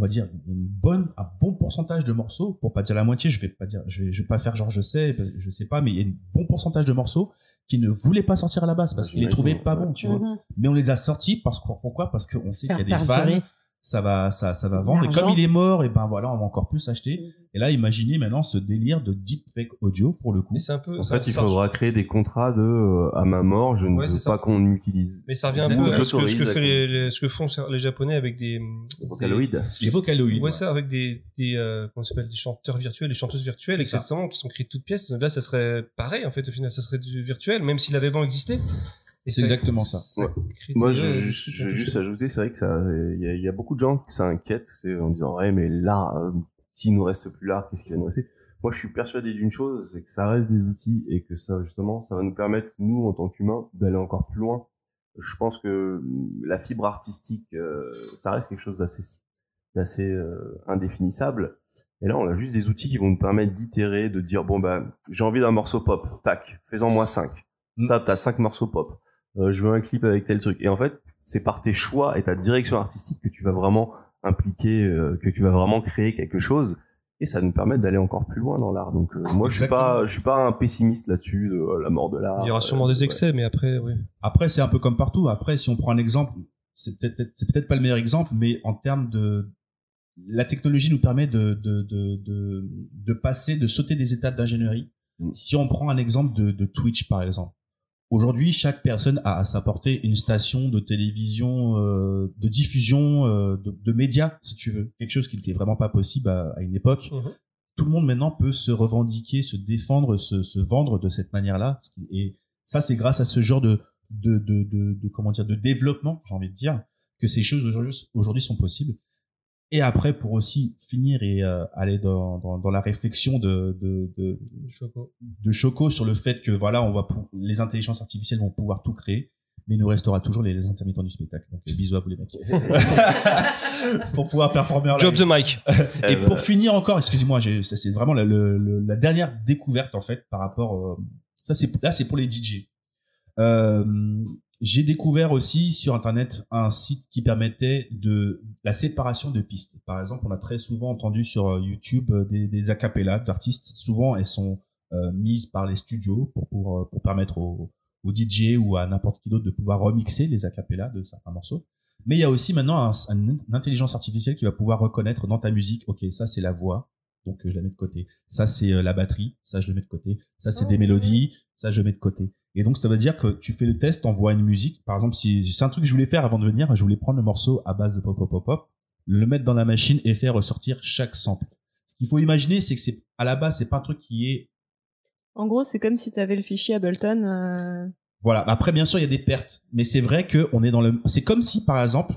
on va dire, une bonne, un bon pourcentage de morceaux, pour pas dire la moitié, je vais pas dire, je vais, je vais pas faire genre je sais, je sais pas, mais il y a un bon pourcentage de morceaux qui ne voulaient pas sortir à la base parce Ah, qu'ils les trouvaient pas bons, tu vois. Mhm. Mais on les a sortis parce que, pourquoi? Parce qu'on sait qu'il y a des fans. Ça va, ça, ça va vendre. Et comme il est mort, et ben voilà, on va encore plus acheter. Mhm. Et là, imaginez maintenant ce délire de deepfake audio pour le coup. Mais c'est un peu. En ça- fait, il faudra créer des contrats de euh, à ma mort, je ne Ouais, veux pas qu'on utilise. Mais ça revient un peu à ce que, ce que, J'autorise, fait les, les- ce que font les Japonais avec des. des- Vocaloïdes. Les vocaloïdes. Ouais, ouais. ça, avec des, des, euh, comment ça s'appelle, des chanteurs virtuels, des chanteuses virtuelles, ça. exactement, qui sont créés de toutes pièces. Là, ça serait pareil, en fait, au final, ça serait du virtuel, même si l'avènement existait. C'est exactement ça. Ouais. Moi, je, ouais, je, je veux juste ajouter, c'est vrai que ça, il y, a- il y a beaucoup de gens qui s'inquiètent tu sais, en disant ouais, mais là, euh, s'il nous reste plus l'art, qu'est-ce qui va nous rester? Moi je suis persuadé d'une chose, c'est que ça reste des outils et que ça justement, ça va nous permettre nous en tant qu'humains d'aller encore plus loin. Je pense que la fibre artistique, euh, ça reste quelque chose d'assez d'assez euh, indéfinissable. Et là, on a juste des outils qui vont nous permettre d'itérer, de dire bon bah j'ai envie d'un morceau pop, tac, fais-en moi cinq. Mm. Tac, t'as cinq morceaux pop. Euh, je veux un clip avec tel truc. Et en fait, c'est par tes choix et ta direction artistique que tu vas vraiment impliquer, euh, que tu vas vraiment créer quelque chose. Et ça nous permet d'aller encore plus loin dans l'art. Donc euh, moi, je suis pas, je suis pas un pessimiste là-dessus de euh, la mort de l'art. Il y aura sûrement Euh, des excès, mais après, oui. Après, c'est un peu comme partout. Après, si on prend un exemple, c'est peut-être c'est peut-être pas le meilleur exemple, mais en termes de la technologie nous permet de de de de, de passer, de sauter des étapes d'ingénierie. Mm. Si on prend un exemple de, de Twitch par exemple, aujourd'hui chaque personne a à sa portée une station de télévision, euh, de diffusion euh, de, de médias, si tu veux, quelque chose qui n'était vraiment pas possible à, à une époque. Mhm. Tout le monde maintenant peut se revendiquer, se défendre, se, se vendre de cette manière-là. Et ça, c'est grâce à ce genre de de, de, de, comment dire de développement, j'ai envie de dire, que ces choses aujourd'hui aujourd'hui sont possibles. Et après, pour aussi finir et euh, aller dans, dans, dans la réflexion de, de, de, Choco. de Choco sur le fait que voilà, on va les intelligences artificielles vont pouvoir tout créer, mais il nous restera toujours les, les intermittents du spectacle. Donc euh, bisous à vous les mecs. pour pouvoir performer en live. the mic. Et pour finir encore, excusez-moi, c'est vraiment la, dernière découverte en fait par rapport. euh, ça c'est là c'est pour les DJ. Euh, j'ai découvert aussi sur internet un site qui permettait de la séparation de pistes. Par exemple, on a très souvent entendu sur euh, YouTube euh, des, des acapellas d'artistes. Souvent, elles sont euh, mises par les studios pour pour, pour permettre aux, aux DJ ou à n'importe qui d'autre de pouvoir remixer les acapellas de certains morceaux. Mais il y a aussi maintenant un- un- une intelligence artificielle qui va pouvoir reconnaître dans ta musique, ok, ça c'est la voix, donc je la mets de côté. Ça c'est la batterie, ça je le mets de côté. Ça c'est des mélodies, ça je mets de côté. Et donc ça veut dire que tu fais le test, t'envoies une musique. Par exemple, si c'est un truc que je voulais faire avant de venir, je voulais prendre le morceau à base de pop pop pop pop, le mettre dans la machine et faire ressortir chaque sample. Ce qu'il faut imaginer, c'est que c'est à la base c'est pas un truc qui est En gros, c'est comme si tu avais le fichier Ableton. euh, Voilà. Après, bien sûr, il y a des pertes, mais c'est vrai que on est dans le. C'est comme si, par exemple,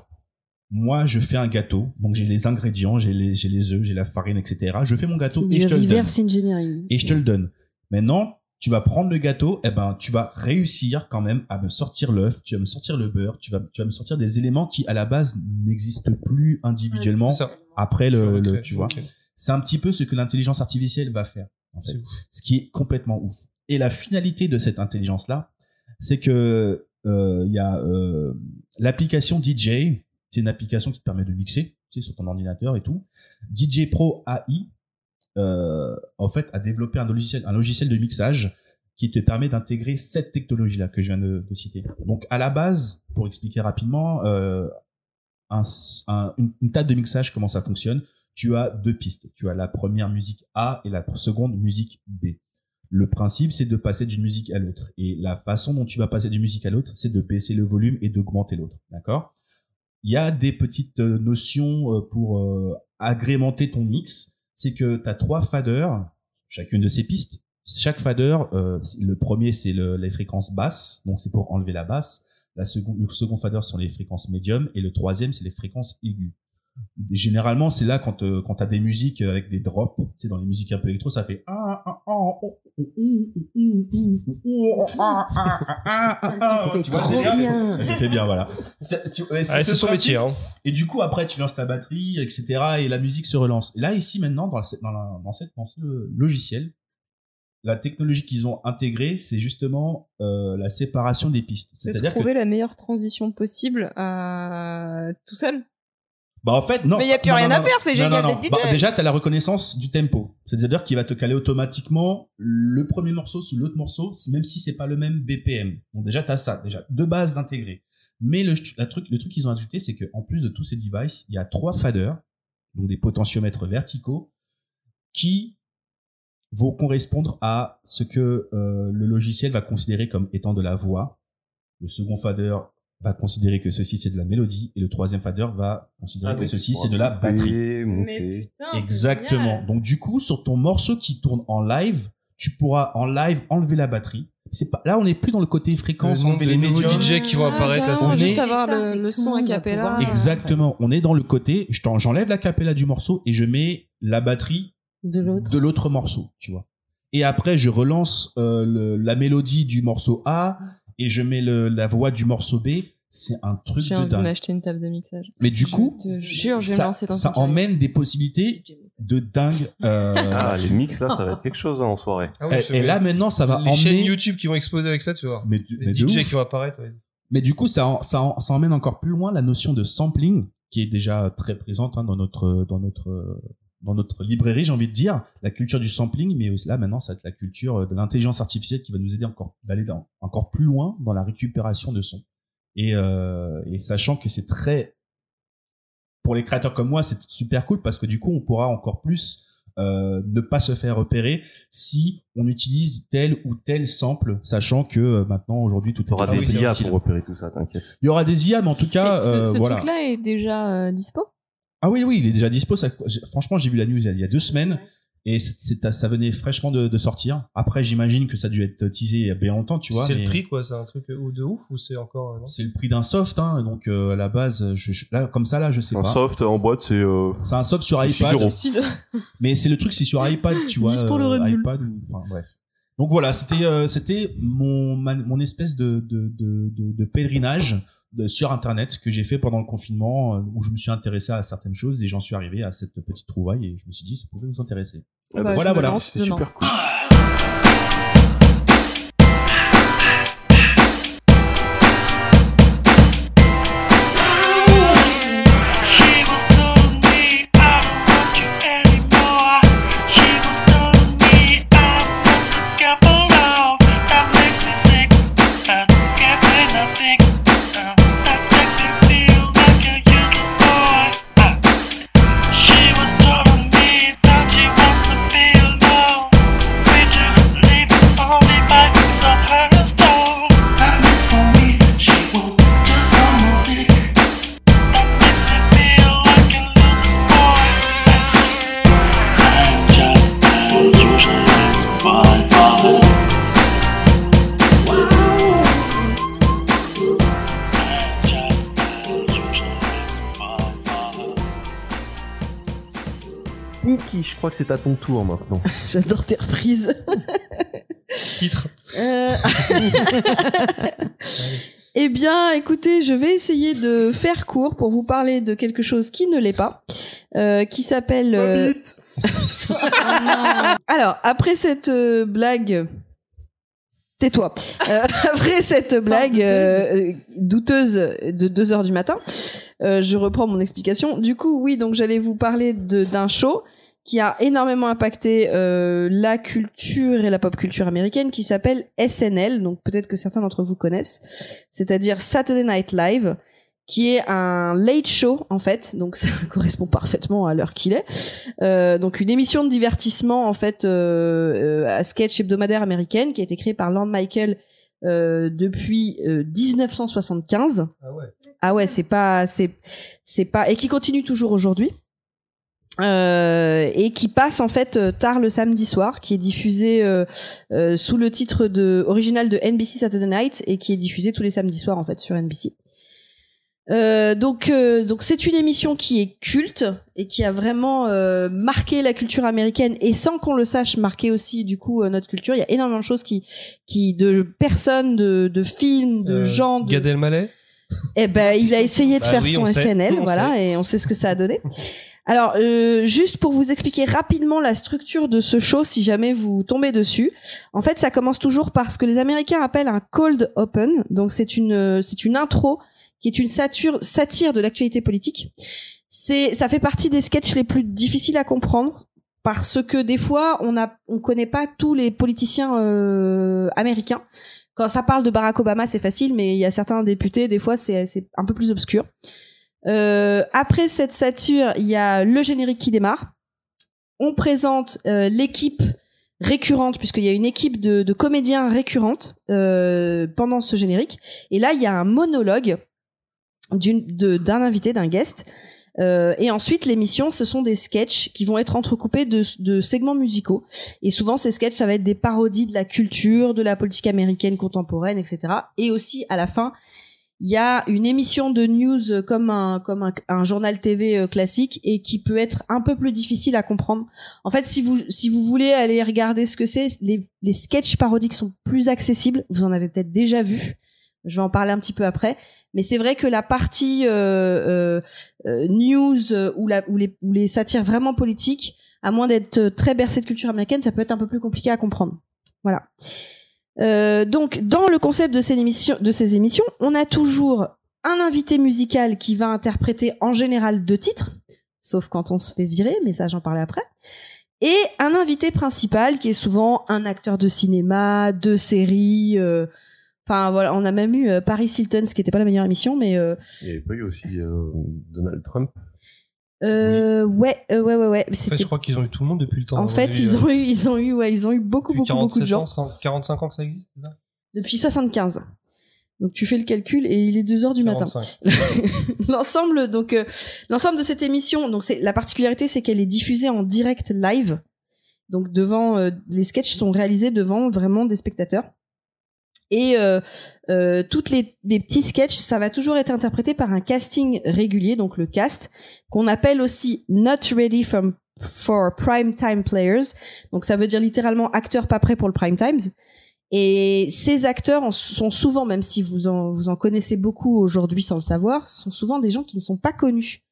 moi, je fais un gâteau, donc j'ai les ingrédients, j'ai les, j'ai les œufs, j'ai la farine, etc. Je fais mon gâteau et je te le donne. reverse engineering. Et je te le donne. Maintenant, tu vas prendre le gâteau, et ben, tu vas réussir quand même à me sortir l'œuf, tu vas me sortir le beurre, tu vas, tu vas me sortir des éléments qui, à la base, n'existent plus individuellement après le, le- tu vois. C'est un petit peu ce que l'intelligence artificielle va faire. En fait C'est ouf. ce qui est complètement ouf. Et la finalité de cette intelligence-là, c'est que euh, il y a euh, l'application DJ, c'est une application qui te permet de mixer, tu sais, sur ton ordinateur et tout. DJ Pro AI, en fait, a développé un logiciel, un logiciel de mixage qui te permet d'intégrer cette technologie-là que je viens de, citer. Donc, à la base, pour expliquer rapidement, euh, un- un- une, table de mixage, comment ça fonctionne? Tu as deux pistes. Tu as la première musique A et la seconde musique B. Le principe, c'est de passer d'une musique à l'autre. Et la façon dont tu vas passer d'une musique à l'autre, c'est de baisser le volume et d'augmenter l'autre. D'accord? Il y a des petites euh, notions euh, pour euh, agrémenter ton mix. C'est que tu as trois faders, chacune de ces pistes. Chaque fader, euh, le premier, c'est le- les fréquences basses, donc c'est pour enlever la basse. La le second fader sont les fréquences médium et le troisième, c'est les fréquences aiguës. Généralement, c'est là quand, euh, quand tu as des musiques avec des drops, tu dans les musiques un peu électro, ça fait Tu Tu vois, trop le délire bien. Je fais bien, voilà. C'est tu- ouais, ce c'est son principe. métier. Hein. Et du coup, après, tu lances ta batterie, etc. Et la musique se relance. Et là, ici, maintenant, dans, la- dans, la- dans, cette, dans ce logiciel, la technologie qu'ils ont intégrée, c'est justement euh, la séparation des pistes. De C'est-à-dire que, trouver la meilleure transition possible euh, tout seul. Bah, en fait, non. Mais y a plus non, rien non, à non, faire, c'est génial non, non. d'être Bah, déjà, t'as la reconnaissance du tempo. C'est-à-dire qu'il va te caler automatiquement le premier morceau sous l'autre morceau, même si c'est pas le même BPM. Donc déjà, t'as ça, déjà, de base d'intégrer. Mais le, la truc, le truc qu'ils ont ajouté, c'est qu'en plus de tous ces devices, il y a trois faders, donc des potentiomètres verticaux, qui vont correspondre à ce que euh, le logiciel va considérer comme étant de la voix. Le second fader va considérer que ceci c'est de la mélodie et le troisième fader va considérer Ah, que ceci c'est de la batterie. monter. putain, Exactement. Donc du coup, sur ton morceau qui tourne en live, tu pourras en live enlever la batterie. C'est pas là, on n'est plus dans le côté fréquence, Le enlever les nouveaux. DJ qui vont apparaître là, On va On va. juste avoir le, le son a cappella. pouvoir- Exactement. On est dans le côté, je t'en- j'enlève la capella du morceau et je mets la batterie De l'autre. de l'autre morceau, tu vois. Et après, je relance euh, le- la mélodie du morceau A et je mets le- la voix du morceau B. C'est un truc J'ai de envie de dingue. m'acheter une table de mixage. Mais du Je coup, te jure, je vais me ça, lancer dans ça cette carrière. emmène des possibilités de dingue. euh, Ah, les mix là, ça va être quelque chose hein, en soirée. Ah oui, c'est et, là, maintenant, ça va les chaînes. YouTube qui vont exploser avec ça, tu vois. Mais, du- Les mais DJ qui vont apparaître. ouais. Mais du coup, ça, ça, ça emmène encore plus loin la notion de sampling, qui est déjà très présente hein, dans notre dans notre dans notre librairie, j'ai envie de dire, la culture du sampling, mais aussi là maintenant, ça va être la culture de l'intelligence artificielle qui va nous aider encore d'aller encore plus loin dans la récupération de son. Et, euh, et sachant que c'est très pour les créateurs comme moi, c'est super cool parce que du coup, on pourra encore plus euh, ne pas se faire repérer si on utilise tel ou tel sample, sachant que euh, maintenant aujourd'hui tout Tu auras est des très IA pour repérer tout ça, t'inquiète. Il y aura des IA, mais en tout cas, ce, euh, ce voilà. truc-là est déjà euh, dispo? Ah oui, oui, il est déjà dispo. Ça, franchement, j'ai vu la news il y a- deux semaines et ça venait fraîchement de, de sortir. Après, j'imagine que ça a dû être teasé il y a bien longtemps, tu vois. C'est mais le prix, quoi. C'est un truc de ouf ou c'est encore. euh, C'est le prix d'un soft, hein, donc euh, à la base, je, je- là, comme ça, là, je sais Un pas. soft en boîte, c'est. euh, C'est un soft sur iPad, mais c'est le truc, c'est sur iPad, tu vois, 10 pour le euh, Red Bull. iPad ou, enfin bref. Donc voilà, c'était euh, c'était mon ma- mon espèce de de de, de, de pèlerinage de- sur internet que j'ai fait pendant le confinement euh, où je me suis intéressé à certaines choses crois que c'est à ton tour maintenant. J'adore tes reprises. Titre. Euh, eh bien, écoutez, je vais essayer de faire court pour vous parler de quelque chose qui ne l'est pas, euh, qui s'appelle. euh, Alors, après cette euh, blague. Tais-toi. Euh, après cette blague euh, douteuse de 2 heures du matin, euh, je reprends mon explication. Du coup, oui, donc j'allais vous parler de- d'un show qui a énormément impacté euh, la culture et la pop culture américaine qui s'appelle SNL, donc peut-être que certains d'entre vous connaissent, c'est-à-dire Saturday Night Live, qui est un late show en fait, donc ça correspond parfaitement à l'heure qu'il est. Euh, donc une émission de divertissement en fait euh, euh, à sketch hebdomadaire américaine qui a été créée par Lorne Michael euh, depuis euh, 1975. Ah ouais. Ah ouais, c'est pas, c'est, c'est pas, et qui continue toujours aujourd'hui. Euh, et qui passe en fait euh, tard le samedi soir, qui est diffusé euh, euh, sous le titre de original de NBC Saturday Night et qui est diffusé tous les samedis soirs en fait sur NBC. Euh, donc euh, donc c'est une émission qui est culte et qui a vraiment euh, marqué la culture américaine et sans qu'on le sache marqué aussi du coup notre culture. Il y a énormément de choses qui qui de personnes, de de films, de gens, de, Gad Elmaleh? eh ben, il a essayé de Bah faire oui, son sait. SNL, voilà, et on sait ce que ça a donné. Alors, euh, juste pour vous expliquer rapidement la structure de ce show, si jamais vous tombez dessus. En fait, ça commence toujours par ce que les Américains appellent un cold open. Donc, c'est une, euh, c'est une intro qui est une satire, de l'actualité politique. C'est, ça fait partie des sketchs les plus difficiles à comprendre parce que des fois, on a, on connaît pas tous les politiciens euh, américains. Quand ça parle de Barack Obama, c'est facile, mais il y a certains députés, des fois, c'est un peu plus obscur. Euh, après cette satire, il y a le générique qui démarre. On présente euh, l'équipe récurrente, puisqu'il y a une équipe de, comédiens récurrentes euh, pendant ce générique. Et là, il y a un monologue d'un invité, d'un guest. Et ensuite, l'émission, ce sont des sketchs qui vont être entrecoupés de, de segments musicaux. Et souvent, ces sketchs, ça va être des parodies de la culture, de la politique américaine contemporaine, etc. Et aussi, à la fin, il y a une émission de news euh, comme un comme un, un journal TV euh, classique et qui peut être un peu plus difficile à comprendre. En fait, si vous si vous voulez aller regarder ce que c'est, les les sketchs parodiques sont plus accessibles. Vous en avez peut-être déjà vu. Je vais en parler un petit peu après. Mais c'est vrai que la partie euh, euh, euh, news ou, la, ou, les, ou les satires vraiment politiques, à moins d'être très bercé de culture américaine, ça peut être un peu plus compliqué à comprendre. Voilà. Euh, donc, dans le concept de ces, émissions, on a toujours un invité musical qui va interpréter en général deux titres, sauf quand on se fait virer, mais ça j'en parlais après. Et un invité principal qui est souvent un acteur de cinéma, de série. euh, Enfin voilà, on a même eu euh, Paris Hilton, ce qui n'était pas la meilleure émission, mais euh, Il n'y avait pas eu aussi euh, Donald Trump? Euh, ouais, euh, ouais, ouais, ouais. En fait, je crois qu'ils ont eu tout le monde depuis le temps. En fait, ils ont eu, ils ont eu, ouais, ils ont eu beaucoup, beaucoup, beaucoup de 47 gens ans, 100 45 ans que ça existe, ça? Depuis 75. Donc tu fais le calcul et il est 2 heures du matin. 45. l'ensemble, donc euh, l'ensemble de cette émission, donc c'est la particularité, c'est qu'elle est diffusée en direct live. Donc devant, euh, les sketchs sont réalisés devant vraiment des spectateurs. Et euh, euh, toutes les, les petits sketchs, ça va toujours être interprété par un casting régulier, donc le cast, qu'on appelle aussi not ready from, for prime time players. Donc ça veut dire littéralement acteurs pas prêts pour le prime times. Et ces acteurs sont souvent, même si vous en, vous en connaissez beaucoup aujourd'hui sans le savoir, sont souvent des gens qui ne sont pas connus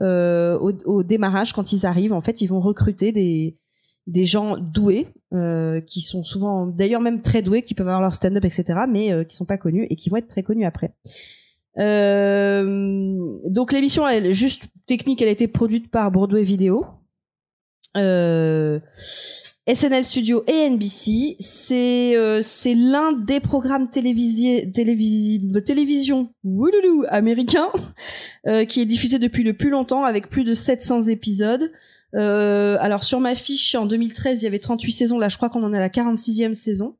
euh, au, au démarrage quand ils arrivent. En fait, ils vont recruter des, des gens doués, euh, qui sont souvent, d'ailleurs même très doués, qui peuvent avoir leur stand-up, etc., mais euh, qui sont pas connus et qui vont être très connus après. Euh, donc l'émission, elle juste technique, elle a été produite par Broadway Video. Euh, SNL Studio et NBC, c'est c'est l'un des programmes télévisés de télévision wouloulou, américain qui est diffusé depuis le plus longtemps avec plus de 700 épisodes. Euh, alors sur ma fiche en 2013, il y avait 38 saisons, là je crois qu'on en est à la 46e saison.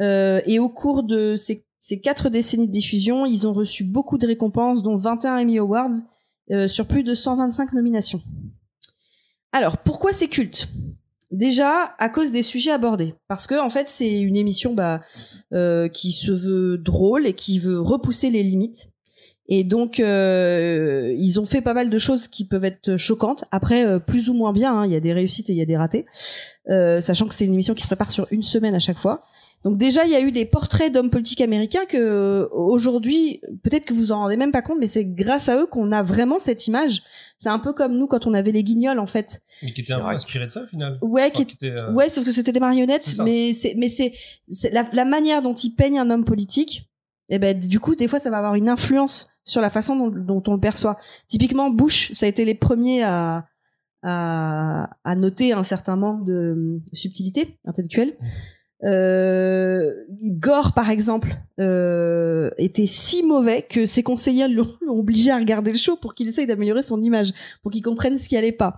Euh, et au cours de ces, quatre décennies de diffusion, ils ont reçu beaucoup de récompenses, dont 21 Emmy Awards, euh, sur plus de 125 nominations. Alors, pourquoi c'est culte? Déjà, à cause des sujets abordés. Parce que, en fait, c'est une émission bah, qui se veut drôle et qui veut repousser les limites. Et donc, euh, ils ont fait pas mal de choses qui peuvent être choquantes. Après, euh, plus ou moins bien, hein, il y a des réussites et il y a des ratés. Euh, sachant que c'est une émission qui se prépare sur une semaine à chaque fois. Donc déjà, il y a eu des portraits d'hommes politiques américains que euh, aujourd'hui, peut-être que vous en rendez même pas compte, mais c'est grâce à eux qu'on a vraiment cette image. C'est un peu comme nous quand on avait les guignols, en fait. Mais qui était un peu Chirac. inspiré de ça au final. Ouais, qui- était, euh, Ouais, sauf que c'était des marionnettes, mais c'est mais c'est c'est la, la manière dont ils peignent un homme politique. Et ben du coup, des fois, ça va avoir une influence sur la façon dont, dont on le perçoit. Typiquement, Bush, ça a été les premiers à à, à noter un certain manque de subtilité intellectuelle. Euh, Gore, par exemple, euh, était si mauvais que ses conseillers l'ont obligé à regarder le show pour qu'il essaye d'améliorer son image, pour qu'il comprenne ce qui allait pas.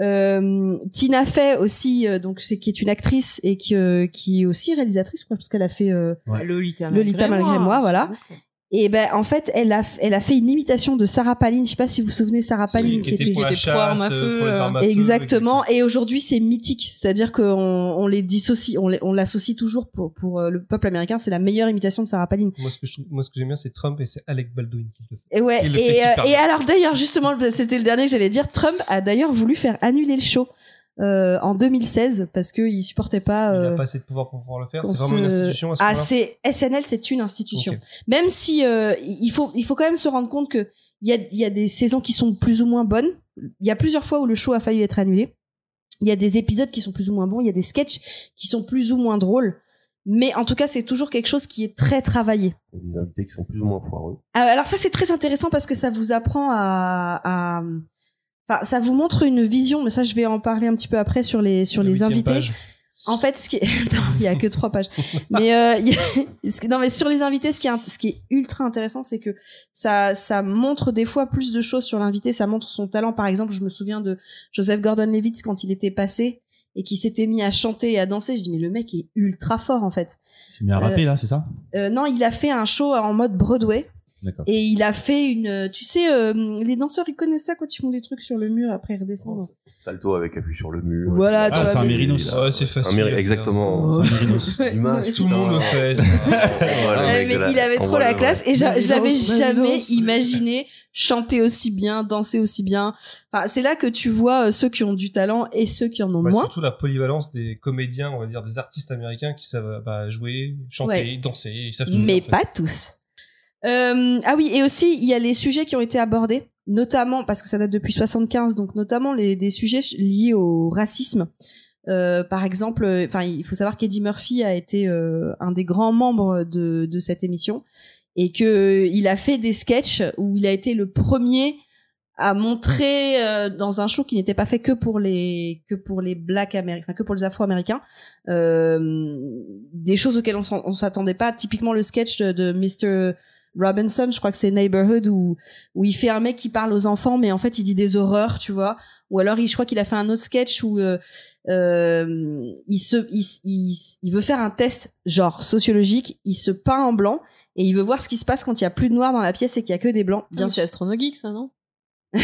Euh, Tina Fey aussi, euh, donc c'est qui est une actrice et qui, euh, qui est aussi réalisatrice, crois, parce qu'elle a fait euh, Lolita, Lolita malgré moi, voilà. Et ben en fait, elle a elle a fait une imitation de Sarah Palin. Je sais pas si vous vous souvenez Sarah Palin qui était pour qui était pour arme à chasse, feu, pour les euh, armes à feu, Exactement. Et aujourd'hui, c'est mythique. C'est-à-dire qu'on on les dissocie, on les- on l'associe toujours pour pour euh, le peuple américain. C'est la meilleure imitation de Sarah Palin. Moi, ce que je trouve- moi, ce que j'aime bien, c'est Trump et c'est Alec Baldwin qui le fait. Et ouais. Il fait Et, euh, et alors d'ailleurs, justement, c'était le dernier que j'allais dire. Trump a d'ailleurs voulu faire annuler le show euh, en 2016 parce qu'il supportait pas. Il euh, n'a pas assez de pouvoir pour pouvoir le faire. C'est vraiment une institution à ce Ah, c'est SNL, c'est une institution. Même si euh, il faut, il faut quand même se rendre compte que il y a, il y a des saisons qui sont plus ou moins bonnes. Il y a plusieurs fois où le show a failli être annulé. Il y a des épisodes qui sont plus ou moins bons. Il y a des sketchs qui sont plus ou moins drôles. Mais en tout cas, c'est toujours quelque chose qui est très travaillé. Il y a des invités qui sont plus ou moins foireux. Ah, Alors ça, c'est très intéressant parce que ça vous apprend à, à- Enfin, ça vous montre une vision, mais ça, je vais en parler un petit peu après sur les sur les invités. page. En fait, ce qui est... non, il y a que trois pages. mais euh, il y a- ce qui- non, mais sur les invités, ce qui est, ce qui est ultra intéressant, c'est que ça, ça montre des fois plus de choses sur l'invité. Ça montre son talent. Par exemple, je me souviens de Joseph Gordon-Levitt quand il était passé et qui s'était mis à chanter et à danser. Je dis mais le mec est ultra fort en fait. Il s'est mis à rapper là, c'est ça? Euh, non, il a fait un show en mode Broadway. Et il a fait une, tu sais, euh, les danseurs ils connaissent ça quand ils font des trucs sur le mur après ils redescendent. Salto avec appui sur le mur. Voilà, Ah, c'est un mérinos. Ouais, c'est facile. Un exactement. un mérinos. Tout le monde le fait. Voilà, Ouais, mais la- il avait on trop la classe et j'avais jamais imaginé chanter aussi bien, danser aussi bien. Enfin, c'est là que tu vois euh, ceux qui ont du talent et ceux qui en ont Bah, moins. surtout la polyvalence des comédiens, on va dire des artistes américains qui savent bah, jouer, chanter, Ouais. danser, ils savent tout mais faire, en fait. pas tous. Euh, ah oui, et aussi il y a les sujets qui ont été abordés, notamment parce que ça date depuis 75, donc notamment les des sujets liés au racisme. Euh, par exemple, euh, enfin, il faut savoir qu'Eddie Murphy a été euh, un des grands membres de, de cette émission et que il a fait des sketchs où il a été le premier à montrer euh, dans un show qui n'était pas fait que pour les que pour les blacks américains, que pour les afro-américains, euh, des choses auxquelles on on s'attendait pas. Typiquement le sketch de Mr. Robinson, je crois que c'est Neighborhood où où il fait un mec qui parle aux enfants, mais en fait il dit des horreurs, tu vois. Ou alors il, je crois qu'il a fait un autre sketch où euh, euh, il se il, il, il veut faire un test genre sociologique, il se peint en blanc et il veut voir ce qui se passe quand il y a plus de noirs dans la pièce et qu'il y a que des blancs. Bien Bien sûr. Astronogeek, ça, non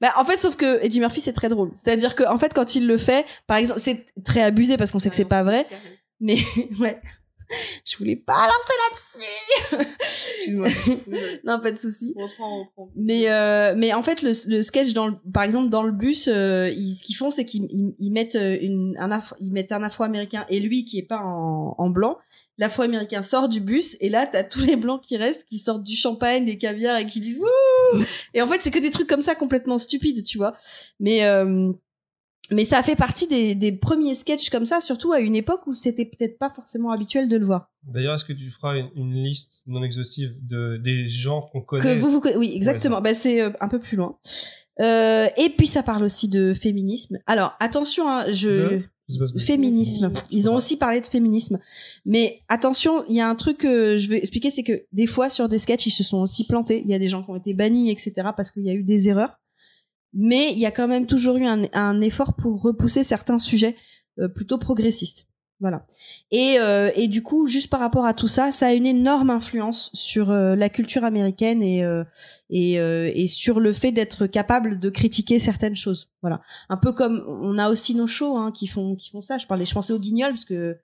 Bah, en fait, sauf que Eddie Murphy, c'est très drôle. C'est-à-dire que, en fait, quand il le fait, par exemple, c'est très abusé parce qu'on sait que c'est pas vrai, mais, ouais. Je voulais pas lancer là-dessus. Excuse-moi. non, pas de souci. Mais, euh, mais en fait, le, le sketch, dans le- par exemple, dans le bus, euh, ils- ce qu'ils font, c'est qu'ils ils, ils mettent, euh, une, un, Afro- ils mettent un afro-américain et lui qui est pas en, en blanc. L'afro-américain sort du bus et là, t'as tous les blancs qui restent, qui sortent du champagne, des caviars et qui disent Wouh Et en fait, c'est que des trucs comme ça complètement stupides, tu vois. Mais, euh, mais ça fait partie des, des premiers sketchs comme ça, surtout à une époque où c'était peut-être pas forcément habituel de le voir. D'ailleurs, est-ce que tu feras une, une liste non exhaustive de, des gens qu'on connaît Que vous, vous oui, exactement. bah, c'est euh, un peu plus loin. Euh, et puis ça parle aussi de féminisme. Alors attention, hein, je Je féminisme. Ils ont aussi parlé de féminisme. Mais attention, il y a un truc que je vais expliquer, c'est que des fois sur des sketchs, ils se sont aussi plantés. Il y a des gens qui ont été bannis, etc. parce qu'il y a eu des erreurs. Mais il y a quand même toujours eu un, un effort pour repousser certains sujets euh, plutôt progressistes. Voilà. Et, euh, et du coup, juste par rapport à tout ça, ça a une énorme influence sur euh, la culture américaine et, euh, et, euh, et sur le fait d'être capable de critiquer certaines choses. Voilà. Un peu comme on a aussi nos shows hein, qui font qui font ça. Je parlais, je pensais aux Guignols parce que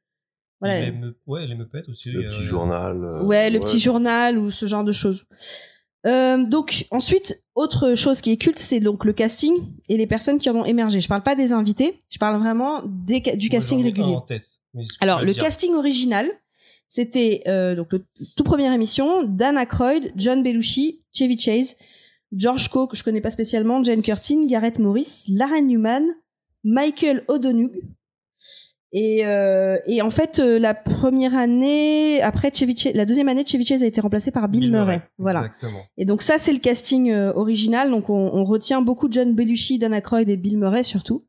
voilà. Les me- ouais, les meupettes aussi. Le euh, petit journal. euh, Ouais, le petit journal ou ce genre de choses. Euh, donc ensuite, autre chose qui est culte, c'est donc le casting et les personnes qui en ont émergé. Je parle pas des invités, je parle vraiment des, du moi, casting régulier. tête, Alors le dire. casting original, c'était euh, donc le tout première émission, Dan Aykroyd, John Belushi, Chevy Chase, George Coe que je connais pas spécialement, Jane Curtin, Gareth Morris, Lara Newman, Michael O'Donoghue. Et, euh, et en fait, euh, la première année, après Chevy Chase, la deuxième année, Chevy Chase a été remplacé par Bill, Murray. Voilà. Exactement. Et donc ça, c'est le casting euh, original. Donc on, on retient beaucoup John Belushi, Dan Aykroyd et Bill Murray surtout.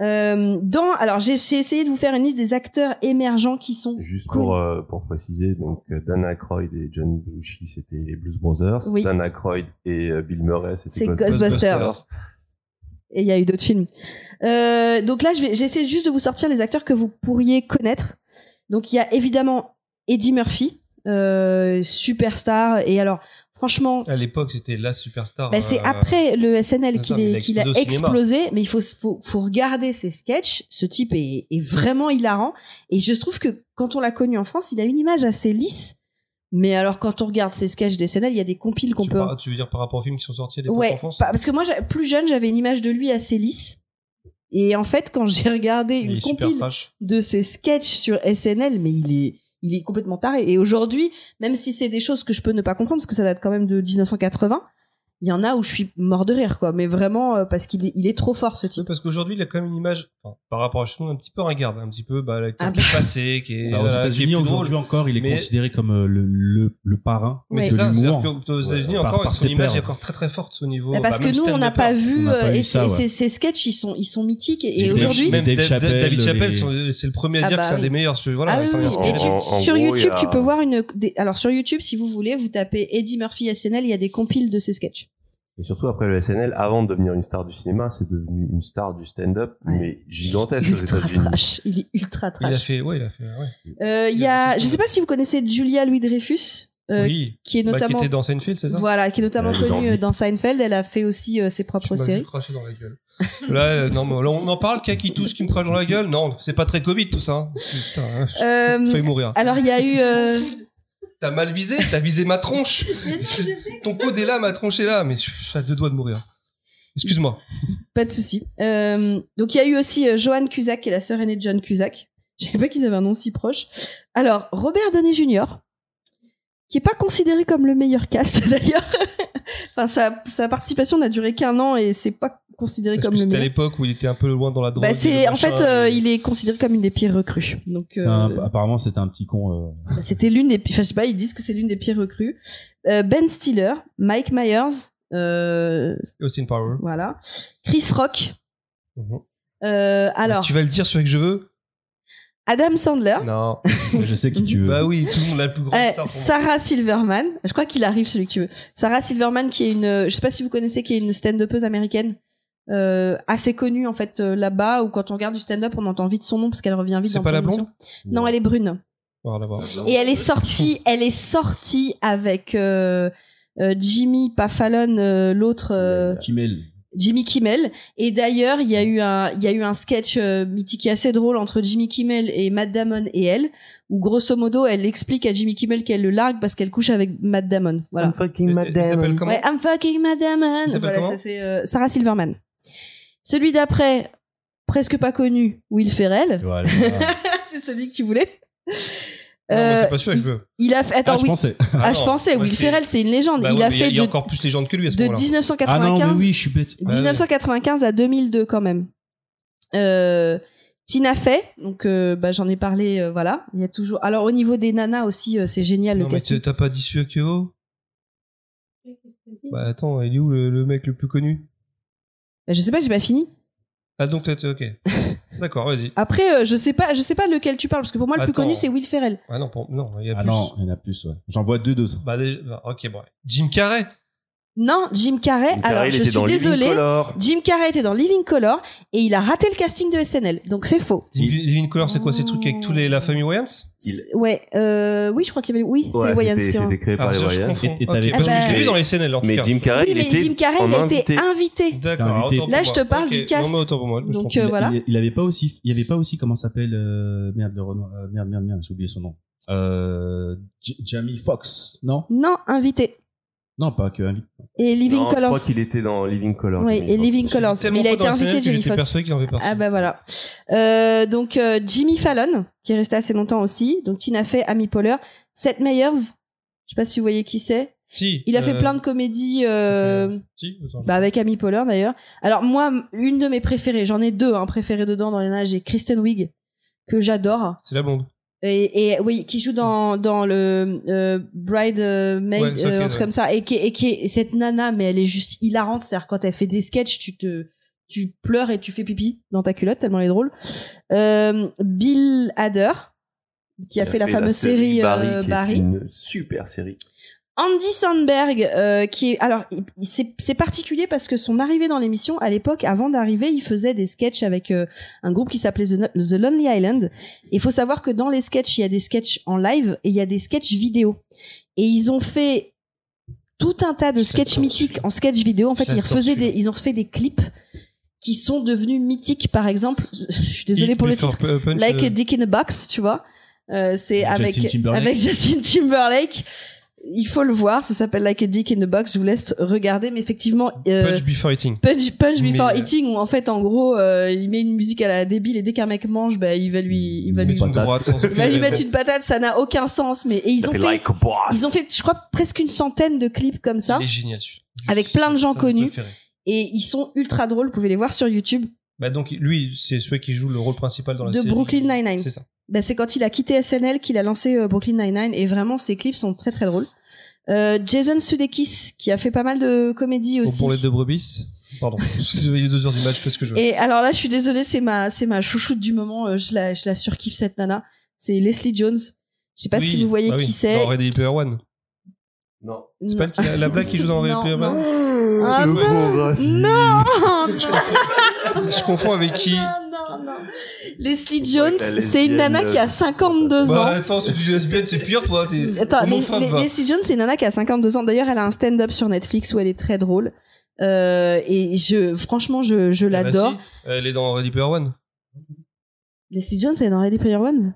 Euh, dans, alors j'ai essayé de vous faire une liste des acteurs émergents qui sont Juste cool. pour, euh, pour préciser, donc Dan Aykroyd et John Belushi, c'était les Blues Brothers. Oui. Dan Aykroyd et euh, Bill Murray, c'était C'est Ghostbusters. Et il y a eu d'autres films. Euh, donc là, j'essaie juste de vous sortir les acteurs que vous pourriez connaître. Donc il y a évidemment Eddie Murphy, euh, superstar. Et alors, franchement, À l'époque, c'était la superstar. Bah, c'est euh, après le SNL qu'il a qu'il a explosé au cinéma. explosé, mais il faut, faut, faut regarder ses sketchs. Ce type est, est vraiment hilarant. Et je trouve que quand on l'a connu en France, il a une image assez lisse. Mais alors, quand on regarde ses sketchs des SNL, il y a des compiles qu'on peut. par- tu veux dire par rapport aux films qui sont sortis à l'époque Ouais, en France pa- parce que moi, plus jeune, j'avais une image de lui assez lisse. Et en fait, quand j'ai regardé Il une compile de ses sketchs sur SNL, mais il est, il est complètement taré. Et aujourd'hui, même si c'est des choses que je peux ne pas comprendre, parce que ça date quand même de 1980, il y en a où je suis mort de rire, quoi. Mais vraiment, euh, parce qu'il est, il est trop fort, ce type. parce qu'aujourd'hui, il a quand même une image, enfin, par rapport à chez nous, un petit peu ringarde, un petit peu, bah, l'acteur Ah qui est bah. passé, qui est, Bah, aux est États-Unis, aujourd'hui encore, il est Mais- considéré comme euh, le, le, le parrain Mais c'est ça, c'est-à-dire qu'aux États-Unis Ouais, encore, par son image est encore très très forte au niveau. Parce bah, que nous, on n'a pas vu, euh, eu et ces- sketchs, ils sont, ils sont mythiques. Et aujourd'hui, même David Chappelle, c'est le premier à Ah dire que c'est un des meilleurs. sur- Voilà, ah sur YouTube, il y a- tu peux voir une. des- alors sur YouTube, si vous voulez, vous tapez Eddie Murphy SNL, il y a des compiles de ses sketchs. Et surtout après le SNL, avant de devenir une star du cinéma, c'est devenu une star du stand-up, Ouais. mais gigantesque aux Ultra États-Unis. trash. Il est ultra Il a trash. fait, ouais, il a fait, ouais. Euh, Il y a je sais pas si vous connaissez Julia Louis Dreyfus. euh, oui. qui est Bah, notamment qui était dans Seinfeld, c'est ça voilà, qui est notamment dans connue euh, dans Seinfeld. Elle a fait aussi euh, ses propres m'as séries. craché dans la gueule. Là, euh, non, mais là, on en parle, qui qui touche, qui me crache dans la gueule Non, c'est pas très Covid tout ça. hein. Putain, hein, failli mourir. alors il y a eu euh, T'as mal visé, t'as visé ma tronche. Ton coude est là, ma tronche est là, mais je suis à deux doigts de mourir. Excuse-moi. pas de souci. Euh, donc il y a eu aussi euh, Joanne Cusack qui est la sœur aînée de John Cusack. Je savais pas qu'ils avaient un nom si proche. Alors Robert Downey Jr. qui est pas considéré comme le meilleur cast d'ailleurs. enfin sa, sa participation n'a duré qu'un an et c'est pas considéré Parce comme que le c'était à meilleur. l'époque où il était un peu loin dans la drogue. Bah, c'est en fait euh, et- il est considéré comme une des pires recrues. Donc C'est euh, un- apparemment, c'était un petit con. euh, bah, c'était l'une des enfin je sais pas ils disent que c'est l'une des pires recrues. Euh, ben Stiller, Mike Myers, euh, Austin Power. voilà, Chris Rock. Mhm. Euh, alors Tu vas le dire celui que je veux? Adam Sandler. Non. je sais qui tu veux. Bah oui, tout le monde a le plus grand Euh, star pour moi. Sarah Silverman, je crois qu'il arrive celui que tu veux. Sarah Silverman qui est une, je sais pas si vous connaissez, qui est une stand-upeuse américaine euh, assez connue en fait euh, là-bas. Où quand on regarde du stand-up, on entend vite son nom parce qu'elle revient vite. C'est dans pas la blonde. Non, elle est brune. Et elle est sortie, elle est sortie avec euh, euh, Jimmy, pas Fallon, euh, l'autre. euh, Kimmel. Jimmy Kimmel. Et d'ailleurs, il y a eu un, il y a eu un sketch euh, mythique et assez drôle entre Jimmy Kimmel et Matt Damon et elle, où grosso modo, elle explique à Jimmy Kimmel qu'elle le largue parce qu'elle couche avec Matt Damon. Voilà. I'm fucking Matt Damon. comment Ouais, I'm fucking Matt Damon. Voilà, comment ça c'est euh, Sarah Silverman. Celui d'après, presque pas connu, Will Ferrell. Voilà. c'est celui que tu voulais. Euh, c'est pas celui-là que je veux. il a fait, attends, ah, je oui. pensais. Ah, je non, pensais, Will Ferrell, c'est une légende. Bah il ouais, a fait il y a de, encore plus légende que lui à ce de moment-là. Ah non, 1995 mais oui, je suis bête. Ouais, ouais. 1995 à 2002 quand même. Euh, Tina Fey, donc euh, bah, j'en ai parlé, euh, voilà. Il y a toujours. Alors au niveau des nanas aussi, euh, c'est génial Non, le mais casting. t'as pas dit celui que Bah attends, il est où le, le mec le plus connu? Je sais pas, j'ai pas fini. Ah donc toi, t'es ok. D'accord, vas-y. Après, euh, je sais pas, je sais pas lequel tu parles parce que pour moi le plus Attends. connu c'est Will Ferrell. Ah non, pour- non, il y a Ah plus. non, il y en a plus, ouais. J'en vois deux d'autres. Bah, déjà- bah, ok, bon. Jim Carrey Non, Jim Carrey. Jim Carrey, alors il je était suis dans Living désolée. Color. Jim Carrey était dans Living Color et il a raté le casting de SNL, donc c'est faux. Living Color, c'est quoi ces trucs avec tous les la famille Wayans? Il- Ouais, euh, oui, je crois qu'il y avait. Oui, c'est Ouais, les Wayans c'était qui ont- c'était créé par Ah, les Wayans. confonds. Et- et Ok, t'avais Parce pas- que je l'ai vu dans les SNL en tout Mais cas. Jim Carrey, Oui, il était Jim Carrey, en il a été invité. invité. D'accord, Invité. Là, je te parle du cast. Non, mais autant pour moi. je me Donc, euh, Il- voilà. Il, il avait pas aussi, il avait pas aussi comment s'appelle euh, merde le Renoir, euh, merde merde merde, j'ai oublié son nom. Euh, Jamie Foxx, non? Non, invité. Non, pas que invité. Et Living Non, je Colors. crois qu'il était dans Living Color. Oui, Jimmy et. Living Colors. Mais il a été invité, que Jamie Foxx. persuadé qu'il en fait partie. Ah bah voilà. Euh, donc euh, Jimmy Fallon, qui est resté assez longtemps aussi. Donc Tina Fey, Amy Poehler, Seth Meyers. Je sais pas si vous voyez qui c'est. Si. Il a fait euh, plein de comédies euh, Si, bah, avec Amy Poehler d'ailleurs. Alors moi, une de mes préférées, j'en ai deux hein, préférées dedans dans les nages, j'ai Kristen Wiig que j'adore. C'est la blonde. Et, et oui, qui joue dans, dans le euh, Bride euh, Maid, Ouais, euh, un truc ouais. comme ça, et qui, est- et qui est cette nana, mais elle est juste hilarante. C'est-à-dire quand elle fait des sketchs, tu te tu pleures et tu fais pipi dans ta culotte tellement elle est drôle. Euh, Bill Hader, qui a fait la fameuse série, Barry, euh, qui est Barry. une super série. Andy Sandberg, euh, qui est alors c'est c'est particulier parce que son arrivée dans l'émission à l'époque, avant d'arriver, il faisait des sketchs avec euh, un groupe qui s'appelait The, Lonely Island. Et il faut savoir que dans les sketchs, il y a des sketchs en live et il y a des sketchs vidéo. Et ils ont fait tout un tas de sketchs mythiques en sketch vidéo. En fait, ils refaisaient des, ils ont refait des clips qui sont devenus mythiques. Par exemple, je suis désolée pour le titre. Punch, Like euh, a Dick in a Box, tu vois. Euh, c'est Justin avec Timberlake. avec Justin Timberlake. Il faut le voir, ça s'appelle Like a Dick in a Box. Je vous laisse regarder, mais effectivement, euh, Punch Before Eating. Punch, Punch Before Mais, euh, Eating, où en fait, en gros, euh, il met une musique à la débile et dès qu'un mec mange, bah, il va lui, il va lui, Une patate. droite sans il va lui mettre une patate. Ça n'a aucun sens, mais et ils Ça ont fait like ils ont fait, je crois, presque une centaine de clips comme ça. Il est génial celui Avec plein de gens connus. préféré. Et ils sont ultra drôles. Vous pouvez les voir sur YouTube. Bah donc lui, c'est celui qui joue le rôle principal dans la De série. Brooklyn Nine-Nine. C'est ça. Bah, c'est quand il a quitté SNL qu'il a lancé euh, Brooklyn Nine-Nine et vraiment ses clips sont très très drôles. Euh, Jason Sudeikis qui a fait pas mal de comédies Au aussi. pour les deux brebis. Pardon. il est deux heures du match, je fais ce que je veux. Et alors là, je suis désolée, c'est ma c'est ma chouchoute du moment. euh, je la je la surkiffe cette nana. C'est Leslie Jones. Je sais pas Oui, si vous voyez bah oui, qui c'est. Dans Ready Player One. Non. C'est pas le qui- la blague qui joue dans Ready Non, Player non. One Ah, le non. Racine. Non. Je confonds avec qui Non, non, non. Leslie Jones, c'est une nana qui a euh, 52 Bah ans. attends, si tu dis lesbienne, c'est pire, toi. Attends, Les- Les-. Leslie Jones, c'est une nana qui a 52 ans. D'ailleurs, elle a un stand-up sur Netflix où elle est très drôle. Euh, et je, franchement, je, je Ah bah l'adore. si, Elle est dans Ready Player One. Leslie Jones, elle est dans Ready Player One? Bah,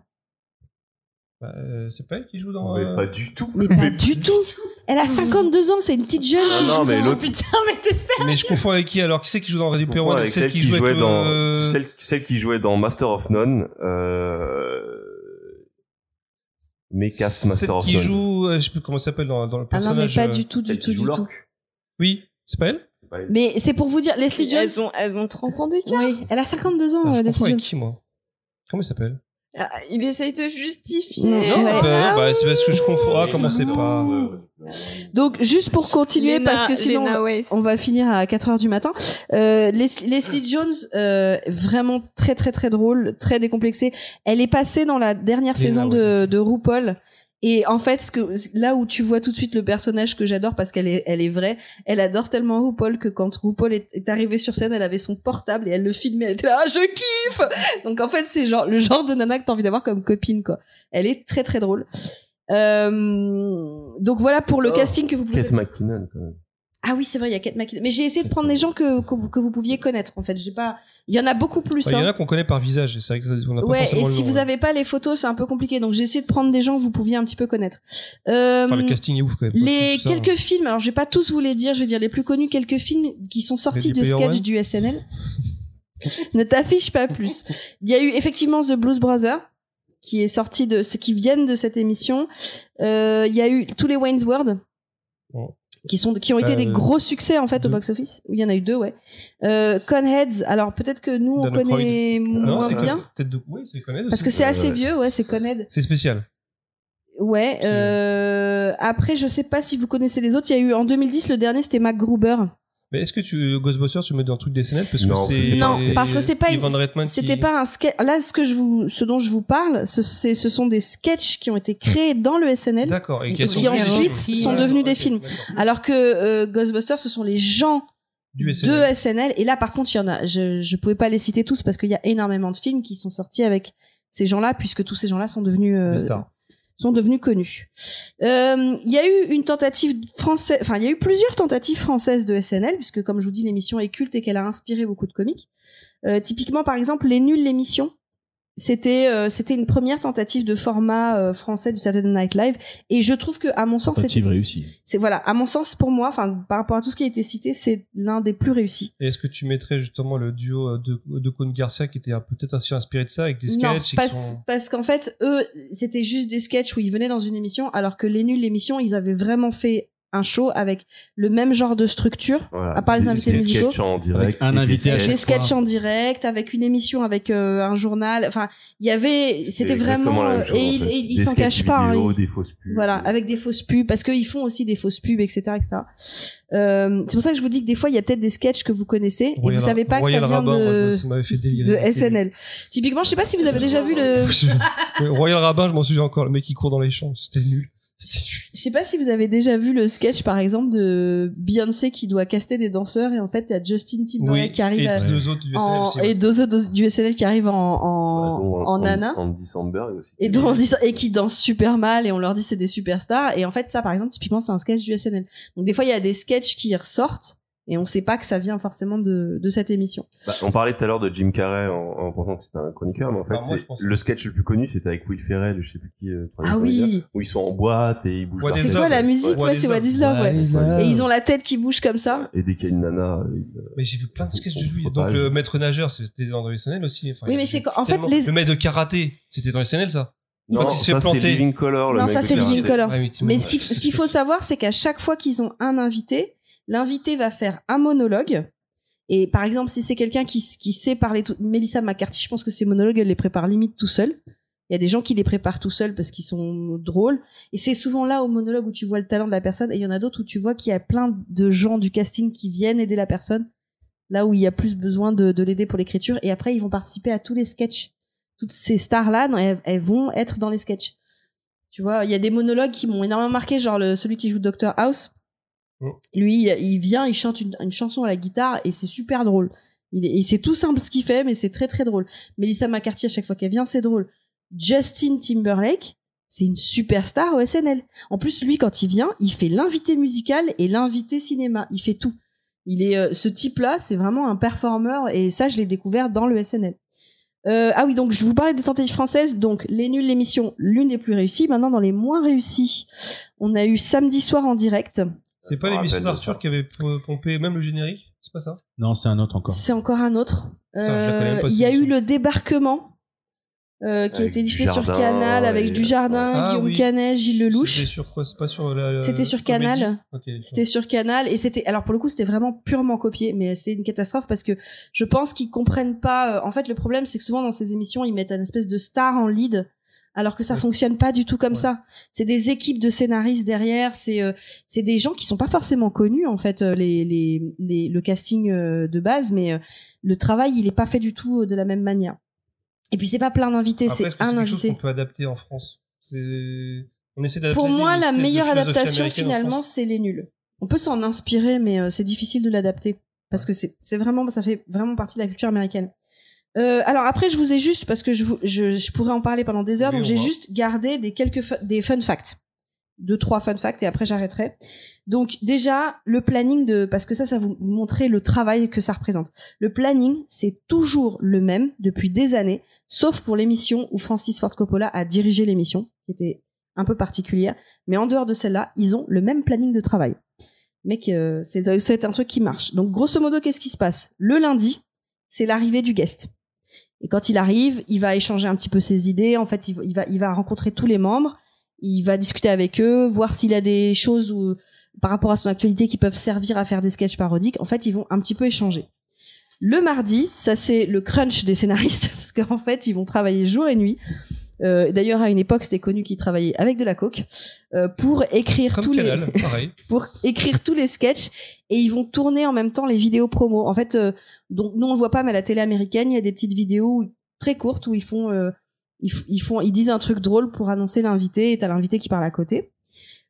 euh, c'est pas elle qui joue dans. Mais euh, pas du tout. Mais pas du tout. Elle a 52 ans, c'est une petite jeune Ah qui non, joue mais dans- l'autre- Putain, mais t'es sérieux Mais je confonds avec qui alors? Qui c'est qui joue dans Ready Player Pourquoi One? avec celle qui jouait dans euh, celle, celle qui jouait dans Master of None euh Mecast Celle Master of qui None joue, euh, je sais plus comment ça s'appelle dans, dans le Ah non, mais personnage. pas du tout, celle du qui tout, joue du tout. Oui, c'est pas elle? C'est pas elle. Mais c'est pour vous dire, Leslie Jones. Elles ont, elles ont 30 ans d'écart. Oui, elle a 52 ans, Ah, Je avec qui moi? Comment il s'appelle? Il essaye de justifier. Non, Ouais. Bah, c'est parce que je confonds. Ah, comment c'est pas Donc, juste pour continuer, Lena- parce que sinon, on va finir à 4 heures du matin. Euh, Les- Leslie Jones, euh, vraiment très très très drôle, très décomplexée. Elle est passée dans la dernière Lena saison de, de RuPaul. Et en fait, ce que, là où tu vois tout de suite le personnage que j'adore parce qu'elle est, elle est vraie, elle adore tellement RuPaul que quand RuPaul est, est arrivé sur scène, elle avait son portable et elle le filmait. Elle était là, ah, je kiffe! Donc en fait, c'est genre, le genre de nana que t'as envie d'avoir comme copine, quoi. Elle est très très drôle. Euh, donc voilà pour le Oh, casting que vous pouvez. Kate McKinnon quand même. Ah oui, c'est vrai, il y a Kate McKinnon. Mais j'ai essayé de prendre des gens que, que, vous- que vous pouviez connaître, en fait. J'ai pas. Il y en a beaucoup plus. Il y en hein. a qu'on connaît par visage, c'est vrai qu'on n'a pas Ouais, et si vous ouais. avez pas les photos, c'est un peu compliqué. Donc j'ai essayé de prendre des gens que vous pouviez un petit peu connaître. Euh, Enfin, le casting est ouf quand même. les ça. quelques films, alors je vais pas tous vous les dire, je vais dire les plus connus, quelques films qui sont sortis de sketch du SNL. ne t'affiche pas plus. Il y a eu effectivement The Blues Brothers qui est sorti de, qui viennent de cette émission. Euh, Il y a eu tous les Wayne's World. Oh. Qui, sont, qui ont été Euh, des gros succès en fait au deux. box-office. Il y en a eu deux, ouais. Euh, Conheads, alors peut-être que nous on connaît Non, moins bien. De... Oui, c'est connaît Parce que c'est assez ouais. vieux, ouais, c'est Conhead. C'est spécial. Ouais. Euh, après, je sais pas si vous connaissez les autres. Il y a eu en 2010 le dernier, c'était MacGruber. Mais est-ce que tu Ghostbusters tu mets dans le truc des SNL parce que Non, parce que c'est Non, parce que c'est pas, c'était qui- pas un sketch. Là, ce que je vous, ce dont je vous parle, ce, c'est, ce sont des sketchs qui ont été créés dans le SNL, D'accord. Et et qui, qui sont- ensuite sont ouais. devenus des films. Alors que euh, Ghostbusters, ce sont les gens Du de SNL. SNL. Et là, par contre, il y en a. Je, je pouvais pas les citer tous parce qu'il y a énormément de films qui sont sortis avec ces gens-là, puisque tous ces gens-là sont devenus euh, Des stars. Sont devenus connus. Euh, Il y a eu une tentative française, enfin il y a eu plusieurs tentatives françaises de SNL puisque comme je vous dis l'émission est culte et qu'elle a inspiré beaucoup de comiques. Euh, typiquement par exemple les nuls l'émission. C'était euh, c'était une première tentative de format euh, français du Saturday Night Live et je trouve que à mon sens c'était- réussie. c'est voilà à mon sens pour moi enfin par rapport à tout ce qui a été cité c'est l'un des plus réussis. Et est-ce que tu mettrais justement le duo euh, de, de Cône Garcia qui était un- peut-être aussi inspiré de ça avec des Non, sketchs et qui parce, sont... parce qu'en fait, eux, c'était juste des sketchs où ils venaient dans une émission, alors que les nuls, l'émission, ils avaient vraiment fait un show avec le même genre de structure, Voilà. à part les Des- invités des musicaux. sketchs en direct. Un invité à des sketchs en direct, avec une émission, avec euh, un journal. Enfin, il y avait, c'était vraiment, chose, et en fait. Des s'en cachent pas. hein, vidéo, ils- des fausses pubs. voilà, avec des fausses pubs, parce qu'ils font aussi des fausses pubs, etc., etc. Euh, c'est pour ça que je vous dis que des fois, il y a peut-être des sketchs que vous connaissez et vous savez pas Royal que ça vient Rabbin, de, ça fait SNL. Typiquement, je sais pas si vous avez déjà vu le, Royal Rabbin, je m'en souviens encore, le mec qui court dans les champs, c'était nul. Je sais pas si vous avez déjà vu le sketch, par exemple, de Beyoncé qui doit caster des danseurs et en fait, il y a Justin Timberlake Oui, qui arrive et à- deux autres du SNL en, aussi. et ouais. deux autres du SNL qui arrivent en, en, Ouais, dont en nana. Andy Samberg aussi. Et, dont et qui dansent super mal et on leur dit c'est des superstars. Et en fait, ça, par exemple, typiquement, c'est un sketch du SNL. Donc, des fois, il y a des sketchs qui ressortent et on sait pas que ça vient forcément de, de cette émission. Bah, on parlait tout à l'heure de Jim Carrey en, en pensant que c'était un chroniqueur, mais en fait, Enfin, moi, pense- le sketch le plus connu, c'était avec Will Ferrell, je sais plus qui, euh, Ah oui. où ils sont en boîte et ils bougent C'est quoi la musique? Ouais, c'est What is Love, ouais. Et ils ont la tête qui bouge comme ça? Et dès qu'il y a une nana, euh, Mais j'ai vu plein de sketchs de lui. Donc le maître nageur, c'était dans le SNL aussi. Enfin, Oui, mais c'est qu'en fait, les- Le maître de karaté, c'était dans le SNL ça non, Quand il se fait ça c'est. Living Color, le Non, mec ça, c'est Living. Color. Ouais, mais t'imagines- Mais ce qu'il ce qu'il faut savoir, c'est qu'à chaque fois qu'ils ont un invité, l'invité va faire un monologue. Et par exemple, si c'est quelqu'un qui, qui sait parler, tout... Melissa McCarthy, je pense que ces monologues, elle les prépare limite tout seul. Il y a des gens qui les préparent tout seuls parce qu'ils sont drôles. Et c'est souvent là au monologue où tu vois le talent de la personne. Et il y en a d'autres où tu vois qu'il y a plein de gens du casting qui viennent aider la personne. Là où il y a plus besoin de, de l'aider pour l'écriture. Et après, ils vont participer à tous les sketchs. Toutes ces stars-là, elles vont être dans les sketchs. Tu vois, il y a des monologues qui m'ont énormément marqué, genre le, celui qui joue Dr House. Mm. Lui, il vient, il chante une, chanson à la guitare et c'est super drôle. Il c'est tout simple ce qu'il fait, mais c'est très très drôle. Melissa McCarthy, à chaque fois qu'elle vient, c'est drôle. Justin Timberlake, c'est une superstar au SNL. En plus, lui, quand il vient, il fait l'invité musical et l'invité cinéma. Il fait tout. Il est, euh, ce type-là, c'est vraiment un performeur et ça, je l'ai découvert dans le SNL. Euh, ah oui, donc je vous parlais des tentatives françaises. Donc les nuls, l'émission, l'une des plus réussies. Maintenant, dans les moins réussies, on a eu samedi soir en direct. C'est pas l'émission d'Arthur qui avait pompé même le générique C'est pas ça? Non, c'est un autre encore. C'est encore un autre. Euh, Il y a eu le débarquement. euh, qui a été diffusé sur Canal avec et- du Jardin, Ah Guillaume oui. Canet, Gilles Lelouch. C'était sur quoi? C'est pas sur la. C'était sur comédie Canal. C'était sur Canal et c'était alors pour le coup c'était vraiment purement copié mais c'est une catastrophe parce que je pense qu'ils comprennent pas euh, en fait le problème c'est que souvent dans ces émissions ils mettent une espèce de star en lead alors que ça fonctionne pas du tout comme Ouais. ça c'est des équipes de scénaristes derrière c'est euh, c'est des gens qui sont pas forcément connus en fait euh, les les, les le casting euh, de base mais euh, le travail il est pas fait du tout euh, de la même manière et puis c'est pas plein d'invités c'est c'est un invité qu'on peut adapter en France? C'est. On essaie d'adapter. pour moi, la meilleure adaptation, finalement, c'est les nuls. On peut s'en inspirer, mais euh, c'est difficile de l'adapter. Parce que c'est c'est vraiment, ça fait vraiment partie de la culture américaine. Euh, alors après, je vous ai juste, parce que je, vous- je, je pourrais en parler pendant des heures, Oui, donc on j'ai juste gardé des quelques fu- des fun facts. Deux, trois fun facts, et après j'arrêterai. Donc déjà, le planning de... Parce que ça, ça vous montrer le travail que ça représente. Le planning, c'est toujours le même depuis des années, sauf pour l'émission où Francis Ford Coppola a dirigé l'émission, qui était un peu particulière. Mais en dehors de celle-là, ils ont le même planning de travail. Mec, euh, c'est c'est un truc qui marche. Donc, grosso modo, qu'est-ce qui se passe? Le lundi, c'est l'arrivée du guest. Et quand il arrive, il va échanger un petit peu ses idées. En fait, il va, il va, rencontrer tous les membres. Il va discuter avec eux, voir s'il a des choses par rapport à son actualité qui peuvent servir à faire des sketchs parodiques. En fait, ils vont un petit peu échanger. Le mardi, ça c'est le crunch des scénaristes, parce qu'en fait, ils vont travailler jour et nuit. Euh, D'ailleurs, à une époque, c'était connu qu'ils travaillaient avec de la coke euh, pour écrire Comme tous Canal, les pour écrire tous les sketchs et ils vont tourner en même temps les vidéos promo. En fait, euh, donc nous on le voit pas, mais à la télé américaine, il y a des petites vidéos très courtes où ils font, euh, ils, ils font, ils disent un truc drôle pour annoncer l'invité et t'as l'invité qui parle à côté.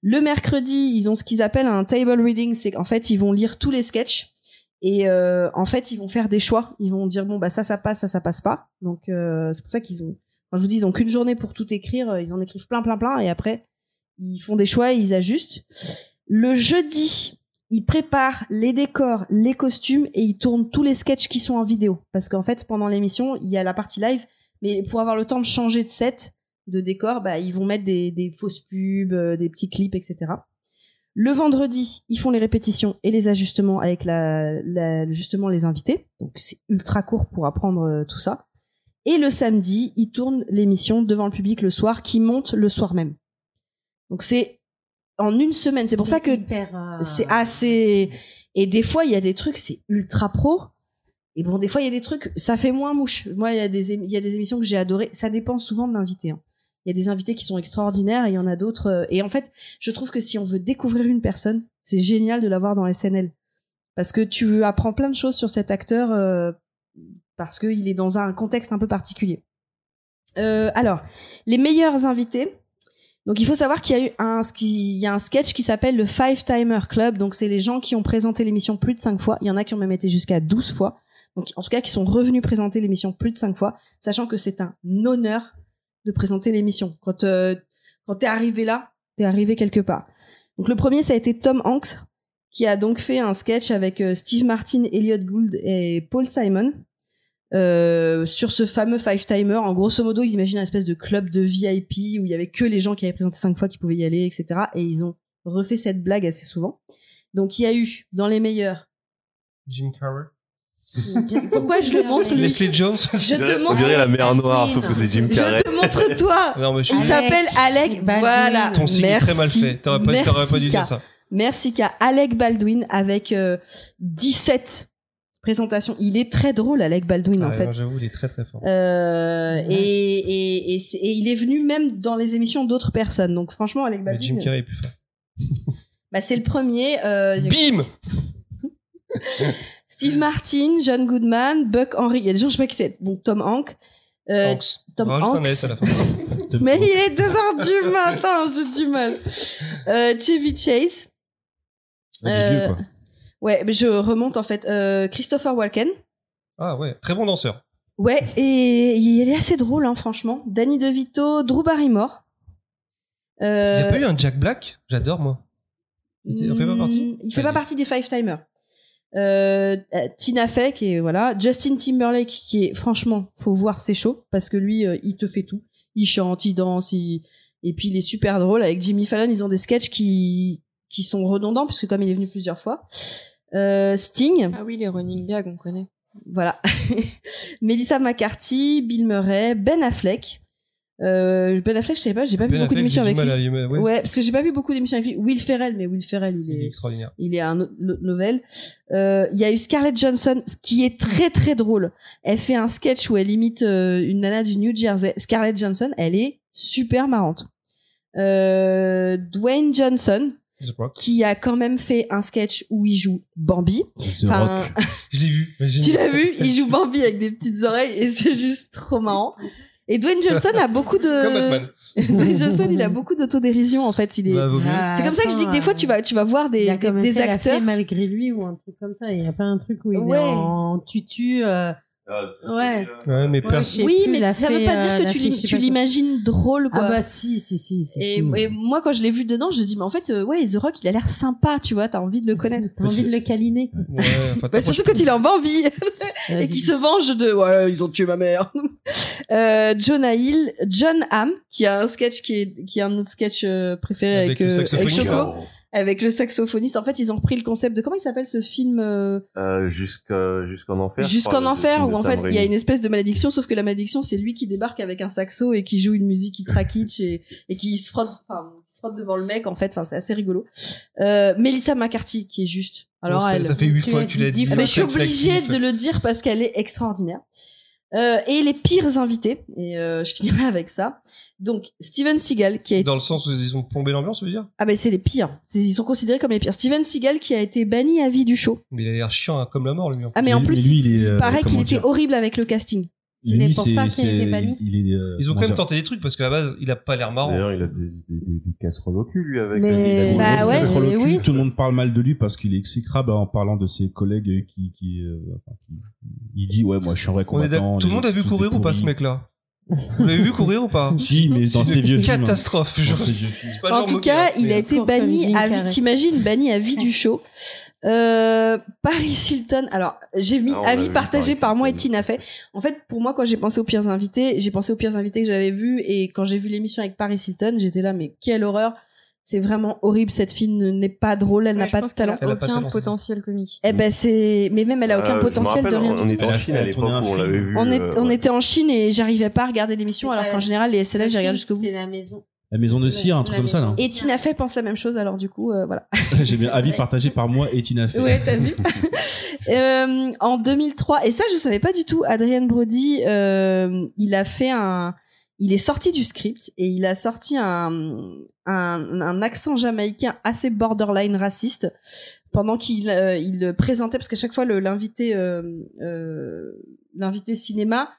Le mercredi, ils ont ce qu'ils appellent un table reading, c'est qu'en fait ils vont lire tous les sketchs et euh, en fait ils vont faire des choix. Ils vont dire bon bah ça ça passe, ça ça passe pas. Donc euh, c'est pour ça qu'ils ont, je vous dis ils ont qu'une journée pour tout écrire, euh, ils en écrivent plein plein plein et après ils font des choix et ils ajustent. Le jeudi, ils préparent les décors, les costumes et ils tournent tous les sketchs qui sont en vidéo. Parce qu'en fait, pendant l'émission, il y a la partie live, mais pour avoir le temps de changer de set, de décor, bah, ils vont mettre des, fausses pubs, euh, des petits clips, etc. Le vendredi, ils font les répétitions et les ajustements avec justement les invités. Donc c'est ultra court pour apprendre euh, tout ça. Et le samedi, ils tournent l'émission devant le public le soir, qui monte le soir même. Donc c'est en une semaine. C'est pour ça que euh, c'est assez. Et des fois, il y a des trucs, c'est ultra pro. Et bon, des fois, il y a des trucs, ça fait moins mouche. Moi, il y a des, il y a des émissions que j'ai adorées. Ça dépend souvent de l'invité. hein. Il y a des invités qui sont extraordinaires et il y en a d'autres. euh, Et en fait, je trouve que si on veut découvrir une personne, c'est génial de l'avoir dans SNL. Parce que tu apprends plein de choses sur cet acteur euh, parce qu'il est dans un contexte un peu particulier. Euh, alors, les meilleurs invités. Donc, il faut savoir qu'il y a eu un, sketch qui s'appelle le Five Timer Club. Donc, c'est les gens qui ont présenté l'émission plus de cinq fois. Il y en a qui ont même été jusqu'à 12 fois. Donc, en tout cas, qui sont revenus présenter l'émission plus de cinq fois, sachant que c'est un honneur de présenter l'émission. Quand, euh, quand t'es arrivé là, t'es arrivé quelque part. Donc, le premier, ça a été Tom Hanks, qui a donc fait un sketch avec euh, Steve Martin, Elliot Gould et Paul Simon. Euh, sur ce fameux five timer, en grosso modo, ils imaginent un espèce de club de VIP où il y avait que les gens qui avaient présenté cinq fois qui pouvaient y aller, etc. Et ils ont refait cette blague assez souvent. Donc il y a eu dans les meilleurs. Jim Carrey. Pourquoi je le montre lui Leslie Jones. Je te dirait- on montre. dirait la mer noire, sauf que c'est Jim Carrey. Je te montre toi. Non, mais je Il suis- Alec s'appelle Alec. Baldwin. Voilà. Ton signe est très mal fait. T'aurais pas, t'aurais pas dû dire ça. Merci K. Alec Baldwin avec euh, 17 présentations. Il est très drôle, Alec Baldwin, Ah en ouais, fait. J'avoue, il est très très fort. Euh, et, et, et, c'est- et il est venu même dans les émissions d'autres personnes. Donc franchement, Alec Mais Jim Baldwin, Carrey est plus fort. bah, c'est le premier. euh, Bim Steve Martin, John Goodman, Buck Henry. Il y a des gens, je sais pas qui c'est. Bon, Tom Hanks. euh, Hanks. Tom un Hanks. S à la fin. Mais il est 2 heures du matin, j'ai du mal. Euh, Chevy Chase. Euh, vieux, quoi. Ouais, mais je remonte en fait. Euh, Christopher Walken. Ah ouais, très bon danseur. Ouais, et il est assez drôle, hein, franchement. Danny DeVito, Drew Barrymore. Il Euh, n'y a pas eu un Jack Black? J'adore, moi. Il il en fait pas partie? Hmm, Il fait pas partie des Five Timers. Euh, Tina Fey qui est voilà, Justin Timberlake qui est franchement, faut voir ses shows parce que lui, euh, il te fait tout. Il chante, il danse, il... et puis il est super drôle. Avec Jimmy Fallon, ils ont des sketchs qui qui sont redondants puisque comme il est venu plusieurs fois. Euh, Sting, Ah oui, les running gags, on connaît. voilà. Melissa McCarthy, Bill Murray, Ben Affleck. Euh, ben Affleck, je sais pas, j'ai pas vu Ben beaucoup d'émissions avec lui. à- ouais. Ouais, parce que j'ai pas vu beaucoup d'émissions avec lui. Will Ferrell, mais Will Ferrell, il Il est est, extraordinaire. il est un autre autre novel. Euh, Il y a eu Scarlett Johansson, ce qui est très très drôle. Elle fait un sketch où elle imite euh, une nana du New Jersey. Scarlett Johansson, elle est super marrante. Euh, Dwayne Johnson. Qui a quand même fait un sketch où il joue Bambi. The Enfin, Rock. Je l'ai vu. tu l'as vu? Il joue Bambi avec des petites oreilles et c'est juste trop marrant. Et Dwayne Johnson a beaucoup de. Comme Batman. Dwayne Johnson, il a beaucoup d'autodérision en fait. Il est. Bah, c'est comme ça que je dis que des fois tu vas, tu vas voir des, Il a des, quand même des fait acteurs. fée malgré lui ou un truc comme ça. Il n'y a pas un truc où il Ouais. est en tutu. euh, Ouais. Ouais, mais je sais Oui, plus, mais ça veut pas dire euh, que tu l'imagines drôle quoi. Ah bah si, si, si. si, et, si. et moi quand je l'ai vu dedans, je me dis mais en fait euh, ouais The Rock il a l'air sympa, tu vois, t'as envie de le connaître. T'as envie de le câliner. Ouais, enfin, Bah, surtout quand il est en Bambi et qu'il se venge de ouais ils ont tué ma mère. euh, Jonah Hill, John Hamm qui a un sketch qui est qui est un autre sketch euh, préféré avec Avec le euh, avec. Choco, avec le saxophoniste. En fait ils ont repris le concept de comment il s'appelle ce film euh, Euh, Jusqu'en enfer. je Jusqu'en enfer où en fait il y a une espèce de malédiction sauf que la malédiction c'est lui qui débarque avec un saxo et qui joue une musique ultra kitsch et, et qui se frotte enfin qui se frotte devant le mec en fait. Enfin c'est assez rigolo. Euh, Melissa McCarthy qui est juste. Alors elle ça fait huit fois que tu l'as dit Ah, mais je suis obligée de le dire parce qu'elle est extraordinaire euh, et les pires invités et euh, je finirai avec ça. Donc Steven Seagal qui a été Dans le sens où ils ont plombé l'ambiance, tu veux dire? Ah ben c'est les pires. C'est- ils sont considérés comme les pires. Steven Seagal qui a été banni à vie du show. Mais il a l'air chiant hein, comme la mort, lui. en ah mais en plus lui, il est, il euh, paraît qu'il était dire? horrible avec le casting C'était pour ça qu'il était banni il est, euh, Ils ont quand même tenté des trucs parce qu'à la base, il a pas l'air marrant. D'ailleurs, il a des, des, des, des casseroles au cul, lui, avec. Mais- il a des Bah ouais. casseroles au Et cul. oui. Tout le monde parle mal de lui parce qu'il est exécrable en parlant de ses collègues qui, qui, euh, enfin, qui- il dit ouais moi je suis un vrai combattant. Tout le monde a vu courir ou pas ce mec-là? Vous l'avez vu courir ou pas Si mais dans une vieux films. catastrophe. Films. Le En tout cas, il a été banni à vie. T'imagines, banni à vie du show. Euh, Paris Hilton. Alors, j'ai mis Ah, avis vu, partagé par moi et. Tina Fey. En fait, pour moi, quand j'ai pensé aux pires invités, j'ai pensé aux pires invités que j'avais vus et quand j'ai vu l'émission avec Paris Hilton, j'étais là, mais quelle horreur. C'est vraiment horrible. Cette fille n'est pas drôle, elle n'a Ouais, pas de talent. Elle a aucun potentiel comique. Eh ben, c'est, mais même elle a aucun Euh, me potentiel de rien. On était en Chine à l'époque où on l'avait vu. On, est, euh, on ouais. était en Chine et j'arrivais pas à regarder l'émission alors qu'en général les SLF j'ai regardé jusqu'au bout. C'est la maison. La maison de cire un truc comme ça là. maison. Et Tina Fey pense la même chose alors du coup euh, voilà. J'ai bien avis partagé par moi et Tina Fey. Ouais, t'as vu. Euh, en 2003, et ça je savais pas du tout, Adrien Brody, euh, il a fait un, il est sorti du script et il a sorti un, un, un accent jamaïcain assez borderline raciste pendant qu'il euh, il présentait, parce qu'à chaque fois l'invité, euh, euh, l'invité cinéma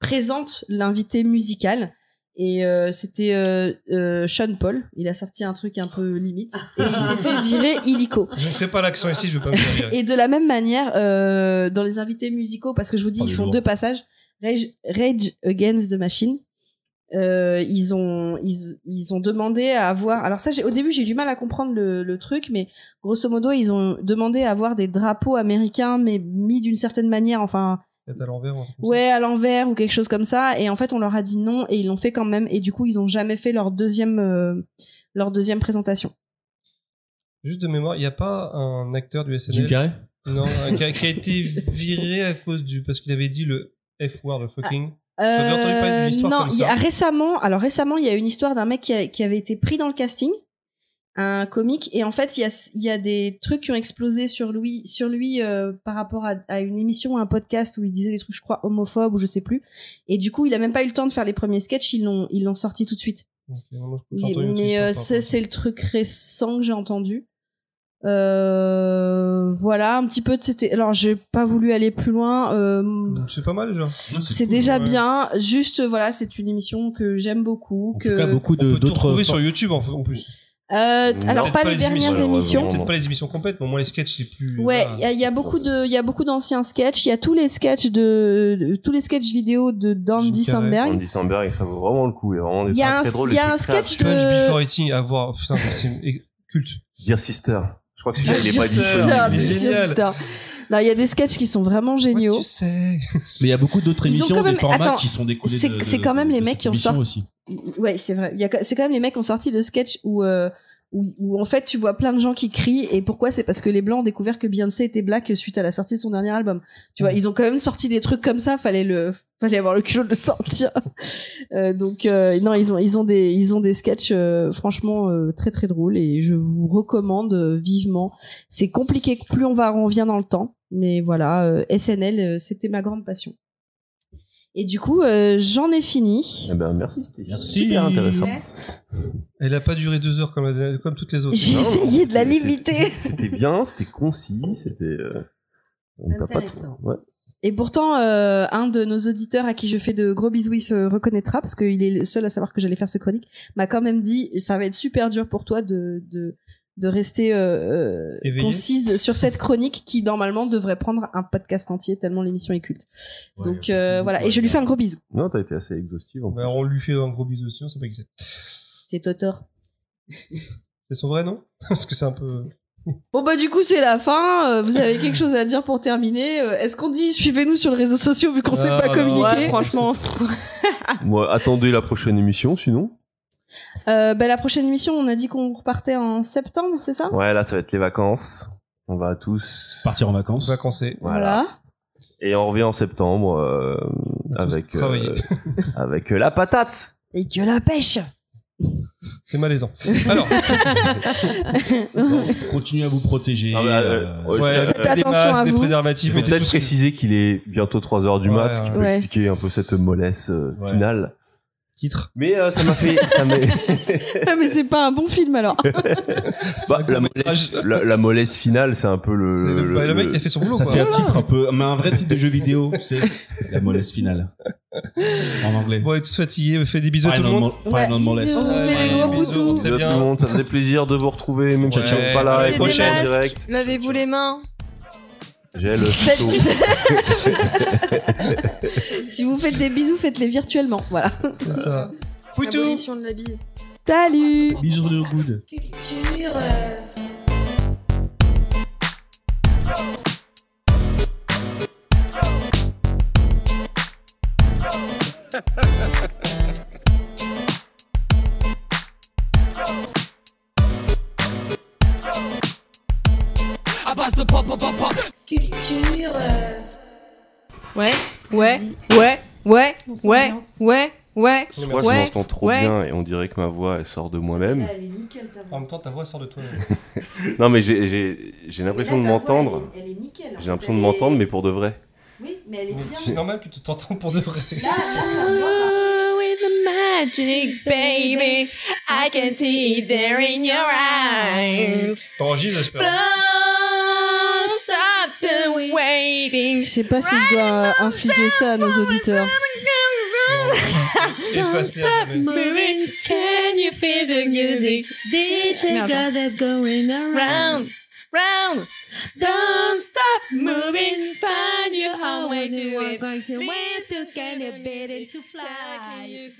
présente l'invité musical. Et euh, c'était euh, euh, Sean Paul. Il a sorti un truc un peu limite. Et il s'est fait virer illico. Je ne ferai pas l'accent ici, je veux pas virer. Et de la même manière, euh, dans les invités musicaux, parce que je vous dis, Oh, ils font deux passages. Rage, Rage Against the Machine. Euh, ils ont ils, ils ont demandé à avoir alors ça au début j'ai eu du mal à comprendre le, le truc mais grosso modo ils ont demandé à avoir des drapeaux américains mais mis d'une certaine manière enfin Peut-être à l'envers. ouais à l'envers ou quelque chose comme ça et en fait on leur a dit non et ils l'ont fait quand même et du coup ils ont jamais fait leur deuxième euh, leur deuxième présentation Juste de mémoire, il n'y a pas un acteur du Jim SNL Carrey? Non, un- qui, a, qui a été viré à cause du. parce qu'il avait dit le F-word, le fucking. T'avais entendu parler d'une histoire non, comme il y a ça récemment, alors récemment, il y a une histoire d'un mec qui, a- qui avait été pris dans le casting, un comique, et en fait, il y a, il y a des trucs qui ont explosé sur lui, sur lui euh, par rapport à, à une émission, un podcast où il disait des trucs, je crois, homophobes ou je sais plus. Et du coup, il a même pas eu le temps de faire les premiers sketchs, ils l'ont, ils l'ont sorti tout de suite. Non, Mais, euh, c'est le truc récent que j'ai entendu. Euh, voilà, un petit peu. de- C'était. Alors, j'ai pas voulu aller plus loin. euh. C'est pas mal déjà. c'est déjà ouais. bien. Juste, voilà, c'est une émission que j'aime beaucoup. En que tout cas beaucoup On de peut tout d'autres retrouver sur YouTube en, en plus. Euh, Non. alors pas les dernières émissions. Peut-être pas les émissions complètes, mais au moins les sketchs les plus. Ouais, il y a, il y a beaucoup de, il y a beaucoup d'anciens sketchs. Il y a tous les sketchs de, de- tous les sketchs vidéo de Dandy. Sandberg. Andy Samberg, ça vaut vraiment le coup. Il y a vraiment des Il y a un- très drôles. il y a un sketch de- Punch Before Eating à voir. Putain, c'est culte. Dear Sister. Je crois que celui-là, il est pas disponible. Non, il y a des sketchs qui sont vraiment géniaux. Ouais, tu sais. Mais il y a beaucoup d'autres émissions, quand même- des formats attends, qui sont découlés c'est- de, de- c'est quand même les mecs qui ont sorti- aussi. Ouais, c'est vrai. C'est quand même les mecs qui ont sorti le sketch où, euh, où, où en fait tu vois plein de gens qui crient et pourquoi? C'est parce que les blancs ont découvert que Beyoncé était black suite à la sortie de son dernier album. Tu vois, ils ont quand même sorti des trucs comme ça, fallait le fallait avoir le culot de le sortir. Euh, donc euh, non, ils ont ils ont des ils ont des sketchs euh, franchement euh, très très drôles et je vous recommande euh, vivement. C'est compliqué plus on va on vient dans le temps, mais voilà, euh, SNL euh, c'était ma grande passion. Et du coup, euh, j'en ai fini. Eh ben, merci, c'était super intéressant. Elle a pas duré deux heures comme, la- comme toutes les autres. J'ai Non, essayé de la c'était- limiter. c'était- bien, c'était concis, c'était. euh, on t'a pas Intéressant. trop- ouais. Et pourtant, euh, un de nos auditeurs à qui je fais de gros bisous, il se reconnaîtra parce qu'il est le seul à savoir que j'allais faire ce chronique, m'a quand même dit ça va être super dur pour toi de de, de rester euh, euh, concise sur cette chronique qui normalement devrait prendre un podcast entier tellement l'émission est culte. Donc euh, voilà, et je lui fais un gros bisou. Non, t'as été assez exhaustive. En plus. Bah, on lui fait un gros bisou aussi, on sait pas qui c'est. C'est Totor. C'est son vrai nom? Parce que c'est un peu. Bon bah du coup c'est la fin. Euh, vous avez quelque chose à dire pour terminer? Euh, Est-ce qu'on dit suivez-nous sur les réseaux sociaux vu qu'on sait Ah, pas non. communiquer? Ouais, franchement. Moi, attendez la prochaine émission, sinon. Euh, bah, La prochaine émission, on a dit qu'on repartait en septembre, c'est ça? Ouais, là, ça va être les vacances. On va tous. Partir en vacances. Vacancé. Voilà. Et on revient en septembre euh, avec euh, travailler. avec euh, la patate. Et que la pêche C'est malaisant. Alors, Bon, continuez à vous protéger. Ah bah, euh, euh, ouais, ouais, Faites des attention masques, à des vous. Il préservatifs. faut et tout peut-être préciser qu'il est bientôt 3h du Ouais, mat, ce qui ouais. peut Ouais. expliquer un peu cette mollesse euh, Ouais. finale. Titre. Mais euh, ça m'a fait, ça m'a, Ah, mais c'est pas un bon film alors. Bah, la, mollesse, la, la mollesse finale, c'est un peu le. Le, le mec qui a fait son boulot. Ça quoi. fait un titre un peu, mais un vrai titre de jeu vidéo, c'est la mollesse finale. En anglais. Bon, et tous fatigués, faites des bisous à tout le Final, monde. Ouais. On vous fait Ouais, des gros bisous, Bisous à tout le monde, ça faisait plaisir de vous retrouver, même si Ouais. tu n'es pas là, et prochaine direct. Lavez-vous les mains. J'ai le si vous faites des bisous, faites-les virtuellement. Voilà. C'est ça. Poutou de la bise. Salut Bisous de good. Ouais, ouais, ouais, ouais, On ouais, ouais, ouais. Je crois que Ouais, je m'entends trop ouais. bien et on dirait que ma voix elle sort de moi-même. Elle est nickel ta En même temps, ta voix sort de toi. Non mais j'ai l'impression de m'entendre. Elle est nickel. J'ai l'impression de m'entendre mais pour de vrai. Oui, mais elle est C'est normal que tu t'entendes pour de vrai. With the magic, baby, I can see it there in your eyes. T'enregistres, j'espère. Je sais pas si je dois euh, infliger ça à nos auditeurs. Effacer à jamais. Moving, can you feel the music? DJ Merde. got us going around. Round, round. Don't stop moving, find your own way to You are going to win to to get a get bit it, to fly.